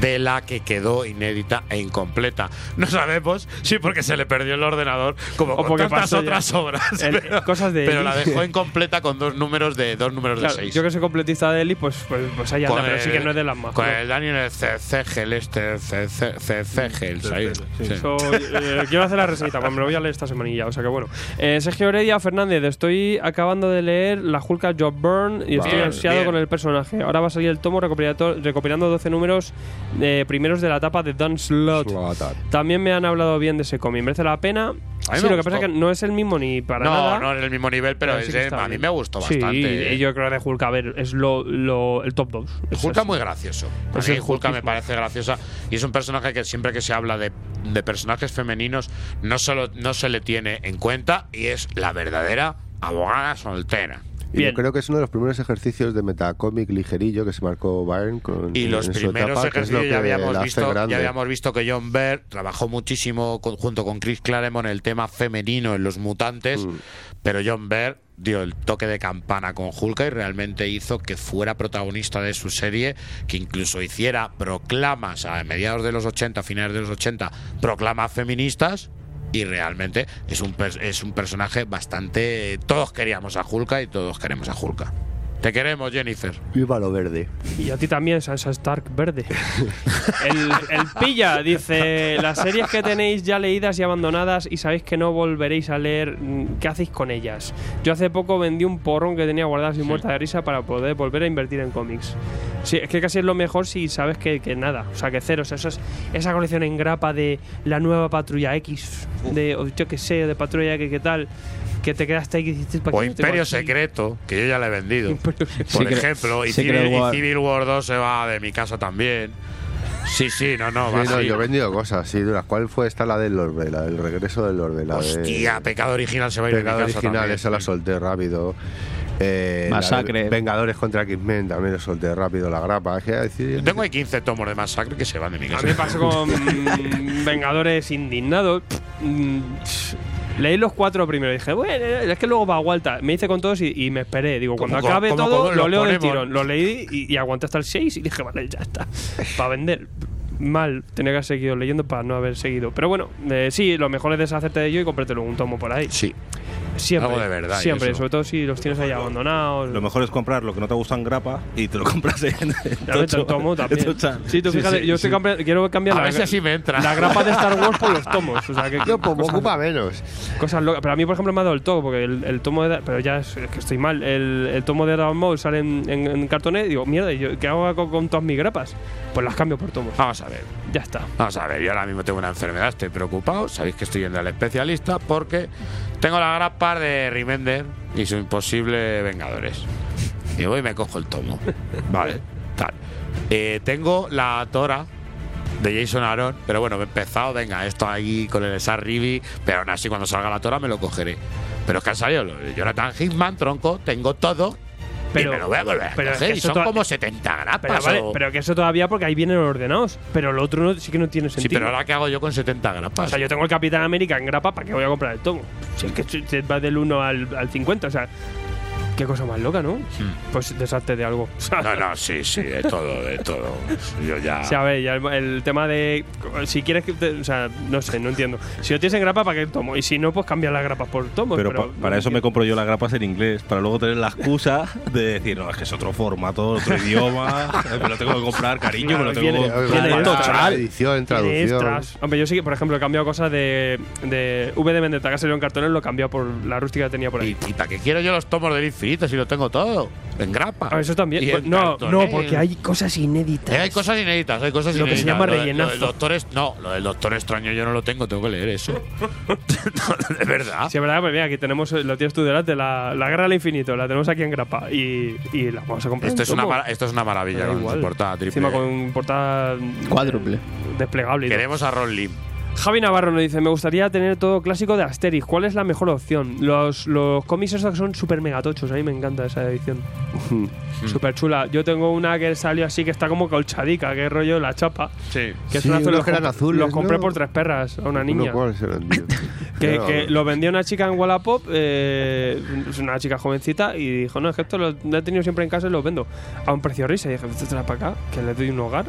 S2: de la que quedó inédita e incompleta. No sabemos si porque se le perdió el ordenador, como
S4: O
S2: con
S4: porque
S2: tantas
S4: ya.
S2: otras obras.
S4: El-
S2: pero,
S4: cosas de
S2: pero la dejó incompleta con dos números de dos números
S4: Claro,
S2: de seis.
S4: yo que soy completista de Ellis, pues, pues, pues ahí anda, pero sí que no es de las más.
S2: Con el Daniel Cegel, este Cegel. Sí.
S4: Eso, eh, quiero hacer la reseñita, pues me lo voy a leer esta semanilla, o sea que bueno. Eh, Sergio Heredia Fernández, estoy acabando de leer La Hulka Job Burn y estoy ansiado con el personaje. Ahora va a salir el tomo recopilando 12 números eh, primeros de la etapa de Don Slot. También me han hablado bien de ese cómic, merece la pena.
S2: A mí
S4: Sí,
S2: me
S4: lo que
S2: gustó.
S4: pasa es que no es el mismo ni para
S2: no,
S4: nada.
S2: no en el mismo nivel, pero,
S4: sí
S2: es a mí me gustó
S4: Sí,
S2: bastante.
S4: y yo creo que Hulk, a ver, es lo, lo- el top 2.
S2: Hulka muy gracioso. A
S4: Es
S2: mí
S4: el
S2: Hulka me parece graciosa y es un personaje que siempre que se habla de, de personajes femeninos no solo no se le tiene en cuenta y es la verdadera abogada soltera.
S6: Y yo creo que es uno de los primeros ejercicios de metacómic ligerillo que se marcó Byrne con
S2: Y los
S6: en
S2: primeros
S6: etapa, que es lo
S2: ejercicios ya
S6: que
S2: habíamos, visto, ya habíamos visto que John Byrne trabajó muchísimo con- junto con Chris Claremont el tema femenino en Los Mutantes,
S6: Mm.
S2: pero John Byrne dio el toque de campana con Hulka y realmente hizo que fuera protagonista de su serie, que incluso hiciera proclamas a mediados de los 80, finales de los 80, proclamas feministas. Y realmente es un, es un personaje bastante... Todos queríamos a Hulka y todos queremos a Hulka. Te queremos, Jennifer.
S6: Viva lo verde.
S4: Y a ti también, Sansa Stark verde. el, el pilla dice: Las series que tenéis ya leídas y abandonadas y sabéis que no volveréis a leer, ¿qué hacéis con ellas? Yo hace poco vendí un porrón que tenía guardado sin muerta de risa para poder volver a invertir en cómics. Sí, es que casi es lo mejor si sabes que, que nada, o sea, que cero. O sea, eso es- esa colección en grapa de la nueva Patrulla X, de o yo qué sé, de Patrulla X, ¿qué tal? Que te quedaste ahí ¿para
S2: O Imperio
S4: aquí?
S2: Secreto, que yo ya le he vendido. Por
S5: Secret-
S2: ejemplo, y Civil, y
S5: War.
S2: Civil War 2 se va de mi casa también. Sí, sí, no, no,
S6: Sí, yo he vendido cosas, sí, de las cuales fue esta la del Orbe, la del regreso del Orbe, la
S2: Hostia,
S6: de
S2: Pecado Original se va a ir de mi
S6: Pecado
S2: casa
S6: original,
S2: también.
S6: esa la solté rápido. Eh,
S5: Masacre.
S6: Vengadores contra X-Men también lo solté rápido, la grapa. Es que, decir,
S2: Yo tengo ahí 15 tomos de masacre que se van de mi
S4: A
S2: casa.
S4: mí me pasó con mm, [laughs] Vengadores Indignados. Leí los cuatro primero y dije, bueno, es que luego va a vuelta. Me hice con todos y, y me esperé. Digo, cuando
S2: Como-
S4: acabe
S2: como-
S4: todo,
S2: como
S4: lo
S2: lo
S4: leo del tirón. Lo leí y, y aguanté hasta el 6 y dije, vale, ya está. Para vender. Mal, tenía que haber seguido leyendo para no haber seguido. Pero bueno, eh, sí, lo mejor es deshacerte de ello y comprártelo un tomo por ahí.
S2: Sí.
S4: Siempre.
S2: Algo de verdad y
S4: Siempre,
S2: eso.
S4: sobre todo si los tienes ahí abandonados.
S3: Lo mejor es comprar lo que no te gusta en grapa y te lo [laughs] compras en, tocho.
S4: el tomo también.
S3: En tocha.
S4: Sí, tú fíjate, yo estoy cambi- quiero cambiar
S2: A
S4: la,
S2: me entra.
S4: la grapa de Star Wars por los [laughs] tomos. O sea, que,
S6: Yo, pues, me
S4: cosas-
S6: ocupa menos.
S4: Cosas locas. Pero a mí, por ejemplo, me ha dado el toque, porque el, el tomo de. Pero ya es, es que estoy mal. El, el tomo de Dragon Ball sale en, en, en cartoné y digo, mierda, ¿y yo, ¿qué hago con, con todas mis grapas? Pues las cambio por tomos.
S2: Vamos a ver.
S4: Ya está.
S2: Vamos a ver, yo ahora mismo tengo una enfermedad, estoy preocupado. Sabéis que estoy yendo al especialista porque tengo la grapa de Remender y su imposible Vengadores. Y voy y me cojo el tomo. [laughs] Vale. Tal. Eh, tengo la Tora de Jason Aaron, pero bueno, he empezado, venga, esto ahí con el Sar Rivi, pero aún así cuando salga la Tora me lo cogeré. Pero es que han salido Jonathan Hickman, tronco, tengo todo.
S4: Pero-
S2: y me lo voy a volver a
S4: pero es que
S2: y son como 70 grapas.
S4: Pero, vale,
S2: o-
S4: pero que eso todavía porque ahí vienen ordenados. Pero lo otro no- sí que no tiene
S2: sí,
S4: sentido.
S2: pero ahora qué hago yo con 70 grapas.
S4: O sea, yo tengo el Capitán América en grapa, ¿para qué voy a comprar el tomo? Si es que va del 1 al, al 50, o sea, qué cosa más loca, ¿no? Pues deshazte de algo.
S2: Hmm. No, no, sí, sí, de todo, de todo. Yo ya.
S4: o sea, a ver, ya el, el tema de. Si quieres que. te- o sea, no sé, no entiendo. Si lo tienes en grapa, ¿para qué tomo? Y si no, pues cambia las grapas por tomos.
S3: Pero,
S4: Pero,
S3: pa- para eso me compro yo las grapas en inglés, para luego tener la excusa de decir, no, es que es otro formato, otro [laughs] idioma, me lo tengo que comprar, cariño, me lo tengo que comprar.
S6: edición, traducción.
S4: extras. Hombre, yo sí que, por ejemplo, he cambiado cosas de, de V de Vendetta que salió en cartones, lo he cambiado por la rústica que tenía por ahí.
S2: ¿Y para qué quiero yo los tomos del infinito si lo tengo todo? En grapa.
S4: Ah, eso también.
S2: Y
S4: Pues
S2: en
S4: no, no, porque hay cosas inéditas.
S2: Eh, hay cosas inéditas, hay cosas
S4: Lo que se
S2: inéditas.
S4: llama
S2: Lo de-
S4: rellenazo.
S2: Del doctor es, no, lo del doctor extraño yo no lo tengo, tengo que leer eso. [laughs] [laughs] de verdad.
S4: Sí, es verdad, pues mira, aquí tenemos, lo tienes tú delante, la, la guerra al infinito, la tenemos aquí en grapa y, y la vamos a comprar.
S2: Esto
S4: en
S2: es, una,
S4: tomo.
S2: mara- esto es una maravilla
S4: Da
S2: con
S4: igual.
S2: portada triple.
S4: Encima con portada
S5: Cuádruple.
S4: desplegable. y todo.
S2: Queremos a Ron Lim.
S4: Javi Navarro nos dice, me gustaría tener todo clásico de Asterix. ¿Cuál es la mejor opción? Los, los cómics esos son súper megatochos. A mí me encanta esa edición. [laughs] Súper chula. Yo tengo una que salió así que está como colchadica, que es rollo la chapa.
S2: Sí.
S4: Que
S6: Sí,
S4: azul, los,
S6: que eran azules,
S4: los compré
S6: ¿no?
S4: por tres perras a una niña. [laughs] Que, que lo vendía una chica en Wallapop, eh, es una chica jovencita, y dijo, no, es que esto lo, lo he tenido siempre en casa y los vendo a un precio risa. Y dije, esto para acá, que le doy un hogar.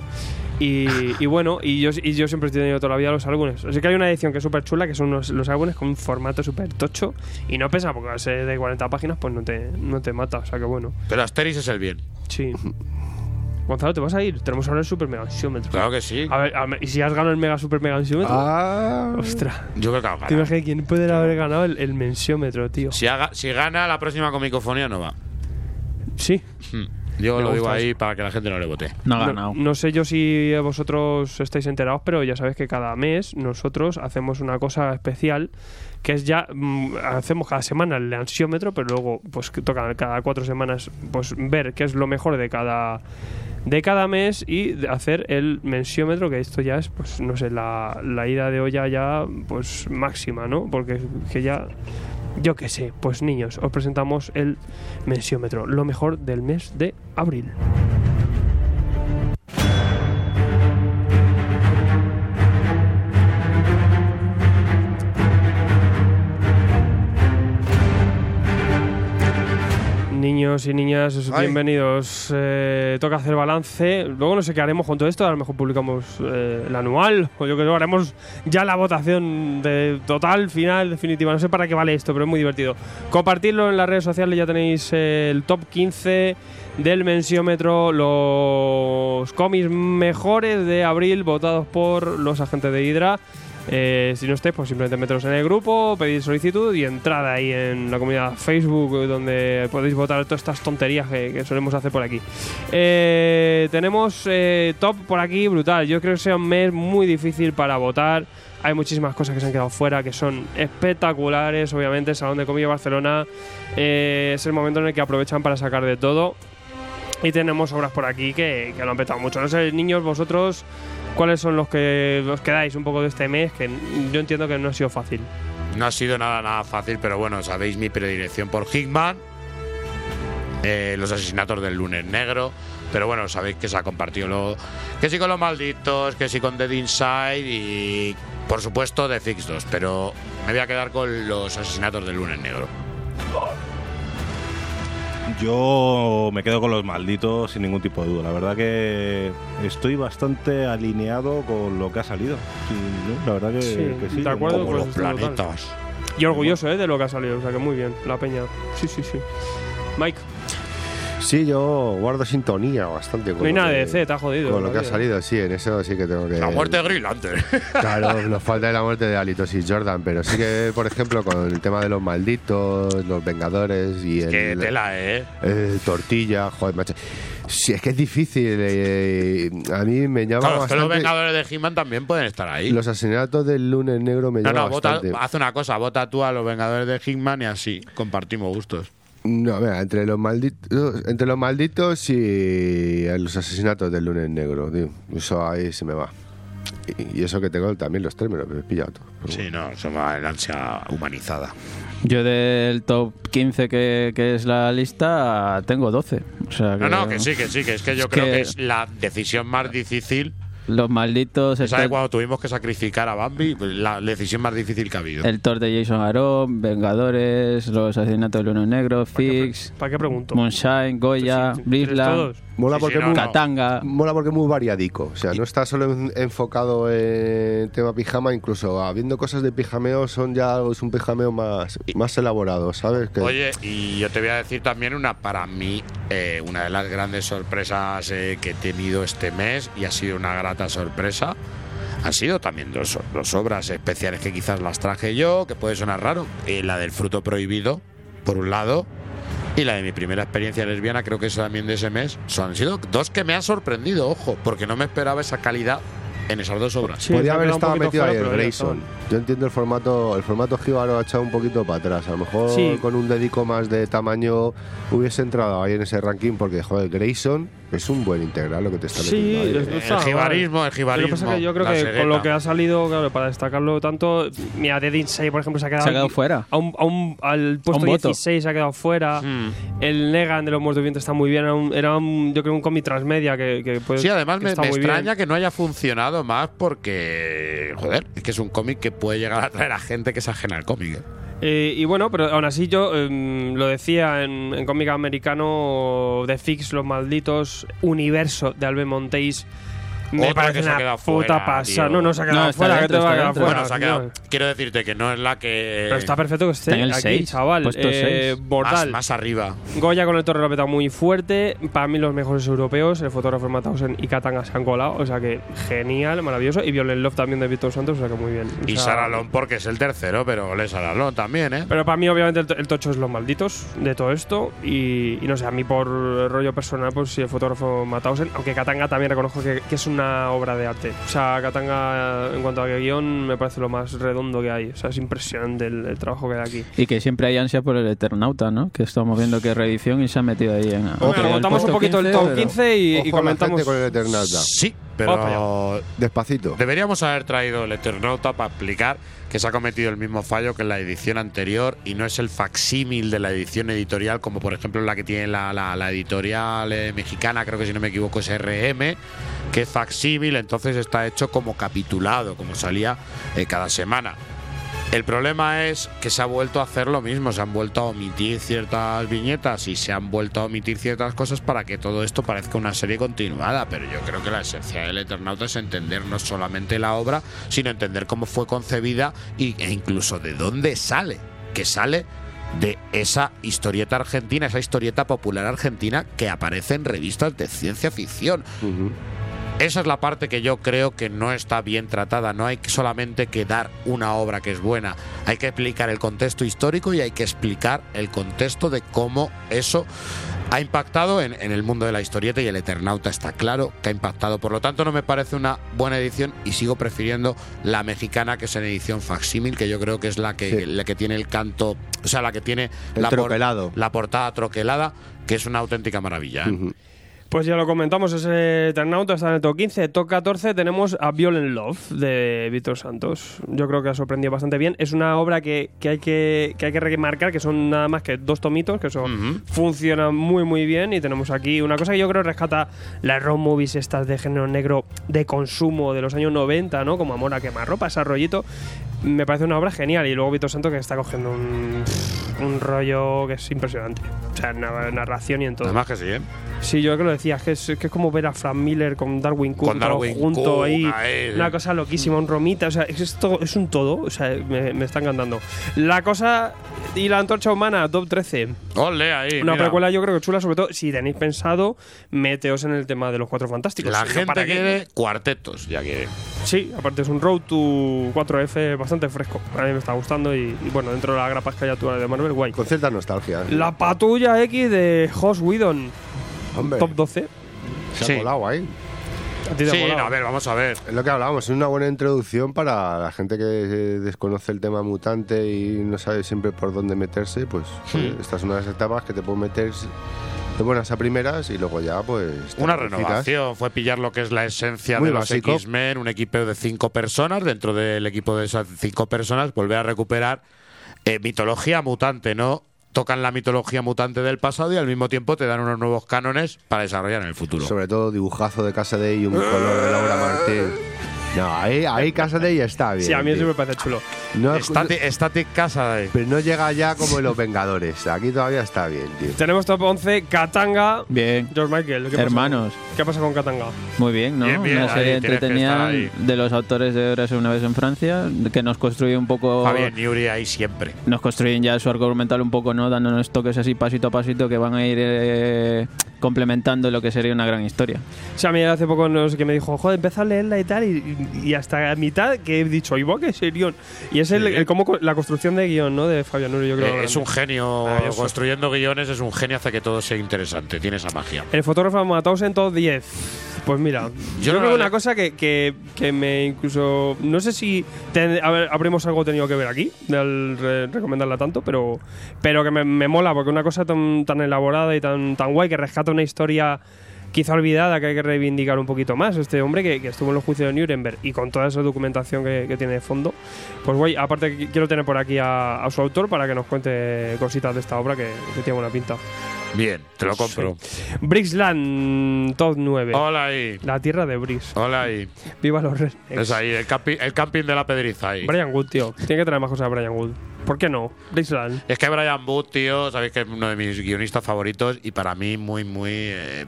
S4: Y, y bueno, y yo, y yo siempre he tenido toda la vida los álbumes. Así que hay una edición que es súper chula, que son los, los álbumes con un formato súper tocho. Y no pesa, porque al ser de 40 páginas, pues no te, no te mata. O sea que bueno.
S2: Pero Asterix es el bien.
S4: Sí. Gonzalo, ¿te vas a ir? Tenemos ahora el super mega ansiómetro.
S2: Claro que sí.
S4: A ver, a ver, ¿y si has ganado el mega super mega ansiómetro?
S6: Ah.
S4: Ostras.
S2: Yo creo que va a
S4: ¿Te imaginas quién puede haber ganado el, el mensiómetro, tío?
S2: Si, haga- si gana la próxima comicofonía, no va.
S4: Sí.
S2: Hmm. Yo lo digo ahí para que la gente no le vote.
S5: No ha ganado.
S4: no sé yo si vosotros estáis enterados, pero ya sabéis que cada mes nosotros hacemos una cosa especial que es ya mm, hacemos cada semana el ansiómetro, pero luego pues que toca cada cuatro semanas pues ver qué es lo mejor de cada de cada mes y de hacer el mensiómetro, que esto ya es pues no sé, la, la ida de olla ya pues máxima, ¿no? Porque que ya yo qué sé, pues niños, os presentamos el mensiómetro, lo mejor del mes de abril. Niños y niñas,
S6: Ay.
S4: bienvenidos. Eh, toca hacer balance. Luego no sé qué haremos con todo esto. A lo mejor publicamos eh, el anual. O yo creo que haremos ya la votación de total, final, definitiva. No sé para qué vale esto, pero es muy divertido. Compartirlo en las redes sociales. Ya tenéis eh, el top 15 del mensiómetro. Los cómics mejores de abril votados por los agentes de Hydra. Eh, si no estáis, pues simplemente meteros en el grupo, pedid solicitud y entrad ahí en la comunidad Facebook donde podéis votar todas estas tonterías que, solemos hacer por aquí. Eh, tenemos eh, top por aquí brutal. Yo creo que sea un mes muy difícil para votar. Hay muchísimas cosas que se han quedado fuera que son espectaculares. Obviamente, Salón de Comida Barcelona es el momento en el que aprovechan para sacar de todo. Y tenemos obras por aquí que, que lo han petado mucho. No sé, niños, vosotros, ¿cuáles son los que os quedáis un poco de este mes? Que yo entiendo que no ha sido fácil.
S2: No ha sido nada, nada fácil, pero bueno, sabéis mi predilección por Hickman. eh, los asesinatos del lunes negro. Pero bueno, sabéis que se ha compartido luego. Que sí con los malditos, que sí con Dead Inside y por supuesto de Fix 2. Pero me voy a quedar con los asesinatos del lunes negro.
S3: Yo me quedo con los malditos sin ningún tipo de duda. La verdad que estoy bastante alineado con lo que ha salido. Sí, ¿no? La verdad que
S4: Sí,
S3: que sí.
S4: de acuerdo,
S2: Como
S4: pues
S2: los
S4: total.
S2: planetas.
S4: Y orgulloso ¿eh? de lo que ha salido, o sea que muy bien, la peña. Sí, sí, sí. Mike,
S6: Sí, yo guardo sintonía bastante con
S4: no hay
S6: lo
S4: nada
S6: que-
S4: de C, te ha jodido.
S6: Con lo que ha salido, sí, en eso sí que tengo que.
S2: La muerte de. [laughs]
S6: Claro, nos falta la muerte de Alitos y Jordan, pero sí que, por ejemplo, con el tema de los malditos, los Vengadores y el.
S2: que tela, ¿eh?
S6: el tortilla, joder, macho. Sí, es que es difícil. eh, a mí me llama
S2: Claro, que los
S6: bastante.
S2: Vengadores de He-Man también pueden estar ahí.
S6: Los asesinatos del lunes negro me
S2: No,
S6: llama
S2: no, vota,
S6: bastante.
S2: haz una cosa, vota tú a los Vengadores de Hickman y así compartimos gustos.
S6: No, mira, entre los malditos, entre los malditos y los asesinatos del lunes negro, tío. Eso ahí se me va. Y, y eso que tengo también los tres, me los he pillado todo.
S2: Sí, no, eso va en ansia humanizada.
S5: Yo del top 15 que, que es la lista tengo 12. O sea
S2: No, no, que sí, que sí, que es que yo
S5: Es
S2: creo
S5: que-
S2: que es la decisión más difícil.
S5: Los malditos.
S2: ¿Sabes cuando tuvimos que sacrificar a Bambi? La decisión más difícil que ha habido.
S5: el Thor de Jason Aaron, Vengadores, Los Asesinatos del Lunes Negro, Fix,
S4: ¿Para qué pregunto?
S5: Moonshine, Goya, Brisland,
S4: todos?
S6: Mola
S2: Sí,
S6: porque
S2: sí, no,
S6: muy,
S2: no.
S5: Katanga.
S6: mola porque es muy variadico. O sea, no está solo en- enfocado en tema pijama, incluso habiendo cosas de pijameo son ya es un pijameo más, más elaborado, ¿sabes? Que
S2: Oye, y yo te voy a decir también una, para mí, eh, una de las grandes sorpresas eh, que he tenido este mes, y ha sido una grata sorpresa, han sido también dos, dos obras especiales que quizás las traje yo, que puede sonar raro. Eh, la del fruto prohibido, por un lado, y la de mi primera experiencia lesbiana, creo que es también de ese mes. Son, han sido dos que me han sorprendido, ojo, porque no me esperaba esa calidad en esas dos obras.
S4: Sí, ha
S6: haber estado metido ahí el Grayson. Yo entiendo el formato, el formato jíbaro ha echado un poquito para atrás. A lo mejor
S4: Sí.
S6: con un dedico más de tamaño hubiese entrado ahí en ese ranking porque, joder, Grayson es un buen integral lo que te está
S4: Sí,
S6: metiendo ahí.
S4: es- está
S2: El jibarismo, el jibarismo,
S4: Lo que pasa es que yo creo que con lo que ha salido, claro, para destacarlo tanto, mira, Dead Inside, por ejemplo, se ha quedado,
S5: Se ha quedado fuera.
S4: A un, a un- al puesto
S5: un voto.
S4: 16 se ha quedado fuera.
S2: Hmm.
S4: El Negan de los muertos vivientes está muy bien. Era, un, era un- yo creo un cómic transmedia que, que puede-
S2: Sí, además
S4: que
S2: me,
S4: está
S2: me
S4: muy bien.
S2: extraña que no haya funcionado más porque, joder, es que es un cómic que puede llegar a atraer a gente que es ajena al cómic. ¿eh?
S4: Eh, y bueno, pero aún así yo em, lo decía en, en cómic americano de Fix, Los Malditos, Universo de Alben Montéis. Me
S2: Otra
S4: parece
S2: que se ha
S4: una
S2: quedado
S4: puta
S2: fuera,
S4: pasada.
S2: tío.
S4: No, no se ha quedado
S5: No, está
S4: fuera. ¿qué
S5: dentro,
S4: te va a
S5: está
S4: quedar
S5: dentro.
S4: fuera?
S2: Bueno, se ha
S4: tío?
S2: quedado. Quiero decirte que no es la que.
S4: Pero está perfecto que esté
S5: Está en el
S4: aquí,
S5: seis,
S4: chaval.
S5: puesto
S4: Eh,
S5: seis.
S4: Bordal.
S2: Más, más arriba.
S4: Goya con el Torre Rapeta muy fuerte. Para mí los mejores europeos. El fotógrafo Matausen y Katanga se han colado. O sea que genial, maravilloso. Y Violent Love también de Víctor Santos. O sea que muy bien. O
S2: Y
S4: sea,
S2: Saralón porque es el tercero, pero le Saralón también, ¿eh?
S4: Pero para mí, obviamente, el, to- el tocho es los malditos de todo esto. Y, y no sé, a mí por rollo personal, pues sí, el fotógrafo Matausen. Aunque Katanga también reconozco que, que es una obra de arte. O sea, Katanga, en cuanto a guion, me parece lo más redondo que hay. O sea, es impresionante el, el trabajo que hay aquí.
S5: Y que siempre hay ansia por el Eternauta, ¿no? Que estamos viendo que es reedición y se ha metido ahí en.
S4: Bueno,
S5: en el
S4: contamos un poquito el
S5: 15,
S4: top
S5: pero-
S4: 15 y,
S6: Ojo
S4: y comentamos.
S6: gente con el Eternauta.
S2: Sí, pero
S6: Despacito.
S2: deberíamos haber traído el Eternauta para explicar que se ha cometido el mismo fallo que en la edición anterior y no es el facsímil de la edición editorial, como por ejemplo la que tiene la, la- la editorial eh, mexicana, creo que si no me equivoco es RM, que es facsímil, entonces está hecho como capitulado, como salía eh, cada semana. El problema es que se ha vuelto a hacer lo mismo, se han vuelto a omitir ciertas viñetas y se han vuelto a omitir ciertas cosas para que todo esto parezca una serie continuada, pero yo creo que la esencia del Eternauta es entender no solamente la obra, sino entender cómo fue concebida e incluso de dónde sale, que sale de esa historieta argentina, esa historieta popular argentina que aparece en revistas de ciencia ficción. Esa es la parte que yo creo que no está bien tratada. No hay que solamente que dar una obra que es buena. Hay que explicar el contexto histórico y hay que explicar el contexto de cómo eso ha impactado en, en el mundo de la historieta y el Eternauta está claro que ha impactado. Por lo tanto, no me parece una buena edición y sigo prefiriendo la mexicana, que es en edición facsímil, que yo creo que es la que,
S6: Sí.
S2: la que tiene el canto, o sea, la que tiene la, por- la portada troquelada, que es una auténtica maravilla. ¿eh?
S4: Pues ya lo comentamos, ese Eternauta está en el top 15. Top 14 tenemos a Violent Love de Víctor Santos. Yo creo que ha sorprendido bastante bien. Es una obra que, que hay, que, que hay que remarcar que son nada más que dos tomitos, que son funcionan muy muy bien. Y tenemos aquí una cosa que yo creo rescata las road movies estas de género negro de consumo de los años 90, ¿no? Como Amor a quemarropa, ese rollito. Me parece una obra genial. Y luego Víctor Santos que está cogiendo un, un rollo que es impresionante. O sea, narración y en todo.
S2: Además que sí, ¿eh?
S4: Sí, yo creo que lo decía, que es, que es como ver a Frank Miller con Darwin Cook
S2: Con Darwin
S4: junto
S2: Cook,
S4: ahí. Una cosa loquísima, un romita, o sea, es, es todo- es un todo, o sea, me, me está encantando. La cosa y la antorcha humana, top 13.
S2: Ole ahí.
S4: Una
S2: mira.
S4: precuela yo creo que chula, sobre todo si tenéis pensado, meteos en el tema de los cuatro fantásticos.
S2: La gente
S4: ¿para qué?
S2: quiere cuartetos, ya quiere.
S4: Sí, aparte es un Road to 4F bastante fresco. A mí me está gustando y, y bueno, dentro de la grapa que actual de Marvel, guay.
S6: Con cierta nostalgia.
S4: La patrulla X de Joss Whedon,
S6: Hombre,
S4: top 12.
S6: se ha
S2: Sí.
S6: colado ahí.
S4: ti te
S2: Sí, no, a ver, vamos a ver.
S6: Es lo que hablábamos, es una buena introducción para la gente que eh, desconoce el tema mutante y no sabe siempre por dónde meterse, pues esta es una de las etapas que te pueden meter de buenas a primeras y luego ya pues...
S2: Una renovación, fue pillar lo que es la esencia
S6: Muy
S2: de los. X-Men, un equipo de cinco personas, dentro del equipo de esas cinco personas, volver a recuperar eh, mitología mutante, ¿no? Tocan la mitología mutante del pasado y al mismo tiempo te dan unos nuevos cánones para desarrollar en el futuro.
S6: Sobre todo dibujazo de Casa de y un color de Laura Martín. No, ahí, ahí Casa de está bien.
S4: Sí, a mí eso
S6: tío.
S4: me parece chulo.
S6: No,
S2: Static, Static Casa de...
S6: pero no llega ya como en Los Vengadores. Aquí todavía está bien, tío.
S4: Tenemos top 11, Katanga.
S5: Bien.
S4: George Michael. ¿qué pasa
S5: Hermanos.
S4: con- ¿Qué pasa con Katanga?
S5: Muy bien, ¿no?
S2: Bien, bien,
S5: Una serie entretenida de los autores de Horas una vez en Francia, que nos construye un poco.
S2: Fabián Yuri ahí siempre.
S5: Nos construyen ya su arco argumental un poco, ¿no? Dándonos toques así pasito a pasito que van a ir eh, complementando lo que sería una gran historia.
S4: O sea, a mí hace poco no sé qué me dijo, joder, empieza a leerla y tal, y, y hasta a mitad que he dicho, ¡ay, va, qué serión! Y es el,
S2: Sí.
S4: el cómo la construcción de guion, ¿no? De Fabián Nuri, yo creo.
S2: Eh, es un genio
S4: Maravilloso.
S2: construyendo guiones, es un genio, hace que todo sea interesante, tiene esa magia.
S4: El fotógrafo matados en top 10. Pues mira, yo,
S2: no
S4: creo que una cosa que, que, que me incluso. No sé si ten- a ver, habremos algo tenido que ver aquí, del re- recomendarla tanto, pero, pero que me, me mola, porque una cosa tan, tan elaborada y tan, tan guay que rescata una historia quizá olvidada que hay que reivindicar un poquito más. Este hombre que, que estuvo en los juicios de Nuremberg y con toda esa documentación que, que tiene de fondo. Pues guay, aparte quiero tener por aquí a, a su autor para que nos cuente cositas de esta obra que, que tiene buena pinta.
S2: Bien, te lo compro.
S4: Brixland, top 9.
S2: Hola ahí.
S4: La tierra de Brix.
S2: Hola ahí.
S4: Viva los Rednecks.
S2: Es ahí, el, campi- el camping de la pedriza ahí.
S4: Brian Wood, tío. Tiene que traer más cosas a Brian Wood. ¿Por qué no? Brixland.
S2: Es que Brian Wood, tío, sabéis que es uno de mis guionistas favoritos y para mí muy, muy... eh,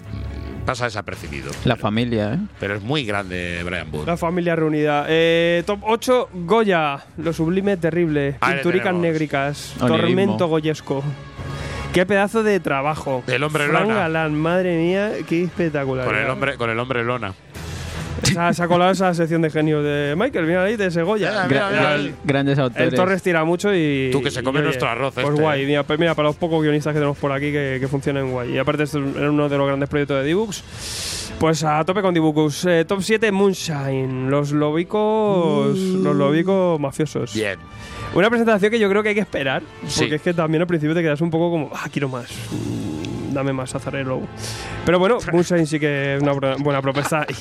S2: pasa desapercibido.
S5: La familia, ¿eh?
S2: Pero es muy grande Brian Wood.
S4: La familia reunida. Eh, top 8, Goya. Lo sublime, terrible.
S2: Ahí
S4: négricas.
S5: Onidismo.
S4: Tormento goyesco. Qué pedazo de trabajo.
S2: El hombre
S4: Fran
S2: lona.
S4: Galán, madre mía, qué espectacular.
S2: Con el hombre, con el hombre lona.
S4: Se ha, se ha colado esa sección de genios de Michael, mira ahí, de ese Goya.
S2: Mira, ahí.
S5: grandes autores.
S4: El Torres tira mucho y.
S2: Tú, que se come
S4: y, oye,
S2: nuestro arroz
S4: Pues
S2: este,
S4: guay,
S2: eh.
S4: mira, pues mira, para los pocos guionistas que tenemos por aquí que, que funcionan guay. Y aparte, era uno de los grandes proyectos de Dibux. Pues a tope con Dibucus. Eh, top 7, Moonshine. Los lobicos. Los lobicos mafiosos.
S2: Bien.
S4: Una presentación que yo creo que hay que esperar.
S2: Sí.
S4: Porque es que también al principio te quedas un poco como, ah, quiero más. Mm, Dame más azarelo. Pero bueno, Moonshine sí que es una buena propuesta. [laughs]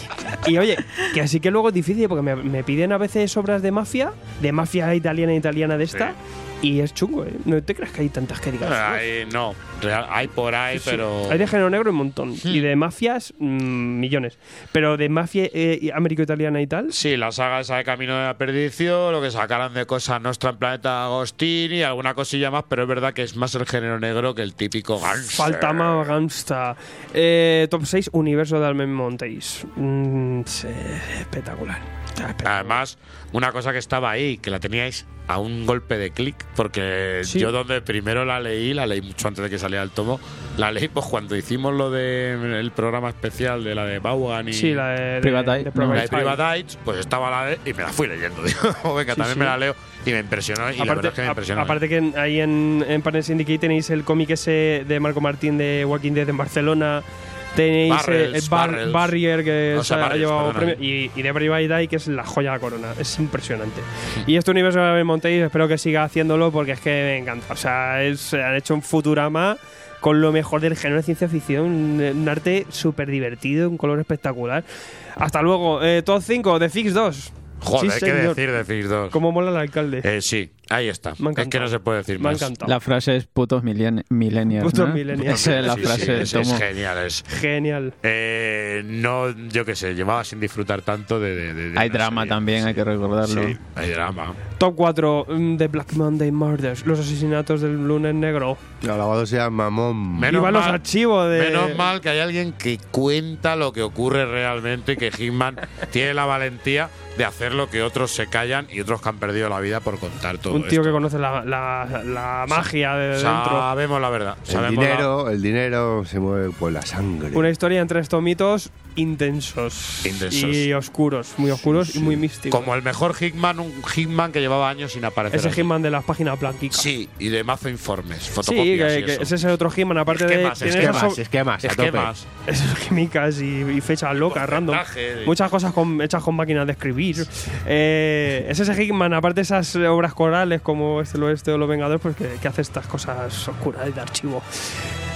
S4: Y, y, oye, que así que luego es difícil porque me, me piden a veces obras de mafia, de mafia italiana italiana de esta. Y es chungo, ¿eh? No te creas que hay tantas que digas.
S2: Hay- no, real- hay por ahí,
S4: Sí,
S2: pero...
S4: Hay de género negro un montón. Y de mafias, mm, millones. Pero de mafia eh, américo-italiana y tal.
S2: Sí, la saga esa de Camino de la Perdición, lo que sacaran de cosas Nostra en Planeta Agostini, alguna cosilla más, pero es verdad que es más el género negro que el típico gangster.
S4: Falta más gangsta. Eh, top 6, Universo de Almen Montéis. Mm, sí, espectacular.
S2: Además, una cosa que estaba ahí, que la teníais a un golpe de clic, porque
S4: Sí.
S2: yo donde primero la leí, la leí mucho antes de que saliera el tomo, la leí pues cuando hicimos lo del programa especial de la de Vaughan y
S4: Sí, la de, de-
S5: Private Eye.
S4: de
S2: la de
S4: Private Eye.
S2: Private Eyes, pues estaba la de y me la fui leyendo. [laughs] Digo, venga,
S4: Sí,
S2: también
S4: sí.
S2: me la leo y me impresionó y la verdad es que me impresionó.
S4: aparte que ahí en, en Panel Syndicate tenéis el cómic ese de Marco Martín de Walking Dead en Barcelona. Tenéis
S2: Barrels,
S4: el Bar-
S2: Barrels.
S4: Barrier que
S2: O sea,
S4: se ha
S2: Barrels,
S4: llevado
S2: perdona.
S4: premio y, y de Private Eye que es la joya de la corona. Es impresionante. Y este universo de Montéis espero que siga haciéndolo porque es que me encanta. O sea, es, han hecho un Futurama con lo mejor del género de ciencia ficción. Un, un arte súper divertido, un color espectacular. Hasta luego. Eh, top 5 de Fix 2.
S2: Joder,
S4: Sí,
S2: ¿qué
S4: señor.
S2: decir de Fix 2?
S4: Cómo mola el alcalde.
S2: Eh, sí, ahí está. Es que no se puede decir
S4: Me ha
S2: más.
S4: encantado.
S5: La frase es putos millen- millennials.
S4: Putos
S5: ¿no?
S4: millennials. [laughs]
S5: Esa es la
S2: Sí,
S5: frase
S2: sí, es, genial. Es,
S4: Genial.
S2: eh, no, yo qué sé, llevaba sin disfrutar tanto de. de-
S5: Hay drama
S2: serie.
S5: también, hay que recordarlo.
S2: Sí, hay drama.
S4: Top 4 de Black Monday Murders. Los asesinatos del lunes negro.
S6: La lavado sea mamón.
S2: Menos
S4: Viva los
S2: mal-
S4: archivos de.
S2: Menos mal que hay alguien que cuenta lo que ocurre realmente y que Hitman tiene la valentía de hacer lo que otros se callan y otros que han perdido la vida por contar todo.
S4: Un tío que conoce la, la- la magia de dentro.
S2: Sabemos la verdad.
S6: El
S2: sabemos la-
S6: dinero, el dinero se mueve por la sangre.
S4: Una historia entre estos mitos intensos,
S2: Intensos.
S4: y oscuros, muy oscuros y muy místicos.
S2: Como el mejor Hitman, un Hitman que llevaba años sin aparecer.
S4: Ese. Hitman de las páginas blanquicas.
S2: Sí, y de mazo informes,
S4: Sí,
S2: fotocopias
S4: que,
S2: y
S4: que
S2: eso.
S4: ese es el otro Hitman, aparte
S2: Esquemas,
S4: de.
S2: esquemas,
S6: esquemas.
S2: Esquemas.
S4: esas químicas y, y fechas locas, random.
S2: Porcentaje.
S4: Muchas cosas con- hechas con máquinas de escribir. Eh, es ese Hickman, aparte de esas obras corales como este, el oeste o Los Vengadores, pues que hace estas cosas oscuras de archivo.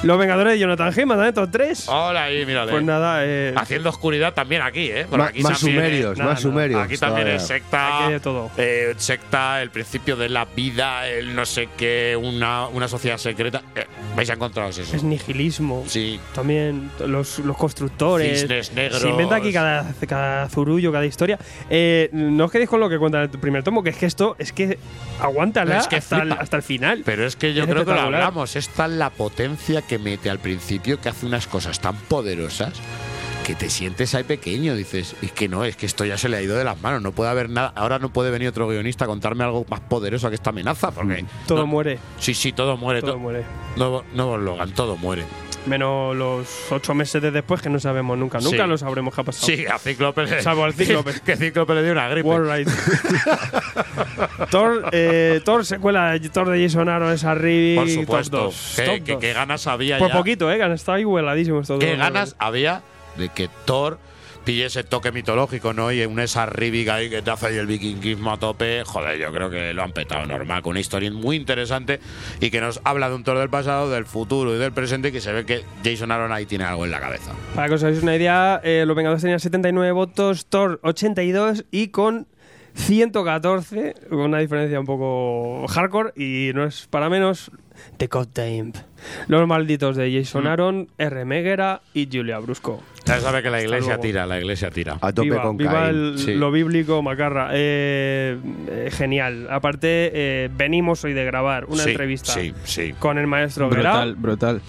S4: Los Vengadores de Jonathan Hickman, ¿también? Estos tres.
S2: Hola ahí, mírale.
S4: Pues nada, eh,
S2: Haciendo oscuridad también aquí, ¿eh? Porque
S6: Ma-
S2: aquí
S6: más
S2: también
S6: sumerios,
S2: es-
S6: más
S4: nada,
S6: sumerios.
S2: Aquí también es secta.
S4: Aquí de todo.
S2: eh, secta, el principio de la vida, el no sé qué, una, una sociedad secreta. Eh, vais a encontraros eso.
S4: es nihilismo.
S2: Sí.
S4: También los, los constructores.
S2: Cisnes negros.
S4: Se inventa aquí cada, cada zurullo, cada historia. Eh, no os quedéis con lo que cuenta en el primer tomo, que es que esto es que aguántala
S2: Es que
S4: hasta, el, hasta el final.
S2: Pero es que yo
S4: Es
S2: creo que lo hablamos. Esta es la potencia que mete al principio, que hace unas cosas tan poderosas que te sientes ahí pequeño. Dices, es que no, es que esto ya se le ha ido de las manos. No puede haber nada. Ahora no puede venir otro guionista a contarme algo más poderoso que esta amenaza. Porque.
S4: Todo
S2: no-
S4: muere.
S2: Sí, sí, todo muere.
S4: Todo
S2: to-
S4: muere.
S2: Nuevo, nuevo Logan, todo muere.
S4: Menos los ocho meses de después que no sabemos nunca. Nunca
S2: Sí.
S4: lo sabremos qué ha pasado.
S2: Sí, a Cíclope. [laughs]
S4: Salvo al Cíclope. [laughs]
S2: que Cíclope le dio una gripe.
S4: Warright. [laughs] Thor, eh, Thor secuela de Thor de Jason Aaron es arriba.
S2: Por supuesto.
S4: Top
S2: que ganas había
S4: Por
S2: ya.
S4: poquito, eh, ahí hueladísimos estos
S2: ¿Qué
S4: dos.
S2: ganas había de que Thor pille ese toque mitológico, ¿no? Y un esa ríbica ahí que te hace ahí el vikingismo a tope. Joder, yo creo que lo han petado normal, con una historia muy interesante y que nos habla de un Thor del pasado, del futuro y del presente y que se ve que Jason Aaron ahí tiene algo en la cabeza.
S4: Para que os hagáis una idea, eh, los Vengadores tenían 79 votos, Thor 82 y con 114, con una diferencia un poco hardcore y no es para menos, The Goddamn. Los malditos de Jason Aaron, R. Meguera y Julia Brusco.
S2: Ya sabe que la iglesia tira, la iglesia tira.
S6: A tope
S4: viva,
S6: con
S4: viva
S6: Caín.
S4: el-
S2: Sí.
S4: lo bíblico, Macarra. Eh, eh, genial. Aparte, eh, venimos hoy de grabar una
S2: Sí,
S4: entrevista
S2: Sí, sí.
S4: con el maestro
S5: Brutal,
S4: Guerra.
S5: brutal.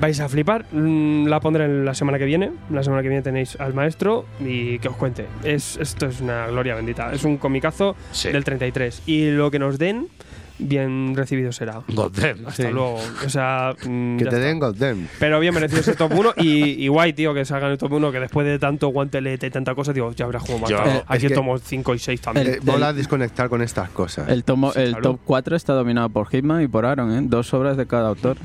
S4: Vais a flipar. Mm, La pondré la semana que viene. La semana que viene tenéis al maestro y que os cuente. Es, esto es una gloria bendita. Es un comicazo
S2: Sí.
S4: del 33. Y lo que nos den, bien recibido será.
S2: Goddamn.
S4: Hasta luego. O sea, mm, [laughs]
S6: Que te
S4: está.
S6: den Goddamn.
S4: Pero bien merecido ese top 1 y, [laughs] y guay, tío, que salgan el top 1, que después de tanto guantelete y tanta cosa, digo, ya habrá jugado más.
S6: Eh,
S4: Aquí tomo 5 y 6 también.
S6: Eh, mola a desconectar con estas cosas.
S5: El, tomo,
S4: Sí,
S5: el
S4: claro.
S5: top 4 está dominado por Hitman y por Aaron, ¿eh? Dos obras de cada autor.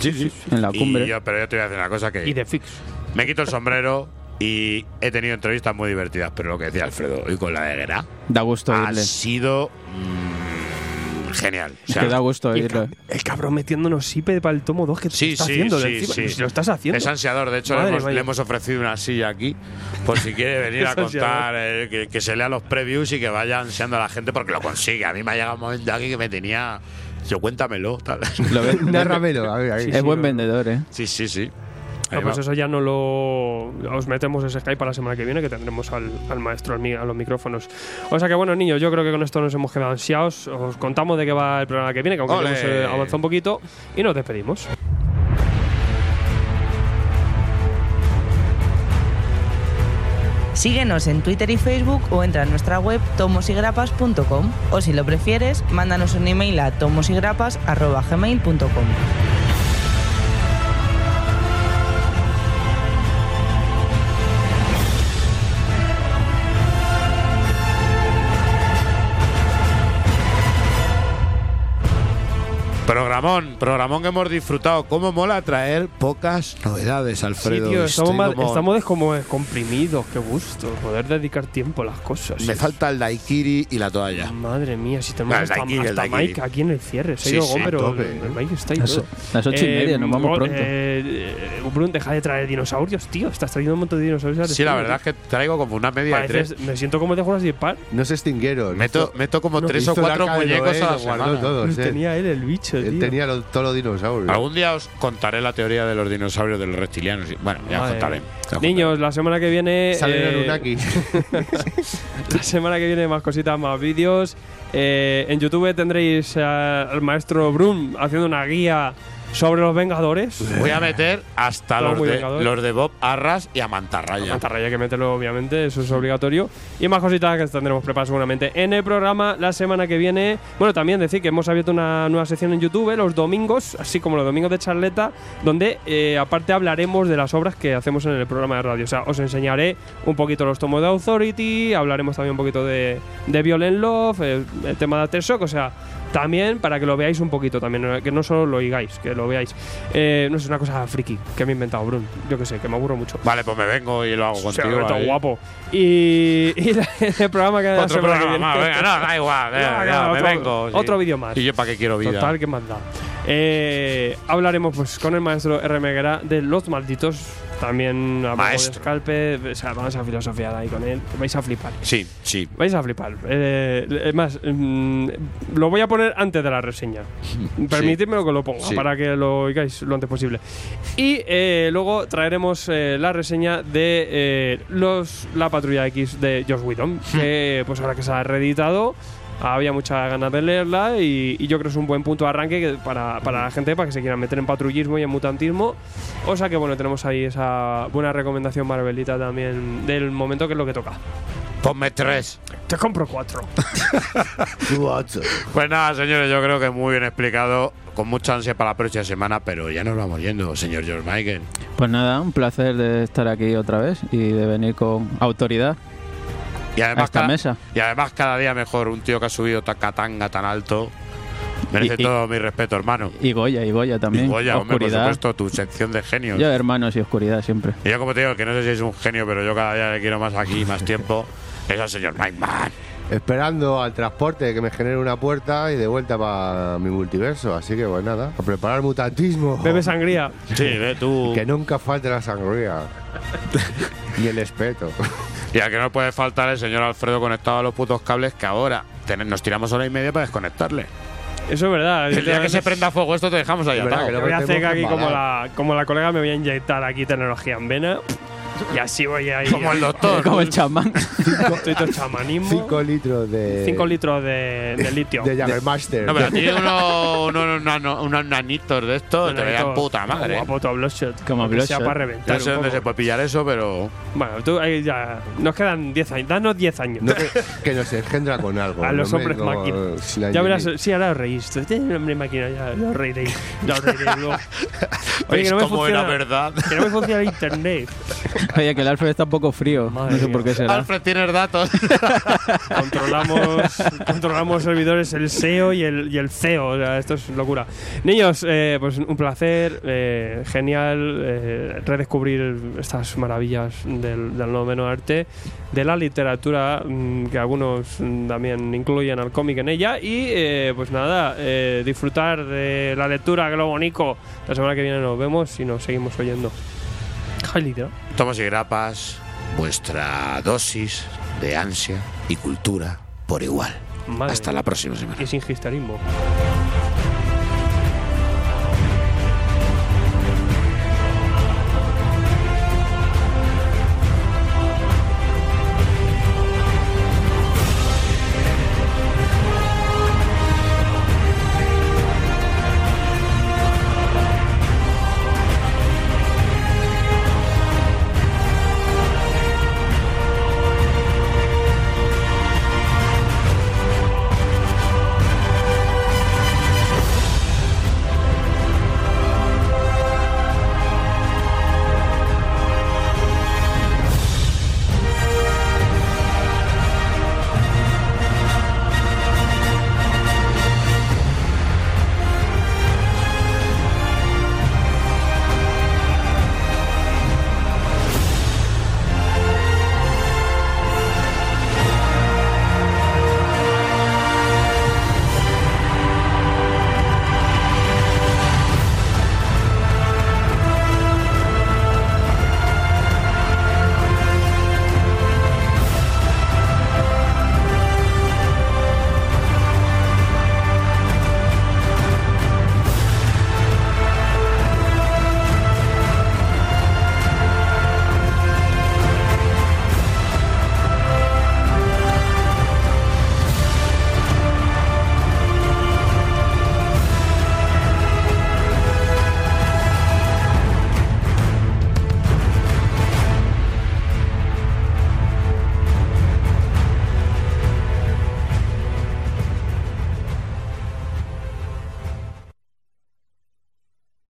S2: Sí, sí.
S5: En la cumbre.
S2: Y yo, pero yo te voy a decir una cosa que.
S4: y de fix.
S2: Me quito el sombrero y he tenido entrevistas muy divertidas, pero lo que decía Alfredo, hoy con la de Guerra
S5: Da gusto
S2: ha sido mm, genial. O
S5: Es
S2: sea,
S5: que da gusto
S4: Y el,
S5: oírle.
S4: ca- el cabrón metiéndonos sipe para el tomo 2 que
S2: Sí,
S4: está
S2: sí,
S4: haciendo.
S2: sí, sí.
S4: Lo estás haciendo.
S2: Es ansiador, de hecho le hemos,
S4: mía.
S2: le hemos ofrecido una silla aquí por si quiere venir [laughs] a contar, eh, que, que se lea los previews y que vaya ansiando a la gente porque lo consigue. A mí me ha llegado un momento aquí que me tenía... Yo cuéntamelo, tal.
S5: Lo ve- [laughs]
S6: Nárramelo. a ver, ahí.
S5: es buen vendedor, ¿eh?
S2: Sí, sí, sí.
S4: No, pues eso ya no lo. Os metemos ese Skype para la semana que viene, que tendremos al, al maestro al a los micrófonos. O sea que bueno, niños, yo creo que con esto nos hemos quedado ansiados. Os contamos de qué va el programa que viene, que aunque hemos eh, avanzado un poquito, y nos despedimos.
S10: Síguenos en Twitter y Facebook o entra en nuestra web tomosigrapas.com o si lo prefieres, mándanos un email a tomosigrapas.gmail.com.
S2: Programón, programón que hemos disfrutado. ¿Cómo mola traer pocas novedades, Alfredo?
S4: sí, tío, estamos, mal-
S2: como-
S4: estamos como comprimidos. Qué gusto poder dedicar tiempo a las cosas.
S2: Me falta el daiquiri y la toalla.
S4: Madre mía, si tenemos hasta,
S2: daiquiri, el
S4: hasta. Mike aquí en el cierre. Se ha
S2: Sí,
S4: ido
S2: sí,
S4: pero
S6: tope.
S4: el, el Mike está ahí
S5: Las-
S4: todo.
S5: las ocho y media, nos vamos
S4: Gon,
S5: pronto.
S4: Eh, eh, Brun, deja de traer dinosaurios, tío. Estás trayendo un montón de dinosaurios.
S2: Sí, la verdad es que traigo como una media de tres.
S4: me siento como de juegos de par.
S6: No se extinguieron.
S2: Meto, meto como
S4: No,
S2: tres o cuatro muñecos a la semana.
S4: Los
S6: eh.
S4: tenía él, el bicho,
S6: Él
S4: tío.
S6: tenía los- todos los dinosaurios.
S2: Algún día os contaré la teoría de los dinosaurios de los reptilianos. Bueno, ya os contaré.
S4: Niños, la semana que viene.
S6: Salen
S4: eh,
S6: Anunnaki. [laughs]
S4: La semana que viene más cositas, más vídeos. Eh, en YouTube tendréis al maestro Brum haciendo una guía sobre los Vengadores.
S2: Voy a meter hasta los de, los de Bob Arras y a Mantarraya.
S4: Mantarraya hay que meterlo, obviamente, eso es obligatorio. Y más cositas que tendremos preparadas seguramente en el programa la semana que viene. Bueno, también decir que hemos abierto una nueva sección en YouTube eh, los domingos, así como los domingos de charleta, donde eh, aparte hablaremos de las obras que hacemos en el programa de radio. O sea, os enseñaré un poquito los tomos de Authority, hablaremos también un poquito de, de Violent Love, el, el tema de Aftershock, o sea. También para que lo veáis un poquito también, que no solo lo oigáis, que lo veáis. Eh, no es una cosa friki que me he inventado, Brun. Yo que sé, que me aburro mucho.
S2: Vale, pues me vengo y lo hago contigo.
S4: guapo. Y, y la- [laughs] el programa que
S2: Otro programa más, venga, no, da igual, [laughs]
S4: No, no,
S2: me
S4: otro-
S2: vengo. sí.
S4: Otro vídeo más.
S2: ¿Y yo para qué quiero vida?
S4: Total, que más da. Eh, hablaremos pues con el maestro R. Meguera de Los Malditos. También hablamos
S2: Maestro.
S4: de Scalpe. O sea, vamos a filosofiar ahí con él. Vais a flipar.
S2: Sí, sí.
S4: Vais a flipar. Eh, es más, mm, lo voy a poner antes de la reseña. [laughs] Permitidme que lo ponga
S2: Sí.
S4: para que lo oigáis lo antes posible. Y eh, luego traeremos eh, la reseña de los La Patrulla X de Josh Whedon. Que pues ahora que se ha reeditado. Había muchas ganas de leerla y, y yo creo que es un buen punto de arranque que- para, para la gente para que se quieran meter en patrullismo y en mutantismo. O sea que bueno, tenemos ahí esa buena recomendación Marvelita también del momento que es lo que toca.
S2: Ponme tres.
S4: Te compro cuatro. [laughs]
S2: Pues nada, señores, yo creo que muy bien explicado, con mucha ansia para la próxima semana, pero ya nos vamos yendo, señor George Michael.
S5: Pues nada, un placer de estar aquí otra vez y de venir con autoridad
S2: Y además,
S5: esta
S2: cada,
S5: mesa.
S2: y además cada día mejor, un tío que ha subido tacatanga tan alto. Merece
S5: Y- y-
S2: todo mi respeto, hermano.
S5: Y Goya, y Goya también.
S2: Y Goya, hombre, por supuesto, tu sección de genios.
S5: Yo, hermanos y oscuridad siempre.
S2: Y yo, como te digo, que no sé si es un genio, pero yo cada día le quiero más aquí, más [laughs] tiempo, es al señor Mike.
S6: Esperando al transporte que me genere una puerta y de vuelta para mi multiverso. Así que, pues nada, a preparar mutantismo.
S4: Bebe sangría.
S2: Sí, ve tú.
S6: Que nunca falte la sangría. [laughs] Ni el espeto.
S2: Y al que no puede faltar el señor Alfredo conectado a los putos cables que ahora nos tiramos hora y media para desconectarle.
S4: Eso es verdad.
S2: El día que se prenda fuego esto te dejamos ahí
S6: verdad que
S4: Lo voy a hacer aquí como la, como la colega, me voy a inyectar aquí tecnología en vena. Y así voy a ir.
S2: Como el doctor.
S5: Como el chamán.
S4: Estoy todo chamanismo.
S6: 5 litros de.
S4: 5 litros de, de litio.
S6: De Jaggermaster.
S2: No, pero tiene unos, unos, unos, unos nanitos de estos, te vean puta madre.
S4: Guapo, todo Bloodshot.
S5: Como Bloodshot.
S4: para reventar.
S2: No sé dónde se puede pillar eso, pero.
S4: Bueno, tú ahí ya. Nos quedan 10 años. Danos 10 años.
S6: No, que, que nos engendra con algo.
S4: A los
S6: no
S4: hombres
S6: vengo
S4: máquina.
S6: sin
S4: Ya verás, sí, ahora os reís. Tú tienes un hombre máquina, ya, ya os reiréis. Ya os reiréis luego. [laughs] Oye,
S2: ¿Veis
S4: que no me
S2: cómo era
S4: funciona,
S2: verdad?
S4: que no me funciona el internet. [laughs]
S5: Oye, que el Alfred está un poco frío.
S4: Madre
S5: no sé
S4: mía.
S5: por qué será.
S2: Alfred, tienes datos. [laughs]
S4: controlamos controlamos servidores el SEO y el, y el CEO o sea, esto es locura niños eh, pues un placer eh, genial eh, redescubrir estas maravillas del, del noveno arte de la literatura mm, que algunos también incluyen al cómic en ella y eh, pues nada eh, disfrutar de la lectura Globo Nico la semana que viene nos vemos y nos seguimos oyendo ¿no?
S2: Tomos y grapas, vuestra dosis de ansia y cultura por igual.
S4: Madre
S2: Hasta la próxima semana.
S4: y sin histerismo